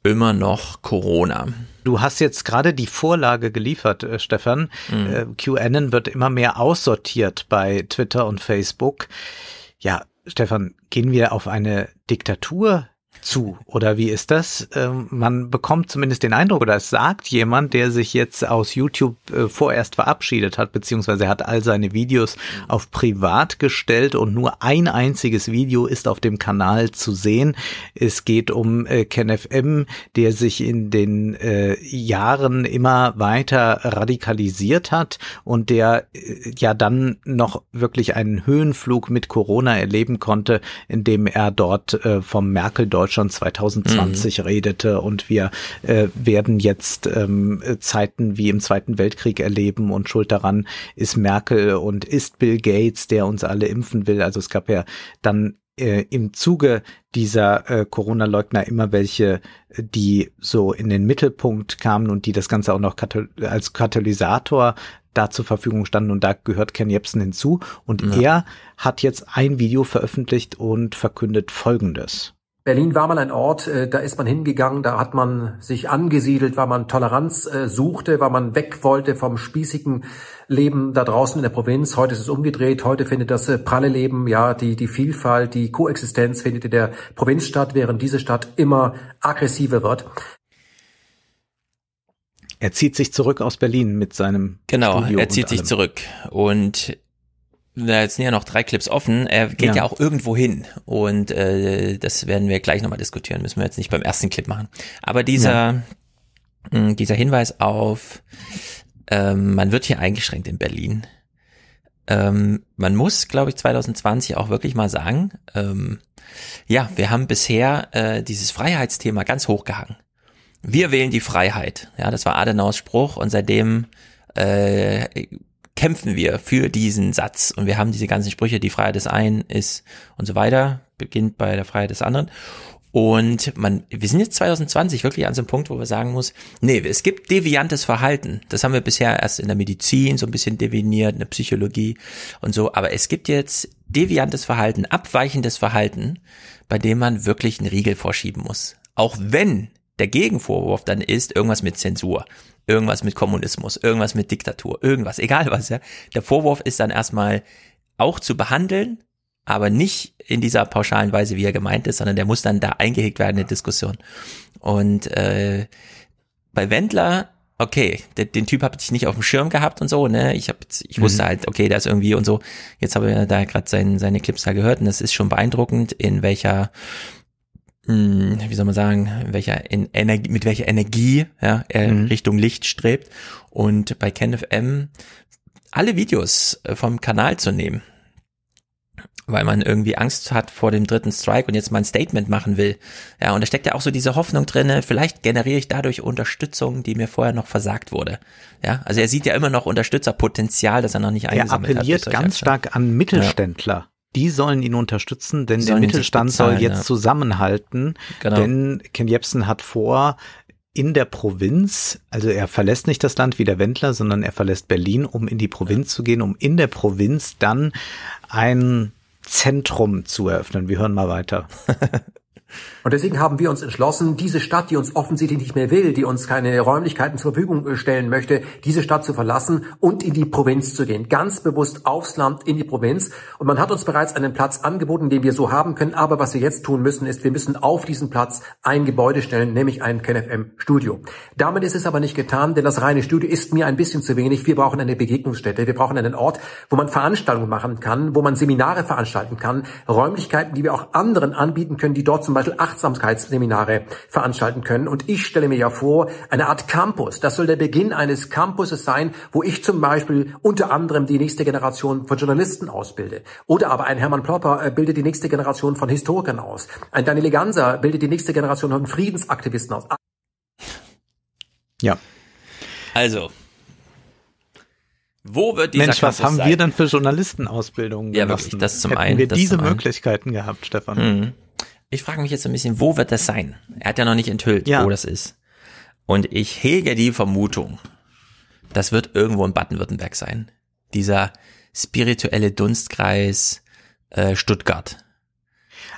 immer noch Corona. Du hast jetzt gerade die Vorlage geliefert, äh, Stefan. Mhm. Äh, QAnon wird immer mehr aussortiert bei Twitter und Facebook. Ja, Stefan, gehen wir auf eine Diktatur zu oder wie ist das? Ähm, man bekommt zumindest den Eindruck oder es sagt jemand, der sich jetzt aus YouTube äh, vorerst verabschiedet hat, beziehungsweise hat all seine Videos auf privat gestellt und nur ein einziges Video ist auf dem Kanal zu sehen. Es geht um äh, KenFM, der sich in den äh, Jahren immer weiter radikalisiert hat und der ja dann noch wirklich einen Höhenflug mit Corona erleben konnte, indem er dort vom Merkel Deutschland schon 2020 mhm. redete und wir äh, werden jetzt ähm, Zeiten wie im Zweiten Weltkrieg erleben und schuld daran ist Merkel und ist Bill Gates, der uns alle impfen will. Also es gab ja dann äh, im Zuge dieser äh, Corona-Leugner immer welche, die so in den Mittelpunkt kamen und die das Ganze auch noch katal als Katalysator da zur Verfügung standen und da gehört Ken Jebsen hinzu und ja. er hat jetzt ein Video veröffentlicht und verkündet Folgendes. Berlin war mal ein Ort, äh, da ist man hingegangen, da hat man sich angesiedelt, weil man Toleranz äh, suchte, weil man weg wollte vom spießigen Leben da draußen in der Provinz. Heute ist es umgedreht, heute findet das äh, pralle Leben, ja, die, die Vielfalt, die Koexistenz findet in der Provinz statt, während diese Stadt immer aggressiver wird. Er zieht sich zurück aus Berlin mit seinem Genau, Studio er zieht sich zurück und jetzt sind ja noch drei Clips offen. Er geht ja, ja auch irgendwo hin und äh, das werden wir gleich nochmal diskutieren. Müssen wir jetzt nicht beim ersten Clip machen. Aber dieser ja. mh, dieser Hinweis auf ähm, man wird hier eingeschränkt in Berlin. Ähm, man muss, glaube ich, 2020 auch wirklich mal sagen, ähm, ja, wir haben bisher äh, dieses Freiheitsthema ganz hochgehangen. Wir wählen die Freiheit. Ja, das war Adenauers Spruch und seitdem äh, kämpfen wir für diesen Satz und wir haben diese ganzen Sprüche, die Freiheit des einen ist und so weiter, beginnt bei der Freiheit des anderen. Und man, wir sind jetzt 2020 wirklich an so einem Punkt, wo wir sagen muss, nee, es gibt deviantes Verhalten. Das haben wir bisher erst in der Medizin so ein bisschen definiert, in der Psychologie und so. Aber es gibt jetzt deviantes Verhalten, abweichendes Verhalten, bei dem man wirklich einen Riegel vorschieben muss. Auch wenn der Gegenvorwurf dann ist, irgendwas mit Zensur, irgendwas mit Kommunismus, irgendwas mit Diktatur, irgendwas, egal was, ja. Der Vorwurf ist dann erstmal auch zu behandeln, aber nicht in dieser pauschalen Weise, wie er gemeint ist, sondern der muss dann da eingehegt werden in die Diskussion. Und äh, bei Wendler, okay, den, den Typ habe ich nicht auf dem Schirm gehabt und so, ne? Ich habe, ich wusste mhm. halt, okay, der ist irgendwie und so. Jetzt habe ich da gerade sein, seine Clips da gehört und es ist schon beeindruckend, in welcher mh, hm, wie soll man sagen, welcher in Energie, mit welcher Energie ja, er mhm. Richtung Licht strebt. Und bei KenFM alle Videos äh, vom Kanal zu nehmen weil man irgendwie Angst hat vor dem dritten Strike und jetzt mal ein Statement machen will. Ja, und da steckt ja auch so diese Hoffnung drinne, vielleicht generiere ich dadurch Unterstützung, die mir vorher noch versagt wurde. Ja, also er sieht ja immer noch Unterstützerpotenzial, das er noch nicht eingesammelt hat. Er appelliert hat, ganz stark an Mittelständler. Ja. Die sollen ihn unterstützen, denn der Mittelstand bezahlen, soll jetzt ja. zusammenhalten. Genau. Denn Ken Jebsen hat vor, in der Provinz, also er verlässt nicht das Land wie der Wendler, sondern er verlässt Berlin, um in die Provinz zu gehen, um in der Provinz dann ein Zentrum zu eröffnen. Wir hören mal weiter. Und deswegen haben wir uns entschlossen, diese Stadt, die uns offensichtlich nicht mehr will, die uns keine Räumlichkeiten zur Verfügung stellen möchte, diese Stadt zu verlassen und in die Provinz zu gehen. Ganz bewusst aufs Land in die Provinz. Und man hat uns bereits einen Platz angeboten, den wir so haben können. Aber was wir jetzt tun müssen, ist, wir müssen auf diesen Platz ein Gebäude stellen, nämlich ein KenFM Studio. Damit ist es aber nicht getan, denn das reine Studio ist mir ein bisschen zu wenig. Wir brauchen eine Begegnungsstätte. Wir brauchen einen Ort, wo man Veranstaltungen machen kann, wo man Seminare veranstalten kann, Räumlichkeiten, die wir auch anderen anbieten können, die dort zum Beispiel Achtsamkeitsseminare veranstalten können. Und ich stelle mir ja vor, eine Art Campus. Das soll der Beginn eines Campuses sein, wo ich zum Beispiel unter anderem die nächste Generation von Journalisten ausbilde. Oder aber ein Hermann Plopper äh, bildet die nächste Generation von Historikern aus. Ein Daniel Ganser bildet die nächste Generation von Friedensaktivisten aus. Ja. Also, wo wird dieser Mensch, was haben sein? wir dann für Journalistenausbildungen Ja, wirklich, das zum Hätten einen. wir das diese zum einen. Möglichkeiten gehabt, Stefan? Mhm. Ich frage mich jetzt ein bisschen, wo wird das sein? Er hat ja noch nicht enthüllt, Ja. wo das ist. Und ich hege die Vermutung, das wird irgendwo in Baden-Württemberg sein. Dieser spirituelle Dunstkreis äh, Stuttgart.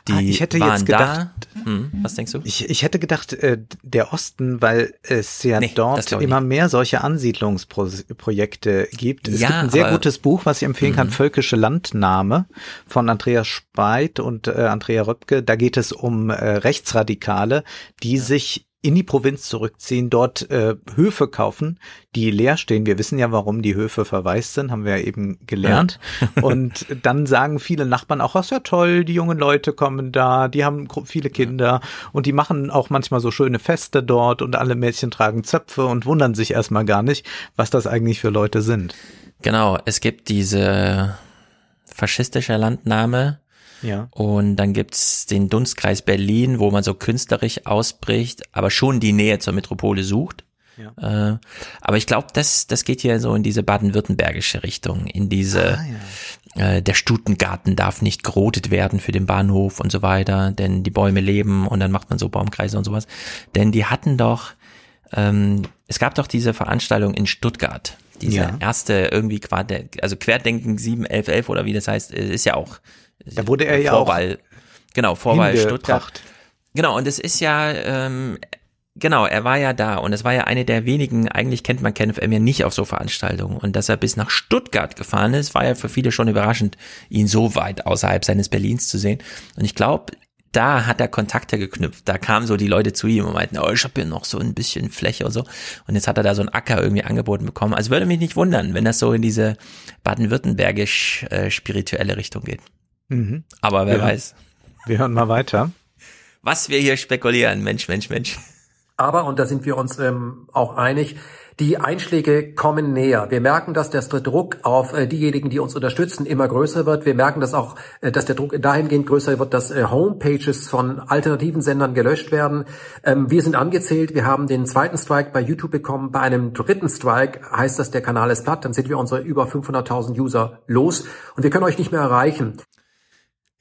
Die Ah, ich hätte waren jetzt gedacht, da. Hm, was denkst du? Ich, ich hätte gedacht, äh, der Osten, weil es ja Nee, dort immer mehr solche Ansiedlungsprojekte gibt. Es Ja, gibt ein sehr gutes Buch, was ich empfehlen kann, Mhm. Völkische Landnahme von Andreas Speit und äh, Andrea Röpke. Da geht es um äh, Rechtsradikale, die sich in die Provinz zurückziehen, dort äh, Höfe kaufen, die leer stehen. Wir wissen ja, warum die Höfe verwaist sind, haben wir ja eben gelernt. Und dann sagen viele Nachbarn auch, ist ja toll, die jungen Leute kommen da, die haben viele Kinder und die machen auch manchmal so schöne Feste dort und alle Mädchen tragen Zöpfe und wundern sich erstmal gar nicht, was das eigentlich für Leute sind. Genau, es gibt diese faschistische Landnahme. Ja. Und dann gibt's den Dunstkreis Berlin, wo man so künstlerisch ausbricht, aber schon die Nähe zur Metropole sucht. Ja. Äh, aber ich glaube, das, das geht hier so in diese baden-württembergische Richtung, in diese, äh, der Stutengarten darf nicht gerodet werden für den Bahnhof und so weiter, denn die Bäume leben und dann macht man so Baumkreise und sowas. Denn die hatten doch, ähm, es gab doch diese Veranstaltung in Stuttgart, diese Ja. erste irgendwie also Querdenken 7, 11, 11 oder wie das heißt, äh, ist ja auch Da wurde er ja auch Vorwahl, genau, Vorwahl. Stuttgart. Genau, und es ist ja, ähm, genau, er war ja da und es war ja eine der wenigen, eigentlich kennt man KenFM ja nicht auf so Veranstaltungen und dass er bis nach Stuttgart gefahren ist, war ja für viele schon überraschend, ihn so weit außerhalb seines Berlins zu sehen. Und ich glaube, da hat er Kontakte geknüpft. Da kamen so die Leute zu ihm und meinten, oh, ich habe hier noch so ein bisschen Fläche und so. Und jetzt hat er da so einen Acker irgendwie angeboten bekommen. Also würde mich nicht wundern, wenn das so in diese baden-württembergisch äh, spirituelle Richtung geht. Mhm. Aber wer Ja. weiß. Wir hören mal weiter. Was wir hier spekulieren, Mensch, Mensch, Mensch. Aber, und da sind wir uns ähm, auch einig, Die Einschläge kommen näher. Wir merken, dass der Druck auf äh, diejenigen, die uns unterstützen, immer größer wird. Wir merken, dass auch, äh, dass der Druck dahingehend größer wird, dass äh, Homepages von alternativen Sendern gelöscht werden. Ähm, wir sind angezählt. Wir haben den zweiten Strike bei YouTube bekommen. Bei einem dritten Strike heißt das, der Kanal ist platt. Dann sind wir unsere über 500.000 User los und wir können euch nicht mehr erreichen.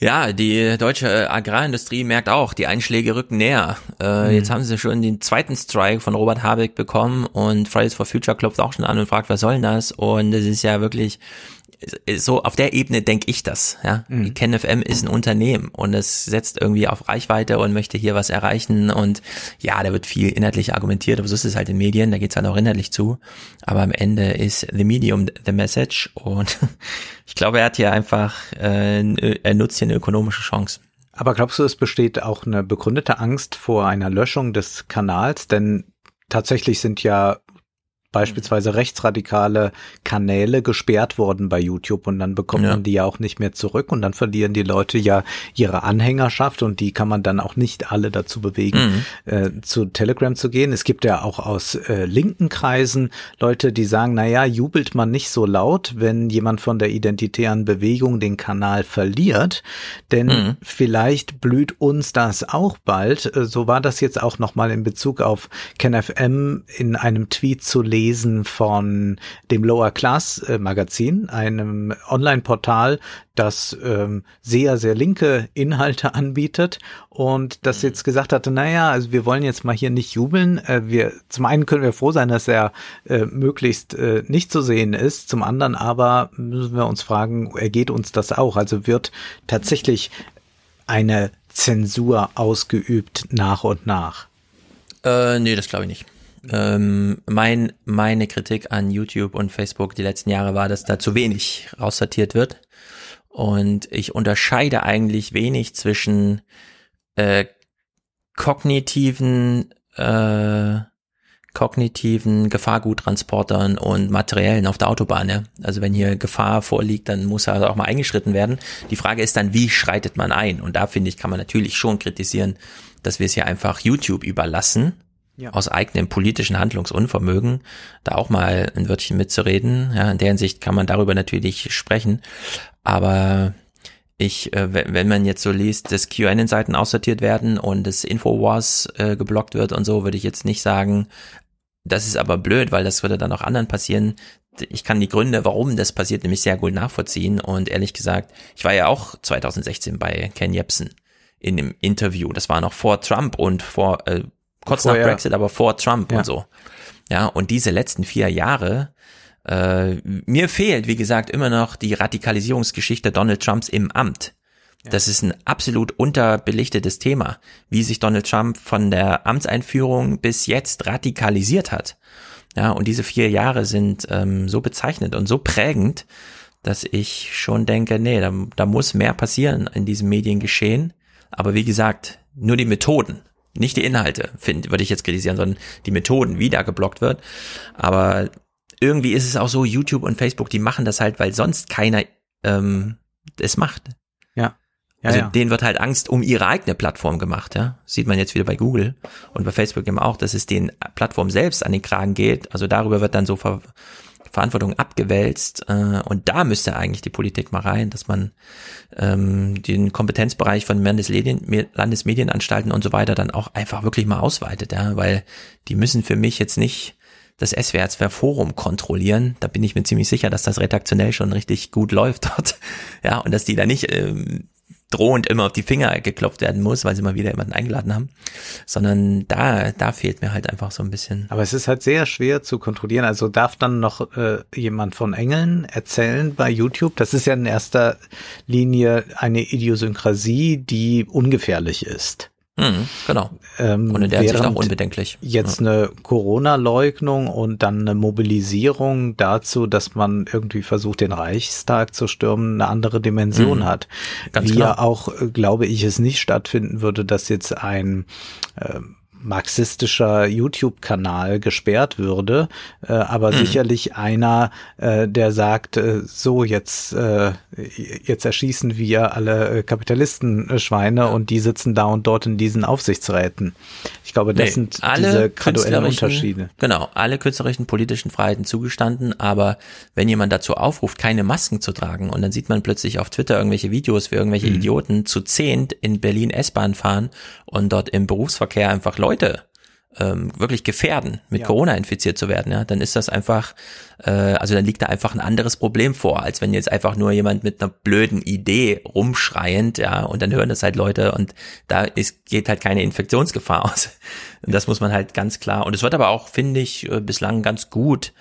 Ja, die deutsche äh, Agrarindustrie merkt auch, die Einschläge rücken näher. Äh, mhm. Jetzt haben sie schon den zweiten Strike von Robert Habeck bekommen und Fridays for Future klopft auch schon an und fragt, was soll denn das? Und es ist ja wirklich so auf der Ebene denke ich das. Ja, mhm. KenFM ist ein Unternehmen und es setzt irgendwie auf Reichweite und möchte hier was erreichen und ja, da wird viel inhaltlich argumentiert, aber so ist es halt in Medien, da geht's halt auch inhaltlich zu. Aber am Ende ist the medium the message und ich glaube, er hat hier einfach, äh, er nutzt hier eine ökonomische Chance. Aber glaubst du, es besteht auch eine begründete Angst vor einer Löschung des Kanals? Denn tatsächlich sind ja beispielsweise rechtsradikale Kanäle gesperrt worden bei YouTube und dann bekommt ja. man die ja auch nicht mehr zurück und dann verlieren die Leute ja ihre Anhängerschaft und die kann man dann auch nicht alle dazu bewegen, mhm. äh, zu Telegram zu gehen. Es gibt ja auch aus äh, linken Kreisen Leute, die sagen, naja, jubelt man nicht so laut, wenn jemand von der identitären Bewegung den Kanal verliert, denn mhm. vielleicht blüht uns das auch bald. Äh, so war das jetzt auch nochmal in Bezug auf KenFM in einem Tweet zu lesen gelesen von dem Lower Class äh, Magazin, einem Online-Portal, das ähm, sehr, sehr linke Inhalte anbietet und das jetzt gesagt hatte, naja, also wir wollen jetzt mal hier nicht jubeln. Äh, wir, zum einen können wir froh sein, dass er äh, möglichst äh, nicht zu sehen ist. Zum anderen aber müssen wir uns fragen, ergeht uns das auch? Also wird tatsächlich eine Zensur ausgeübt nach und nach? Äh, nee, das glaube ich nicht. Ähm, mein, meine Kritik an YouTube und Facebook die letzten Jahre war, dass da zu wenig raussortiert wird. Und ich unterscheide eigentlich wenig zwischen äh, kognitiven, äh, kognitiven Gefahrguttransportern und materiellen auf der Autobahn. Ja? Also wenn hier Gefahr vorliegt, dann muss also auch mal eingeschritten werden. Die Frage ist dann, wie schreitet man ein? Und da finde ich, kann man natürlich schon kritisieren, dass wir es hier einfach YouTube überlassen ja. aus eigenem politischen Handlungsunvermögen, da auch mal ein Wörtchen mitzureden. Ja, in der Hinsicht kann man darüber natürlich sprechen. Aber ich, äh, wenn man jetzt so liest, dass QAnon-Seiten aussortiert werden und das Infowars äh, geblockt wird und so, würde ich jetzt nicht sagen, das ist aber blöd, weil das würde dann auch anderen passieren. Ich kann die Gründe, warum das passiert, nämlich sehr gut nachvollziehen. Und ehrlich gesagt, ich war ja auch 2016 bei Ken Jebsen in dem Interview. Das war noch vor Trump und vor äh, kurz Vorher. nach Brexit, aber vor Trump ja. und so. Ja, und diese letzten vier Jahre, äh, mir fehlt, wie gesagt, immer noch die Radikalisierungsgeschichte Donald Trumps im Amt. Das ist ein absolut unterbelichtetes Thema, wie sich Donald Trump von der Amtseinführung bis jetzt radikalisiert hat. Ja, und diese vier Jahre sind ähm, so bezeichnend und so prägend, dass ich schon denke, nee, da, da muss mehr passieren in diesem Mediengeschehen. Aber wie gesagt, nur die Methoden nicht die Inhalte, finde, würde ich jetzt kritisieren, sondern die Methoden, wie da geblockt wird. Aber irgendwie ist es auch so, YouTube und Facebook, die machen das halt, weil sonst keiner ähm, es macht. Ja. ja also ja. denen wird halt Angst um ihre eigene Plattform gemacht, ja. Sieht man jetzt wieder bei Google und bei Facebook eben auch, dass es den Plattform selbst an den Kragen geht. Also darüber wird dann so ver Verantwortung abgewälzt äh, und da müsste eigentlich die Politik mal rein, dass man ähm, den Kompetenzbereich von Landesmedien, Landesmedienanstalten und so weiter dann auch einfach wirklich mal ausweitet, ja, weil die müssen für mich jetzt nicht das SWR 2 Forum kontrollieren. Da bin ich mir ziemlich sicher, dass das redaktionell schon richtig gut läuft dort. Ja, und dass die da nicht ähm, drohend immer auf die Finger geklopft werden muss, weil sie mal wieder jemanden eingeladen haben, sondern da, da fehlt mir halt einfach so ein bisschen. Aber es ist halt sehr schwer zu kontrollieren. Also darf dann noch äh, jemand von Engeln erzählen bei YouTube? Das ist ja in erster Linie eine Idiosynkrasie, die ungefährlich ist. Mhm, genau. Ähm, und in der Hinsicht auch unbedenklich. Jetzt ja. eine Corona-Leugnung und dann eine Mobilisierung dazu, dass man irgendwie versucht, den Reichstag zu stürmen, eine andere Dimension mhm. hat. Ganz Wie klar. ja auch, äh, glaube ich, es nicht stattfinden würde, dass jetzt ein äh, marxistischer YouTube-Kanal gesperrt würde, äh, aber mhm. sicherlich einer, äh, der sagt, äh, so jetzt äh, jetzt erschießen wir alle Kapitalistenschweine und die sitzen da und dort in diesen Aufsichtsräten. Ich glaube, das nee, sind diese graduellen Unterschiede. Genau, alle künstlerischen politischen Freiheiten zugestanden, aber wenn jemand dazu aufruft, keine Masken zu tragen und dann sieht man plötzlich auf Twitter irgendwelche Videos, wie irgendwelche mhm. Idioten zu zehnt in Berlin S-Bahn fahren und dort im Berufsverkehr einfach Leute ähm, wirklich gefährden, mit ja. Corona infiziert zu werden, ja, dann ist das einfach, äh, also dann liegt da einfach ein anderes Problem vor, als wenn jetzt einfach nur jemand mit einer blöden Idee rumschreiend, ja, und dann hören das halt Leute und da ist, geht halt keine Infektionsgefahr aus. Und das muss man halt ganz klar, und es wird aber auch, finde ich, äh, bislang ganz gut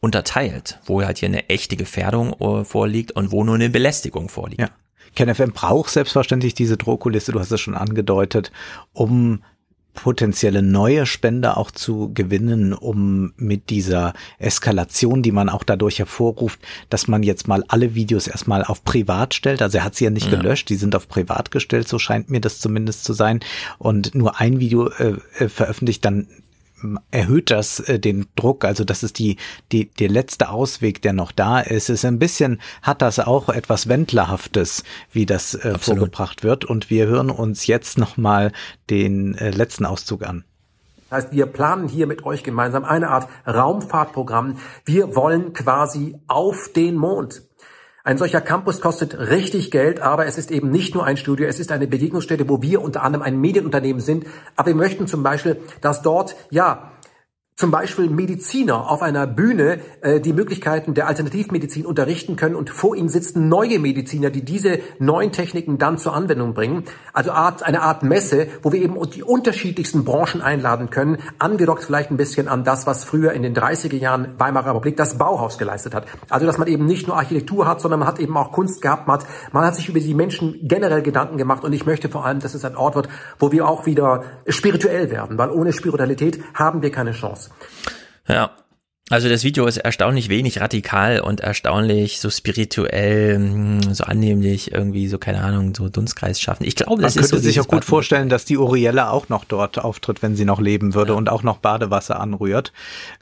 unterteilt, wo halt hier eine echte Gefährdung äh, vorliegt und wo nur eine Belästigung vorliegt. Ja. KenFM braucht selbstverständlich diese Drohkulisse, du hast es schon angedeutet, um potenzielle neue Spender auch zu gewinnen, um mit dieser Eskalation, die man auch dadurch hervorruft, dass man jetzt mal alle Videos erstmal auf privat stellt. Also er hat sie ja nicht ja. gelöscht, die sind auf privat gestellt, so scheint mir das zumindest zu sein. Und nur ein Video äh, äh veröffentlicht, dann erhöht das äh, den Druck. Also das ist die, die, der letzte Ausweg, der noch da ist. Es ist ein bisschen, hat das auch etwas Wendlerhaftes, wie das äh, vorgebracht wird. Und wir hören uns jetzt nochmal den äh, letzten Auszug an. Das heißt, wir planen hier mit euch gemeinsam eine Art Raumfahrtprogramm. Wir wollen quasi auf den Mond. Ein solcher Campus kostet richtig Geld, aber es ist eben nicht nur ein Studio, es ist eine Begegnungsstätte, wo wir unter anderem ein Medienunternehmen sind. Aber wir möchten zum Beispiel, dass dort, ja, zum Beispiel Mediziner auf einer Bühne äh, die Möglichkeiten der Alternativmedizin unterrichten können und vor ihnen sitzen neue Mediziner, die diese neuen Techniken dann zur Anwendung bringen. Also Art, eine Art Messe, wo wir eben die unterschiedlichsten Branchen einladen können, angedockt vielleicht ein bisschen an das, was früher in den 30er Jahren Weimarer Republik das Bauhaus geleistet hat. Also dass man eben nicht nur Architektur hat, sondern man hat eben auch Kunst gehabt, man hat, man hat sich über die Menschen generell Gedanken gemacht und ich möchte vor allem, dass es ein Ort wird, wo wir auch wieder spirituell werden, weil ohne Spiritualität haben wir keine Chance. Ja. Also das Video ist erstaunlich wenig radikal und erstaunlich so spirituell, hm, so annehmlich, irgendwie so, keine Ahnung, so Dunstkreis schaffen. Ich glaube, das Man ist könnte so sich auch gut vorstellen, dass die Uriella auch noch dort auftritt, wenn sie noch leben würde ja. und auch noch Badewasser anrührt.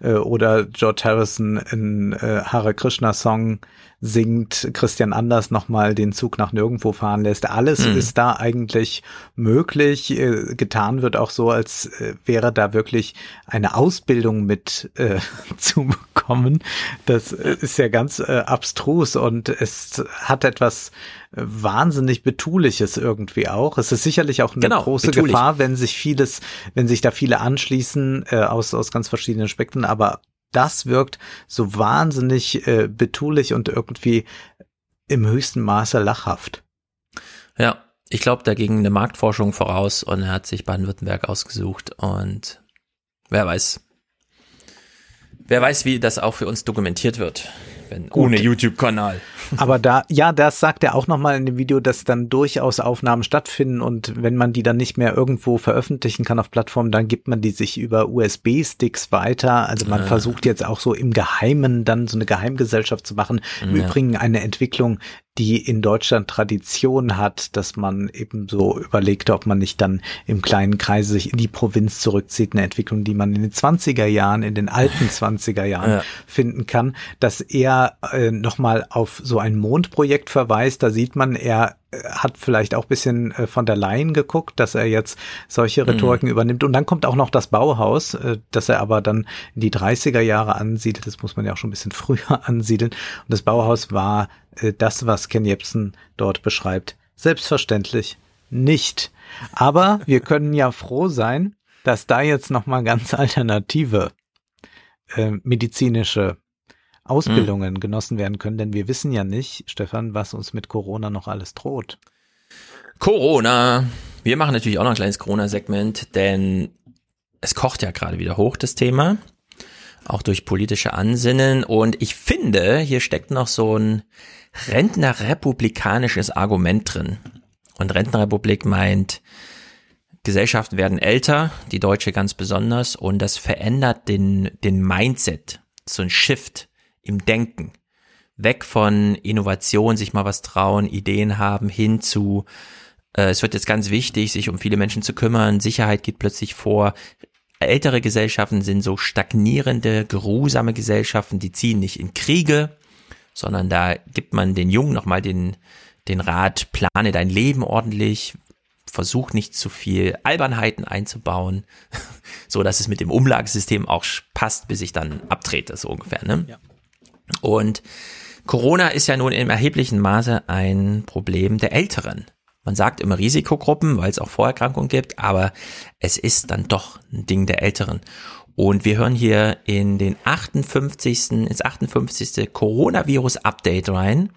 Äh, oder George Harrison in äh, Hare Krishna Song singt, Christian Anders nochmal den Zug nach nirgendwo fahren lässt. Alles mhm. ist da eigentlich möglich. Äh, getan wird auch so, als äh, wäre da wirklich eine Ausbildung mit äh, zu bekommen. Das äh, ist ja ganz äh, abstrus und es hat etwas äh, wahnsinnig betuliches irgendwie auch. Es ist sicherlich auch eine genau, große betulich. Gefahr, wenn sich vieles, wenn sich da viele anschließen äh, aus aus ganz verschiedenen Aspekten, aber das wirkt so wahnsinnig äh, betulich und irgendwie im höchsten Maße lachhaft. Ja, ich glaube, da ging eine Marktforschung voraus und er hat sich Baden-Württemberg ausgesucht und wer weiß. Wer weiß, wie das auch für uns dokumentiert wird wenn, ohne YouTube-Kanal. Aber da, ja, das sagt er auch nochmal in dem Video, dass dann durchaus Aufnahmen stattfinden und wenn man die dann nicht mehr irgendwo veröffentlichen kann auf Plattformen, dann gibt man die sich über USB-Sticks weiter. Also man ah. versucht jetzt auch so im Geheimen dann so eine Geheimgesellschaft zu machen. Im ja. Übrigen eine Entwicklung, die in Deutschland Tradition hat, dass man eben so überlegte, ob man nicht dann im kleinen Kreise sich in die Provinz zurückzieht, eine Entwicklung, die man in den 20er Jahren, in den alten 20er Jahren ja. finden kann, dass er äh, nochmal auf so ein Mondprojekt verweist, da sieht man, er hat vielleicht auch bisschen äh, von der Leyen geguckt, dass er jetzt solche mhm. Rhetoriken mhm. übernimmt. Und dann kommt auch noch das Bauhaus, äh, das er aber dann in die 30er Jahre ansiedelt. Das muss man ja auch schon ein bisschen früher ansiedeln. Und das Bauhaus war äh, das, was Ken Jebsen dort beschreibt. Selbstverständlich nicht. Aber wir können ja froh sein, dass da jetzt nochmal ganz alternative äh, medizinische Ausbildungen mhm. genossen werden können, denn wir wissen ja nicht, Stefan, was uns mit Corona noch alles droht. Corona. Wir machen natürlich auch noch ein kleines Corona-Segment, denn es kocht ja gerade wieder hoch, das Thema. Auch durch politische Ansinnen. Und ich finde, hier steckt noch so ein Rentnerrepublikanisches Argument drin. Und Rentnerrepublik meint, Gesellschaften werden älter, die deutsche ganz besonders, und das verändert den, den Mindset, so ein Shift im Denken. Weg von Innovation, sich mal was trauen, Ideen haben, hin zu Äh, es wird jetzt ganz wichtig, sich um viele Menschen zu kümmern. Sicherheit geht plötzlich vor. Ältere Gesellschaften sind so stagnierende, geruhsame Gesellschaften, die ziehen nicht in Kriege, sondern da gibt man den Jungen nochmal den, den Rat, plane dein Leben ordentlich, versuch nicht zu viel Albernheiten einzubauen, so dass es mit dem Umlagesystem auch passt, bis ich dann abtrete, so ungefähr. Ne? Ja. Und Corona ist ja nun im erheblichen Maße ein Problem der Älteren. Man sagt immer Risikogruppen, weil es auch Vorerkrankungen gibt, aber es ist dann doch ein Ding der Älteren. Und wir hören hier in den 58. ins 58. Coronavirus-Update rein.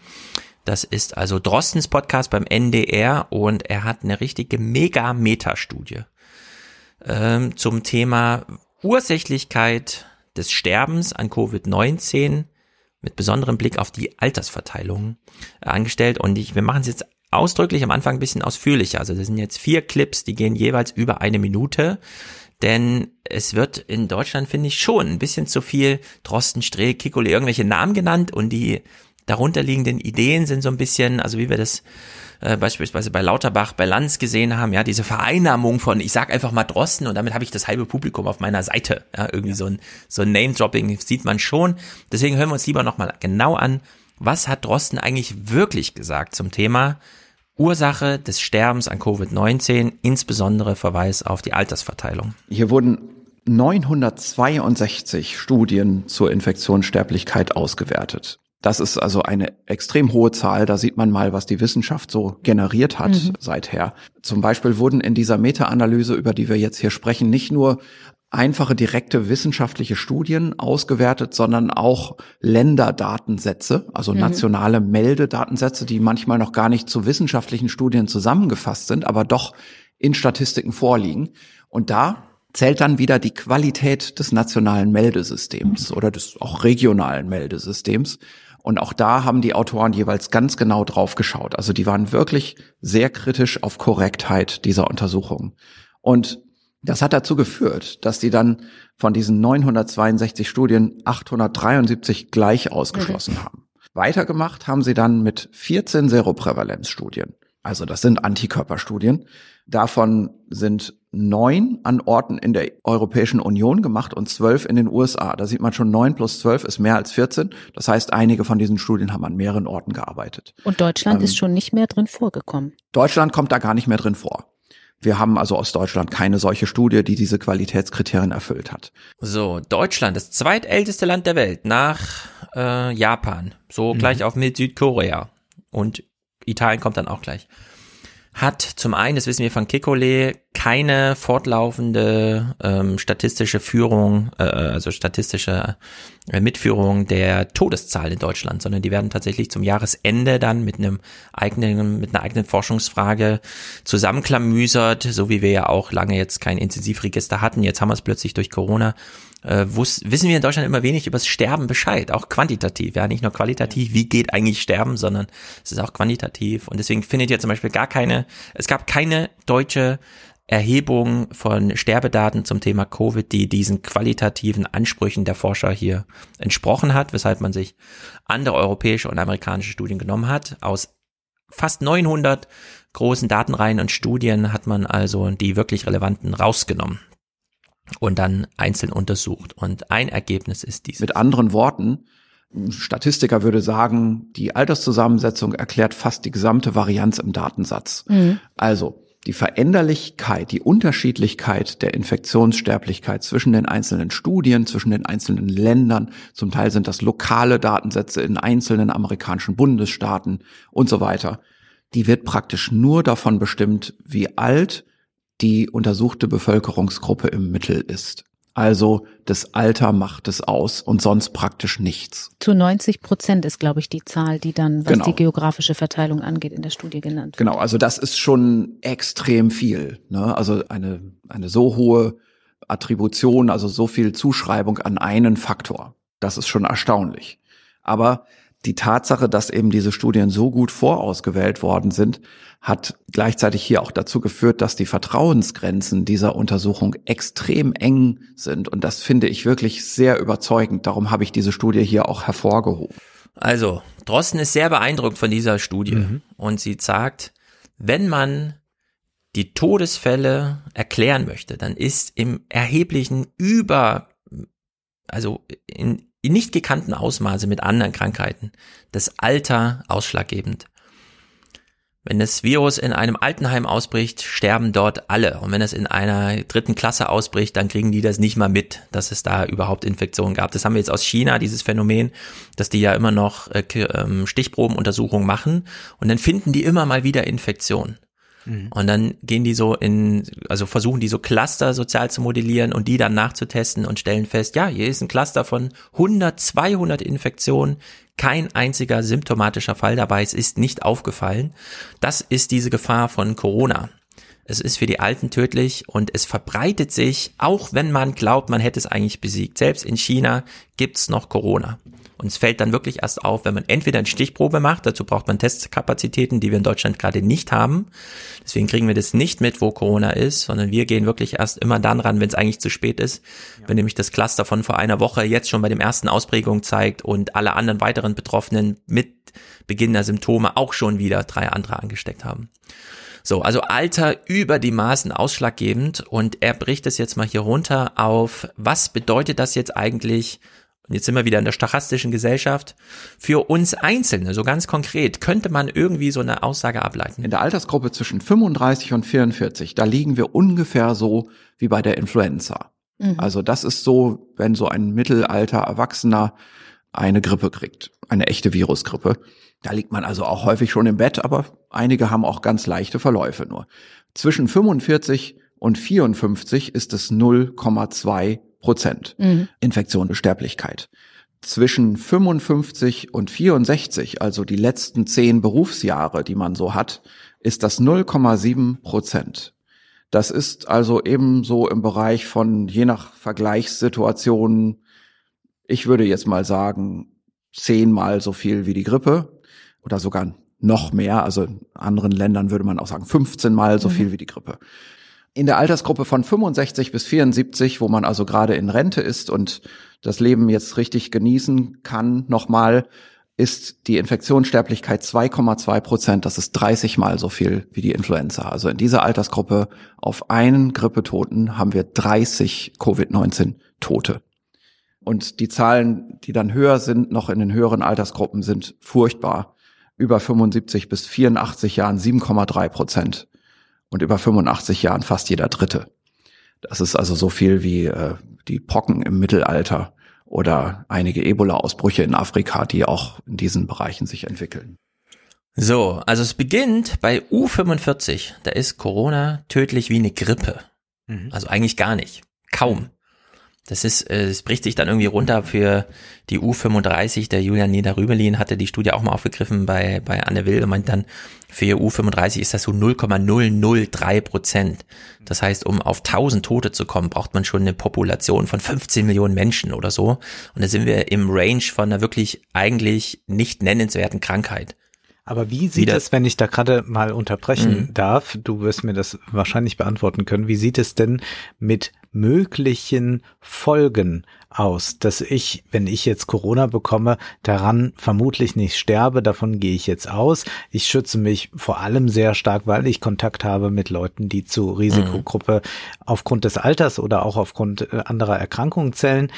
Das ist also Drostens Podcast beim NDR und er hat eine richtige Mega-Meta-Studie ähm, zum Thema Ursächlichkeit des Sterbens an Covid-19 mit besonderem Blick auf die Altersverteilung äh, angestellt. Und ich, wir machen es jetzt ausdrücklich am Anfang ein bisschen ausführlicher. Also das sind jetzt vier Clips, die gehen jeweils über eine Minute. Denn es wird in Deutschland, finde ich, schon ein bisschen zu viel Drosten, Strehl, Kikole, irgendwelche Namen genannt und die darunterliegenden Ideen sind so ein bisschen, also wie wir das äh, beispielsweise bei Lauterbach, bei Lanz gesehen haben, ja, diese Vereinnahmung von, ich sag einfach mal Drosten und damit habe ich das halbe Publikum auf meiner Seite. Ja, irgendwie so ein, so ein Name-Dropping sieht man schon. Deswegen hören wir uns lieber nochmal genau an, was hat Drosten eigentlich wirklich gesagt zum Thema Ursache des Sterbens an Covid-19, insbesondere Verweis auf die Altersverteilung. Hier wurden 962 Studien zur Infektionssterblichkeit ausgewertet. Das ist also eine extrem hohe Zahl. Da sieht man mal, was die Wissenschaft so generiert hat mhm. seither. Zum Beispiel wurden in dieser Meta-Analyse, über die wir jetzt hier sprechen, nicht nur einfache direkte wissenschaftliche Studien ausgewertet, sondern auch Länderdatensätze, also mhm. nationale Meldedatensätze, die manchmal noch gar nicht zu wissenschaftlichen Studien zusammengefasst sind, aber doch in Statistiken vorliegen. Und da zählt dann wieder die Qualität des nationalen Meldesystems oder des auch regionalen Meldesystems. Und auch da haben die Autoren jeweils ganz genau drauf geschaut. Also die waren wirklich sehr kritisch auf Korrektheit dieser Untersuchung. Und das hat dazu geführt, dass die dann von diesen 962 Studien 873 gleich ausgeschlossen okay. haben. Weitergemacht haben sie dann mit 14 Seroprävalenzstudien. Also das sind Antikörperstudien. Davon sind neun an Orten in der Europäischen Union gemacht und zwölf in den USA. Da sieht man schon, neun plus zwölf ist mehr als 14. Das heißt, einige von diesen Studien haben an mehreren Orten gearbeitet. Und Deutschland ähm, ist schon nicht mehr drin vorgekommen. Deutschland kommt da gar nicht mehr drin vor. Wir haben also aus Deutschland keine solche Studie, die diese Qualitätskriterien erfüllt hat. So, Deutschland, das zweitälteste Land der Welt nach äh, Japan. So mhm. gleich auf mit Südkorea. Und Italien kommt dann auch gleich hat zum einen, das wissen wir von Kikole, keine fortlaufende ähm, statistische Führung, äh, also statistische äh, Mitführung der Todeszahl in Deutschland, sondern die werden tatsächlich zum Jahresende dann mit einem eigenen, mit einer eigenen Forschungsfrage zusammenklamüsert, so wie wir ja auch lange jetzt kein Intensivregister hatten. Jetzt haben wir es plötzlich durch Corona äh, wissen wir in Deutschland immer wenig über das Sterben Bescheid, auch quantitativ, ja, nicht nur qualitativ, wie geht eigentlich Sterben, sondern es ist auch quantitativ. Und deswegen findet ihr zum Beispiel gar keine, es gab keine deutsche Erhebung von Sterbedaten zum Thema Covid, die diesen qualitativen Ansprüchen der Forscher hier entsprochen hat, weshalb man sich andere europäische und amerikanische Studien genommen hat. Aus fast 900 großen Datenreihen und Studien hat man also die wirklich relevanten rausgenommen und dann einzeln untersucht. Und ein Ergebnis ist dieses. Mit anderen Worten, ein Statistiker würde sagen, die Alterszusammensetzung erklärt fast die gesamte Varianz im Datensatz. Mhm. Also die Veränderlichkeit, die Unterschiedlichkeit der Infektionssterblichkeit zwischen den einzelnen Studien, zwischen den einzelnen Ländern, zum Teil sind das lokale Datensätze in einzelnen amerikanischen Bundesstaaten und so weiter, die wird praktisch nur davon bestimmt, wie alt die untersuchte Bevölkerungsgruppe im Mittel ist. Also das Alter macht es aus und sonst praktisch nichts. Zu 90 Prozent ist, glaube ich, die Zahl, die dann, was genau. die geografische Verteilung angeht, in der Studie genannt wird. Genau, also das ist schon extrem viel. Ne? Also eine, eine so hohe Attribution, also so viel Zuschreibung an einen Faktor. Das ist schon erstaunlich. Aber die Tatsache, dass eben diese Studien so gut vorausgewählt worden sind, hat gleichzeitig hier auch dazu geführt, dass die Vertrauensgrenzen dieser Untersuchung extrem eng sind. Und das finde ich wirklich sehr überzeugend. Darum habe ich diese Studie hier auch hervorgehoben. Also, Drosten ist sehr beeindruckt von dieser Studie. Mhm. Und sie sagt, wenn man die Todesfälle erklären möchte, dann ist im erheblichen über, also in, in nicht gekannten Ausmaße mit anderen Krankheiten das Alter ausschlaggebend. Wenn das Virus in einem Altenheim ausbricht, sterben dort alle. Und wenn es in einer dritten Klasse ausbricht, dann kriegen die das nicht mal mit, dass es da überhaupt Infektionen gab. Das haben wir jetzt aus China, dieses Phänomen, dass die ja immer noch äh, ähm, Stichprobenuntersuchungen machen und dann finden die immer mal wieder Infektionen. Mhm. Und dann gehen die so in, also versuchen die so Cluster sozial zu modellieren und die dann nachzutesten und stellen fest, ja, hier ist ein Cluster von 100, 200 Infektionen, kein einziger symptomatischer Fall dabei, es ist nicht aufgefallen. Das ist diese Gefahr von Corona. Es ist für die Alten tödlich und es verbreitet sich, auch wenn man glaubt, man hätte es eigentlich besiegt. Selbst in China gibt's noch Corona. Und es fällt dann wirklich erst auf, wenn man entweder eine Stichprobe macht, dazu braucht man Testkapazitäten, die wir in Deutschland gerade nicht haben. Deswegen kriegen wir das nicht mit, wo Corona ist, sondern wir gehen wirklich erst immer dann ran, wenn es eigentlich zu spät ist. Ja. Wenn nämlich das Cluster von vor einer Woche jetzt schon bei dem ersten Ausprägung zeigt und alle anderen weiteren Betroffenen mit Beginn der Symptome auch schon wieder drei andere angesteckt haben. So, also Alter über die Maßen ausschlaggebend und er bricht es jetzt mal hier runter auf, was bedeutet das jetzt eigentlich jetzt sind wir wieder in der stochastischen Gesellschaft, für uns Einzelne, so ganz konkret, könnte man irgendwie so eine Aussage ableiten? In der Altersgruppe zwischen 35 und 44, da liegen wir ungefähr so wie bei der Influenza. Mhm. Also das ist so, wenn so ein mittelalter Erwachsener eine Grippe kriegt, eine echte Virusgrippe. Da liegt man also auch häufig schon im Bett, aber einige haben auch ganz leichte Verläufe nur. Zwischen 45 und 54 ist es 0,2 Prozent mhm. Infektion und Sterblichkeit. Zwischen 55 und 64, also die letzten zehn Berufsjahre, die man so hat, ist das 0,7 Prozent. Das ist also ebenso im Bereich von je nach Vergleichssituationen, ich würde jetzt mal sagen, zehnmal so viel wie die Grippe oder sogar noch mehr. Also in anderen Ländern würde man auch sagen 15 mal so mhm. viel wie die Grippe. In der Altersgruppe von 65 bis 74, wo man also gerade in Rente ist und das Leben jetzt richtig genießen kann, nochmal, ist die Infektionssterblichkeit 2,2 Prozent. Das ist 30 mal so viel wie die Influenza. Also in dieser Altersgruppe auf einen Grippetoten haben wir 30 Covid-19 Tote. Und die Zahlen, die dann höher sind, noch in den höheren Altersgruppen, sind furchtbar. Über 75 bis 84 Jahren 7,3 Prozent und über 85 Jahren fast jeder Dritte. Das ist also so viel wie äh, die Pocken im Mittelalter oder einige Ebola-Ausbrüche in Afrika, die auch in diesen Bereichen sich entwickeln. So, also es beginnt bei U45. Da ist Corona tödlich wie eine Grippe. Mhm. Also eigentlich gar nicht. Kaum. Das ist, äh, es bricht sich dann irgendwie runter für die U35. Der Julian Nieder-Rümelin hatte die Studie auch mal aufgegriffen bei, bei Anne Will und meint dann, für ihr U35 ist das so 0,003 Prozent. Das heißt, um auf 1000 Tote zu kommen, braucht man schon eine Population von 15 Millionen Menschen oder so. Und da sind wir im Range von einer wirklich eigentlich nicht nennenswerten Krankheit. Aber wie sieht es, wenn ich da gerade mal unterbrechen mhm. darf, du wirst mir das wahrscheinlich beantworten können, wie sieht es denn mit möglichen Folgen aus, dass ich, wenn ich jetzt Corona bekomme, daran vermutlich nicht sterbe, davon gehe ich jetzt aus. Ich schütze mich vor allem sehr stark, weil ich Kontakt habe mit Leuten, die zur Risikogruppe mhm. aufgrund des Alters oder auch aufgrund äh, anderer Erkrankungen zählen.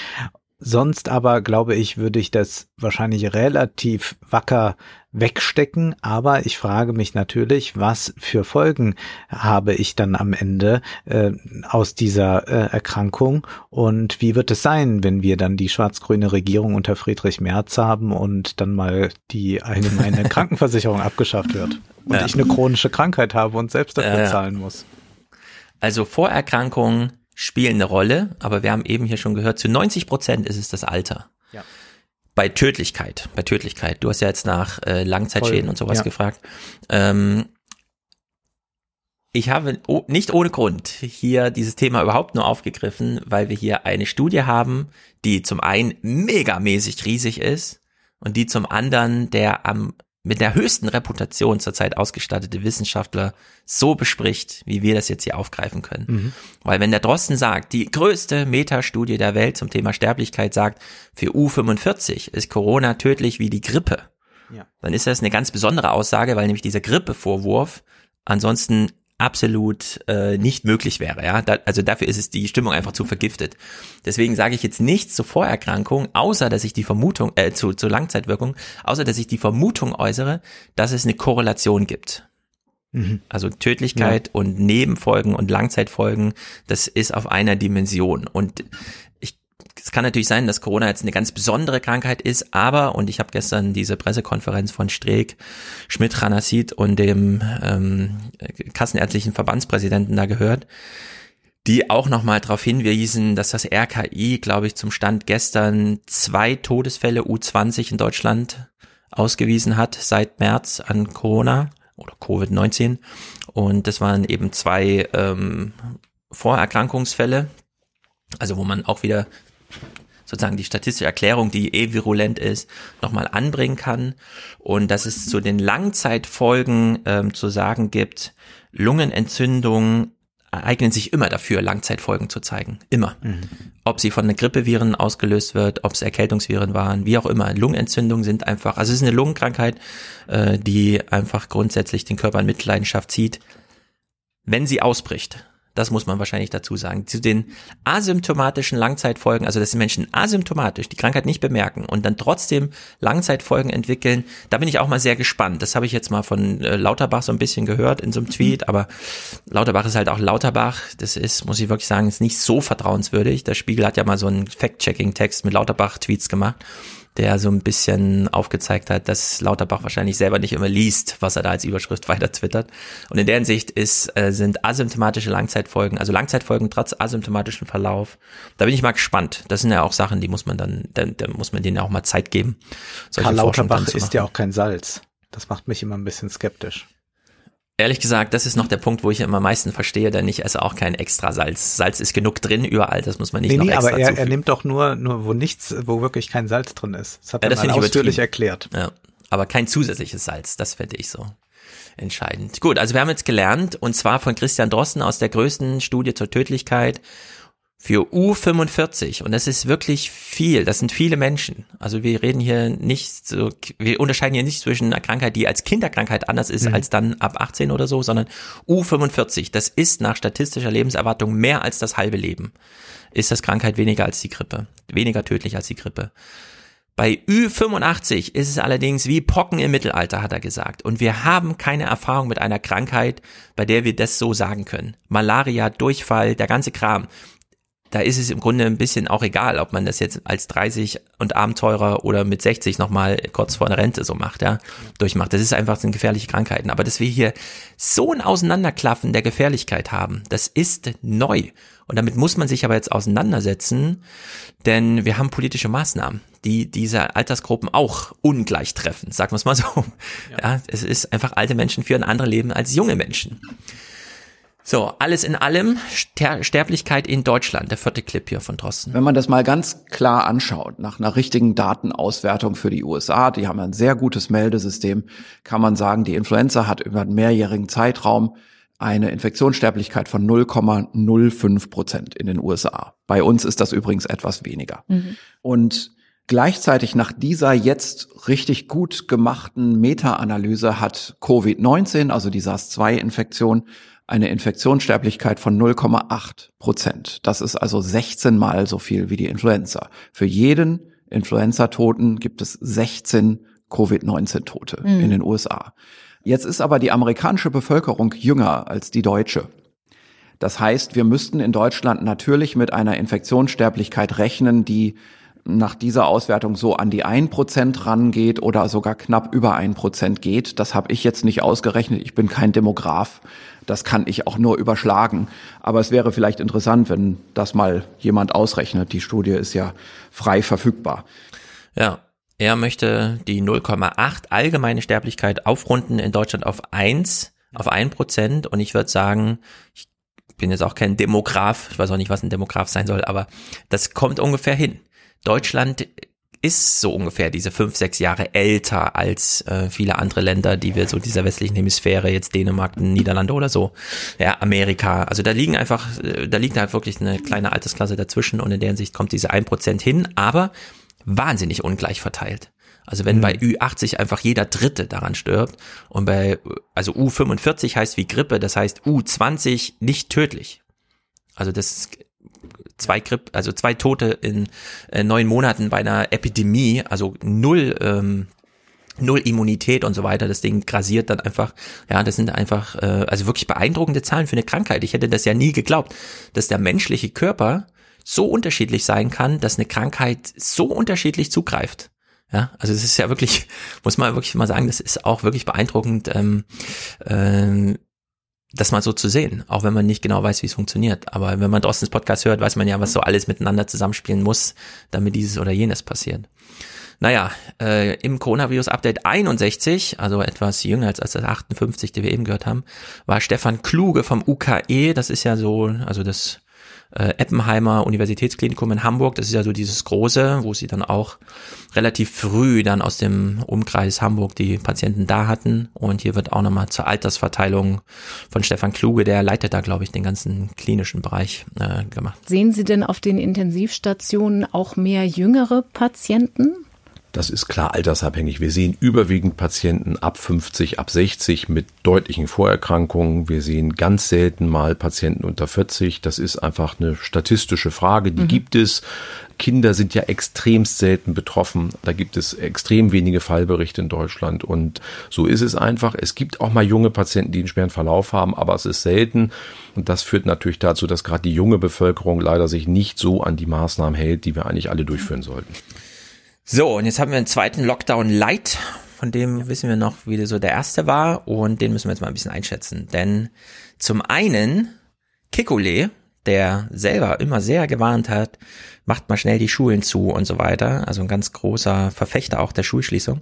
Sonst aber, glaube ich, würde ich das wahrscheinlich relativ wacker wegstecken. Aber ich frage mich natürlich, was für Folgen habe ich dann am Ende äh, aus dieser äh, Erkrankung und wie wird es sein, wenn wir dann die schwarz-grüne Regierung unter Friedrich Merz haben und dann mal die allgemeine Krankenversicherung abgeschafft wird und ja. ich eine chronische Krankheit habe und selbst dafür ja, zahlen muss. Also Vorerkrankungen spielen eine Rolle, aber wir haben eben hier schon gehört, zu 90 Prozent ist es das Alter. Ja. Bei Tödlichkeit, bei Tödlichkeit. Du hast ja jetzt nach äh, Langzeitschäden Voll. und sowas ja. gefragt. Ähm, ich habe oh, nicht ohne Grund hier dieses Thema überhaupt nur aufgegriffen, weil wir hier eine Studie haben, die zum einen megamäßig riesig ist und die zum anderen der am mit der höchsten Reputation zurzeit ausgestattete Wissenschaftler so bespricht, wie wir das jetzt hier aufgreifen können. Mhm. Weil wenn der Drosten sagt, die größte Metastudie der Welt zum Thema Sterblichkeit sagt, für U45 ist Corona tödlich wie die Grippe, ja. dann ist das eine ganz besondere Aussage, weil nämlich dieser Grippevorwurf ansonsten absolut äh, nicht möglich wäre. Ja, da, also dafür ist es die Stimmung einfach zu vergiftet. Deswegen sage ich jetzt nichts zur Vorerkrankung, außer dass ich die Vermutung äh, zu, zu Langzeitwirkung, außer dass ich die Vermutung äußere, dass es eine Korrelation gibt. Mhm. Also Tödlichkeit ja. und Nebenfolgen und Langzeitfolgen, das ist auf einer Dimension. Und es kann natürlich sein, dass Corona jetzt eine ganz besondere Krankheit ist, aber, und ich habe gestern diese Pressekonferenz von Streeck, Schmidt, Ranassid und dem ähm, kassenärztlichen Verbandspräsidenten da gehört, die auch nochmal darauf hinwiesen, dass das RKI, glaube ich, zum Stand gestern zwei Todesfälle U20 in Deutschland ausgewiesen hat seit März an Corona oder Covid-19. Und das waren eben zwei ähm, Vorerkrankungsfälle, also wo man auch wieder sozusagen die statistische Erklärung, die eh virulent ist, nochmal anbringen kann und dass es zu den Langzeitfolgen ähm, zu sagen gibt, Lungenentzündung eignen sich immer dafür, Langzeitfolgen zu zeigen. Immer. Mhm. Ob sie von den Grippeviren ausgelöst wird, ob es Erkältungsviren waren, wie auch immer. Lungenentzündungen sind einfach, also es ist eine Lungenkrankheit, äh, die einfach grundsätzlich den Körper in Mitleidenschaft zieht, wenn sie ausbricht. Das muss man wahrscheinlich dazu sagen. Zu den asymptomatischen Langzeitfolgen, also dass die Menschen asymptomatisch die Krankheit nicht bemerken und dann trotzdem Langzeitfolgen entwickeln, da bin ich auch mal sehr gespannt. Das habe ich jetzt mal von äh, Lauterbach so ein bisschen gehört in so einem Tweet, aber Lauterbach ist halt auch Lauterbach. Das ist, muss ich wirklich sagen, ist nicht so vertrauenswürdig. Der Spiegel hat ja mal so einen Fact-Checking-Text mit Lauterbach-Tweets gemacht der so ein bisschen aufgezeigt hat, dass Lauterbach wahrscheinlich selber nicht immer liest, was er da als Überschrift weiter twittert. Und in der Hinsicht ist, äh, sind asymptomatische Langzeitfolgen, also Langzeitfolgen trotz asymptomatischen Verlauf. Da bin ich mal gespannt. Das sind ja auch Sachen, die muss man dann, da, da muss man denen auch mal Zeit geben. Karl Lauterbach ist ja auch kein Salz. Das macht mich immer ein bisschen skeptisch. Ehrlich gesagt, das ist noch der Punkt, wo ich immer am meisten verstehe, denn ich esse auch kein extra Salz. Salz ist genug drin überall, das muss man nicht nee, noch nee, extra aber er, er nimmt doch nur, nur wo nichts, wo wirklich kein Salz drin ist. Das hat ja, er das mal ausführlich erklärt. Ja, aber kein zusätzliches Salz, das fände ich so entscheidend. Gut, also wir haben jetzt gelernt, und zwar von Christian Drosten aus der größten Studie zur Tödlichkeit für U45 und das ist wirklich viel, das sind viele Menschen. Also wir reden hier nicht so, wir unterscheiden hier nicht zwischen einer Krankheit, die als Kinderkrankheit anders ist mhm. als dann ab 18 oder so, sondern U45, das ist nach statistischer Lebenserwartung mehr als das halbe Leben. Ist das Krankheit weniger als die Grippe, weniger tödlich als die Grippe. Bei Ü85 ist es allerdings wie Pocken im Mittelalter, hat er gesagt. Und wir haben keine Erfahrung mit einer Krankheit, bei der wir das so sagen können. Malaria, Durchfall, der ganze Kram da ist es im Grunde ein bisschen auch egal, ob man das jetzt als 30 und Abenteurer oder mit 60 nochmal kurz vor der Rente so macht, ja, durchmacht. Das ist einfach, sind gefährliche Krankheiten. Aber dass wir hier so ein Auseinanderklaffen der Gefährlichkeit haben, das ist neu. Und damit muss man sich aber jetzt auseinandersetzen, denn wir haben politische Maßnahmen, die diese Altersgruppen auch ungleich treffen, sagen wir es mal so. Ja. ja, es ist einfach alte Menschen führen andere Leben als junge Menschen. So, alles in allem Sterblichkeit in Deutschland, der vierte Clip hier von Drosten. Wenn man das mal ganz klar anschaut, nach einer richtigen Datenauswertung für die USA, die haben ein sehr gutes Meldesystem, kann man sagen, die Influenza hat über einen mehrjährigen Zeitraum eine Infektionssterblichkeit von 0,05 Prozent in den USA. Bei uns ist das übrigens etwas weniger. Mhm. Und Gleichzeitig nach dieser jetzt richtig gut gemachten Meta-Analyse hat Covid-19, also die SARS-2-Infektion, eine Infektionssterblichkeit von 0,8 Prozent. Das ist also 16 mal so viel wie die Influenza. Für jeden Influenza-Toten gibt es 16 Covid-19-Tote mhm. in den USA. Jetzt ist aber die amerikanische Bevölkerung jünger als die deutsche. Das heißt, wir müssten in Deutschland natürlich mit einer Infektionssterblichkeit rechnen, die nach dieser Auswertung so an die ein Prozent rangeht oder sogar knapp über ein Prozent geht. Das habe ich jetzt nicht ausgerechnet. Ich bin kein Demograf. Das kann ich auch nur überschlagen. Aber es wäre vielleicht interessant, wenn das mal jemand ausrechnet. Die Studie ist ja frei verfügbar. Ja, er möchte die 0,8 allgemeine Sterblichkeit aufrunden in Deutschland auf 1, auf 1 Prozent. Und ich würde sagen, ich bin jetzt auch kein Demograf, ich weiß auch nicht, was ein Demograf sein soll, aber das kommt ungefähr hin. Deutschland ist so ungefähr diese fünf, sechs Jahre älter als äh, viele andere Länder, die wir so dieser westlichen Hemisphäre, jetzt Dänemark, Niederlande oder so, ja, Amerika. Also da liegen einfach, äh, da liegt halt wirklich eine kleine Altersklasse dazwischen und in der Hinsicht kommt diese ein Prozent hin, aber wahnsinnig ungleich verteilt. Also wenn mhm. bei Ü80 einfach jeder Dritte daran stirbt und bei, also U45 heißt wie Grippe, das heißt U20 nicht tödlich. Also das zwei Grippe, also zwei Tote in äh, neun Monaten bei einer Epidemie, also null, ähm, null Immunität und so weiter. Das Ding grasiert dann einfach. Ja, das sind einfach, äh, also wirklich beeindruckende Zahlen für eine Krankheit. Ich hätte das ja nie geglaubt, dass der menschliche Körper so unterschiedlich sein kann, dass eine Krankheit so unterschiedlich zugreift. Ja, also es ist ja wirklich, muss man wirklich mal sagen, das ist auch wirklich beeindruckend, ähm, ähm, das mal so zu sehen, auch wenn man nicht genau weiß, wie es funktioniert. Aber wenn man Drostens Podcast hört, weiß man ja, was so alles miteinander zusammenspielen muss, damit dieses oder jenes passiert. Naja, äh, im Coronavirus-Update 61, also etwas jünger als das 58, die wir eben gehört haben, war Stefan Kluge vom UKE, das ist ja so, also das äh, Eppenheimer Universitätsklinikum in Hamburg. Das ist ja so dieses große, wo sie dann auch relativ früh dann aus dem Umkreis Hamburg die Patienten da hatten. Und hier wird auch nochmal zur Altersverteilung von Stefan Kluge, der leitet da, glaube ich, den ganzen klinischen Bereich äh, gemacht. Sehen Sie denn auf den Intensivstationen auch mehr jüngere Patienten? Das ist klar altersabhängig. Wir sehen überwiegend Patienten ab 50, ab 60 mit deutlichen Vorerkrankungen. Wir sehen ganz selten mal Patienten unter 40. Das ist einfach eine statistische Frage. Die mhm. gibt es. Kinder sind ja extremst selten betroffen. Da gibt es extrem wenige Fallberichte in Deutschland. Und so ist es einfach. Es gibt auch mal junge Patienten, die einen schweren Verlauf haben, aber es ist selten. Und das führt natürlich dazu, dass gerade die junge Bevölkerung leider sich nicht so an die Maßnahmen hält, die wir eigentlich alle durchführen sollten. So, und jetzt haben wir einen zweiten Lockdown Light, von dem ja. wissen wir noch, wie so der erste war und den müssen wir jetzt mal ein bisschen einschätzen. Denn zum einen Kikole, der selber immer sehr gewarnt hat, macht mal schnell die Schulen zu und so weiter, also ein ganz großer Verfechter auch der Schulschließung,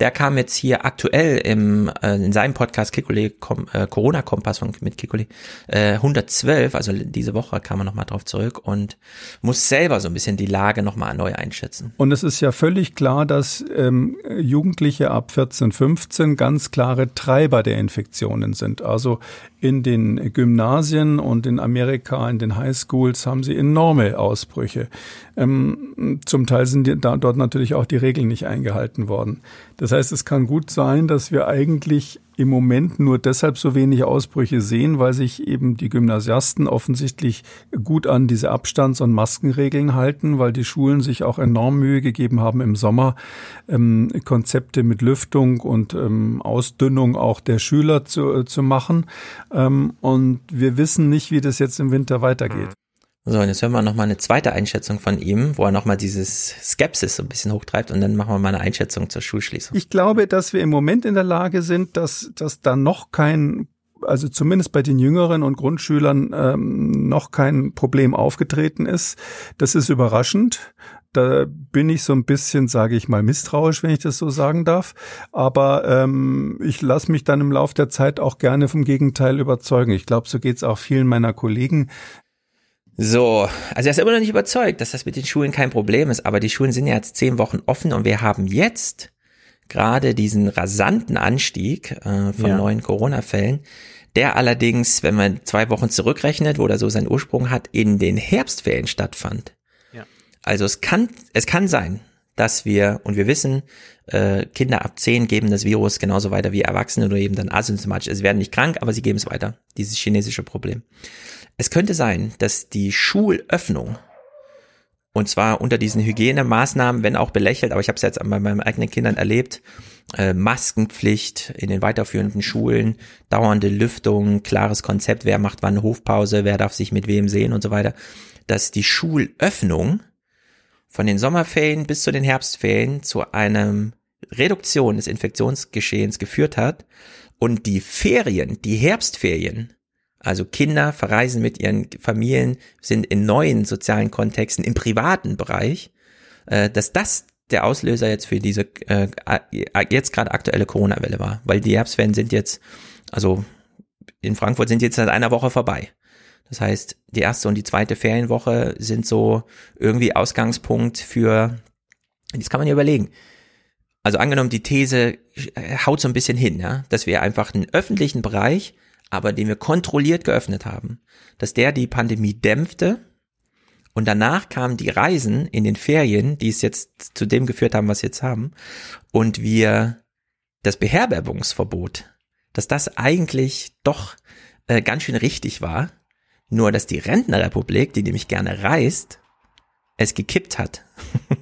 der kam jetzt hier aktuell im, äh, in seinem Podcast Kikuli, äh, Corona-Kompass von, mit Kikuli, äh, 112, also diese Woche kam er nochmal drauf zurück und muss selber so ein bisschen die Lage nochmal neu einschätzen. Und es ist ja völlig klar, dass ähm, Jugendliche ab 14, 15 ganz klare Treiber der Infektionen sind. Also in den Gymnasien und in Amerika, in den Highschools haben sie enorme Ausbrüche. Ähm, zum Teil sind die, da, dort natürlich auch die Regeln nicht eingehalten worden. Das heißt, es kann gut sein, dass wir eigentlich im Moment nur deshalb so wenig Ausbrüche sehen, weil sich eben die Gymnasiasten offensichtlich gut an diese Abstands- und Maskenregeln halten, weil die Schulen sich auch enorm Mühe gegeben haben, im Sommer ähm, Konzepte mit Lüftung und ähm, Ausdünnung auch der Schüler zu, äh, zu machen. Ähm, und wir wissen nicht, wie das jetzt im Winter weitergeht. So, und jetzt hören wir nochmal eine zweite Einschätzung von ihm, wo er nochmal dieses Skepsis so ein bisschen hochtreibt und dann machen wir mal eine Einschätzung zur Schulschließung. Ich glaube, dass wir im Moment in der Lage sind, dass, dass da noch kein also zumindest bei den Jüngeren und Grundschülern ähm, noch kein Problem aufgetreten ist. Das ist überraschend. Da bin ich so ein bisschen, sage ich mal, misstrauisch, wenn ich das so sagen darf. Aber ähm, ich lasse mich dann im Lauf der Zeit auch gerne vom Gegenteil überzeugen. Ich glaube, so geht es auch vielen meiner Kollegen. So, also er ist immer noch nicht überzeugt, dass das mit den Schulen kein Problem ist, aber die Schulen sind ja jetzt zehn Wochen offen und wir haben jetzt gerade diesen rasanten Anstieg äh, von ja. neuen Corona-Fällen, der allerdings, wenn man zwei Wochen zurückrechnet, wo er so seinen Ursprung hat, in den Herbstferien stattfand. Ja. Also es kann, es kann sein, dass wir, und wir wissen, äh, Kinder ab zehn geben das Virus genauso weiter wie Erwachsene oder eben dann asymptomatisch. Es werden nicht krank, aber sie geben es weiter. Dieses chinesische Problem. Es könnte sein, dass die Schulöffnung und zwar unter diesen Hygienemaßnahmen, wenn auch belächelt, aber ich habe es jetzt bei meinen eigenen Kindern erlebt, äh, Maskenpflicht in den weiterführenden Schulen, dauernde Lüftung, klares Konzept, wer macht wann Hofpause, wer darf sich mit wem sehen und so weiter, dass die Schulöffnung von den Sommerferien bis zu den Herbstferien zu einem Reduktion des Infektionsgeschehens geführt hat und die Ferien, die Herbstferien also Kinder verreisen mit ihren Familien, sind in neuen sozialen Kontexten, im privaten Bereich, äh, dass das der Auslöser jetzt für diese äh, jetzt gerade aktuelle Corona-Welle war. Weil die Herbstferien sind jetzt, also in Frankfurt sind jetzt seit einer Woche vorbei. Das heißt, die erste und die zweite Ferienwoche sind so irgendwie Ausgangspunkt für, das kann man ja überlegen. Also angenommen, die These äh, haut so ein bisschen hin, ja, dass wir einfach einen öffentlichen Bereich aber den wir kontrolliert geöffnet haben, dass der die Pandemie dämpfte Und danach kamen die Reisen in den Ferien, die es jetzt zu dem geführt haben, was wir jetzt haben. Und wir das Beherbergungsverbot, dass das eigentlich doch äh, ganz schön richtig war. Nur, dass die Rentnerrepublik, die nämlich gerne reist, es gekippt hat.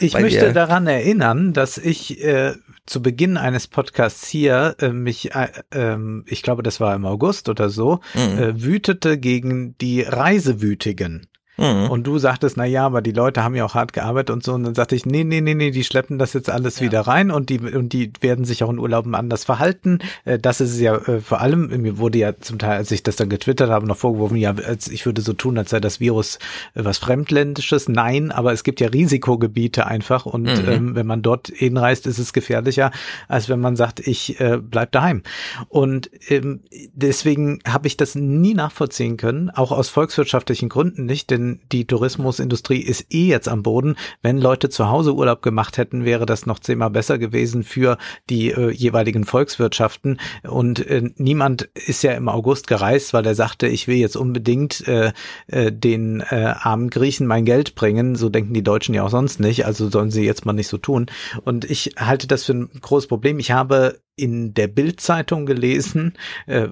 Ich möchte daran erinnern, dass ich äh, zu Beginn eines Podcasts hier äh, mich, äh, äh, ich glaube, das war im August oder so, mhm. äh, wütete gegen die Reisewütigen. Mhm. Und du sagtest, na ja, aber die Leute haben ja auch hart gearbeitet und so. Und dann sagte ich, nee, nee, nee, nee, die schleppen das jetzt alles ja. wieder rein und die, und die werden sich auch in Urlauben anders verhalten. Äh, das ist ja äh, vor allem, mir wurde ja zum Teil, als ich das dann getwittert habe, noch vorgeworfen, ja, ich würde so tun, als sei das Virus äh, was Fremdländisches. Nein, aber es gibt ja Risikogebiete einfach und mhm. ähm, wenn man dort hinreist, ist es gefährlicher, als wenn man sagt, ich äh, bleib daheim. Und ähm, deswegen habe ich das nie nachvollziehen können, auch aus volkswirtschaftlichen Gründen nicht, denn die Tourismusindustrie ist eh jetzt am Boden. Wenn Leute zu Hause Urlaub gemacht hätten, wäre das noch zehnmal besser gewesen für die äh, jeweiligen Volkswirtschaften. Und äh, niemand ist ja im August gereist, weil er sagte, ich will jetzt unbedingt äh, äh, den äh, armen Griechen mein Geld bringen. So denken die Deutschen ja auch sonst nicht. Also sollen sie jetzt mal nicht so tun. Und ich halte das für ein großes Problem. Ich habe in der Bildzeitung gelesen, äh,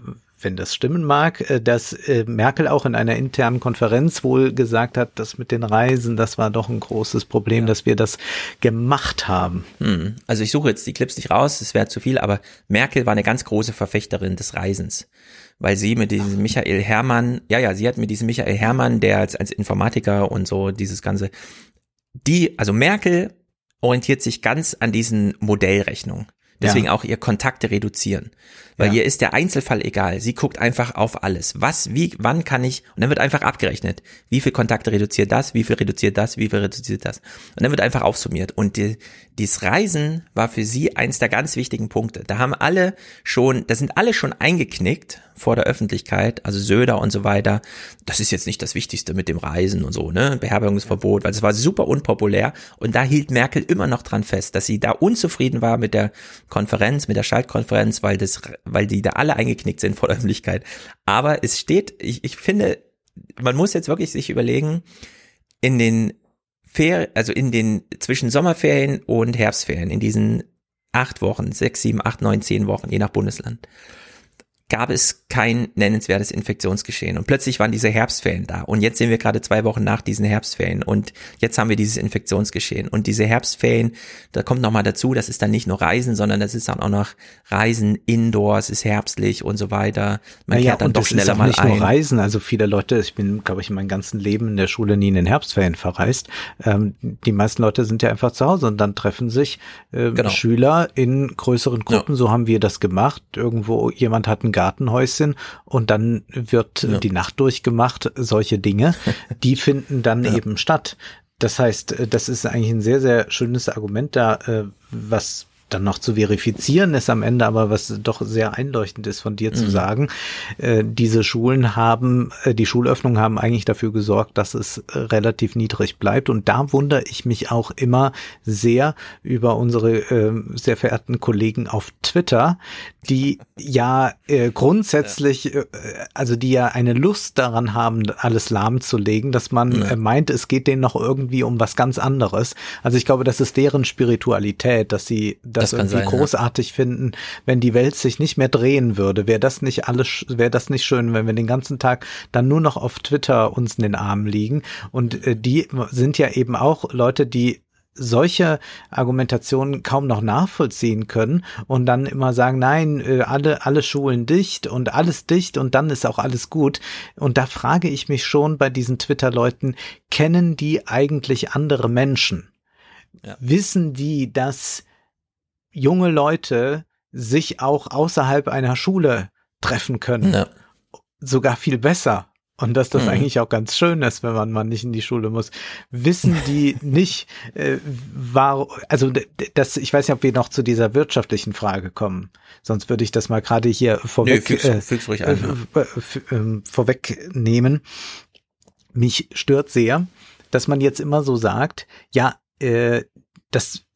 wenn das stimmen mag, äh, dass äh, Merkel auch in einer internen Konferenz wohl gesagt hat, dass mit den Reisen, das war doch ein großes Problem, ja. dass wir das gemacht haben. Hm. Also ich suche jetzt die Clips nicht raus, es wäre zu viel, aber Merkel war eine ganz große Verfechterin des Reisens weil sie mit diesem Michael Hermann, ja, ja, sie hat mit diesem Michael Hermann, der als, als Informatiker und so dieses ganze, die, also Merkel orientiert sich ganz an diesen Modellrechnungen. Deswegen ja. auch ihr Kontakte reduzieren. Weil ja. ihr ist der Einzelfall egal. Sie guckt einfach auf alles. Was, wie, wann kann ich, und dann wird einfach abgerechnet. Wie viel Kontakte reduziert das, wie viel reduziert das, wie viel reduziert das. Und dann wird einfach aufsummiert. Und die, dieses Reisen war für sie eins der ganz wichtigen Punkte. Da haben alle schon, da sind alle schon eingeknickt vor der Öffentlichkeit, also Söder und so weiter. Das ist jetzt nicht das Wichtigste mit dem Reisen und so, ne? Beherbergungsverbot, weil es war super unpopulär. Und da hielt Merkel immer noch dran fest, dass sie da unzufrieden war mit der Konferenz, mit der Schaltkonferenz, weil das weil die da alle eingeknickt sind vor der Öffentlichkeit. Aber es steht, ich, ich finde, man muss jetzt wirklich sich überlegen, in den Ferien, also in den zwischen Sommerferien und Herbstferien, in diesen acht Wochen, sechs, sieben, acht, neun, zehn Wochen, je nach Bundesland, gab es kein nennenswertes Infektionsgeschehen. Und plötzlich waren diese Herbstferien da. Und jetzt sind wir gerade zwei Wochen nach diesen Herbstferien. Und jetzt haben wir dieses Infektionsgeschehen. Und diese Herbstferien, da kommt nochmal dazu, das ist dann nicht nur Reisen, sondern das ist dann auch noch Reisen indoors, ist herbstlich und so weiter. Man naja, kehrt dann doch schneller mal nicht ein. Nur Reisen, also viele Leute, ich bin, glaube ich, in meinem ganzen Leben in der Schule nie in den Herbstferien verreist. Ähm, die meisten Leute sind ja einfach zu Hause und dann treffen sich äh, genau. Schüler in größeren Gruppen. Ja. So haben wir das gemacht. Irgendwo jemand hat einen Gartenhäuschen und dann wird ja. die Nacht durchgemacht, solche Dinge, die finden dann ja. eben statt. Das heißt, das ist eigentlich ein sehr, sehr schönes Argument da, äh, was dann noch zu verifizieren ist am Ende, aber was doch sehr einleuchtend ist von dir mhm. zu sagen, äh, diese Schulen haben, äh, die Schulöffnungen haben eigentlich dafür gesorgt, dass es äh, relativ niedrig bleibt. Und da wundere ich mich auch immer sehr über unsere äh, sehr verehrten Kollegen auf Twitter, die ja äh, grundsätzlich, äh, also die ja eine Lust daran haben, alles lahmzulegen, dass man ja. meint, es geht denen noch irgendwie um was ganz anderes. Also ich glaube, das ist deren Spiritualität, dass sie das, das irgendwie sein, großartig ja. finden, wenn die Welt sich nicht mehr drehen würde. Wäre das nicht alles, wäre das nicht schön, wenn wir den ganzen Tag dann nur noch auf Twitter uns in den Armen liegen. Und äh, die sind ja eben auch Leute, die solche Argumentationen kaum noch nachvollziehen können und dann immer sagen, nein, äh, alle, alle Schulen dicht und alles dicht und dann ist auch alles gut. Und da frage ich mich schon bei diesen Twitter-Leuten, kennen die eigentlich andere Menschen? Ja. Wissen die, dass junge Leute sich auch außerhalb einer Schule treffen können. Ja. Sogar viel besser. Und dass das mhm. eigentlich auch ganz schön ist, wenn man mal nicht in die Schule muss. Wissen die nicht, äh, war, also das, ich weiß nicht, ob wir noch zu dieser wirtschaftlichen Frage kommen. Sonst würde ich das mal gerade hier vorweg, nee, fix, fix ruhig ein, äh, äh, vorwegnehmen. Mich stört sehr, dass man jetzt immer so sagt, ja, äh, das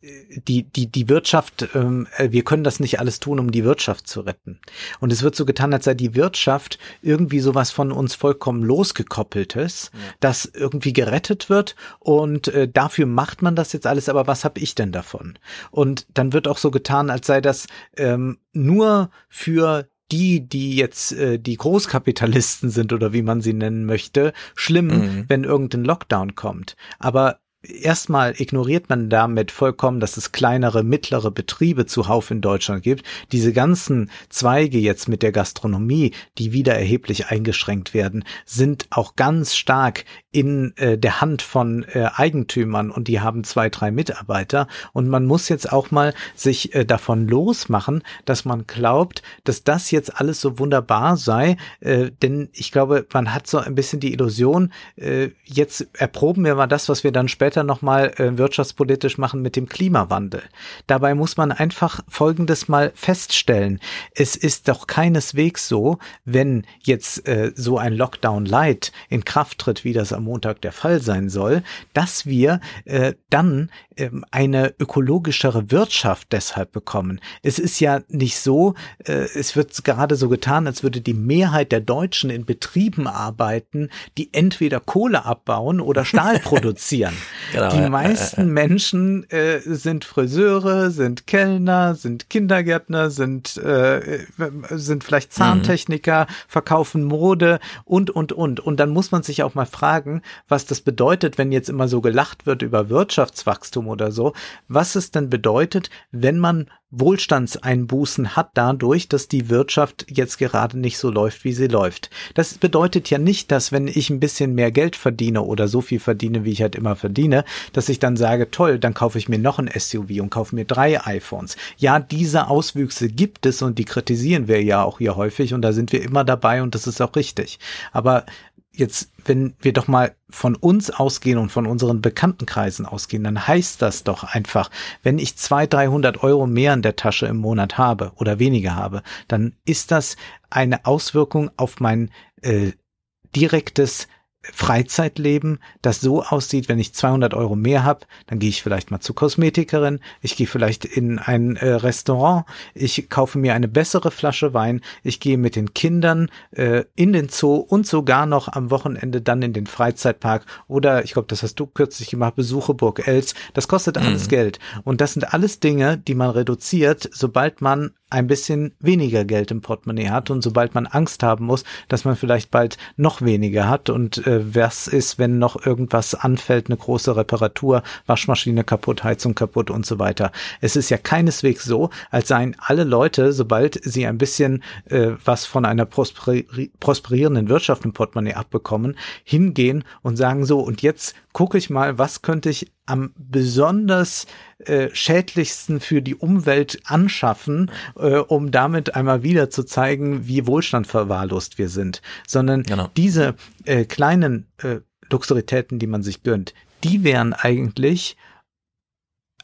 die, die, die Wirtschaft, ähm, äh, wir können das nicht alles tun, um die Wirtschaft zu retten. Und es wird so getan, als sei die Wirtschaft irgendwie sowas von uns vollkommen losgekoppeltes, ja. das irgendwie gerettet wird und äh, dafür macht man das jetzt alles, aber was habe ich denn davon? Und dann wird auch so getan, als sei das ähm, nur für die, die jetzt äh, die Großkapitalisten sind oder wie man sie nennen möchte, schlimm, mhm. wenn irgendein Lockdown kommt. Aber Erstmal ignoriert man damit vollkommen, dass es kleinere, mittlere Betriebe zuhauf in Deutschland gibt. Diese ganzen Zweige jetzt mit der Gastronomie, die wieder erheblich eingeschränkt werden, sind auch ganz stark in äh, der Hand von äh, Eigentümern und die haben zwei, drei Mitarbeiter. Und man muss jetzt auch mal sich äh, davon losmachen, dass man glaubt, dass das jetzt alles so wunderbar sei. Äh, denn ich glaube, man hat so ein bisschen die Illusion, äh, jetzt erproben wir mal das, was wir dann später nochmal äh, wirtschaftspolitisch machen mit dem Klimawandel. Dabei muss man einfach Folgendes mal feststellen. Es ist doch keineswegs so, wenn jetzt äh, so ein Lockdown Light in Kraft tritt, wie das am Montag der Fall sein soll, dass wir äh, dann äh, eine ökologischere Wirtschaft deshalb bekommen. Es ist ja nicht so, äh, es wird gerade so getan, als würde die Mehrheit der Deutschen in Betrieben arbeiten, die entweder Kohle abbauen oder Stahl produzieren. Genau, die meisten äh, äh, Menschen äh, sind Friseure, sind Kellner, sind Kindergärtner, sind, äh, sind vielleicht Zahntechniker, mhm. verkaufen Mode und, und, und. Und dann muss man sich auch mal fragen, was das bedeutet, wenn jetzt immer so gelacht wird über Wirtschaftswachstum oder so, was es denn bedeutet, wenn man Wohlstandseinbußen hat dadurch, dass die Wirtschaft jetzt gerade nicht so läuft, wie sie läuft. Das bedeutet ja nicht, dass wenn ich ein bisschen mehr Geld verdiene oder so viel verdiene, wie ich halt immer verdiene, dass ich dann sage, toll, dann kaufe ich mir noch ein SUV und kaufe mir drei iPhones. Ja, diese Auswüchse gibt es und die kritisieren wir ja auch hier häufig und da sind wir immer dabei und das ist auch richtig. Aber jetzt, wenn wir doch mal von uns ausgehen und von unseren Bekanntenkreisen ausgehen, dann heißt das doch einfach, wenn ich zwei, dreihundert Euro mehr in der Tasche im Monat habe oder weniger habe, dann ist das eine Auswirkung auf mein äh, direktes Freizeitleben, das so aussieht, wenn ich 200 Euro mehr habe, dann gehe ich vielleicht mal zur Kosmetikerin, ich gehe vielleicht in ein äh, Restaurant, ich kaufe mir eine bessere Flasche Wein, ich gehe mit den Kindern äh, in den Zoo und sogar noch am Wochenende dann in den Freizeitpark oder ich glaube, das hast du kürzlich gemacht, besuche Burg Els. Das kostet alles mhm. Geld und das sind alles Dinge, die man reduziert, sobald man ein bisschen weniger Geld im Portemonnaie hat und sobald man Angst haben muss, dass man vielleicht bald noch weniger hat und äh, was ist, wenn noch irgendwas anfällt, eine große Reparatur, Waschmaschine kaputt, Heizung kaputt und so weiter. Es ist ja keineswegs so, als seien alle Leute, sobald sie ein bisschen äh, was von einer prosperi prosperierenden Wirtschaft im Portemonnaie abbekommen, hingehen und sagen so, und jetzt gucke ich mal, was könnte ich am besonders äh, schädlichsten für die Umwelt anschaffen, äh, um damit einmal wieder zu zeigen, wie wohlstandverwahrlost wir sind. Sondern genau. diese äh, kleinen äh, Luxuritäten, die man sich gönnt, die wären eigentlich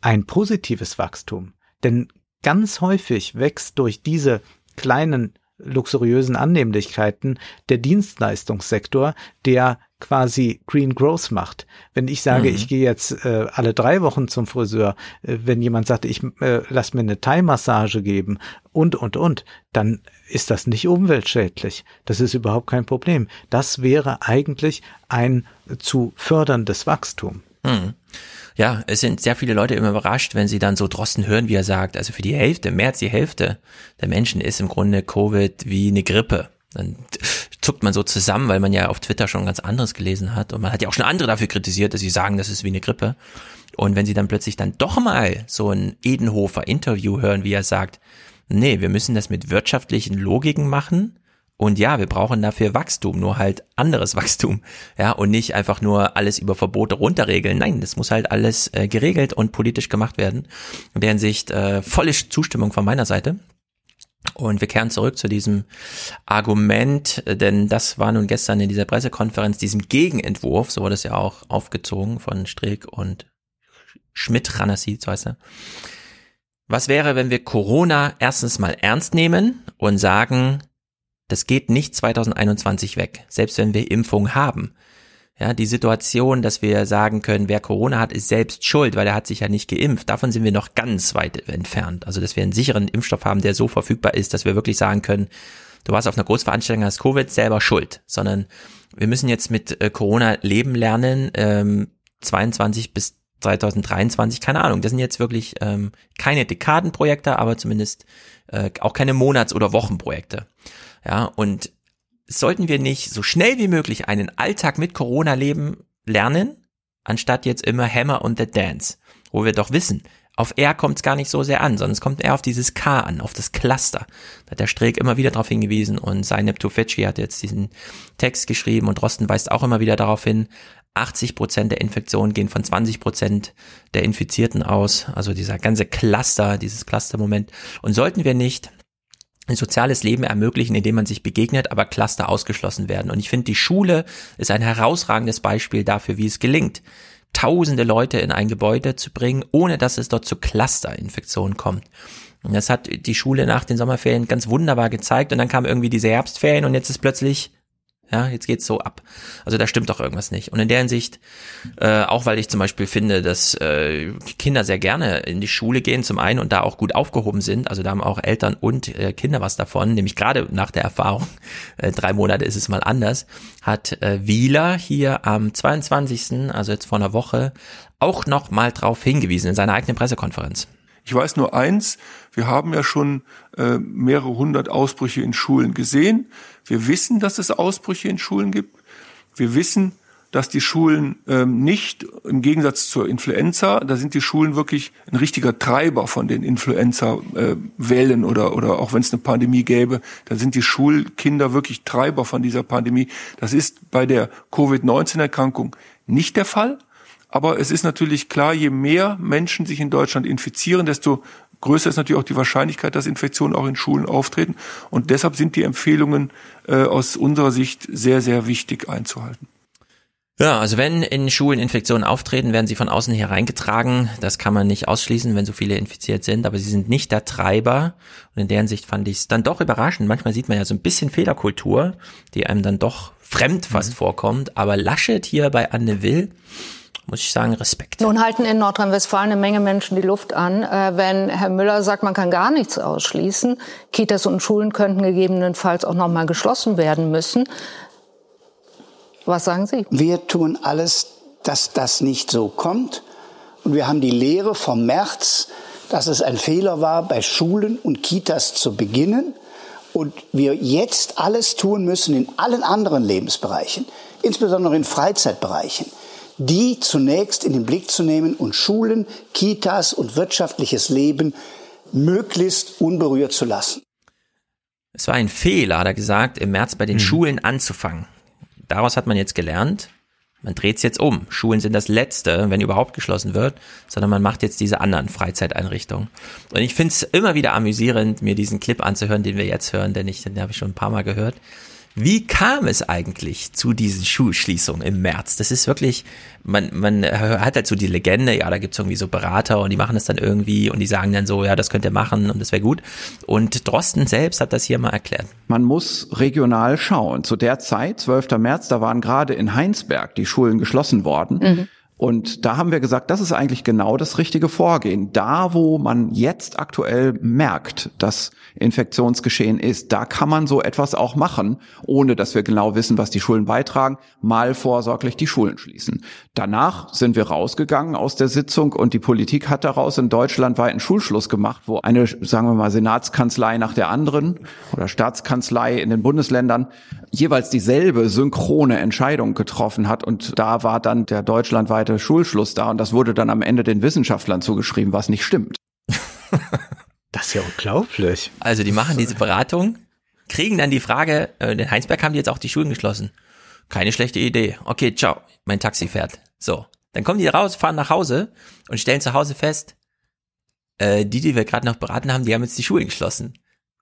ein positives Wachstum. Denn ganz häufig wächst durch diese kleinen luxuriösen Annehmlichkeiten der Dienstleistungssektor, der quasi Green Growth macht. Wenn ich sage, mhm. ich gehe jetzt äh, alle drei Wochen zum Friseur, äh, wenn jemand sagt, ich äh, lass mir eine Thai-Massage geben und, und, und, dann ist das nicht umweltschädlich. Das ist überhaupt kein Problem. Das wäre eigentlich ein zu förderndes Wachstum. Mhm. Ja, es sind sehr viele Leute immer überrascht, wenn sie dann so Drosten hören, wie er sagt, also für die Hälfte, mehr als die Hälfte der Menschen ist im Grunde Covid wie eine Grippe. Dann zuckt man so zusammen, weil man ja auf Twitter schon ganz anderes gelesen hat. Und man hat ja auch schon andere dafür kritisiert, dass sie sagen, das ist wie eine Grippe. Und wenn sie dann plötzlich dann doch mal so ein Edenhofer Interview hören, wie er sagt, nee, wir müssen das mit wirtschaftlichen Logiken machen. Und ja, wir brauchen dafür Wachstum, nur halt anderes Wachstum. Ja, und nicht einfach nur alles über Verbote runterregeln. Nein, das muss halt alles äh, geregelt und politisch gemacht werden. In der Hinsicht äh, volle Zustimmung von meiner Seite. Und wir kehren zurück zu diesem Argument, denn das war nun gestern in dieser Pressekonferenz, diesem Gegenentwurf, so wurde es ja auch aufgezogen von Streeck und Schmidt, Ranassi, so heißt er. Was wäre, wenn wir Corona erstens mal ernst nehmen und sagen, das geht nicht 2021 weg, selbst wenn wir Impfung haben. Ja, die Situation, dass wir sagen können, wer Corona hat, ist selbst schuld, weil er hat sich ja nicht geimpft. Davon sind wir noch ganz weit entfernt. Also, dass wir einen sicheren Impfstoff haben, der so verfügbar ist, dass wir wirklich sagen können, du warst auf einer Großveranstaltung, hast Covid, selber schuld, sondern wir müssen jetzt mit äh, Corona leben lernen, ähm, 22 bis 2023, keine Ahnung. Das sind jetzt wirklich ähm, keine Dekadenprojekte, aber zumindest äh, auch keine Monats- oder Wochenprojekte. Ja, und sollten wir nicht so schnell wie möglich einen Alltag mit Corona leben lernen, anstatt jetzt immer Hammer und the Dance, wo wir doch wissen, auf R kommt es gar nicht so sehr an, sondern es kommt eher auf dieses K an, auf das Cluster. Da hat der Streeck immer wieder darauf hingewiesen und Zeynep Tufeci hat jetzt diesen Text geschrieben und Drosten weist auch immer wieder darauf hin, 80 Prozent der Infektionen gehen von 20 Prozent der Infizierten aus. Also dieser ganze Cluster, dieses Cluster-Moment. Und sollten wir nicht ein soziales Leben ermöglichen, indem man sich begegnet, aber Cluster ausgeschlossen werden. Und ich finde, die Schule ist ein herausragendes Beispiel dafür, wie es gelingt, tausende Leute in ein Gebäude zu bringen, ohne dass es dort zu Clusterinfektionen kommt. Und das hat die Schule nach den Sommerferien ganz wunderbar gezeigt. Und dann kam irgendwie diese Herbstferien und jetzt ist plötzlich ja, jetzt geht's so ab. Also da stimmt doch irgendwas nicht. Und in der Hinsicht, äh, auch weil ich zum Beispiel finde, dass äh, Kinder sehr gerne in die Schule gehen, zum einen und da auch gut aufgehoben sind. Also da haben auch Eltern und äh, Kinder was davon. Nämlich gerade nach der Erfahrung, äh, drei Monate ist es mal anders, hat äh, Wieler hier am 22., also jetzt vor einer Woche, auch noch mal drauf hingewiesen in seiner eigenen Pressekonferenz. Ich weiß nur eins, wir haben ja schon äh, mehrere hundert Ausbrüche in Schulen gesehen. Wir wissen, dass es Ausbrüche in Schulen gibt. Wir wissen, dass die Schulen ähm, nicht, im Gegensatz zur Influenza, da sind die Schulen wirklich ein richtiger Treiber von den Influenza-Wellen äh, oder, oder auch wenn es eine Pandemie gäbe, da sind die Schulkinder wirklich Treiber von dieser Pandemie. Das ist bei der Covid-19-Erkrankung nicht der Fall. Aber es ist natürlich klar, je mehr Menschen sich in Deutschland infizieren, desto größer ist natürlich auch die Wahrscheinlichkeit, dass Infektionen auch in Schulen auftreten. Und deshalb sind die Empfehlungen äh, aus unserer Sicht sehr, sehr wichtig einzuhalten. Ja, also wenn in Schulen Infektionen auftreten, werden sie von außen hereingetragen. Das kann man nicht ausschließen, wenn so viele infiziert sind, aber sie sind nicht der Treiber. Und in deren Sicht fand ich es dann doch überraschend. Manchmal sieht man ja so ein bisschen Fehlerkultur, die einem dann doch fremd fast mhm. vorkommt. Aber Laschet hier bei Anne Will, muss ich sagen, Respekt. Nun halten in Nordrhein-Westfalen eine Menge Menschen die Luft an. Äh, wenn Herr Müller sagt, man kann gar nichts ausschließen, Kitas und Schulen könnten gegebenenfalls auch noch mal geschlossen werden müssen. Was sagen Sie? Wir tun alles, dass das nicht so kommt. Und wir haben die Lehre vom März, dass es ein Fehler war, bei Schulen und Kitas zu beginnen. Und wir jetzt alles tun müssen in allen anderen Lebensbereichen, insbesondere in Freizeitbereichen die zunächst in den Blick zu nehmen und Schulen, Kitas und wirtschaftliches Leben möglichst unberührt zu lassen. Es war ein Fehler, hat er gesagt, im März bei den mhm. Schulen anzufangen. Daraus hat man jetzt gelernt, man dreht es jetzt um. Schulen sind das Letzte, wenn überhaupt geschlossen wird, sondern man macht jetzt diese anderen Freizeiteinrichtungen. Und ich finde es immer wieder amüsierend, mir diesen Clip anzuhören, den wir jetzt hören, denn ich, den habe ich schon ein paar Mal gehört. Wie kam es eigentlich zu diesen Schulschließungen im März? Das ist wirklich, man, man hat halt so die Legende, ja, da gibt's irgendwie so Berater und die machen das dann irgendwie und die sagen dann so, ja, das könnt ihr machen und das wäre gut. Und Drosten selbst hat das hier mal erklärt. Man muss regional schauen. Zu der Zeit, 12. März, da waren gerade in Heinsberg die Schulen geschlossen worden. Mhm. Und da haben wir gesagt, das ist eigentlich genau das richtige Vorgehen. Da, wo man jetzt aktuell merkt, dass Infektionsgeschehen ist, da kann man so etwas auch machen, ohne dass wir genau wissen, was die Schulen beitragen, mal vorsorglich die Schulen schließen. Danach sind wir rausgegangen aus der Sitzung und die Politik hat daraus in Deutschland weiten Schulschluss gemacht, wo eine, sagen wir mal, Senatskanzlei nach der anderen oder Staatskanzlei in den Bundesländern jeweils dieselbe synchrone Entscheidung getroffen hat. Und da war dann der deutschlandweite Schulschluss da und das wurde dann am Ende den Wissenschaftlern zugeschrieben, was nicht stimmt. das ist ja unglaublich. Also die machen diese Beratung, kriegen dann die Frage, äh, in Heinsberg haben die jetzt auch die Schulen geschlossen. Keine schlechte Idee. Okay, ciao, mein Taxi fährt. So, dann kommen die raus, fahren nach Hause und stellen zu Hause fest, äh, die, die wir gerade noch beraten haben, die haben jetzt die Schulen geschlossen.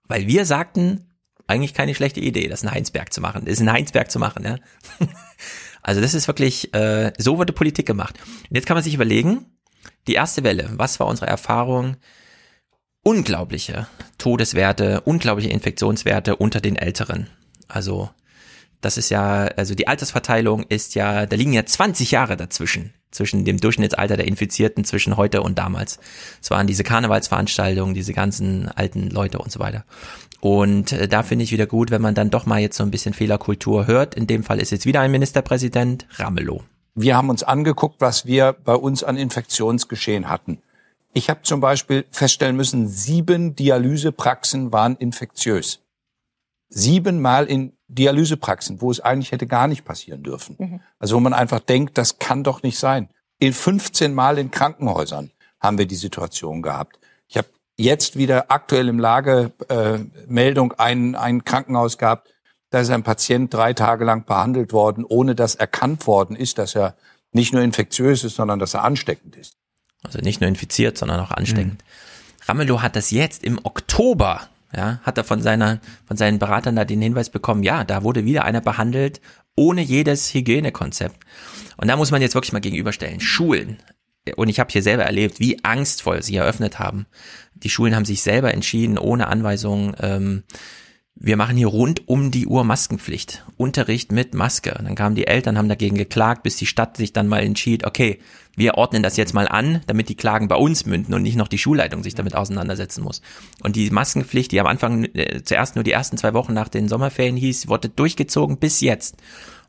Weil wir sagten, eigentlich keine schlechte Idee, das in Heinsberg zu machen. Das in Heinsberg zu machen, ja. Also das ist wirklich, äh, so wurde Politik gemacht. Und jetzt kann man sich überlegen, die erste Welle, was war unsere Erfahrung? Unglaubliche Todeswerte, unglaubliche Infektionswerte unter den Älteren. Also das ist ja, also die Altersverteilung ist ja, da liegen ja 20 Jahre dazwischen, zwischen dem Durchschnittsalter der Infizierten zwischen heute und damals. Es waren diese Karnevalsveranstaltungen, diese ganzen alten Leute und so weiter. Und äh, da finde ich wieder gut, wenn man dann doch mal jetzt so ein bisschen Fehlerkultur hört. In dem Fall ist jetzt wieder ein Ministerpräsident, Ramelow. Wir haben uns angeguckt, was wir bei uns an Infektionsgeschehen hatten. Ich habe zum Beispiel feststellen müssen, sieben Dialysepraxen waren infektiös. Siebenmal in Dialysepraxen, wo es eigentlich hätte gar nicht passieren dürfen. Mhm. Also wo man einfach denkt, das kann doch nicht sein. In 15 Mal in Krankenhäusern haben wir die Situation gehabt. Ich habe jetzt wieder aktuell im Lage äh, Meldung ein, ein Krankenhaus gehabt, da ist ein Patient drei Tage lang behandelt worden, ohne dass erkannt worden ist, dass er nicht nur infektiös ist, sondern dass er ansteckend ist. Also nicht nur infiziert, sondern auch ansteckend. Mhm. Ramelow hat das jetzt im Oktober, ja, hat er von seiner, von seinen Beratern da den Hinweis bekommen, ja, da wurde wieder einer behandelt, ohne jedes Hygienekonzept. Und da muss man jetzt wirklich mal gegenüberstellen. Schulen. Und ich habe hier selber erlebt, wie angstvoll sie eröffnet haben. Die Schulen haben sich selber entschieden, ohne Anweisungen, ähm, wir machen hier rund um die Uhr Maskenpflicht. Unterricht mit Maske. Und dann kamen die Eltern, haben dagegen geklagt, bis die Stadt sich dann mal entschied, okay, wir ordnen das jetzt mal an, damit die Klagen bei uns münden und nicht noch die Schulleitung sich damit auseinandersetzen muss. Und die Maskenpflicht, die am Anfang äh, zuerst nur die ersten zwei Wochen nach den Sommerferien hieß, wurde durchgezogen bis jetzt.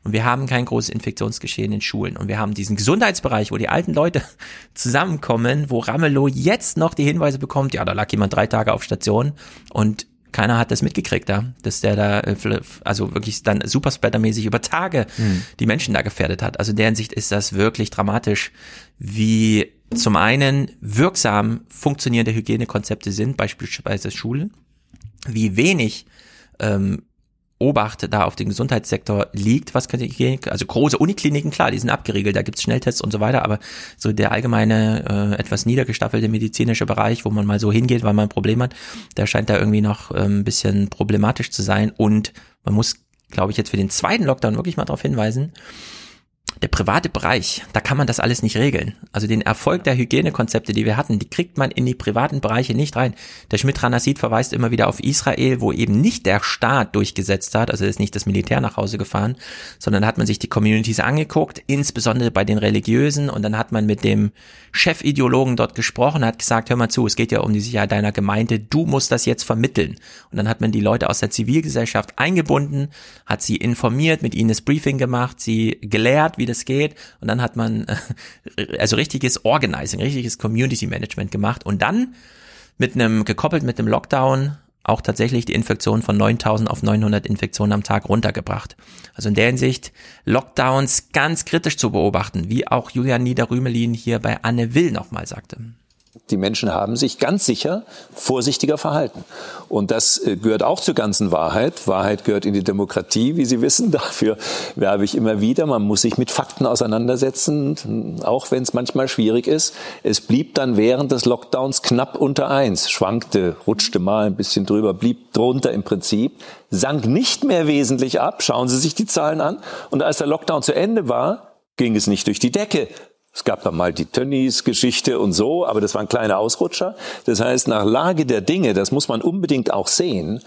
Und wir haben kein großes Infektionsgeschehen in Schulen. Und wir haben diesen Gesundheitsbereich, wo die alten Leute zusammenkommen, wo Ramelow jetzt noch die Hinweise bekommt, ja, da lag jemand drei Tage auf Station und keiner hat das mitgekriegt, ja, dass der da äh, also wirklich dann superspreadermäßig über Tage mhm. die Menschen da gefährdet hat. Also in deren Sicht ist das wirklich dramatisch, wie zum einen wirksam funktionierende Hygienekonzepte sind, beispielsweise Schulen, wie wenig ähm, Obacht da auf den Gesundheitssektor liegt, was könnte ich, also große Unikliniken, klar, die sind abgeriegelt, da gibt's Schnelltests und so weiter, aber so der allgemeine, äh, etwas niedergestaffelte medizinische Bereich, wo man mal so hingeht, weil man ein Problem hat, der scheint da irgendwie noch äh, ein bisschen problematisch zu sein und man muss, glaube ich, jetzt für den zweiten Lockdown wirklich mal darauf hinweisen, der private Bereich, da kann man das alles nicht regeln. Also den Erfolg der Hygienekonzepte, die wir hatten, die kriegt man in die privaten Bereiche nicht rein. Der Schmidt-Ranasid verweist immer wieder auf Israel, wo eben nicht der Staat durchgesetzt hat, also ist nicht das Militär nach Hause gefahren, sondern hat man sich die Communities angeguckt, insbesondere bei den Religiösen und dann hat man mit dem Chefideologen dort gesprochen, hat gesagt, hör mal zu, es geht ja um die Sicherheit deiner Gemeinde, du musst das jetzt vermitteln. Und dann hat man die Leute aus der Zivilgesellschaft eingebunden, hat sie informiert, mit ihnen das Briefing gemacht, sie gelehrt, wie das geht. Und dann hat man äh, also richtiges Organizing, richtiges Community Management gemacht und dann mit einem gekoppelt mit dem Lockdown auch tatsächlich die Infektion von 9000 auf 900 Infektionen am Tag runtergebracht. Also in der Hinsicht Lockdowns ganz kritisch zu beobachten, wie auch Julian Niederrümelin hier bei Anne Will nochmal sagte. Die Menschen haben sich ganz sicher vorsichtiger verhalten. Und das äh, gehört auch zur ganzen Wahrheit. Wahrheit gehört in die Demokratie, wie Sie wissen. Dafür werbe ich immer wieder. Man muss sich mit Fakten auseinandersetzen, auch wenn es manchmal schwierig ist. Es blieb dann während des Lockdowns knapp unter eins, schwankte, rutschte mal ein bisschen drüber, blieb drunter im Prinzip, sank nicht mehr wesentlich ab. Schauen Sie sich die Zahlen an. Und als der Lockdown zu Ende war, ging es nicht durch die Decke, es gab dann mal die Tönnies-Geschichte und so, aber das waren kleine Ausrutscher. Das heißt, nach Lage der Dinge, das muss man unbedingt auch sehen,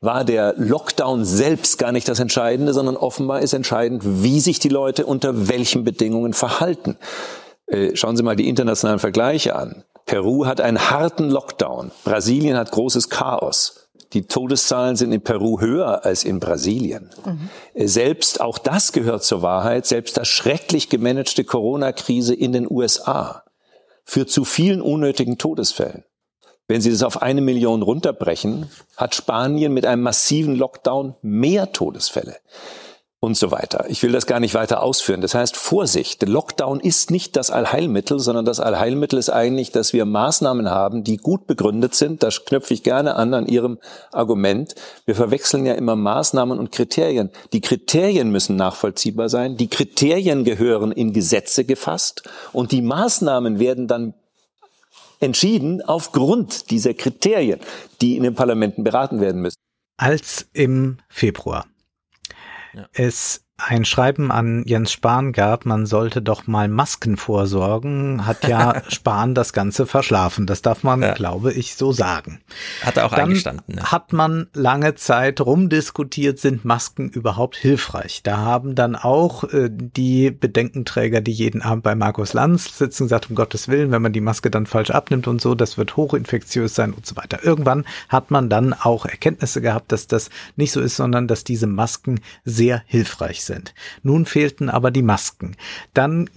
war der Lockdown selbst gar nicht das Entscheidende, sondern offenbar ist entscheidend, wie sich die Leute unter welchen Bedingungen verhalten. Äh, schauen Sie mal die internationalen Vergleiche an. Peru hat einen harten Lockdown. Brasilien hat großes Chaos. Die Todeszahlen sind in Peru höher als in Brasilien. Mhm. Selbst auch das gehört zur Wahrheit. Selbst das schrecklich gemanagte Corona-Krise in den USA führt zu vielen unnötigen Todesfällen. Wenn Sie das auf eine Million runterbrechen, hat Spanien mit einem massiven Lockdown mehr Todesfälle und so weiter. Ich will das gar nicht weiter ausführen. Das heißt, Vorsicht, Lockdown ist nicht das Allheilmittel, sondern das Allheilmittel ist eigentlich, dass wir Maßnahmen haben, die gut begründet sind. Da knöpfe ich gerne an an Ihrem Argument. Wir verwechseln ja immer Maßnahmen und Kriterien. Die Kriterien müssen nachvollziehbar sein. Die Kriterien gehören in Gesetze gefasst und die Maßnahmen werden dann entschieden aufgrund dieser Kriterien, die in den Parlamenten beraten werden müssen. Als im Februar ja. es ein Schreiben an Jens Spahn gab, man sollte doch mal Masken vorsorgen, hat ja Spahn das Ganze verschlafen. Das darf man, ja. glaube ich, so sagen. Hat er auch Dann eingestanden. Ne? Hat man lange Zeit rumdiskutiert, sind Masken überhaupt hilfreich? Da haben dann auch äh, die Bedenkenträger, die jeden Abend bei Markus Lanz sitzen, gesagt, um Gottes Willen, wenn man die Maske dann falsch abnimmt und so, das wird hochinfektiös sein und so weiter. Irgendwann hat man dann auch Erkenntnisse gehabt, dass das nicht so ist, sondern dass diese Masken sehr hilfreich sind sind. Nun fehlten aber die Masken. Dann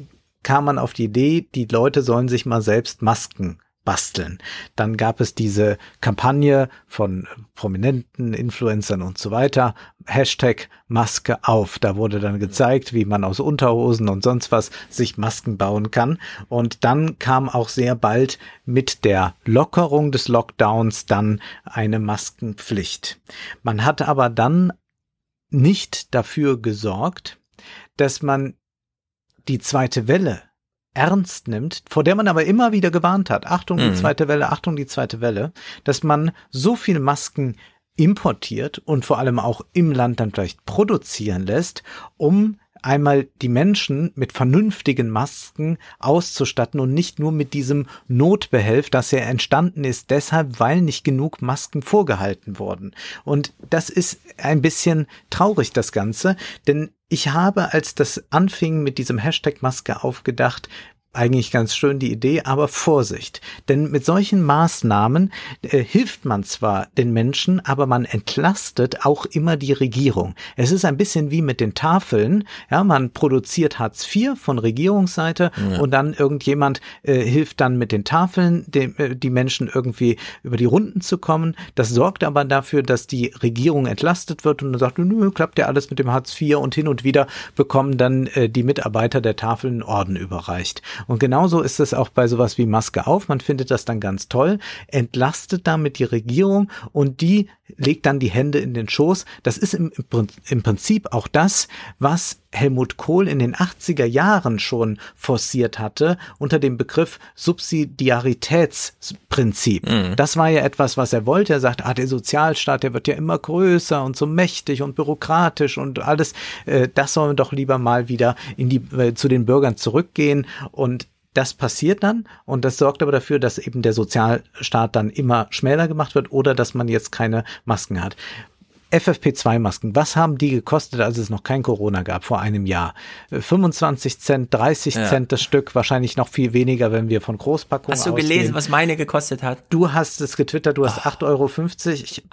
kam man auf die Idee, die Leute sollen sich mal selbst Masken basteln. Dann gab es diese Kampagne von prominenten Influencern und so weiter. Hashtag Maske auf. Da wurde dann gezeigt, wie man aus Unterhosen und sonst was sich Masken bauen kann. Und dann kam auch sehr bald mit der Lockerung des Lockdowns dann eine Maskenpflicht. Man hat aber dann nicht dafür gesorgt, dass man die zweite Welle ernst nimmt, vor der man aber immer wieder gewarnt hat. Achtung, die mhm. zweite Welle, Achtung, die zweite Welle, dass man so viel Masken importiert und vor allem auch im Land dann vielleicht produzieren lässt, um einmal die Menschen mit vernünftigen Masken auszustatten und nicht nur mit diesem Notbehelf, das ja entstanden ist, deshalb, weil nicht genug Masken vorgehalten wurden. Und das ist ein bisschen traurig, das Ganze, denn ich habe, als das anfing mit diesem Hashtag Maske aufgedacht, eigentlich ganz schön die Idee, aber Vorsicht. Denn mit solchen Maßnahmen äh, hilft man zwar den Menschen, aber man entlastet auch immer die Regierung. Es ist ein bisschen wie mit den Tafeln. Ja, man produziert Hartz IV von Regierungsseite ja. und dann irgendjemand äh, hilft dann mit den Tafeln, dem, äh, die Menschen irgendwie über die Runden zu kommen. Das sorgt aber dafür, dass die Regierung entlastet wird und dann sagt, nö, klappt ja alles mit dem Hartz IV und hin und wieder bekommen dann äh, die Mitarbeiter der Tafeln Orden überreicht. Und genauso ist es auch bei sowas wie Maske auf. Man findet das dann ganz toll, entlastet damit die Regierung und die legt dann die Hände in den Schoß. Das ist im, im Prinzip auch das, was Helmut Kohl in den 80er Jahren schon forciert hatte unter dem Begriff Subsidiaritätsprinzip. Mhm. Das war ja etwas, was er wollte. Er sagt, ah, der Sozialstaat, der wird ja immer größer und so mächtig und bürokratisch und alles. Äh, das sollen wir doch lieber mal wieder in die, äh, zu den Bürgern zurückgehen und das passiert dann und das sorgt aber dafür, dass eben der Sozialstaat dann immer schmäler gemacht wird oder dass man jetzt keine Masken hat. FFP2-Masken, was haben die gekostet, als es noch kein Corona gab, vor einem Jahr? 25 Cent, 30 ja. Cent das Stück, wahrscheinlich noch viel weniger, wenn wir von Großpackungen Hast du ausgehen. gelesen, was meine gekostet hat? Du hast es getwittert, du hast oh. 8,50 Euro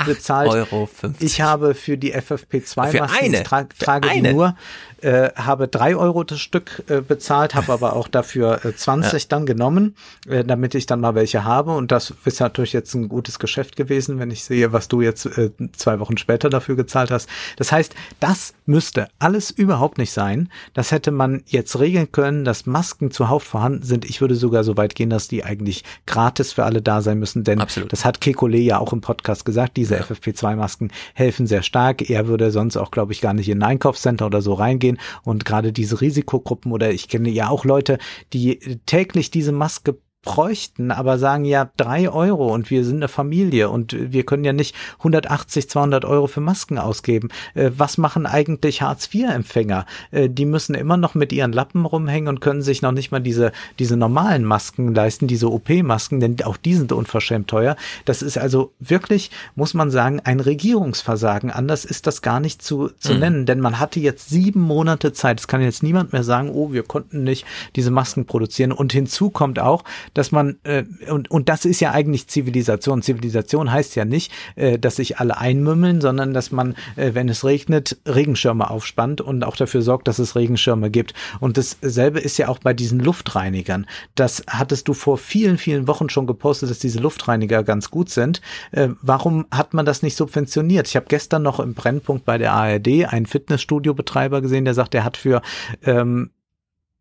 bezahlt. 8,50 Euro. Ich habe für die FFP2-Masken, ich tra trage die nur, äh, habe drei Euro das Stück äh, bezahlt, habe aber auch dafür äh, 20 ja. dann genommen, äh, damit ich dann mal welche habe. Und das ist natürlich jetzt ein gutes Geschäft gewesen, wenn ich sehe, was du jetzt äh, zwei Wochen später dafür gezahlt hast. Das heißt, das müsste alles überhaupt nicht sein. Das hätte man jetzt regeln können, dass Masken zuhauf vorhanden sind. Ich würde sogar so weit gehen, dass die eigentlich gratis für alle da sein müssen, denn Absolut. das hat Kekole ja auch im Podcast gesagt, diese ja. FFP2-Masken helfen sehr stark. Er würde sonst auch, glaube ich, gar nicht in ein Einkaufscenter oder so reingehen gehen. Und gerade diese Risikogruppen oder ich kenne ja auch Leute, die täglich diese Maske bräuchten, aber sagen ja drei Euro und wir sind eine Familie und wir können ja nicht 180, 200 Euro für Masken ausgeben. Äh, was machen eigentlich Hartz-IV-Empfänger? Äh, die müssen immer noch mit ihren Lappen rumhängen und können sich noch nicht mal diese, diese normalen Masken leisten, diese OP-Masken, denn auch die sind unverschämt teuer. Das ist also wirklich, muss man sagen, ein Regierungsversagen. Anders ist das gar nicht zu, zu mhm. nennen, denn man hatte jetzt sieben Monate Zeit. Es kann jetzt niemand mehr sagen, oh, wir konnten nicht diese Masken produzieren. Und hinzu kommt auch, dass man, äh, und, und das ist ja eigentlich Zivilisation. Zivilisation heißt ja nicht, äh, dass sich alle einmümmeln, sondern dass man, äh, wenn es regnet, Regenschirme aufspannt und auch dafür sorgt, dass es Regenschirme gibt. Und dasselbe ist ja auch bei diesen Luftreinigern. Das hattest du vor vielen, vielen Wochen schon gepostet, dass diese Luftreiniger ganz gut sind. Äh, warum hat man das nicht subventioniert? Ich habe gestern noch im Brennpunkt bei der ARD einen Fitnessstudio-Betreiber gesehen, der sagt, er hat für ähm,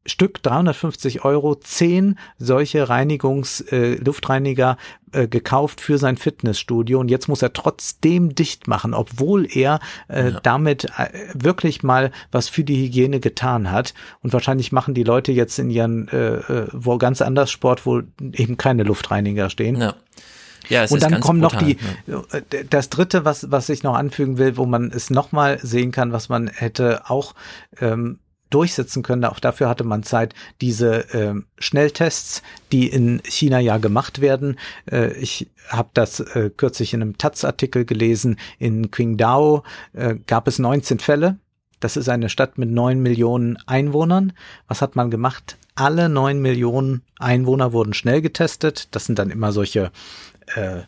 Stück 350 Euro zehn solche Reinigungs äh, Luftreiniger äh, gekauft für sein Fitnessstudio und jetzt muss er trotzdem dicht machen, obwohl er äh, ja. damit äh, wirklich mal was für die Hygiene getan hat und wahrscheinlich machen die Leute jetzt in ihren äh, äh wo ganz anders Sport, wo eben keine Luftreiniger stehen. Ja. Ja, es und dann kommen noch brutal, die, äh, das dritte, was, was ich noch anfügen will, wo man es nochmal sehen kann, was man hätte auch ähm, durchsetzen können. Auch dafür hatte man Zeit, diese ähm, Schnelltests, die in China ja gemacht werden. Äh, ich habe das äh, kürzlich in einem Taz-Artikel gelesen. In Qingdao äh, gab es 19 Fälle. Das ist eine Stadt mit neun Millionen Einwohnern. Was hat man gemacht? Alle neun Millionen Einwohner wurden schnell getestet. Das sind dann immer solche äh,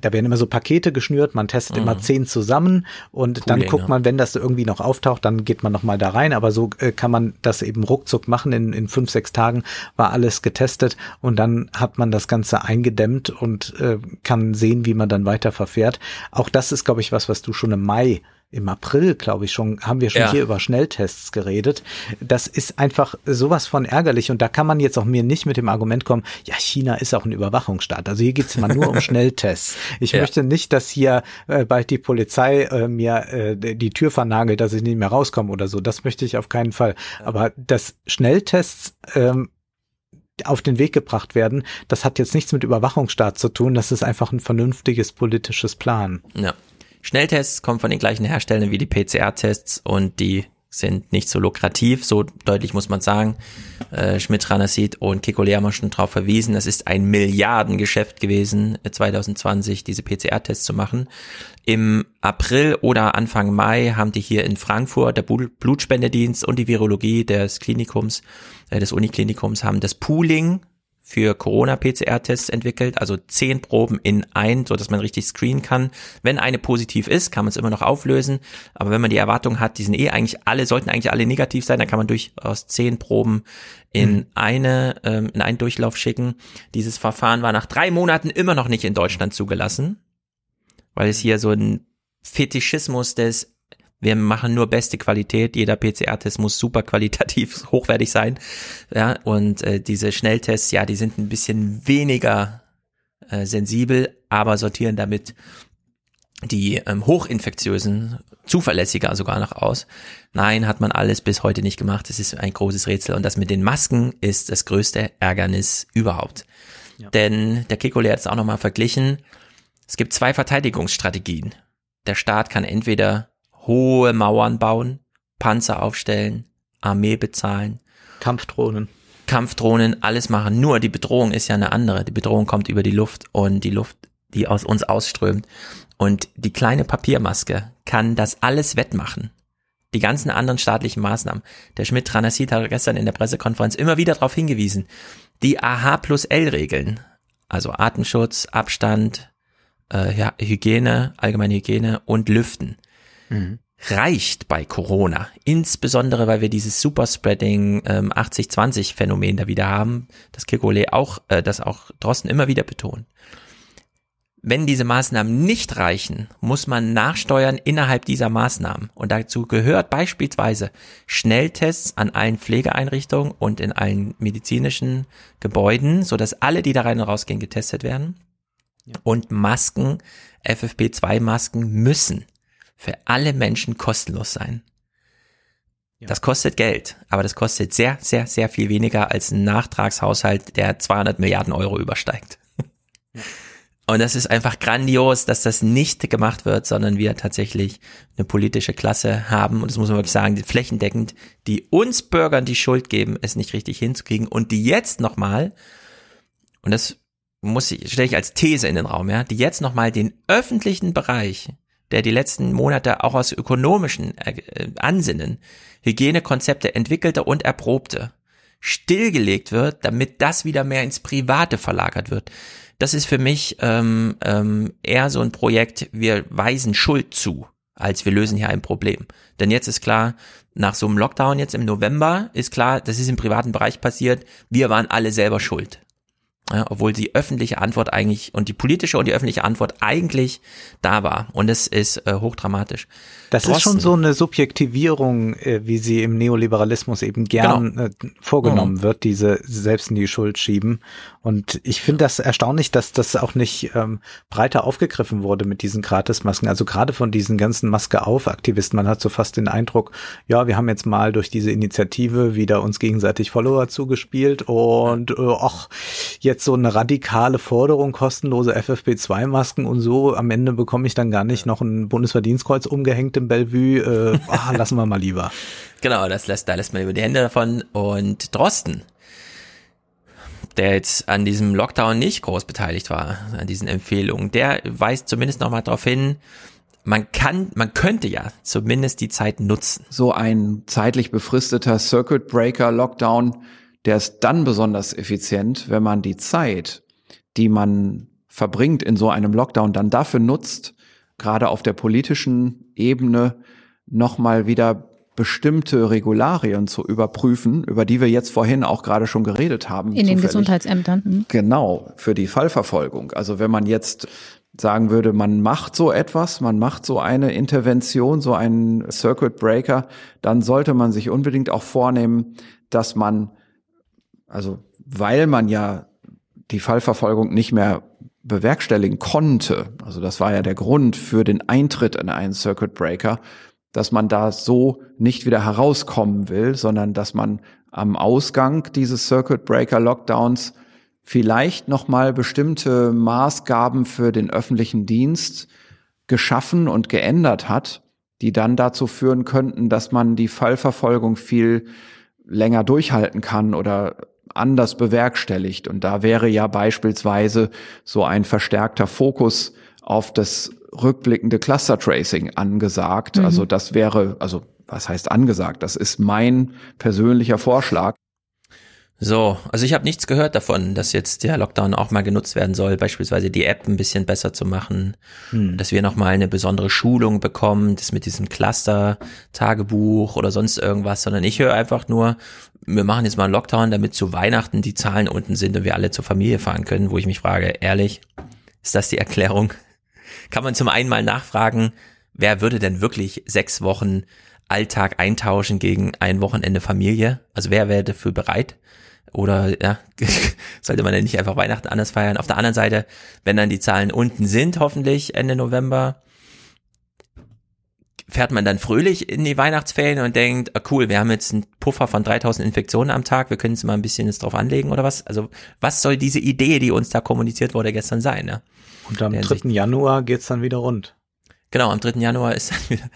da werden immer so Pakete geschnürt, man testet mhm. immer zehn zusammen und Pooling, dann guckt man, wenn das irgendwie noch auftaucht, dann geht man nochmal da rein. Aber so äh, kann man das eben ruckzuck machen. In, in fünf, sechs Tagen war alles getestet und dann hat man das Ganze eingedämmt und äh, kann sehen, wie man dann weiter verfährt. Auch das ist, glaube ich, was, was du schon im Mai im April, glaube ich schon, haben wir schon ja. hier über Schnelltests geredet. Das ist einfach sowas von ärgerlich und da kann man jetzt auch mir nicht mit dem Argument kommen, ja, China ist auch ein Überwachungsstaat. Also hier geht's mal nur um Schnelltests. Ich ja. möchte nicht, dass hier äh, bald die Polizei äh, mir äh, die Tür vernagelt, dass ich nicht mehr rauskomme oder so. Das möchte ich auf keinen Fall. Aber dass Schnelltests ähm, auf den Weg gebracht werden, das hat jetzt nichts mit Überwachungsstaat zu tun, das ist einfach ein vernünftiges politisches Plan. Ja, Schnelltests kommen von den gleichen Herstellern wie die PCR-Tests und die sind nicht so lukrativ, so deutlich muss man sagen. Äh, Schmidt, Ranasid und Kiko haben schon darauf verwiesen, es ist ein Milliardengeschäft gewesen, 2020 äh, diese PCR-Tests zu machen. Im April oder Anfang Mai haben die hier in Frankfurt, der Blutspendedienst und die Virologie des Klinikums, äh, des Uniklinikums haben das Pooling für Corona-PCR-Tests entwickelt, also zehn Proben in ein, so dass man richtig screenen kann. Wenn eine positiv ist, kann man es immer noch auflösen. Aber wenn man die Erwartung hat, die sind eh eigentlich alle, sollten eigentlich alle negativ sein, dann kann man durchaus zehn Proben in mhm. eine, ähm, in einen Durchlauf schicken. Dieses Verfahren war nach drei Monaten immer noch nicht in Deutschland zugelassen, weil es hier so ein Fetischismus des wir machen nur beste Qualität, jeder PCR-Test muss super qualitativ hochwertig sein. Ja, und äh, diese Schnelltests, ja, die sind ein bisschen weniger äh, sensibel, aber sortieren damit die ähm, hochinfektiösen zuverlässiger sogar noch aus. Nein, hat man alles bis heute nicht gemacht. Das ist ein großes Rätsel. Und das mit den Masken ist das größte Ärgernis überhaupt. Ja. Denn der Kikole hat es auch nochmal verglichen. Es gibt zwei Verteidigungsstrategien. Der Staat kann entweder hohe Mauern bauen, Panzer aufstellen, Armee bezahlen. Kampfdrohnen. Kampfdrohnen, alles machen. Nur die Bedrohung ist ja eine andere. Die Bedrohung kommt über die Luft und die Luft, die aus uns ausströmt. Und die kleine Papiermaske kann das alles wettmachen. Die ganzen anderen staatlichen Maßnahmen. Der Schmidt-Tranassit hat gestern in der Pressekonferenz immer wieder darauf hingewiesen. Die AH plus L-Regeln, also Atemschutz, Abstand, äh, ja, Hygiene, allgemeine Hygiene und Lüften mhm. reicht bei Corona. Insbesondere, weil wir dieses Superspreading ähm, 80-20 Phänomen da wieder haben, das Kikole auch, äh, das auch Drosten immer wieder betont. Wenn diese Maßnahmen nicht reichen, muss man nachsteuern innerhalb dieser Maßnahmen. Und dazu gehört beispielsweise Schnelltests an allen Pflegeeinrichtungen und in allen medizinischen Gebäuden, so dass alle, die da rein und rausgehen, getestet werden. Ja. Und Masken, FFP2-Masken müssen für alle Menschen kostenlos sein. Ja. Das kostet Geld, aber das kostet sehr, sehr, sehr viel weniger als ein Nachtragshaushalt, der 200 Milliarden Euro übersteigt. Ja. Und das ist einfach grandios, dass das nicht gemacht wird, sondern wir tatsächlich eine politische Klasse haben, und das muss man wirklich sagen, flächendeckend, die uns Bürgern die Schuld geben, es nicht richtig hinzukriegen und die jetzt nochmal, und das muss ich, stelle ich als These in den Raum, ja, die jetzt nochmal den öffentlichen Bereich der die letzten Monate auch aus ökonomischen äh, Ansinnen Hygienekonzepte entwickelte und erprobte, stillgelegt wird, damit das wieder mehr ins Private verlagert wird. Das ist für mich ähm, ähm, eher so ein Projekt, wir weisen Schuld zu, als wir lösen hier ein Problem. Denn jetzt ist klar, nach so einem Lockdown jetzt im November ist klar, das ist im privaten Bereich passiert, wir waren alle selber schuld. Ja, obwohl die öffentliche Antwort eigentlich und die politische und die öffentliche Antwort eigentlich da war. Und es ist äh, hochdramatisch. Das Drosten, ist schon so eine Subjektivierung, äh, wie sie im Neoliberalismus eben gern genau. äh, vorgenommen mhm. wird, diese selbst in die Schuld schieben. Und ich finde das erstaunlich, dass das auch nicht ähm, breiter aufgegriffen wurde mit diesen Gratismasken. Also gerade von diesen ganzen Maske auf Aktivisten. Man hat so fast den Eindruck, ja, wir haben jetzt mal durch diese Initiative wieder uns gegenseitig Follower zugespielt und äh, ach, jetzt jetzt so eine radikale Forderung, kostenlose FFP2-Masken und so, am Ende bekomme ich dann gar nicht noch ein Bundesverdienstkreuz umgehängt im Bellevue. Äh, ah, lassen wir mal lieber. Genau, das lässt, da lässt man über die Hände davon. Und Drosten, der jetzt an diesem Lockdown nicht groß beteiligt war, an diesen Empfehlungen, der weist zumindest nochmal darauf hin, man kann, man könnte ja zumindest die Zeit nutzen. So ein zeitlich befristeter Circuit Breaker Lockdown, der ist dann besonders effizient, wenn man die Zeit, die man verbringt in so einem Lockdown, dann dafür nutzt, gerade auf der politischen Ebene nochmal wieder bestimmte Regularien zu überprüfen, über die wir jetzt vorhin auch gerade schon geredet haben. In zufällig. den Gesundheitsämtern. Hm. Genau, für die Fallverfolgung. Also wenn man jetzt sagen würde, man macht so etwas, man macht so eine Intervention, so einen Circuit Breaker, dann sollte man sich unbedingt auch vornehmen, dass man, also weil man ja die Fallverfolgung nicht mehr bewerkstelligen konnte, also das war ja der Grund für den Eintritt in einen Circuit Breaker, dass man da so nicht wieder herauskommen will, sondern dass man am Ausgang dieses Circuit Breaker Lockdowns vielleicht nochmal bestimmte Maßgaben für den öffentlichen Dienst geschaffen und geändert hat, die dann dazu führen könnten, dass man die Fallverfolgung viel länger durchhalten kann oder anders bewerkstelligt. Und da wäre ja beispielsweise so ein verstärkter Fokus auf das rückblickende Cluster Tracing angesagt. Mhm. Also das wäre, also was heißt angesagt? Das ist mein persönlicher Vorschlag. So, also ich habe nichts gehört davon, dass jetzt der Lockdown auch mal genutzt werden soll, beispielsweise die App ein bisschen besser zu machen, hm. dass wir nochmal eine besondere Schulung bekommen, das mit diesem Cluster-Tagebuch oder sonst irgendwas, sondern ich höre einfach nur, wir machen jetzt mal einen Lockdown, damit zu Weihnachten die Zahlen unten sind und wir alle zur Familie fahren können, wo ich mich frage, ehrlich, ist das die Erklärung? Kann man zum einen mal nachfragen, wer würde denn wirklich sechs Wochen Alltag eintauschen gegen ein Wochenende Familie? Also wer wäre dafür bereit? Oder ja, sollte man ja nicht einfach Weihnachten anders feiern. Auf der anderen Seite, wenn dann die Zahlen unten sind, hoffentlich Ende November, fährt man dann fröhlich in die Weihnachtsferien und denkt, ah, cool, wir haben jetzt einen Puffer von 3000 Infektionen am Tag, wir können es mal ein bisschen jetzt drauf anlegen oder was? Also was soll diese Idee, die uns da kommuniziert wurde gestern sein? Ne? Und am 3. Januar geht's dann wieder rund. Genau, am 3. Januar ist dann wieder.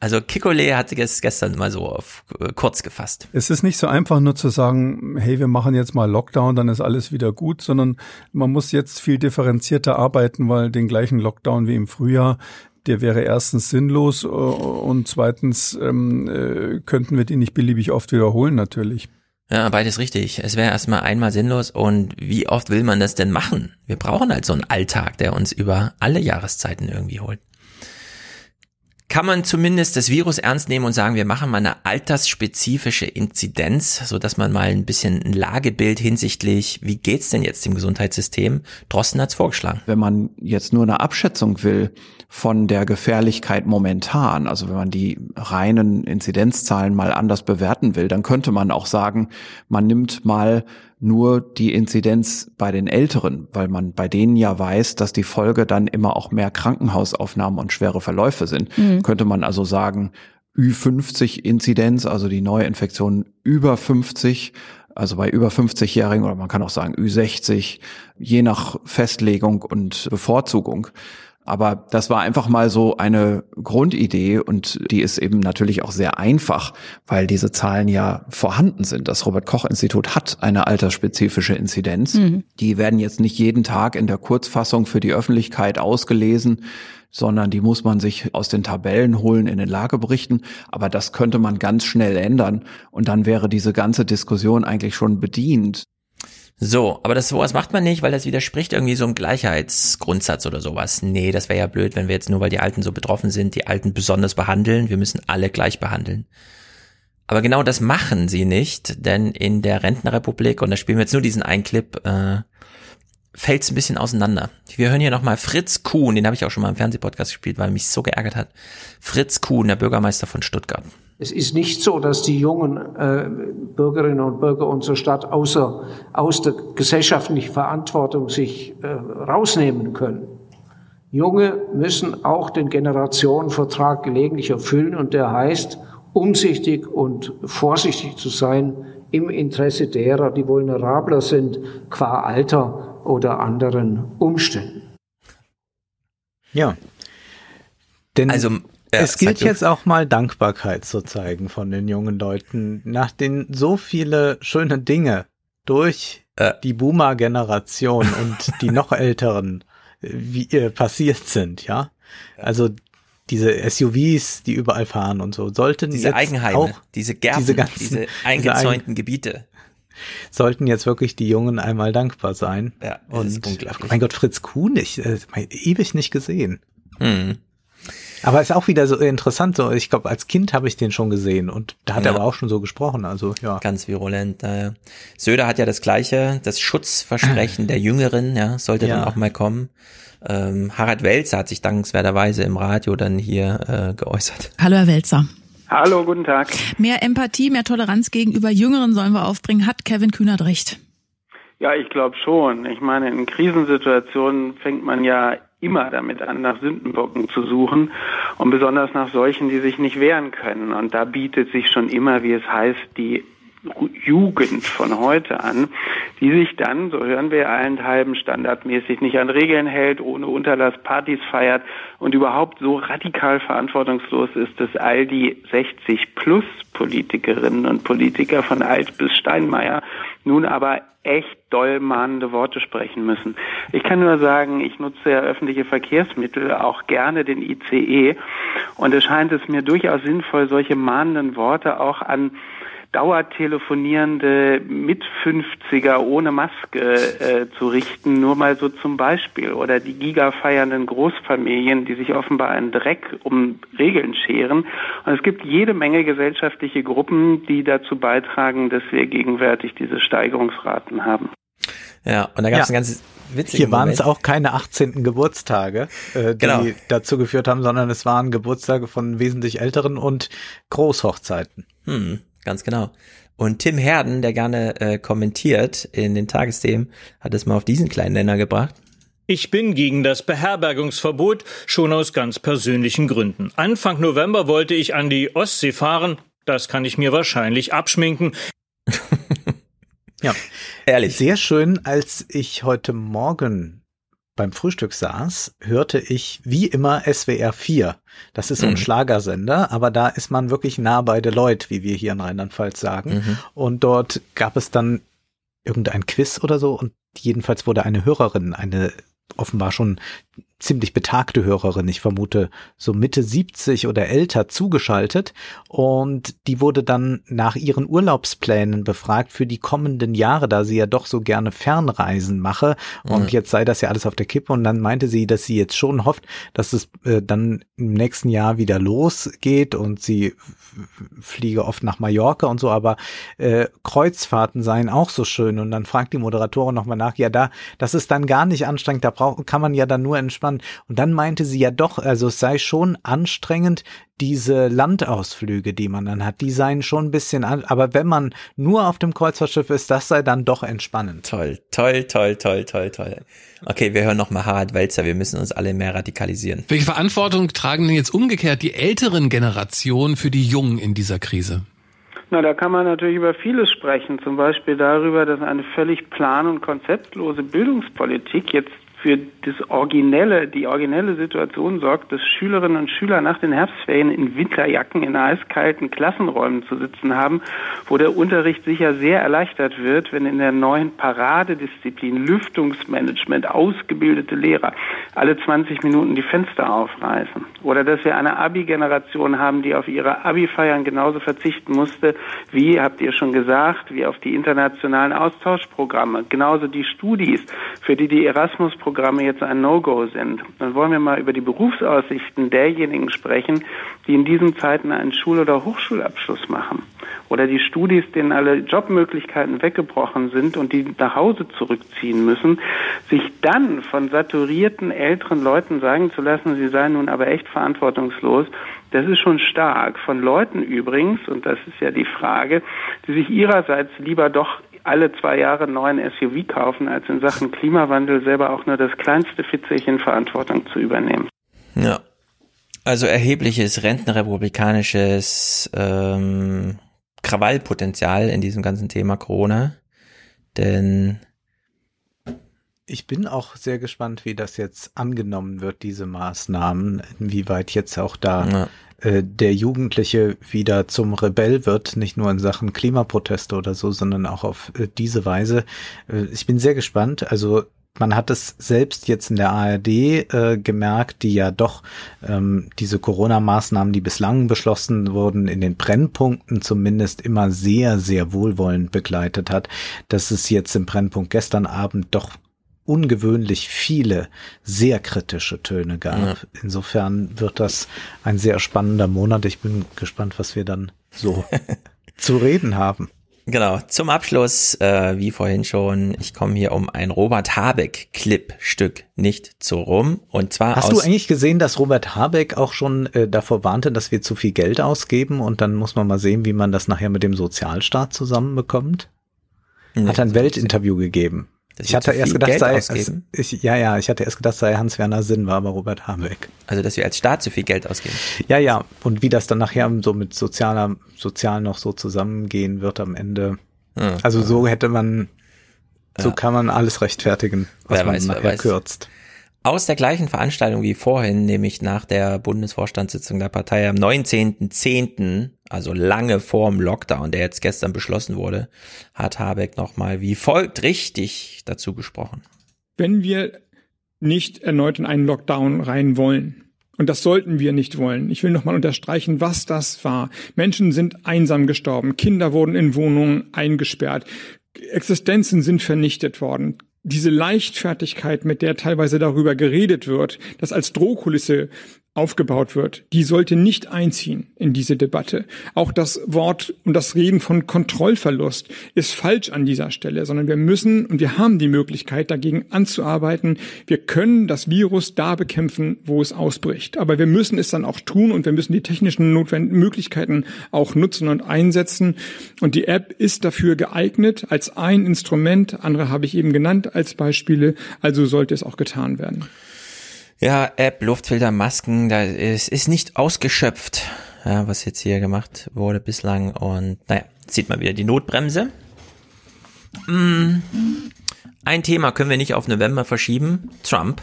Also Kikole hat es gestern mal so auf, äh, kurz gefasst. Es ist nicht so einfach nur zu sagen, hey, wir machen jetzt mal Lockdown, dann ist alles wieder gut, sondern man muss jetzt viel differenzierter arbeiten, weil den gleichen Lockdown wie im Frühjahr, der wäre erstens sinnlos äh, und zweitens ähm, äh, könnten wir den nicht beliebig oft wiederholen natürlich. Ja, beides richtig. Es wäre erstmal einmal sinnlos und wie oft will man das denn machen? Wir brauchen halt so einen Alltag, der uns über alle Jahreszeiten irgendwie holt kann man zumindest das Virus ernst nehmen und sagen, wir machen mal eine altersspezifische Inzidenz, so dass man mal ein bisschen ein Lagebild hinsichtlich, wie geht's denn jetzt dem Gesundheitssystem? Drosten hat's vorgeschlagen. Wenn man jetzt nur eine Abschätzung will von der Gefährlichkeit momentan, also wenn man die reinen Inzidenzzahlen mal anders bewerten will, dann könnte man auch sagen, man nimmt mal nur die Inzidenz bei den Älteren, weil man bei denen ja weiß, dass die Folge dann immer auch mehr Krankenhausaufnahmen und schwere Verläufe sind. Mhm. Könnte man also sagen, Ü50-Inzidenz, also die Neuinfektion über 50, also bei über 50-Jährigen oder man kann auch sagen Ü60, je nach Festlegung und Bevorzugung. Aber das war einfach mal so eine Grundidee und die ist eben natürlich auch sehr einfach, weil diese Zahlen ja vorhanden sind. Das Robert Koch Institut hat eine altersspezifische Inzidenz. Mhm. Die werden jetzt nicht jeden Tag in der Kurzfassung für die Öffentlichkeit ausgelesen, sondern die muss man sich aus den Tabellen holen in den Lageberichten. Aber das könnte man ganz schnell ändern und dann wäre diese ganze Diskussion eigentlich schon bedient. So, aber das sowas macht man nicht, weil das widerspricht irgendwie so einem Gleichheitsgrundsatz oder sowas. Nee, das wäre ja blöd, wenn wir jetzt nur, weil die Alten so betroffen sind, die Alten besonders behandeln. Wir müssen alle gleich behandeln. Aber genau das machen sie nicht, denn in der Rentenrepublik, und da spielen wir jetzt nur diesen einen Clip, äh, fällt es ein bisschen auseinander. Wir hören hier nochmal Fritz Kuhn, den habe ich auch schon mal im Fernsehpodcast gespielt, weil mich so geärgert hat. Fritz Kuhn, der Bürgermeister von Stuttgart. Es ist nicht so, dass die jungen äh, Bürgerinnen und Bürger unserer Stadt außer, aus der gesellschaftlichen Verantwortung sich äh, rausnehmen können. Junge müssen auch den Generationenvertrag gelegentlich erfüllen und der heißt umsichtig und vorsichtig zu sein im Interesse derer, die vulnerabler sind, qua Alter oder anderen Umständen. Ja. Denn also, ja, es gilt jetzt auch mal Dankbarkeit zu zeigen von den jungen Leuten, nach den so viele schöne Dinge durch äh. die Boomer-Generation und die noch älteren wie äh, passiert sind, ja. Also diese SUVs, die überall fahren und so, sollten diese jetzt Eigenheime, auch diese Gärten, diese, ganzen, diese eingezäunten diese Gebiete sollten jetzt wirklich die Jungen einmal dankbar sein. Ja, und. Mein Gott, Fritz Kuhn, ich äh, ewig nicht gesehen. Hm. Aber ist auch wieder so interessant, so ich glaube, als Kind habe ich den schon gesehen und da hat ja. er aber auch schon so gesprochen, also ja. Ganz virulent. Äh, Söder hat ja das gleiche, das Schutzversprechen der Jüngeren, ja, sollte ja. dann auch mal kommen. Ähm, Harald Welzer hat sich dankenswerterweise im Radio dann hier äh, geäußert. Hallo Herr Welzer. Hallo, guten Tag. Mehr Empathie, mehr Toleranz gegenüber Jüngeren sollen wir aufbringen. Hat Kevin Kühnert recht? Ja, ich glaube schon. Ich meine, in Krisensituationen fängt man ja immer damit an, nach Sündenbocken zu suchen und besonders nach solchen, die sich nicht wehren können. Und da bietet sich schon immer, wie es heißt, die Jugend von heute an, die sich dann, so hören wir allenthalben, standardmäßig nicht an Regeln hält, ohne Unterlass Partys feiert und überhaupt so radikal verantwortungslos ist, dass all die 60 plus Politikerinnen und Politiker von Alt bis Steinmeier nun aber echt doll mahnende Worte sprechen müssen. Ich kann nur sagen, ich nutze ja öffentliche Verkehrsmittel, auch gerne den ICE, und es scheint es mir durchaus sinnvoll, solche mahnenden Worte auch an Dauertelefonierende mit 50er ohne Maske äh, zu richten, nur mal so zum Beispiel. Oder die gigafeiernden Großfamilien, die sich offenbar einen Dreck um Regeln scheren. Und es gibt jede Menge gesellschaftliche Gruppen, die dazu beitragen, dass wir gegenwärtig diese Steigerungsraten haben. Ja, und da gab es ja. ein ganz witziges. Hier waren es auch keine 18. Geburtstage, äh, die genau. dazu geführt haben, sondern es waren Geburtstage von wesentlich älteren und Großhochzeiten. Hm. Ganz genau. Und Tim Herden, der gerne äh, kommentiert in den Tagesthemen, hat es mal auf diesen kleinen Nenner gebracht. Ich bin gegen das Beherbergungsverbot, schon aus ganz persönlichen Gründen. Anfang November wollte ich an die Ostsee fahren. Das kann ich mir wahrscheinlich abschminken. ja, ehrlich. Sehr schön, als ich heute Morgen beim Frühstück saß, hörte ich wie immer SWR 4. Das ist so ein mhm. Schlagersender, aber da ist man wirklich nah bei den Leuten, wie wir hier in Rheinland-Pfalz sagen. Mhm. Und dort gab es dann irgendein Quiz oder so und jedenfalls wurde eine Hörerin, eine offenbar schon ziemlich betagte Hörerin, ich vermute so Mitte 70 oder älter, zugeschaltet. Und die wurde dann nach ihren Urlaubsplänen befragt für die kommenden Jahre, da sie ja doch so gerne Fernreisen mache. Und mhm. jetzt sei das ja alles auf der Kippe. Und dann meinte sie, dass sie jetzt schon hofft, dass es äh, dann im nächsten Jahr wieder losgeht. Und sie fliege oft nach Mallorca und so, aber äh, Kreuzfahrten seien auch so schön. Und dann fragt die Moderatorin nochmal nach, ja da, das ist dann gar nicht anstrengend, da kann man ja dann nur entspannen Jahren. Und dann meinte sie ja doch, also es sei schon anstrengend, diese Landausflüge, die man dann hat, die seien schon ein bisschen, an, aber wenn man nur auf dem Kreuzfahrtschiff ist, das sei dann doch entspannend. Toll, toll, toll, toll, toll, toll. Okay, wir hören nochmal Harald Welzer, wir müssen uns alle mehr radikalisieren. Welche Verantwortung tragen denn jetzt umgekehrt die älteren Generationen für die Jungen in dieser Krise? Na, da kann man natürlich über vieles sprechen. Zum Beispiel darüber, dass eine völlig plan- und konzeptlose Bildungspolitik jetzt für das originelle, die originelle Situation sorgt, dass Schülerinnen und Schüler nach den Herbstferien in Winterjacken in eiskalten Klassenräumen zu sitzen haben, wo der Unterricht sicher sehr erleichtert wird, wenn in der neuen Paradedisziplin Lüftungsmanagement ausgebildete Lehrer alle 20 Minuten die Fenster aufreißen. Oder dass wir eine Abi-Generation haben, die auf ihre Abi-Feiern genauso verzichten musste, wie, habt ihr schon gesagt, wie auf die internationalen Austauschprogramme. Genauso die Studis, für die die Erasmus-Programme Programme jetzt ein No-Go sind, dann wollen wir mal über die Berufsaussichten derjenigen sprechen, die in diesen Zeiten einen Schul- oder Hochschulabschluss machen. Oder die Studis, denen alle Jobmöglichkeiten weggebrochen sind und die nach Hause zurückziehen müssen, sich dann von saturierten älteren Leuten sagen zu lassen, sie seien nun aber echt verantwortungslos, das ist schon stark. Von Leuten übrigens, und das ist ja die Frage, die sich ihrerseits lieber doch alle zwei Jahre einen neuen SUV kaufen, als in Sachen Klimawandel selber auch nur das kleinste Fitzelchen Verantwortung zu übernehmen. Ja. Also erhebliches rentenrepublikanisches ähm, Krawallpotenzial in diesem ganzen Thema Corona. Denn ich bin auch sehr gespannt, wie das jetzt angenommen wird, diese Maßnahmen, inwieweit jetzt auch da ja. äh, der Jugendliche wieder zum Rebell wird, nicht nur in Sachen Klimaproteste oder so, sondern auch auf äh, diese Weise. Äh, ich bin sehr gespannt. Also man hat es selbst jetzt in der ARD äh, gemerkt, die ja doch ähm, diese Corona-Maßnahmen, die bislang beschlossen wurden, in den Brennpunkten zumindest immer sehr, sehr wohlwollend begleitet hat, dass es jetzt im Brennpunkt gestern Abend doch ungewöhnlich viele sehr kritische Töne gab. Ja. Insofern wird das ein sehr spannender Monat. Ich bin gespannt, was wir dann so zu reden haben. Genau, zum Abschluss, äh, wie vorhin schon, ich komme hier um ein Robert Habeck-Clip-Stück nicht zu rum. Und zwar Hast du eigentlich gesehen, dass Robert Habeck auch schon äh, davor warnte, dass wir zu viel Geld ausgeben und dann muss man mal sehen, wie man das nachher mit dem Sozialstaat zusammenbekommt? Hat ein Weltinterview gegeben ich hatte erst gedacht, sei, es, ich, ja, ja, ich hatte erst gedacht, sei Hans-Werner Sinn, war aber Robert Habeck. Also, dass wir als Staat zu viel Geld ausgeben. Ja, ja. Und wie das dann nachher so mit sozialer, sozial noch so zusammengehen wird am Ende. Ja, also, so hätte man, so ja. kann man alles rechtfertigen, was wer man weiß, nachher kürzt. Aus der gleichen Veranstaltung wie vorhin, nämlich nach der Bundesvorstandssitzung der Partei am 19.10., also lange vorm Lockdown, der jetzt gestern beschlossen wurde, hat Habeck nochmal wie folgt richtig dazu gesprochen. Wenn wir nicht erneut in einen Lockdown rein wollen, und das sollten wir nicht wollen. Ich will nochmal unterstreichen, was das war. Menschen sind einsam gestorben, Kinder wurden in Wohnungen eingesperrt, Existenzen sind vernichtet worden diese Leichtfertigkeit, mit der teilweise darüber geredet wird, dass als Drohkulisse aufgebaut wird, die sollte nicht einziehen in diese Debatte. Auch das Wort und das Reden von Kontrollverlust ist falsch an dieser Stelle, sondern wir müssen und wir haben die Möglichkeit, dagegen anzuarbeiten. Wir können das Virus da bekämpfen, wo es ausbricht. Aber wir müssen es dann auch tun und wir müssen die technischen notwendigen Möglichkeiten auch nutzen und einsetzen. Und die App ist dafür geeignet als ein Instrument. Andere habe ich eben genannt als Beispiele. Also sollte es auch getan werden. Ja, App, Luftfilter, Masken, da ist, ist nicht ausgeschöpft, ja, was jetzt hier gemacht wurde bislang. Und naja, sieht man wieder die Notbremse. Mm, ein Thema können wir nicht auf November verschieben. Trump.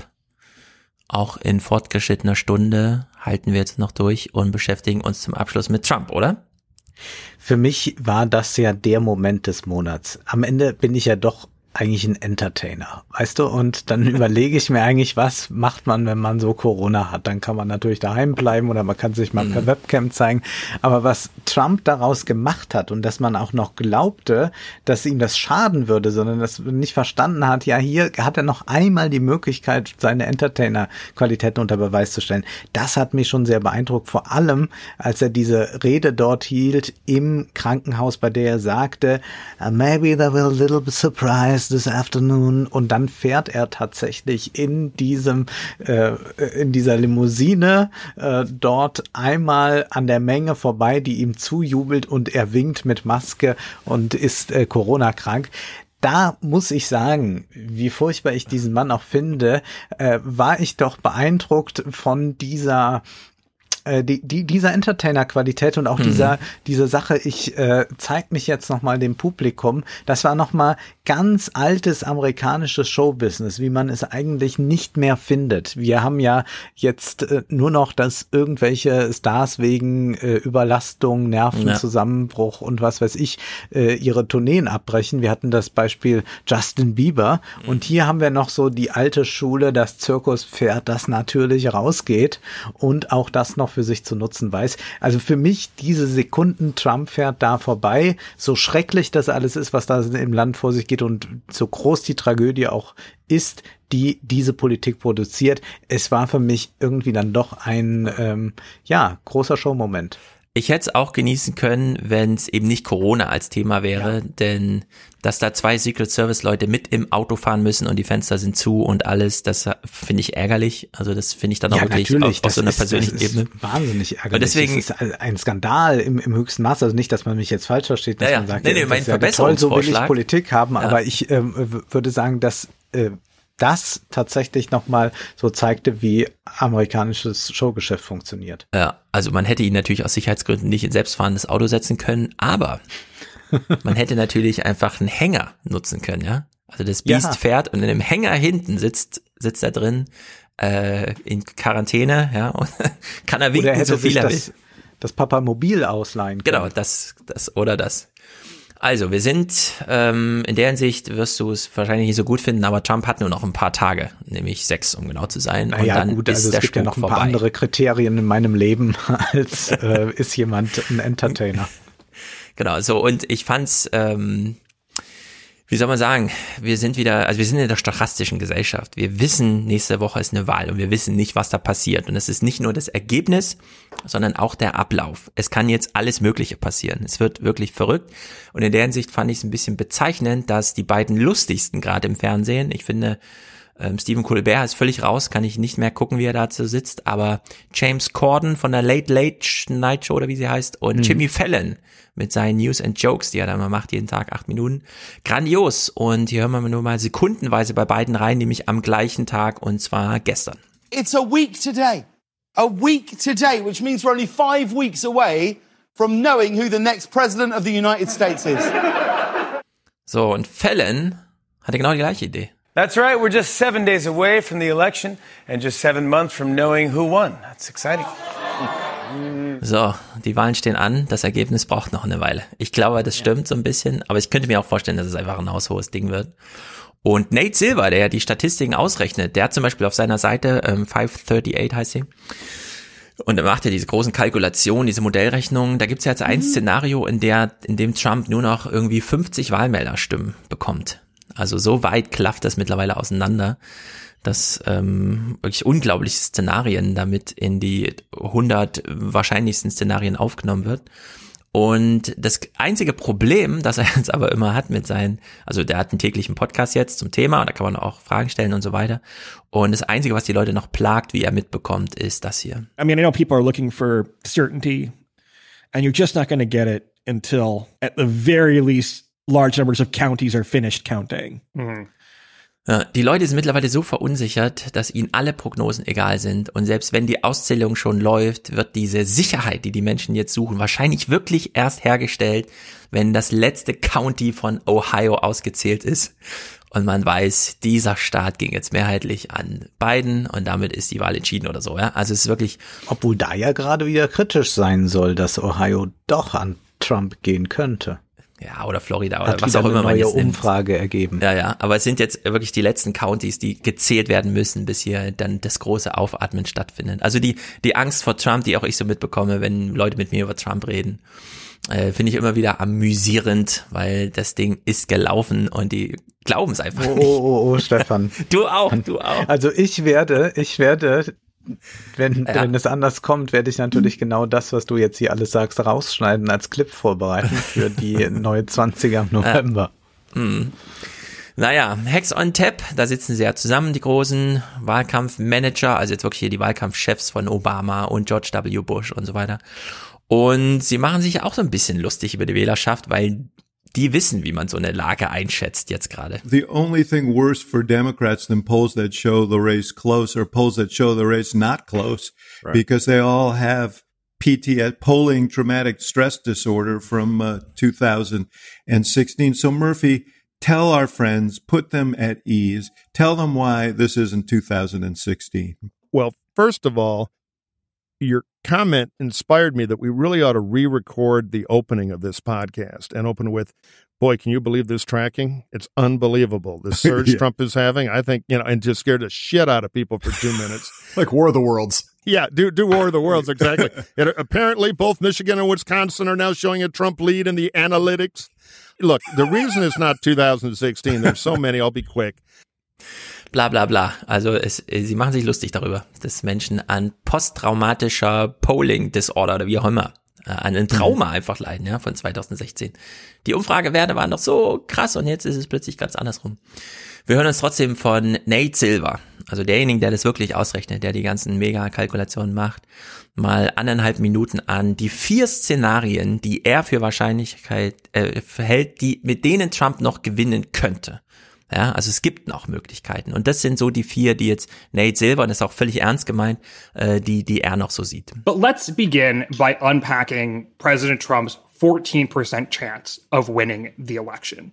Auch in fortgeschrittener Stunde halten wir jetzt noch durch und beschäftigen uns zum Abschluss mit Trump, oder? Für mich war das ja der Moment des Monats. Am Ende bin ich ja doch eigentlich ein Entertainer, weißt du? Und dann überlege ich mir eigentlich, was macht man, wenn man so Corona hat? Dann kann man natürlich daheim bleiben oder man kann sich mal per mhm. Webcam zeigen. Aber was Trump daraus gemacht hat und dass man auch noch glaubte, dass ihm das schaden würde, sondern das nicht verstanden hat, ja, hier hat er noch einmal die Möglichkeit, seine Entertainer-Qualitäten unter Beweis zu stellen. Das hat mich schon sehr beeindruckt, vor allem als er diese Rede dort hielt im Krankenhaus, bei der er sagte, maybe they will a little bit this afternoon. Und dann fährt er tatsächlich in diesem äh, in dieser Limousine äh, dort einmal an der Menge vorbei, die ihm zujubelt und er winkt mit Maske und ist äh, Corona krank da muss ich sagen, wie furchtbar ich diesen Mann auch finde, äh, war ich doch beeindruckt von dieser äh, die, die, dieser Entertainer-Qualität und auch mhm. dieser, diese Sache, ich äh, zeig mich jetzt nochmal dem Publikum, das war nochmal ganz altes amerikanisches Showbusiness, wie man es eigentlich nicht mehr findet. Wir haben ja jetzt äh, nur noch, dass irgendwelche Stars wegen äh, Überlastung, Nervenzusammenbruch ja. und was weiß ich, äh, ihre Tourneen abbrechen. Wir hatten das Beispiel Justin Bieber mhm. und hier haben wir noch so die alte Schule, das Zirkuspferd, das natürlich rausgeht und auch das noch für sich zu nutzen weiß. Also für mich diese Sekunden Trump fährt da vorbei, so schrecklich das alles ist, was da im Land vor sich geht und so groß die Tragödie auch ist, die diese Politik produziert. Es war für mich irgendwie dann doch ein ähm, ja großer Showmoment. Ich hätte es auch genießen können, wenn es eben nicht Corona als Thema wäre, ja. denn dass da zwei Secret Service Leute mit im Auto fahren müssen und die Fenster sind zu und alles, das finde ich ärgerlich. Also das finde ich dann auch ja, wirklich auf, auf so einer ist, persönlichen Ebene. Wahnsinnig ärgerlich. Und deswegen das ist ein Skandal im, im höchsten Maß. Also nicht, dass man mich jetzt falsch versteht, dass ja, man sagt, nee, nee, mein ja toll, so will ich Politik haben, aber ich ähm, würde sagen, dass äh, das tatsächlich nochmal so zeigte, wie amerikanisches Showgeschäft funktioniert. Ja, also man hätte ihn natürlich aus Sicherheitsgründen nicht in selbstfahrendes Auto setzen können, aber man hätte natürlich einfach einen Hänger nutzen können, ja. Also das Biest ja. fährt und in dem Hänger hinten sitzt, sitzt er drin äh, in Quarantäne, ja, und kann er winken, so viel er will. Das Papa Mobil ausleihen können. Genau, das, das oder das. Also, wir sind ähm, in der Hinsicht wirst du es wahrscheinlich nicht so gut finden, aber Trump hat nur noch ein paar Tage, nämlich sechs, um genau zu sein. Naja, und dann gut, ist also der es gibt Spuk ja noch ein paar andere Kriterien in meinem Leben als äh, ist jemand ein Entertainer. Genau, so und ich fand's ähm, wie soll man sagen, wir sind wieder, also wir sind in der stochastischen Gesellschaft. Wir wissen, nächste Woche ist eine Wahl und wir wissen nicht, was da passiert. Und es ist nicht nur das Ergebnis, sondern auch der Ablauf. Es kann jetzt alles Mögliche passieren. Es wird wirklich verrückt. Und in der Hinsicht fand ich es ein bisschen bezeichnend, dass die beiden lustigsten gerade im Fernsehen, ich finde, ähm, Stephen Colbert ist völlig raus, kann ich nicht mehr gucken, wie er dazu sitzt, aber James Corden von der Late Late Night Show oder wie sie heißt und mhm. Jimmy Fallon mit seinen News and Jokes, die er da mal macht, jeden Tag acht Minuten. Grandios. Und hier hören wir nur mal sekundenweise bei beiden rein, nämlich am gleichen Tag und zwar gestern. It's a week today. A week today, which means we're only five weeks away from knowing who the next president of the United States is. So, und Fallon hatte genau die gleiche Idee. That's right. We're just seven days away from the election and just seven months from knowing who won. That's exciting. So, die Wahlen stehen an. Das Ergebnis braucht noch eine Weile. Ich glaube, das stimmt so ein bisschen, aber ich könnte mir auch vorstellen, dass es einfach ein haushohes Ding wird. Und Nate Silver, der ja die Statistiken ausrechnet, der hat zum Beispiel auf seiner Seite, ähm, 538 heißt sie, und er macht ja diese großen Kalkulationen, diese Modellrechnungen. Da gibt's ja jetzt ein mhm. Szenario, in der, in dem Trump nur noch irgendwie 50 Wahlmelderstimmen bekommt. Also so weit klafft das mittlerweile auseinander dass ähm, wirklich unglaubliche Szenarien damit in die 100 wahrscheinlichsten Szenarien aufgenommen wird. Und das einzige Problem, das er jetzt aber immer hat mit seinen, also der hat einen täglichen Podcast jetzt zum Thema, da kann man auch Fragen stellen und so weiter. Und das einzige, was die Leute noch plagt, wie er mitbekommt, ist das hier. I mean, I know people are looking for certainty and you're just not going to get it until at the very least large numbers of counties are finished counting. Mhm. Die Leute sind mittlerweile so verunsichert, dass ihnen alle Prognosen egal sind. Und selbst wenn die Auszählung schon läuft, wird diese Sicherheit, die die Menschen jetzt suchen, wahrscheinlich wirklich erst hergestellt, wenn das letzte County von Ohio ausgezählt ist. Und man weiß, dieser Staat ging jetzt mehrheitlich an Biden und damit ist die Wahl entschieden oder so. Ja? Also es ist wirklich. Obwohl da ja gerade wieder kritisch sein soll, dass Ohio doch an Trump gehen könnte ja, oder Florida oder Hat was auch immer man jetzt Umfrage nimmt. ergeben. Ja, ja, aber es sind jetzt wirklich die letzten Counties, die gezählt werden müssen, bis hier dann das große Aufatmen stattfindet. Also die die Angst vor Trump, die auch ich so mitbekomme, wenn Leute mit mir über Trump reden, äh, finde ich immer wieder amüsierend, weil das Ding ist gelaufen und die glauben es einfach oh, nicht. Oh, oh, oh, Stefan. du auch, du auch. Also ich werde, ich werde wenn, ja. wenn es anders kommt, werde ich natürlich genau das, was du jetzt hier alles sagst, rausschneiden, als Clip vorbereiten für die neue 20er am November. Ja. Hm. Naja, Hex on Tap, da sitzen sie ja zusammen, die großen Wahlkampfmanager, also jetzt wirklich hier die Wahlkampfchefs von Obama und George W. Bush und so weiter. Und sie machen sich auch so ein bisschen lustig über die Wählerschaft, weil die wissen, wie man so eine Lage einschätzt jetzt gerade. The only thing worse for Democrats than polls that show the race close or polls that show the race not close, right. because they all have PTS, polling traumatic stress disorder from uh, 2016. So Murphy, tell our friends, put them at ease, tell them why this isn't 2016. Well, first of all, your comment inspired me that we really ought to re-record the opening of this podcast and open with boy can you believe this tracking? It's unbelievable the surge yeah. trump is having. I think you know and just scared the shit out of people for two minutes. Like war of the worlds. Yeah do do war of the worlds exactly. And apparently both michigan and wisconsin are now showing a trump lead in the analytics. Look the reason it's not 2016 there's so many i'll be quick bla bla bla. Also es, sie machen sich lustig darüber, dass Menschen an posttraumatischer Polling Disorder oder wie auch immer äh, an einem Trauma mhm. einfach leiden, ja, von 2016. Die Umfragewerte waren doch so krass und jetzt ist es plötzlich ganz andersrum. Wir hören uns trotzdem von Nate Silver, also derjenige, der das wirklich ausrechnet, der die ganzen Mega-Kalkulationen macht, mal anderthalb Minuten an die vier Szenarien, die er für Wahrscheinlichkeit äh, verhält, die mit denen Trump noch gewinnen könnte. Ja, also es gibt noch Möglichkeiten. Und das sind so die vier, die jetzt Nate Silver, und das ist auch völlig ernst gemeint, äh, die, die er noch so sieht. But let's begin by unpacking President Trump's 14% chance of winning the election.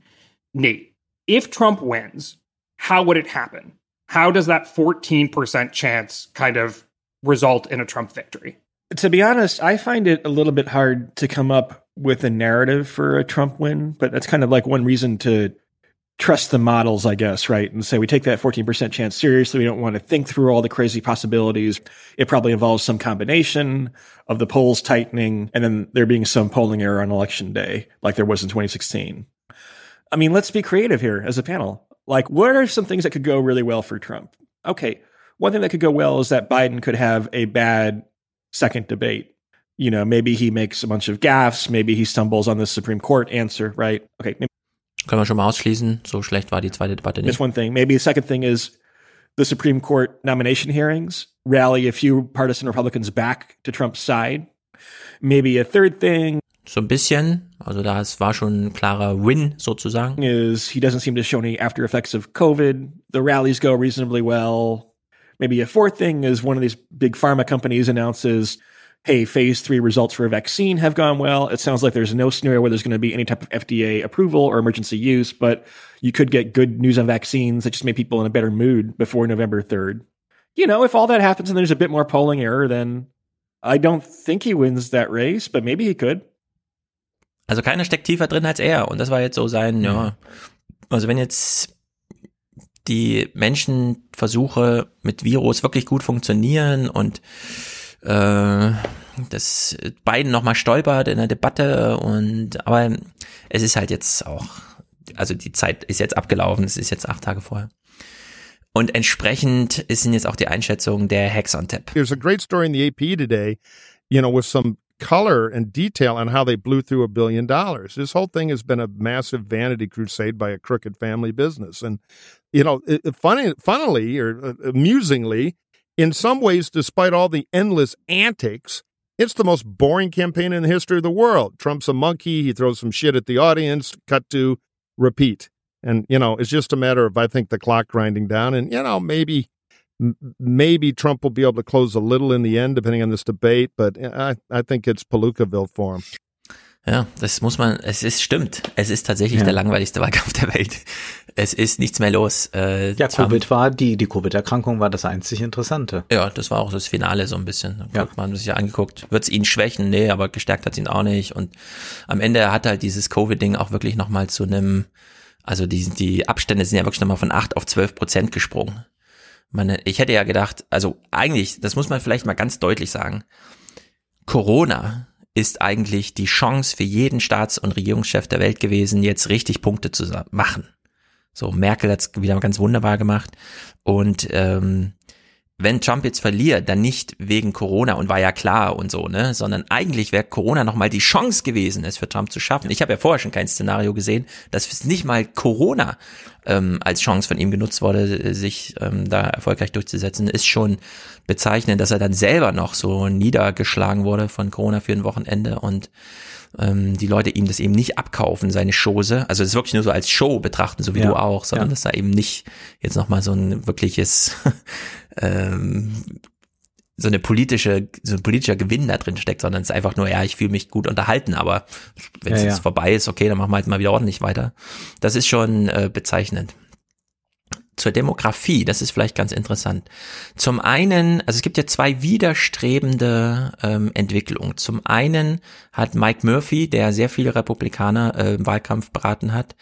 Nate, if Trump wins, how would it happen? How does that 14% chance kind of result in a Trump victory? To be honest, I find it a little bit hard to come up with a narrative for a Trump win, but that's kind of like one reason to trust the models, I guess, right? And say we take that 14% chance seriously. We don't want to think through all the crazy possibilities. It probably involves some combination of the polls tightening and then there being some polling error on election day, like there was in 2016. I mean, let's be creative here as a panel. Like, what are some things that could go really well for Trump? Okay. One thing that could go well is that Biden could have a bad second debate. You know, maybe he makes a bunch of gaffes. Maybe he stumbles on the Supreme Court answer, right? Okay. Können wir schon mal ausschließen. So schlecht war die zweite Debatte nicht. That's one thing. Maybe the second thing is the Supreme Court nomination hearings rally a few partisan Republicans back to Trump's side. Maybe a third thing. So ein bisschen. Also da es war schon ein klarer Win sozusagen. Is he doesn't seem to show any after effects of COVID. The rallies go reasonably well. Maybe a fourth thing is one of these big pharma companies announces hey, phase three results for a vaccine have gone well. It sounds like there's no scenario where there's going to be any type of FDA approval or emergency use, but you could get good news on vaccines that just made people in a better mood before November 3rd. You know, if all that happens and there's a bit more polling error, then I don't think he wins that race, but maybe he could. Also keiner steckt tiefer drin als er. Und das war jetzt so sein, ja. Also wenn jetzt die Menschenversuche mit Virus wirklich gut funktionieren und äh, dass Biden nochmal stolpert in der Debatte und aber es ist halt jetzt auch, also die Zeit ist jetzt abgelaufen, es ist jetzt acht Tage vorher. Und entsprechend ist jetzt auch die Einschätzung der Hacks on Tap. There's a great story in the AP today, you know, with some color and detail on how they blew through a billion dollars. This whole thing has been a massive vanity crusade by a crooked family business. And, you know, it, funny, funnily or uh, amusingly, in some ways, despite all the endless antics, it's the most boring campaign in the history of the world. Trump's a monkey. He throws some shit at the audience. Cut to repeat. And, you know, it's just a matter of, I think, the clock grinding down. And, you know, maybe, maybe Trump will be able to close a little in the end, depending on this debate. But eh, I, I think it's Palookaville for him. Ja, das muss man, es ist, stimmt. Es ist tatsächlich ja. der langweiligste Wahlkampf der Welt. Es ist nichts mehr los. Äh, ja, Covid war, die, die Covid-Erkrankung war das einzig Interessante. Ja, das war auch das Finale so ein bisschen. Ja. Man sich ja angeguckt, wird es ihn schwächen? Nee, aber gestärkt hat ihn auch nicht. Und am Ende hat halt dieses Covid-Ding auch wirklich nochmal zu einem, also die, die Abstände sind ja wirklich nochmal von acht auf zwölf Prozent gesprungen. Meine, ich hätte ja gedacht, also eigentlich, das muss man vielleicht mal ganz deutlich sagen, Corona ist eigentlich die Chance für jeden Staats- und Regierungschef der Welt gewesen, jetzt richtig Punkte zu machen. So, Merkel hat es wieder ganz wunderbar gemacht. Und ähm, wenn Trump jetzt verliert, dann nicht wegen Corona und war ja klar und so, ne, sondern eigentlich wäre Corona nochmal die Chance gewesen, es für Trump zu schaffen. Ich habe ja vorher schon kein Szenario gesehen, dass nicht mal Corona ähm, als Chance von ihm genutzt wurde, sich ähm, da erfolgreich durchzusetzen, ist schon bezeichnend, dass er dann selber noch so niedergeschlagen wurde von Corona für ein Wochenende und ähm, die Leute ihm das eben nicht abkaufen, seine Chose, also das wirklich nur so als Show betrachten, so wie ja, du auch, sondern ja. dass da eben nicht jetzt nochmal so ein wirkliches ähm, so eine politische, so ein politischer Gewinn da drin steckt, sondern es ist einfach nur, ja, ich fühle mich gut unterhalten, aber wenn es ja, jetzt vorbei ist, okay, dann machen wir halt mal wieder ordentlich weiter. Das ist schon äh, bezeichnend zur Demografie, das ist vielleicht ganz interessant. Zum einen, also es gibt ja zwei widerstrebende ähm, Entwicklungen. Zum einen hat Mike Murphy, der sehr viele Republikaner äh, im Wahlkampf beraten hat,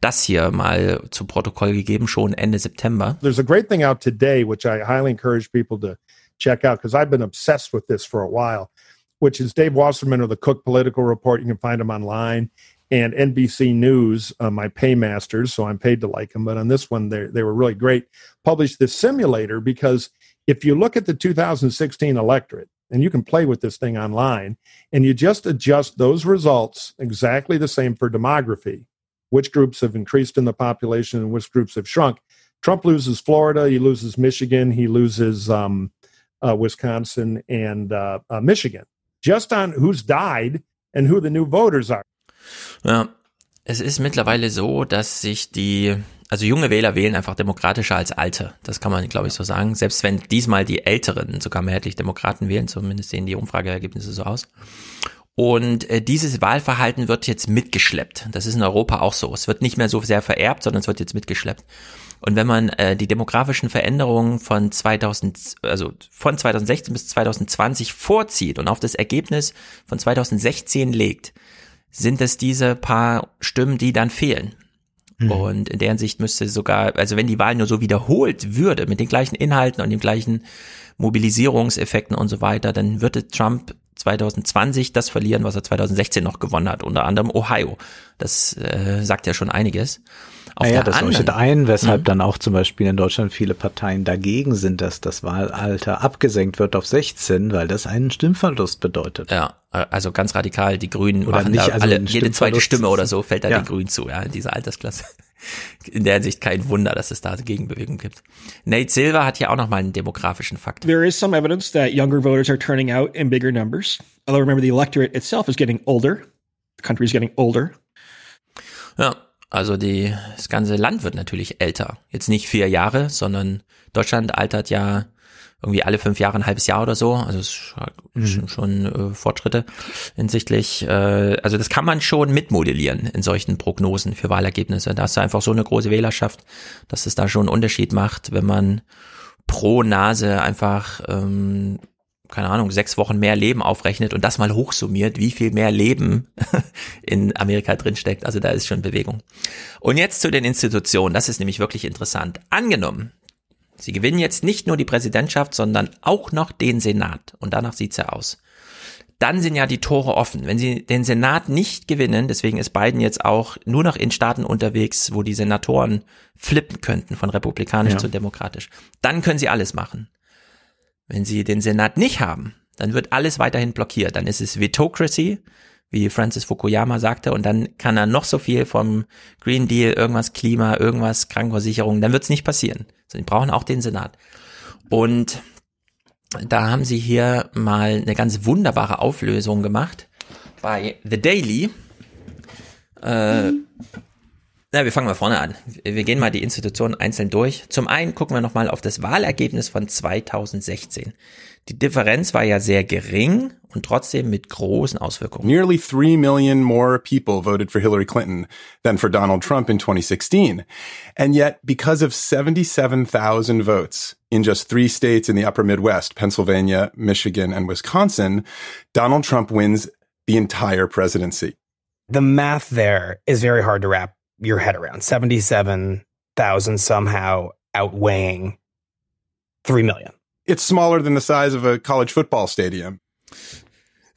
das hier mal zu Protokoll gegeben, schon Ende September. There's a great thing out today, which I highly encourage people to check out, because I've been obsessed with this for a while, which is Dave Wasserman of the Cook Political Report. You can find him online. And NBC News, uh, my paymasters, so I'm paid to like them. But on this one, they they were really great. Published this simulator because if you look at the 2016 electorate, and you can play with this thing online, and you just adjust those results exactly the same for demography, which groups have increased in the population and which groups have shrunk. Trump loses Florida, he loses Michigan, he loses um, uh, Wisconsin and uh, uh Michigan, just on who's died and who the new voters are. Ja, es ist mittlerweile so, dass sich die Also junge Wähler wählen einfach demokratischer als alte. Das kann man, glaube ich, so sagen. Selbst wenn diesmal die Älteren sogar mehrheitlich Demokraten wählen, zumindest sehen die Umfrageergebnisse so aus. Und äh, dieses Wahlverhalten wird jetzt mitgeschleppt. Das ist in Europa auch so. Es wird nicht mehr so sehr vererbt, sondern es wird jetzt mitgeschleppt. Und wenn man äh, die demografischen Veränderungen von 2000, also von 2016 bis 2020 vorzieht und auf das Ergebnis von 2016 legt, sind es diese paar Stimmen, die dann fehlen. Mhm. Und in der Hinsicht müsste sogar, also wenn die Wahl nur so wiederholt würde, mit den gleichen Inhalten und den gleichen Mobilisierungseffekten und so weiter, dann würde Trump 2020 das verlieren, was er 2016 noch gewonnen hat, unter anderem Ohio. Das äh, sagt ja schon einiges. Auf naja, das anderen, leuchtet ein, weshalb mhm. dann auch zum Beispiel in Deutschland viele Parteien dagegen sind, dass das Wahlalter abgesenkt wird auf 16, weil das einen Stimmverlust bedeutet. Ja, also ganz radikal, die Grünen oder machen nicht, da also alle, jede zweite Stimme oder so fällt da ja. den Grünen zu, ja, in dieser Altersklasse. In der Hinsicht kein Wunder, dass es da Gegenbewegung gibt. Nate Silver hat hier auch nochmal einen demografischen Fakt. There is some evidence that younger voters are turning out in bigger numbers. Although remember the electorate itself is getting older. The country is getting older. Ja, also die, das ganze Land wird natürlich älter. Jetzt nicht vier Jahre, sondern Deutschland altert ja irgendwie alle fünf Jahre ein halbes Jahr oder so. Also es ist mhm. schon äh, Fortschritte hinsichtlich. Äh, also das kann man schon mitmodellieren in solchen Prognosen für Wahlergebnisse. Da hast du einfach so eine große Wählerschaft, dass es da schon einen Unterschied macht, wenn man pro Nase einfach ähm, keine Ahnung, sechs Wochen mehr Leben aufrechnet und das mal hochsummiert, wie viel mehr Leben in Amerika drinsteckt. Also da ist schon Bewegung. Und jetzt zu den Institutionen. Das ist nämlich wirklich interessant. Angenommen, Sie gewinnen jetzt nicht nur die Präsidentschaft, sondern auch noch den Senat. Und danach sieht's ja aus. Dann sind ja die Tore offen. Wenn Sie den Senat nicht gewinnen, deswegen ist Biden jetzt auch nur noch in Staaten unterwegs, wo die Senatoren flippen könnten von republikanisch ja. zu demokratisch, dann können Sie alles machen. Wenn sie den Senat nicht haben, dann wird alles weiterhin blockiert. Dann ist es Vetocracy, wie Francis Fukuyama sagte, und dann kann er noch so viel vom Green Deal, irgendwas Klima, irgendwas Krankenversicherung, dann wird es nicht passieren. Sie brauchen auch den Senat. Und da haben sie hier mal eine ganz wunderbare Auflösung gemacht bei The Daily. Äh, na, wir fangen mal vorne an. Wir gehen mal die Institutionen einzeln durch. Zum einen gucken wir nochmal auf das Wahlergebnis von 2016. Die Differenz war ja sehr gering und trotzdem mit großen Auswirkungen. Nearly 3 million more people voted for Hillary Clinton than for Donald Trump in 2016. And yet, because of 77,000 votes in just three states in the upper Midwest, Pennsylvania, Michigan, and Wisconsin, Donald Trump wins the entire presidency. The math there is very hard to wrap your head around 77,000 somehow outweighing 3 million. It's smaller than the size of a college football stadium.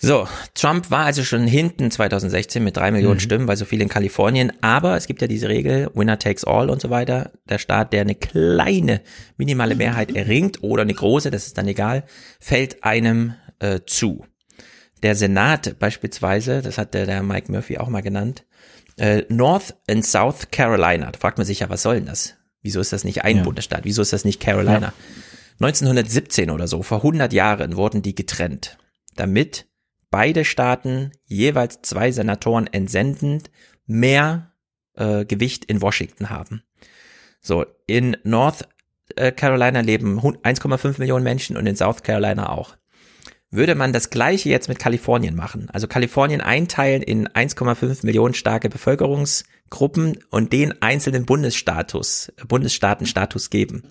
So, Trump war also schon hinten 2016 mit drei Millionen mhm. Stimmen, weil so viel in Kalifornien. Aber es gibt ja diese Regel, Winner takes all und so weiter. Der Staat, der eine kleine, minimale Mehrheit erringt oder eine große, das ist dann egal, fällt einem äh, zu. Der Senat beispielsweise, das hat der, der Mike Murphy auch mal genannt, äh, North and South Carolina. Da fragt man sich ja, was soll denn das? Wieso ist das nicht ein ja. Bundesstaat? Wieso ist das nicht Carolina? Ja. 1917 oder so, vor 100 Jahren wurden die getrennt, damit beide Staaten jeweils zwei Senatoren entsendend mehr äh, Gewicht in Washington haben. So, in North äh, Carolina leben 1,5 Millionen Menschen und in South Carolina auch würde man das gleiche jetzt mit Kalifornien machen. Also Kalifornien einteilen in 1,5 Millionen starke Bevölkerungsgruppen und den einzelnen Bundesstatus, Bundesstaatenstatus geben.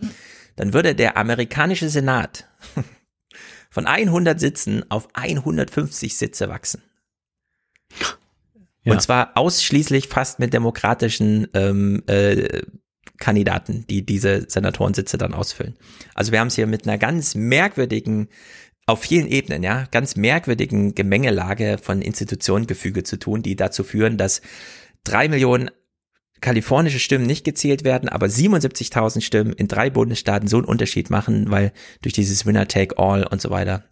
Dann würde der amerikanische Senat von 100 Sitzen auf 150 Sitze wachsen. Ja. Und zwar ausschließlich fast mit demokratischen ähm, äh, Kandidaten, die diese Senatorensitze dann ausfüllen. Also wir haben es hier mit einer ganz merkwürdigen auf vielen Ebenen, ja, ganz merkwürdigen Gemengelage von Institutionengefüge zu tun, die dazu führen, dass drei Millionen kalifornische Stimmen nicht gezählt werden, aber 77.000 Stimmen in drei Bundesstaaten so einen Unterschied machen, weil durch dieses Winner Take All und so weiter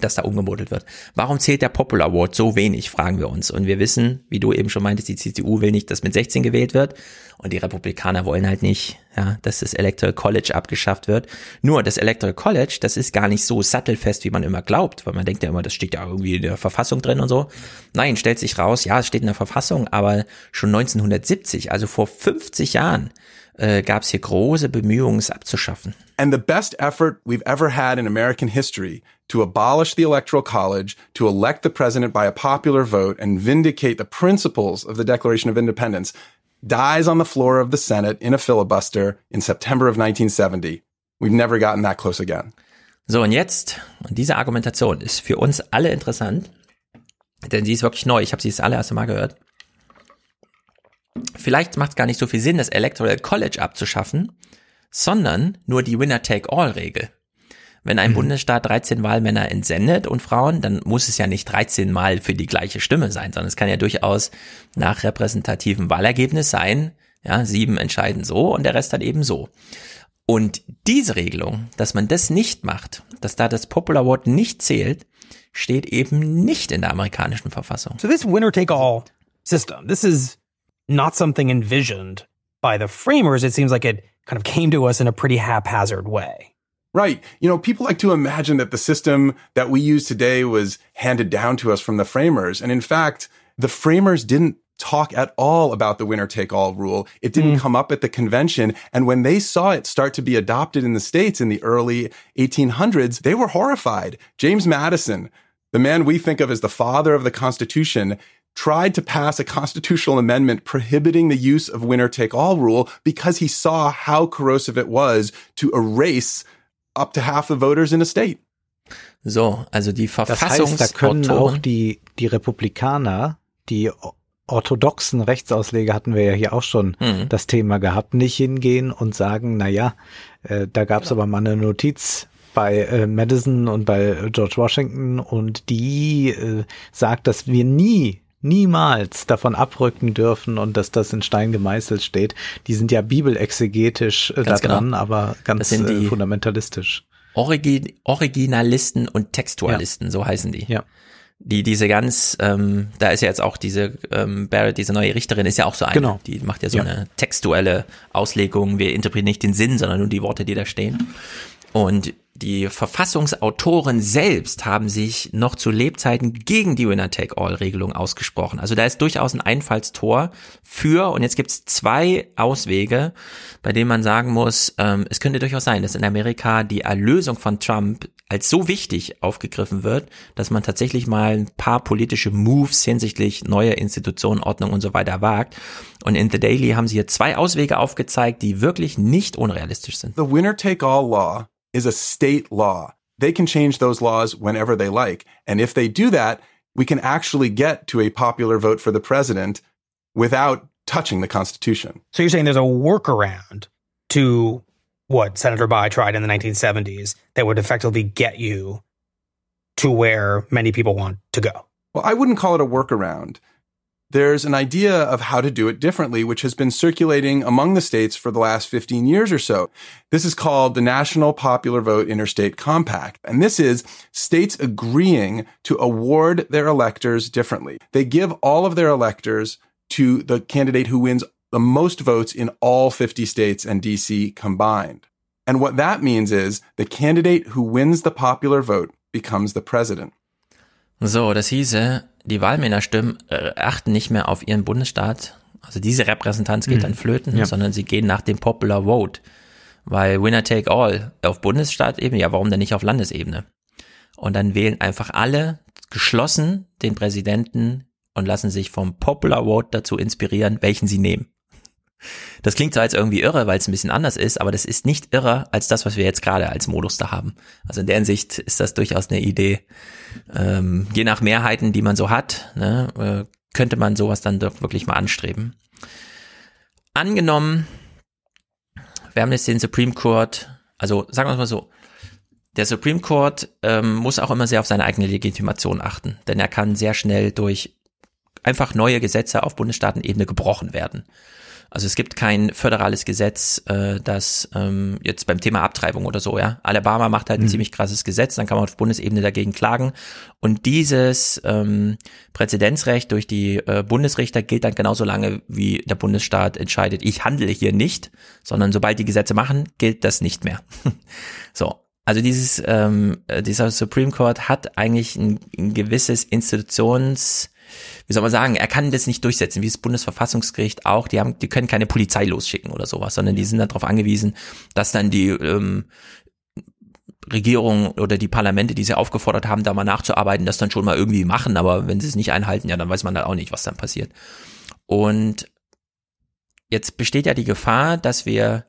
dass da umgemodelt wird. Warum zählt der Popular Award so wenig, fragen wir uns. Und wir wissen, wie du eben schon meintest, die CDU will nicht, dass mit 16 gewählt wird. Und die Republikaner wollen halt nicht, ja, dass das Electoral College abgeschafft wird. Nur das Electoral College, das ist gar nicht so sattelfest, wie man immer glaubt, weil man denkt ja immer, das steht ja irgendwie in der Verfassung drin und so. Nein, stellt sich raus, ja, es steht in der Verfassung, aber schon 1970, also vor 50 Jahren, äh, gab es hier große Bemühungen, es abzuschaffen. And the best effort we've ever had in American history to abolish the Electoral College, to elect the president by a popular vote, and vindicate the principles of the Declaration of Independence dies on the floor of the Senate in a filibuster in September of 1970. We've never gotten that close again. So, und jetzt, diese Argumentation ist für uns alle interessant, denn sie ist wirklich neu. Ich habe sie das allererste Mal gehört. Vielleicht macht es gar nicht so viel Sinn, das Electoral College abzuschaffen, sondern nur die Winner-Take-All-Regel. Wenn ein mhm. Bundesstaat 13 Wahlmänner entsendet und Frauen, dann muss es ja nicht 13 Mal für die gleiche Stimme sein, sondern es kann ja durchaus nach repräsentativen Wahlergebnis sein, ja, sieben entscheiden so und der Rest dann eben so. Und diese Regelung, dass man das nicht macht, dass da das Popular Vote nicht zählt, steht eben nicht in der amerikanischen Verfassung. So this winner take all system, this is not something envisioned by the framers. It seems like it kind of came to us in a pretty haphazard way. Right. You know, people like to imagine that the system that we use today was handed down to us from the framers. And in fact, the framers didn't talk at all about the winner take all rule. It didn't mm. come up at the convention. And when they saw it start to be adopted in the States in the early 1800s, they were horrified. James Madison, the man we think of as the father of the Constitution, tried to pass a constitutional amendment prohibiting the use of winner take all rule because he saw how corrosive it was to erase up to half the voters in a state. So, also die Verfassungsautoren. Das heißt, da können auch die, die Republikaner, die orthodoxen Rechtsausleger hatten wir ja hier auch schon mhm. das Thema gehabt, nicht hingehen und sagen, na ja, äh, da gab es ja. aber mal eine Notiz bei äh, Madison und bei George Washington und die äh, sagt, dass wir nie niemals davon abrücken dürfen und dass das in Stein gemeißelt steht. Die sind ja bibelexegetisch äh, da dran, genau. aber ganz äh, fundamentalistisch. Origi Originalisten und Textualisten, ja. so heißen die. Ja. Die diese ganz, ähm, da ist ja jetzt auch diese ähm, Barrett, diese neue Richterin, ist ja auch so eine. Genau. Die macht ja so ja. eine textuelle Auslegung. Wir interpretieren nicht den Sinn, sondern nur die Worte, die da stehen. Und die Verfassungsautoren selbst haben sich noch zu Lebzeiten gegen die Winner-Take-All-Regelung ausgesprochen. Also da ist durchaus ein Einfallstor für, und jetzt gibt es zwei Auswege, bei denen man sagen muss, ähm, es könnte durchaus sein, dass in Amerika die Erlösung von Trump als so wichtig aufgegriffen wird, dass man tatsächlich mal ein paar politische Moves hinsichtlich neuer Institutionen, Ordnung und so weiter wagt. Und in The Daily haben sie hier zwei Auswege aufgezeigt, die wirklich nicht unrealistisch sind. The Winner-Take-All Law is a state law. They can change those laws whenever they like. And if they do that, we can actually get to a popular vote for the president without touching the Constitution. So you're saying there's a workaround to what Senator Bayh tried in the 1970s that would effectively get you to where many people want to go? Well, I wouldn't call it a workaround there's an idea of how to do it differently, which has been circulating among the states for the last 15 years or so. This is called the National Popular Vote Interstate Compact. And this is states agreeing to award their electors differently. They give all of their electors to the candidate who wins the most votes in all 50 states and DC combined. And what that means is the candidate who wins the popular vote becomes the president. So, das hieße, die Wahlmännerstimmen äh, achten nicht mehr auf ihren Bundesstaat. Also diese Repräsentanz geht mhm. dann flöten, ja. sondern sie gehen nach dem Popular Vote. Weil Winner take all auf Bundesstaatebene, ja, warum denn nicht auf Landesebene? Und dann wählen einfach alle geschlossen den Präsidenten und lassen sich vom Popular Vote dazu inspirieren, welchen sie nehmen. Das klingt zwar jetzt irgendwie irre, weil es ein bisschen anders ist, aber das ist nicht irrer als das, was wir jetzt gerade als Modus da haben. Also in der Hinsicht ist das durchaus eine Idee. Ähm, je nach Mehrheiten, die man so hat, ne, äh, könnte man sowas dann doch wirklich mal anstreben. Angenommen, wir haben jetzt den Supreme Court, also sagen wir es mal so, der Supreme Court ähm, muss auch immer sehr auf seine eigene Legitimation achten, denn er kann sehr schnell durch einfach neue Gesetze auf Bundesstaatenebene gebrochen werden. Also es gibt kein föderales Gesetz, äh, das ähm, jetzt beim Thema Abtreibung oder so, ja. Alabama macht halt ein mhm. ziemlich krasses Gesetz, dann kann man auf Bundesebene dagegen klagen. Und dieses ähm, Präzedenzrecht durch die äh, Bundesrichter gilt dann genauso lange, wie der Bundesstaat entscheidet, ich handle hier nicht, sondern sobald die Gesetze machen, gilt das nicht mehr. so. Also dieses, ähm, äh, dieser Supreme Court hat eigentlich ein, ein gewisses Institutions wie soll man sagen, er kann das nicht durchsetzen, wie das Bundesverfassungsgericht auch, die haben, die können keine Polizei losschicken oder sowas, sondern die sind darauf angewiesen, dass dann die ähm, Regierung oder die Parlamente, die sie aufgefordert haben, da mal nachzuarbeiten, das dann schon mal irgendwie machen, aber wenn sie es nicht einhalten, ja, dann weiß man da auch nicht, was dann passiert. Und jetzt besteht ja die Gefahr, dass wir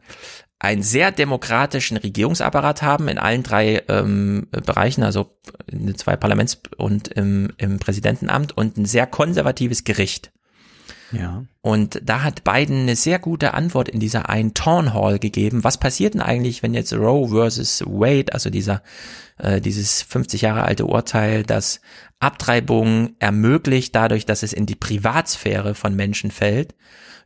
einen sehr demokratischen Regierungsapparat haben in allen drei ähm, Bereichen, also in den zwei Parlaments- und im, im Präsidentenamt und ein sehr konservatives Gericht. Ja. Und da hat Biden eine sehr gute Antwort in dieser einen Town Hall gegeben. Was passiert denn eigentlich, wenn jetzt Roe versus Wade, also dieser äh, dieses 50 Jahre alte Urteil, das Abtreibung ermöglicht dadurch, dass es in die Privatsphäre von Menschen fällt,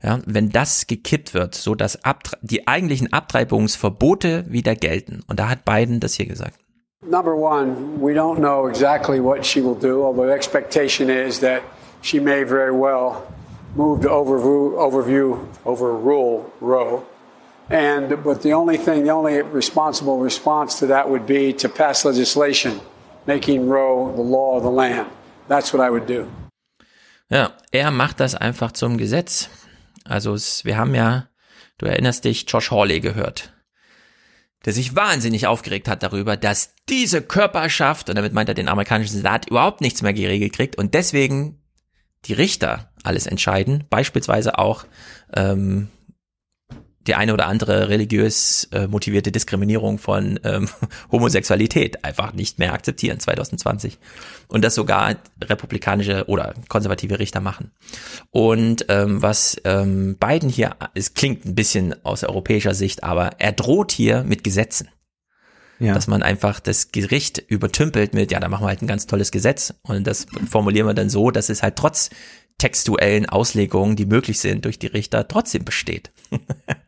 ja, wenn das gekippt wird, so dass Abtre die eigentlichen Abtreibungsverbote wieder gelten. Und da hat Biden das hier gesagt. Number one, we don't know exactly what she will do, although the expectation is that she may very well move to overview, overview overrule Roe. And but the only thing, the only responsible response to that would be to pass legislation making Roe the law of the land. That's what I would do. Ja, er macht das einfach zum Gesetz. Also es, wir haben ja, du erinnerst dich, Josh Hawley gehört, der sich wahnsinnig aufgeregt hat darüber, dass diese Körperschaft, und damit meint er den amerikanischen Senat, überhaupt nichts mehr geregelt kriegt und deswegen die Richter alles entscheiden, beispielsweise auch ähm, die eine oder andere religiös äh, motivierte Diskriminierung von ähm, Homosexualität einfach nicht mehr akzeptieren 2020 und das sogar republikanische oder konservative Richter machen. Und ähm, was ähm, Biden hier, es klingt ein bisschen aus europäischer Sicht, aber er droht hier mit Gesetzen. Ja. Dass man einfach das Gericht übertümpelt mit, ja, da machen wir halt ein ganz tolles Gesetz und das formulieren wir dann so, dass es halt trotz textuellen Auslegungen, die möglich sind durch die Richter, trotzdem besteht.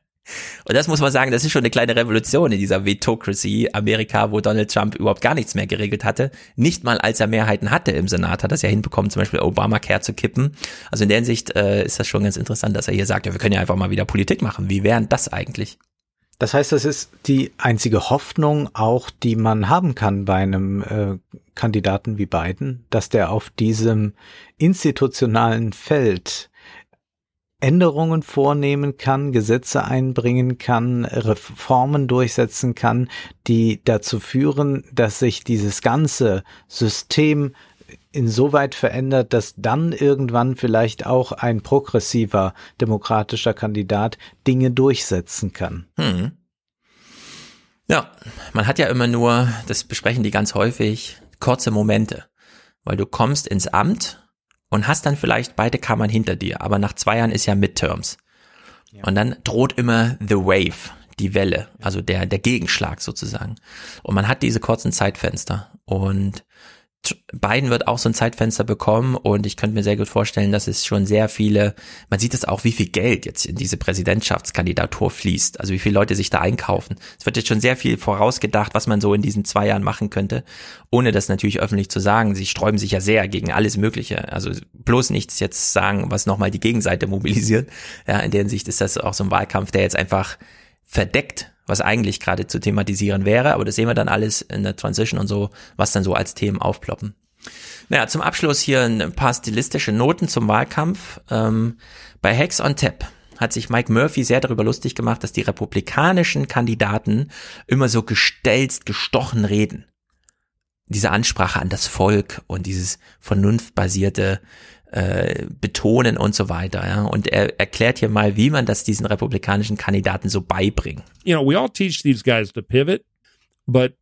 Und das muss man sagen, das ist schon eine kleine Revolution in dieser Vetocracy Amerika, wo Donald Trump überhaupt gar nichts mehr geregelt hatte. Nicht mal als er Mehrheiten hatte im Senat, hat er es ja hinbekommen, zum Beispiel Obamacare zu kippen. Also in der Hinsicht äh, ist das schon ganz interessant, dass er hier sagt, ja, wir können ja einfach mal wieder Politik machen. Wie wären das eigentlich? Das heißt, das ist die einzige Hoffnung auch, die man haben kann bei einem äh, Kandidaten wie Biden, dass der auf diesem institutionalen Feld Änderungen vornehmen kann, Gesetze einbringen kann, Reformen durchsetzen kann, die dazu führen, dass sich dieses ganze System insoweit verändert, dass dann irgendwann vielleicht auch ein progressiver demokratischer Kandidat Dinge durchsetzen kann. Hm. Ja, man hat ja immer nur, das besprechen die ganz häufig, kurze Momente, weil du kommst ins Amt und hast dann vielleicht beide Kammern hinter dir, aber nach zwei Jahren ist ja Midterms. Ja. Und dann droht immer the wave, die Welle, also der, der Gegenschlag sozusagen. Und man hat diese kurzen Zeitfenster. Und Biden wird auch so ein Zeitfenster bekommen und ich könnte mir sehr gut vorstellen, dass es schon sehr viele, man sieht es auch, wie viel Geld jetzt in diese Präsidentschaftskandidatur fließt, also wie viele Leute sich da einkaufen. Es wird jetzt schon sehr viel vorausgedacht, was man so in diesen zwei Jahren machen könnte, ohne das natürlich öffentlich zu sagen. Sie sträuben sich ja sehr gegen alles Mögliche, also bloß nichts jetzt sagen, was nochmal die Gegenseite mobilisiert. Ja, in der Hinsicht ist das auch so ein Wahlkampf, der jetzt einfach verdeckt was eigentlich gerade zu thematisieren wäre, aber das sehen wir dann alles in der Transition und so, was dann so als Themen aufploppen. Naja, zum Abschluss hier ein paar stilistische Noten zum Wahlkampf. Ähm, bei Hex on Tap hat sich Mike Murphy sehr darüber lustig gemacht, dass die republikanischen Kandidaten immer so gestelzt, gestochen reden. Diese Ansprache an das Volk und dieses vernunftbasierte äh, betonen und so weiter. Ja? Und er erklärt hier mal, wie man das diesen republikanischen Kandidaten so beibringt. You know, we all teach these guys to pivot, but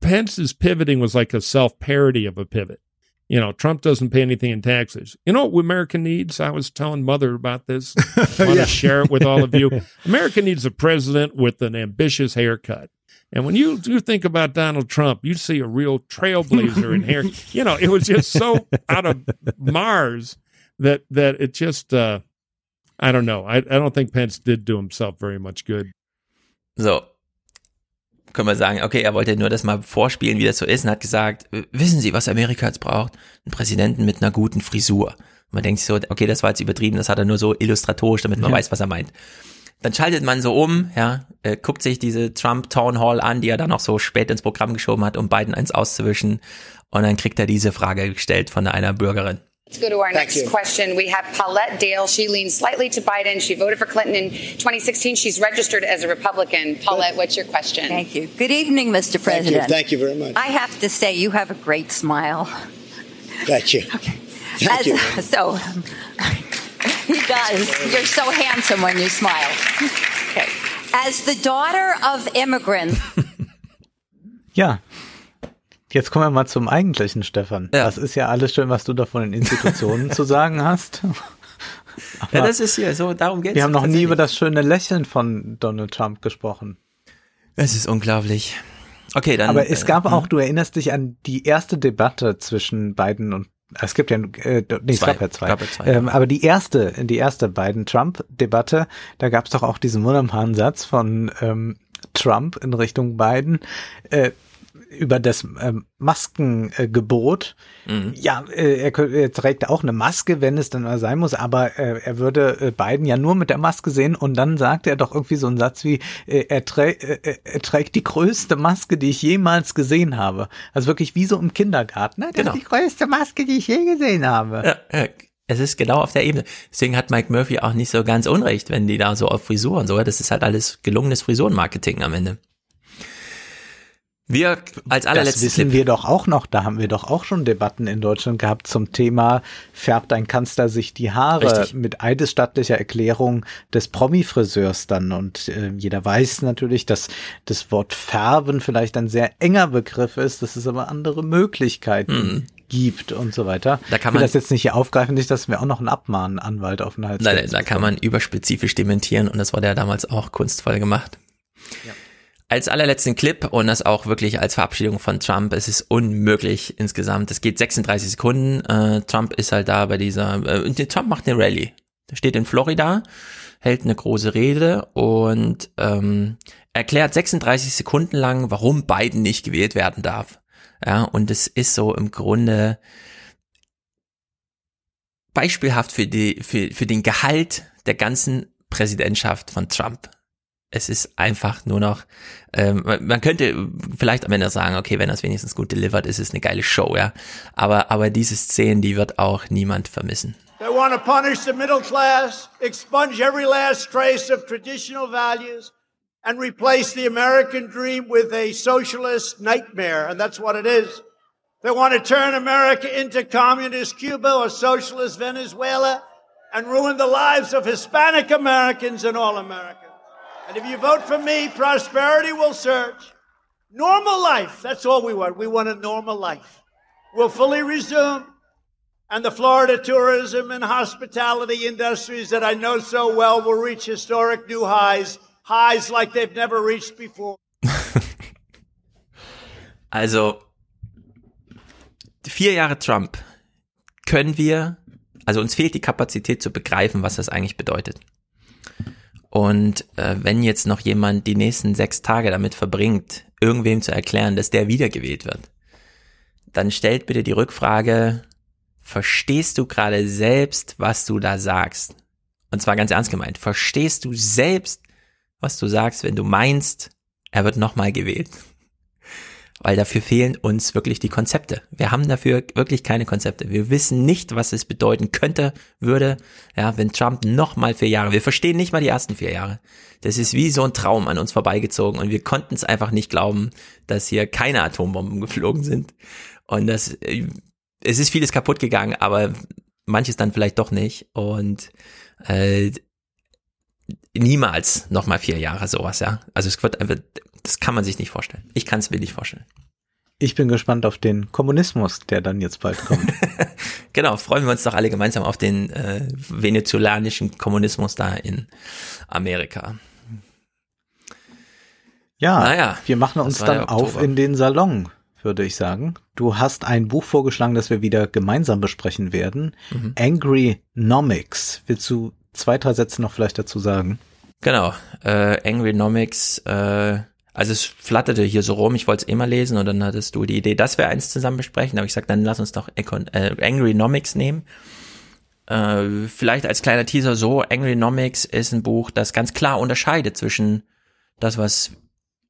Pence's pivoting was like a self-parody of a pivot. You know, Trump doesn't pay anything in taxes. You know what America needs? I was telling Mother about this. I want yeah. to share it with all of you. America needs a president with an ambitious haircut. And when you you think about Donald Trump, you see a real trailblazer in here. You know, it was just so out of Mars that that it just uh I don't know. I, I don't think Pence did do himself very much good. So. Können wir sagen, okay, er wollte nur das mal vorspielen, wie das so ist und hat gesagt, wissen Sie, was Amerika jetzt braucht? Einen Präsidenten mit einer guten Frisur. man denkt sich so, okay, das war jetzt übertrieben, das hat er nur so illustratorisch, damit man ja. weiß, was er meint. Dann schaltet man so um, ja, äh, guckt sich diese Trump Town Hall an, die er dann noch so spät ins Programm geschoben hat, um Biden eins auszuwischen. Und dann kriegt er diese Frage gestellt von einer Bürgerin. Let's go to our Thank next you. question. We have Paulette Dale. She leans slightly to Biden. She voted for Clinton in 2016. She's registered as a Republican. Paulette, what's your question? Thank you. Good evening, Mr. Thank you. President. Thank you very much. I have to say, you have a great smile. Thank you. Thank As- you. So, he does. You're so handsome when you smile. Okay. As the daughter of immigrants, Ja. Jetzt kommen wir mal zum eigentlichen, Stefan. Das ist ja alles schön, was du da von den Institutionen zu sagen hast. Ja, das ist ja so, darum geht's. Wir haben noch nie über das schöne Lächeln von Donald Trump gesprochen. Es ist unglaublich. Okay, dann. Aber es äh, gab hm. auch, du erinnerst dich an die erste Debatte zwischen Biden und es gibt ja, äh, nee, es Zwei. gab ja zwei. Gab ja zwei, ähm, aber die erste, die erste Biden-Trump-Debatte, da gab es doch auch diesen wunderbaren Satz von ähm, Trump in Richtung Biden äh, über das ähm, Maskengebot. Mhm. Ja, äh, er, er trägt auch eine Maske, wenn es dann mal sein muss, aber äh, er würde äh, Biden ja nur mit der Maske sehen und dann sagte er doch irgendwie so einen Satz wie, äh, er, trä äh, er trägt die größte Maske, die ich jemals gesehen habe. Also wirklich wie so im Kindergarten. Ne? Das Genau. ist die größte Maske, die ich je gesehen habe. Ja, ja, es ist genau auf der Ebene. Deswegen hat Mike Murphy auch nicht so ganz unrecht, wenn die da so auf Frisuren so, das ist halt alles gelungenes Frisurenmarketing am Ende. Wir als Das allerletztes wissen Clip. wir doch auch noch, da haben wir doch auch schon Debatten in Deutschland gehabt zum Thema, färbt ein Kanzler sich die Haare Richtig. mit eidesstattlicher Erklärung des Promi-Friseurs dann. Und äh, jeder weiß natürlich, dass das Wort färben vielleicht ein sehr enger Begriff ist, dass es aber andere Möglichkeiten Mhm. gibt und so weiter. Da kann ich will man- das jetzt nicht hier aufgreifen, nicht, dass wir auch noch einen Abmahnanwalt auf den Hals Nein, nein, da kann man überspezifisch dementieren und das wurde ja damals auch kunstvoll gemacht. Als allerletzten Clip und das auch wirklich als Verabschiedung von Trump, es ist unmöglich insgesamt. Es geht 36 Sekunden. Äh, Trump ist halt da bei dieser, äh, Trump macht eine Rallye. Der steht in Florida, hält eine große Rede und ähm, erklärt 36 Sekunden lang, warum Biden nicht gewählt werden darf. Ja, und es ist so im Grunde beispielhaft für die, für, für den Gehalt der ganzen Präsidentschaft von Trump. Es ist einfach nur noch, ähm, man könnte vielleicht am Ende sagen, okay, wenn es wenigstens gut delivert, ist es eine geile Show, ja. Aber, aber diese Szene, die wird auch niemand vermissen. They want to punish the middle class, expunge every last trace of traditional values, and replace the American dream with a socialist nightmare. And that's what it is. They want to turn America into communist Cuba or socialist Venezuela and ruin the lives of Hispanic Americans and all Americans. And if you vote for me, prosperity will surge. Normal life, that's all we want. We want a normal life. Will fully resume and the Florida tourism and hospitality industries that I know so well will reach historic new highs, highs like they've never reached before. Also, vier Jahre Trump können wir, also uns fehlt die Kapazität zu begreifen, was das eigentlich bedeutet. Und äh, wenn jetzt noch jemand die nächsten sechs Tage damit verbringt, irgendwem zu erklären, dass der wiedergewählt wird, dann stellt bitte die Rückfrage, verstehst du gerade selbst, was du da sagst? Und zwar ganz ernst gemeint, verstehst du selbst, was du sagst, wenn du meinst, er wird nochmal gewählt? Weil dafür fehlen uns wirklich die Konzepte. Wir haben dafür wirklich keine Konzepte. Wir wissen nicht, was es bedeuten könnte, würde, ja, wenn Trump nochmal vier Jahre, wir verstehen nicht mal die ersten vier Jahre. Das ist wie so ein Traum an uns vorbeigezogen und wir konnten es einfach nicht glauben, dass hier keine Atombomben geflogen sind. Und das, äh, es ist vieles kaputt gegangen, aber manches dann vielleicht doch nicht. Und äh, niemals nochmal vier Jahre sowas, ja. Also es wird einfach, das kann man sich nicht vorstellen. Ich kann es mir nicht vorstellen. Ich bin gespannt auf den Kommunismus, der dann jetzt bald kommt. Genau, freuen wir uns doch alle gemeinsam auf den äh, venezolanischen Kommunismus da in Amerika. Ja, Naja, wir machen uns dann auf in den Salon, würde ich sagen. Du hast ein Buch vorgeschlagen, das wir wieder gemeinsam besprechen werden. Mhm. Angry Nomics. Willst du zwei, drei Sätze noch vielleicht dazu sagen? Genau, äh, Angry Nomics, äh, also es flatterte hier so rum, ich wollte es immer lesen und dann hattest du die Idee, dass wir eins zusammen besprechen, aber ich sag, dann lass uns doch Econ äh, Angry Nomics nehmen. Äh, vielleicht als kleiner Teaser so, Angry Nomics ist ein Buch, das ganz klar unterscheidet zwischen das, was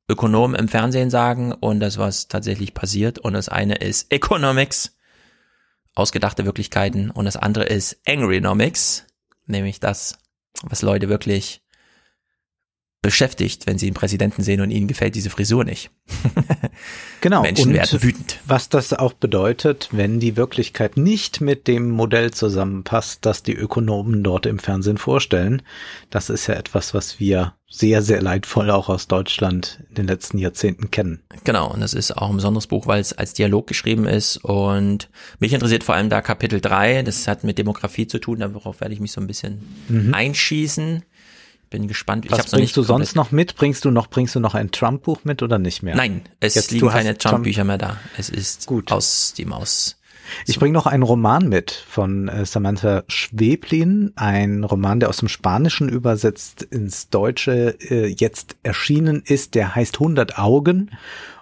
Ökonomen im Fernsehen sagen und das, was tatsächlich passiert. Und das eine ist Economics ausgedachte Wirklichkeiten und das andere ist Angrynomics, nämlich das, was Leute wirklich beschäftigt, wenn sie einen Präsidenten sehen und ihnen gefällt diese Frisur nicht. Genau. Menschen und werden wütend. Was das auch bedeutet, wenn die Wirklichkeit nicht mit dem Modell zusammenpasst, das die Ökonomen dort im Fernsehen vorstellen. Das ist ja etwas, was wir sehr, sehr leidvoll auch aus Deutschland in den letzten Jahrzehnten kennen. Genau, und das ist auch ein besonderes Buch, weil es als Dialog geschrieben ist und mich interessiert vor allem da Kapitel 3, das hat mit Demografie zu tun, darauf werde ich mich so ein bisschen Mhm. einschießen. Bin gespannt. Was bringst du sonst noch mit? Bringst du noch, bringst du noch ein Trump-Buch mit oder nicht mehr? Nein, es Jetzt, liegen keine Trump-Bücher mehr da. Es ist aus die Maus. Ich bringe noch einen Roman mit von äh, Samantha Schweblin, ein Roman, der aus dem Spanischen übersetzt ins Deutsche äh, jetzt erschienen ist, der heißt 100 Augen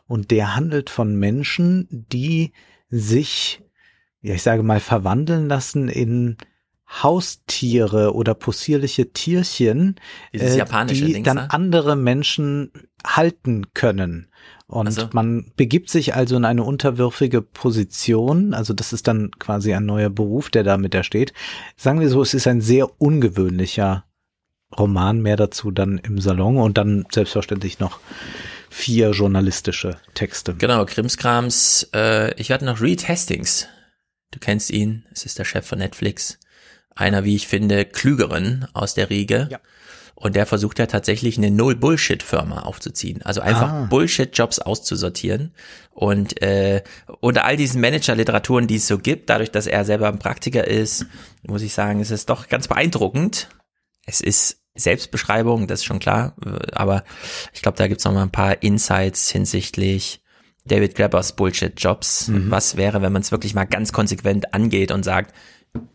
und der handelt von Menschen, die sich, ja ich sage mal, verwandeln lassen in Haustiere oder possierliche Tierchen, japanische die Dings dann da? andere Menschen halten können. Und Also- man begibt sich also in eine unterwürfige Position. Also das ist dann quasi ein neuer Beruf, der da mit da steht. Sagen wir so, es ist ein sehr ungewöhnlicher Roman, mehr dazu dann im Salon und dann selbstverständlich noch vier journalistische Texte. Genau, Krimskrams. Äh, ich werde noch Reed Hastings. Du kennst ihn. Es ist der Chef von Netflix. Einer, wie ich finde, klügeren aus der Riege. Ja. Und der versucht ja tatsächlich eine Null-Bullshit-Firma aufzuziehen. Also einfach Ah. Bullshit-Jobs auszusortieren. Und äh, unter all diesen Manager-Literaturen, die es so gibt, dadurch, dass er selber ein Praktiker ist, muss ich sagen, es ist doch ganz beeindruckend. Es ist Selbstbeschreibung, das ist schon klar. Aber ich glaube, da gibt's noch mal ein paar Insights hinsichtlich David Grabbers Bullshit-Jobs. Mhm. Was wäre, wenn man es wirklich mal ganz konsequent angeht und sagt,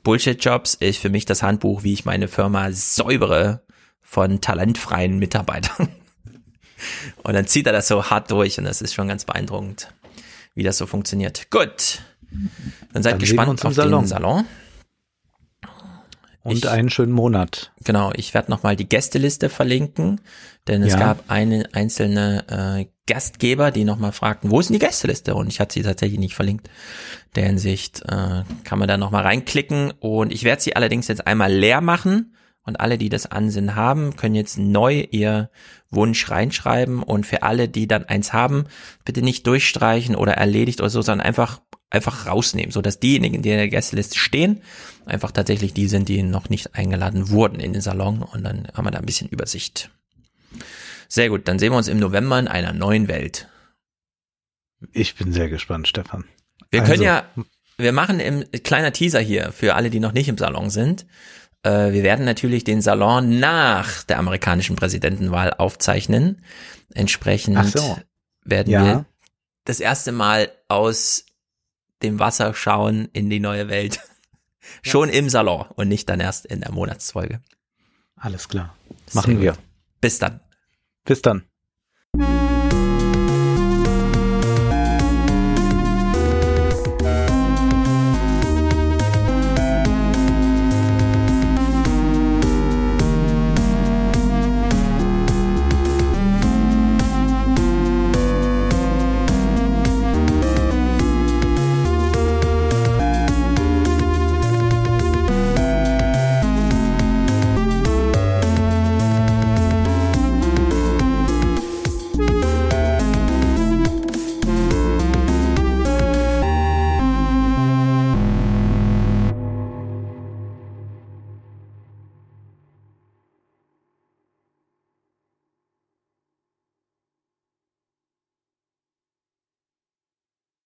Bullshit-Jobs ist für mich das Handbuch, wie ich meine Firma säubere von talentfreien Mitarbeitern. Und dann zieht er das so hart durch und das ist schon ganz beeindruckend, wie das so funktioniert. Gut. Dann seid Dann gespannt auf Salon. den Salon. Und einen schönen Monat. Genau, ich werde nochmal die Gästeliste verlinken, denn es Ja. gab eine einzelne äh, Gastgeber, die nochmal fragten, wo ist denn die Gästeliste? Und ich hatte sie tatsächlich nicht verlinkt. Der Hinsicht äh, kann man da nochmal reinklicken und ich werde sie allerdings jetzt einmal leer machen und alle, die das Ansinnen haben, können jetzt neu ihr Wunsch reinschreiben und für alle, die dann eins haben, bitte nicht durchstreichen oder erledigt oder so, sondern einfach einfach rausnehmen, so dass diejenigen, die in der Gästeliste stehen, einfach tatsächlich die sind, die noch nicht eingeladen wurden in den Salon und dann haben wir da ein bisschen Übersicht. Sehr gut, dann sehen wir uns im November in einer neuen Welt. Ich bin sehr gespannt, Stefan. Wir Also- können ja, wir machen im kleiner Teaser hier für alle, die noch nicht im Salon sind. Äh, wir werden natürlich den Salon nach der amerikanischen Präsidentenwahl aufzeichnen. Entsprechend so. werden Ja. wir das erste Mal aus dem Wasser schauen in die neue Welt. Schon im Salon und nicht dann erst in der Monatsfolge. Alles klar. Machen wir. Bis dann. Bis dann.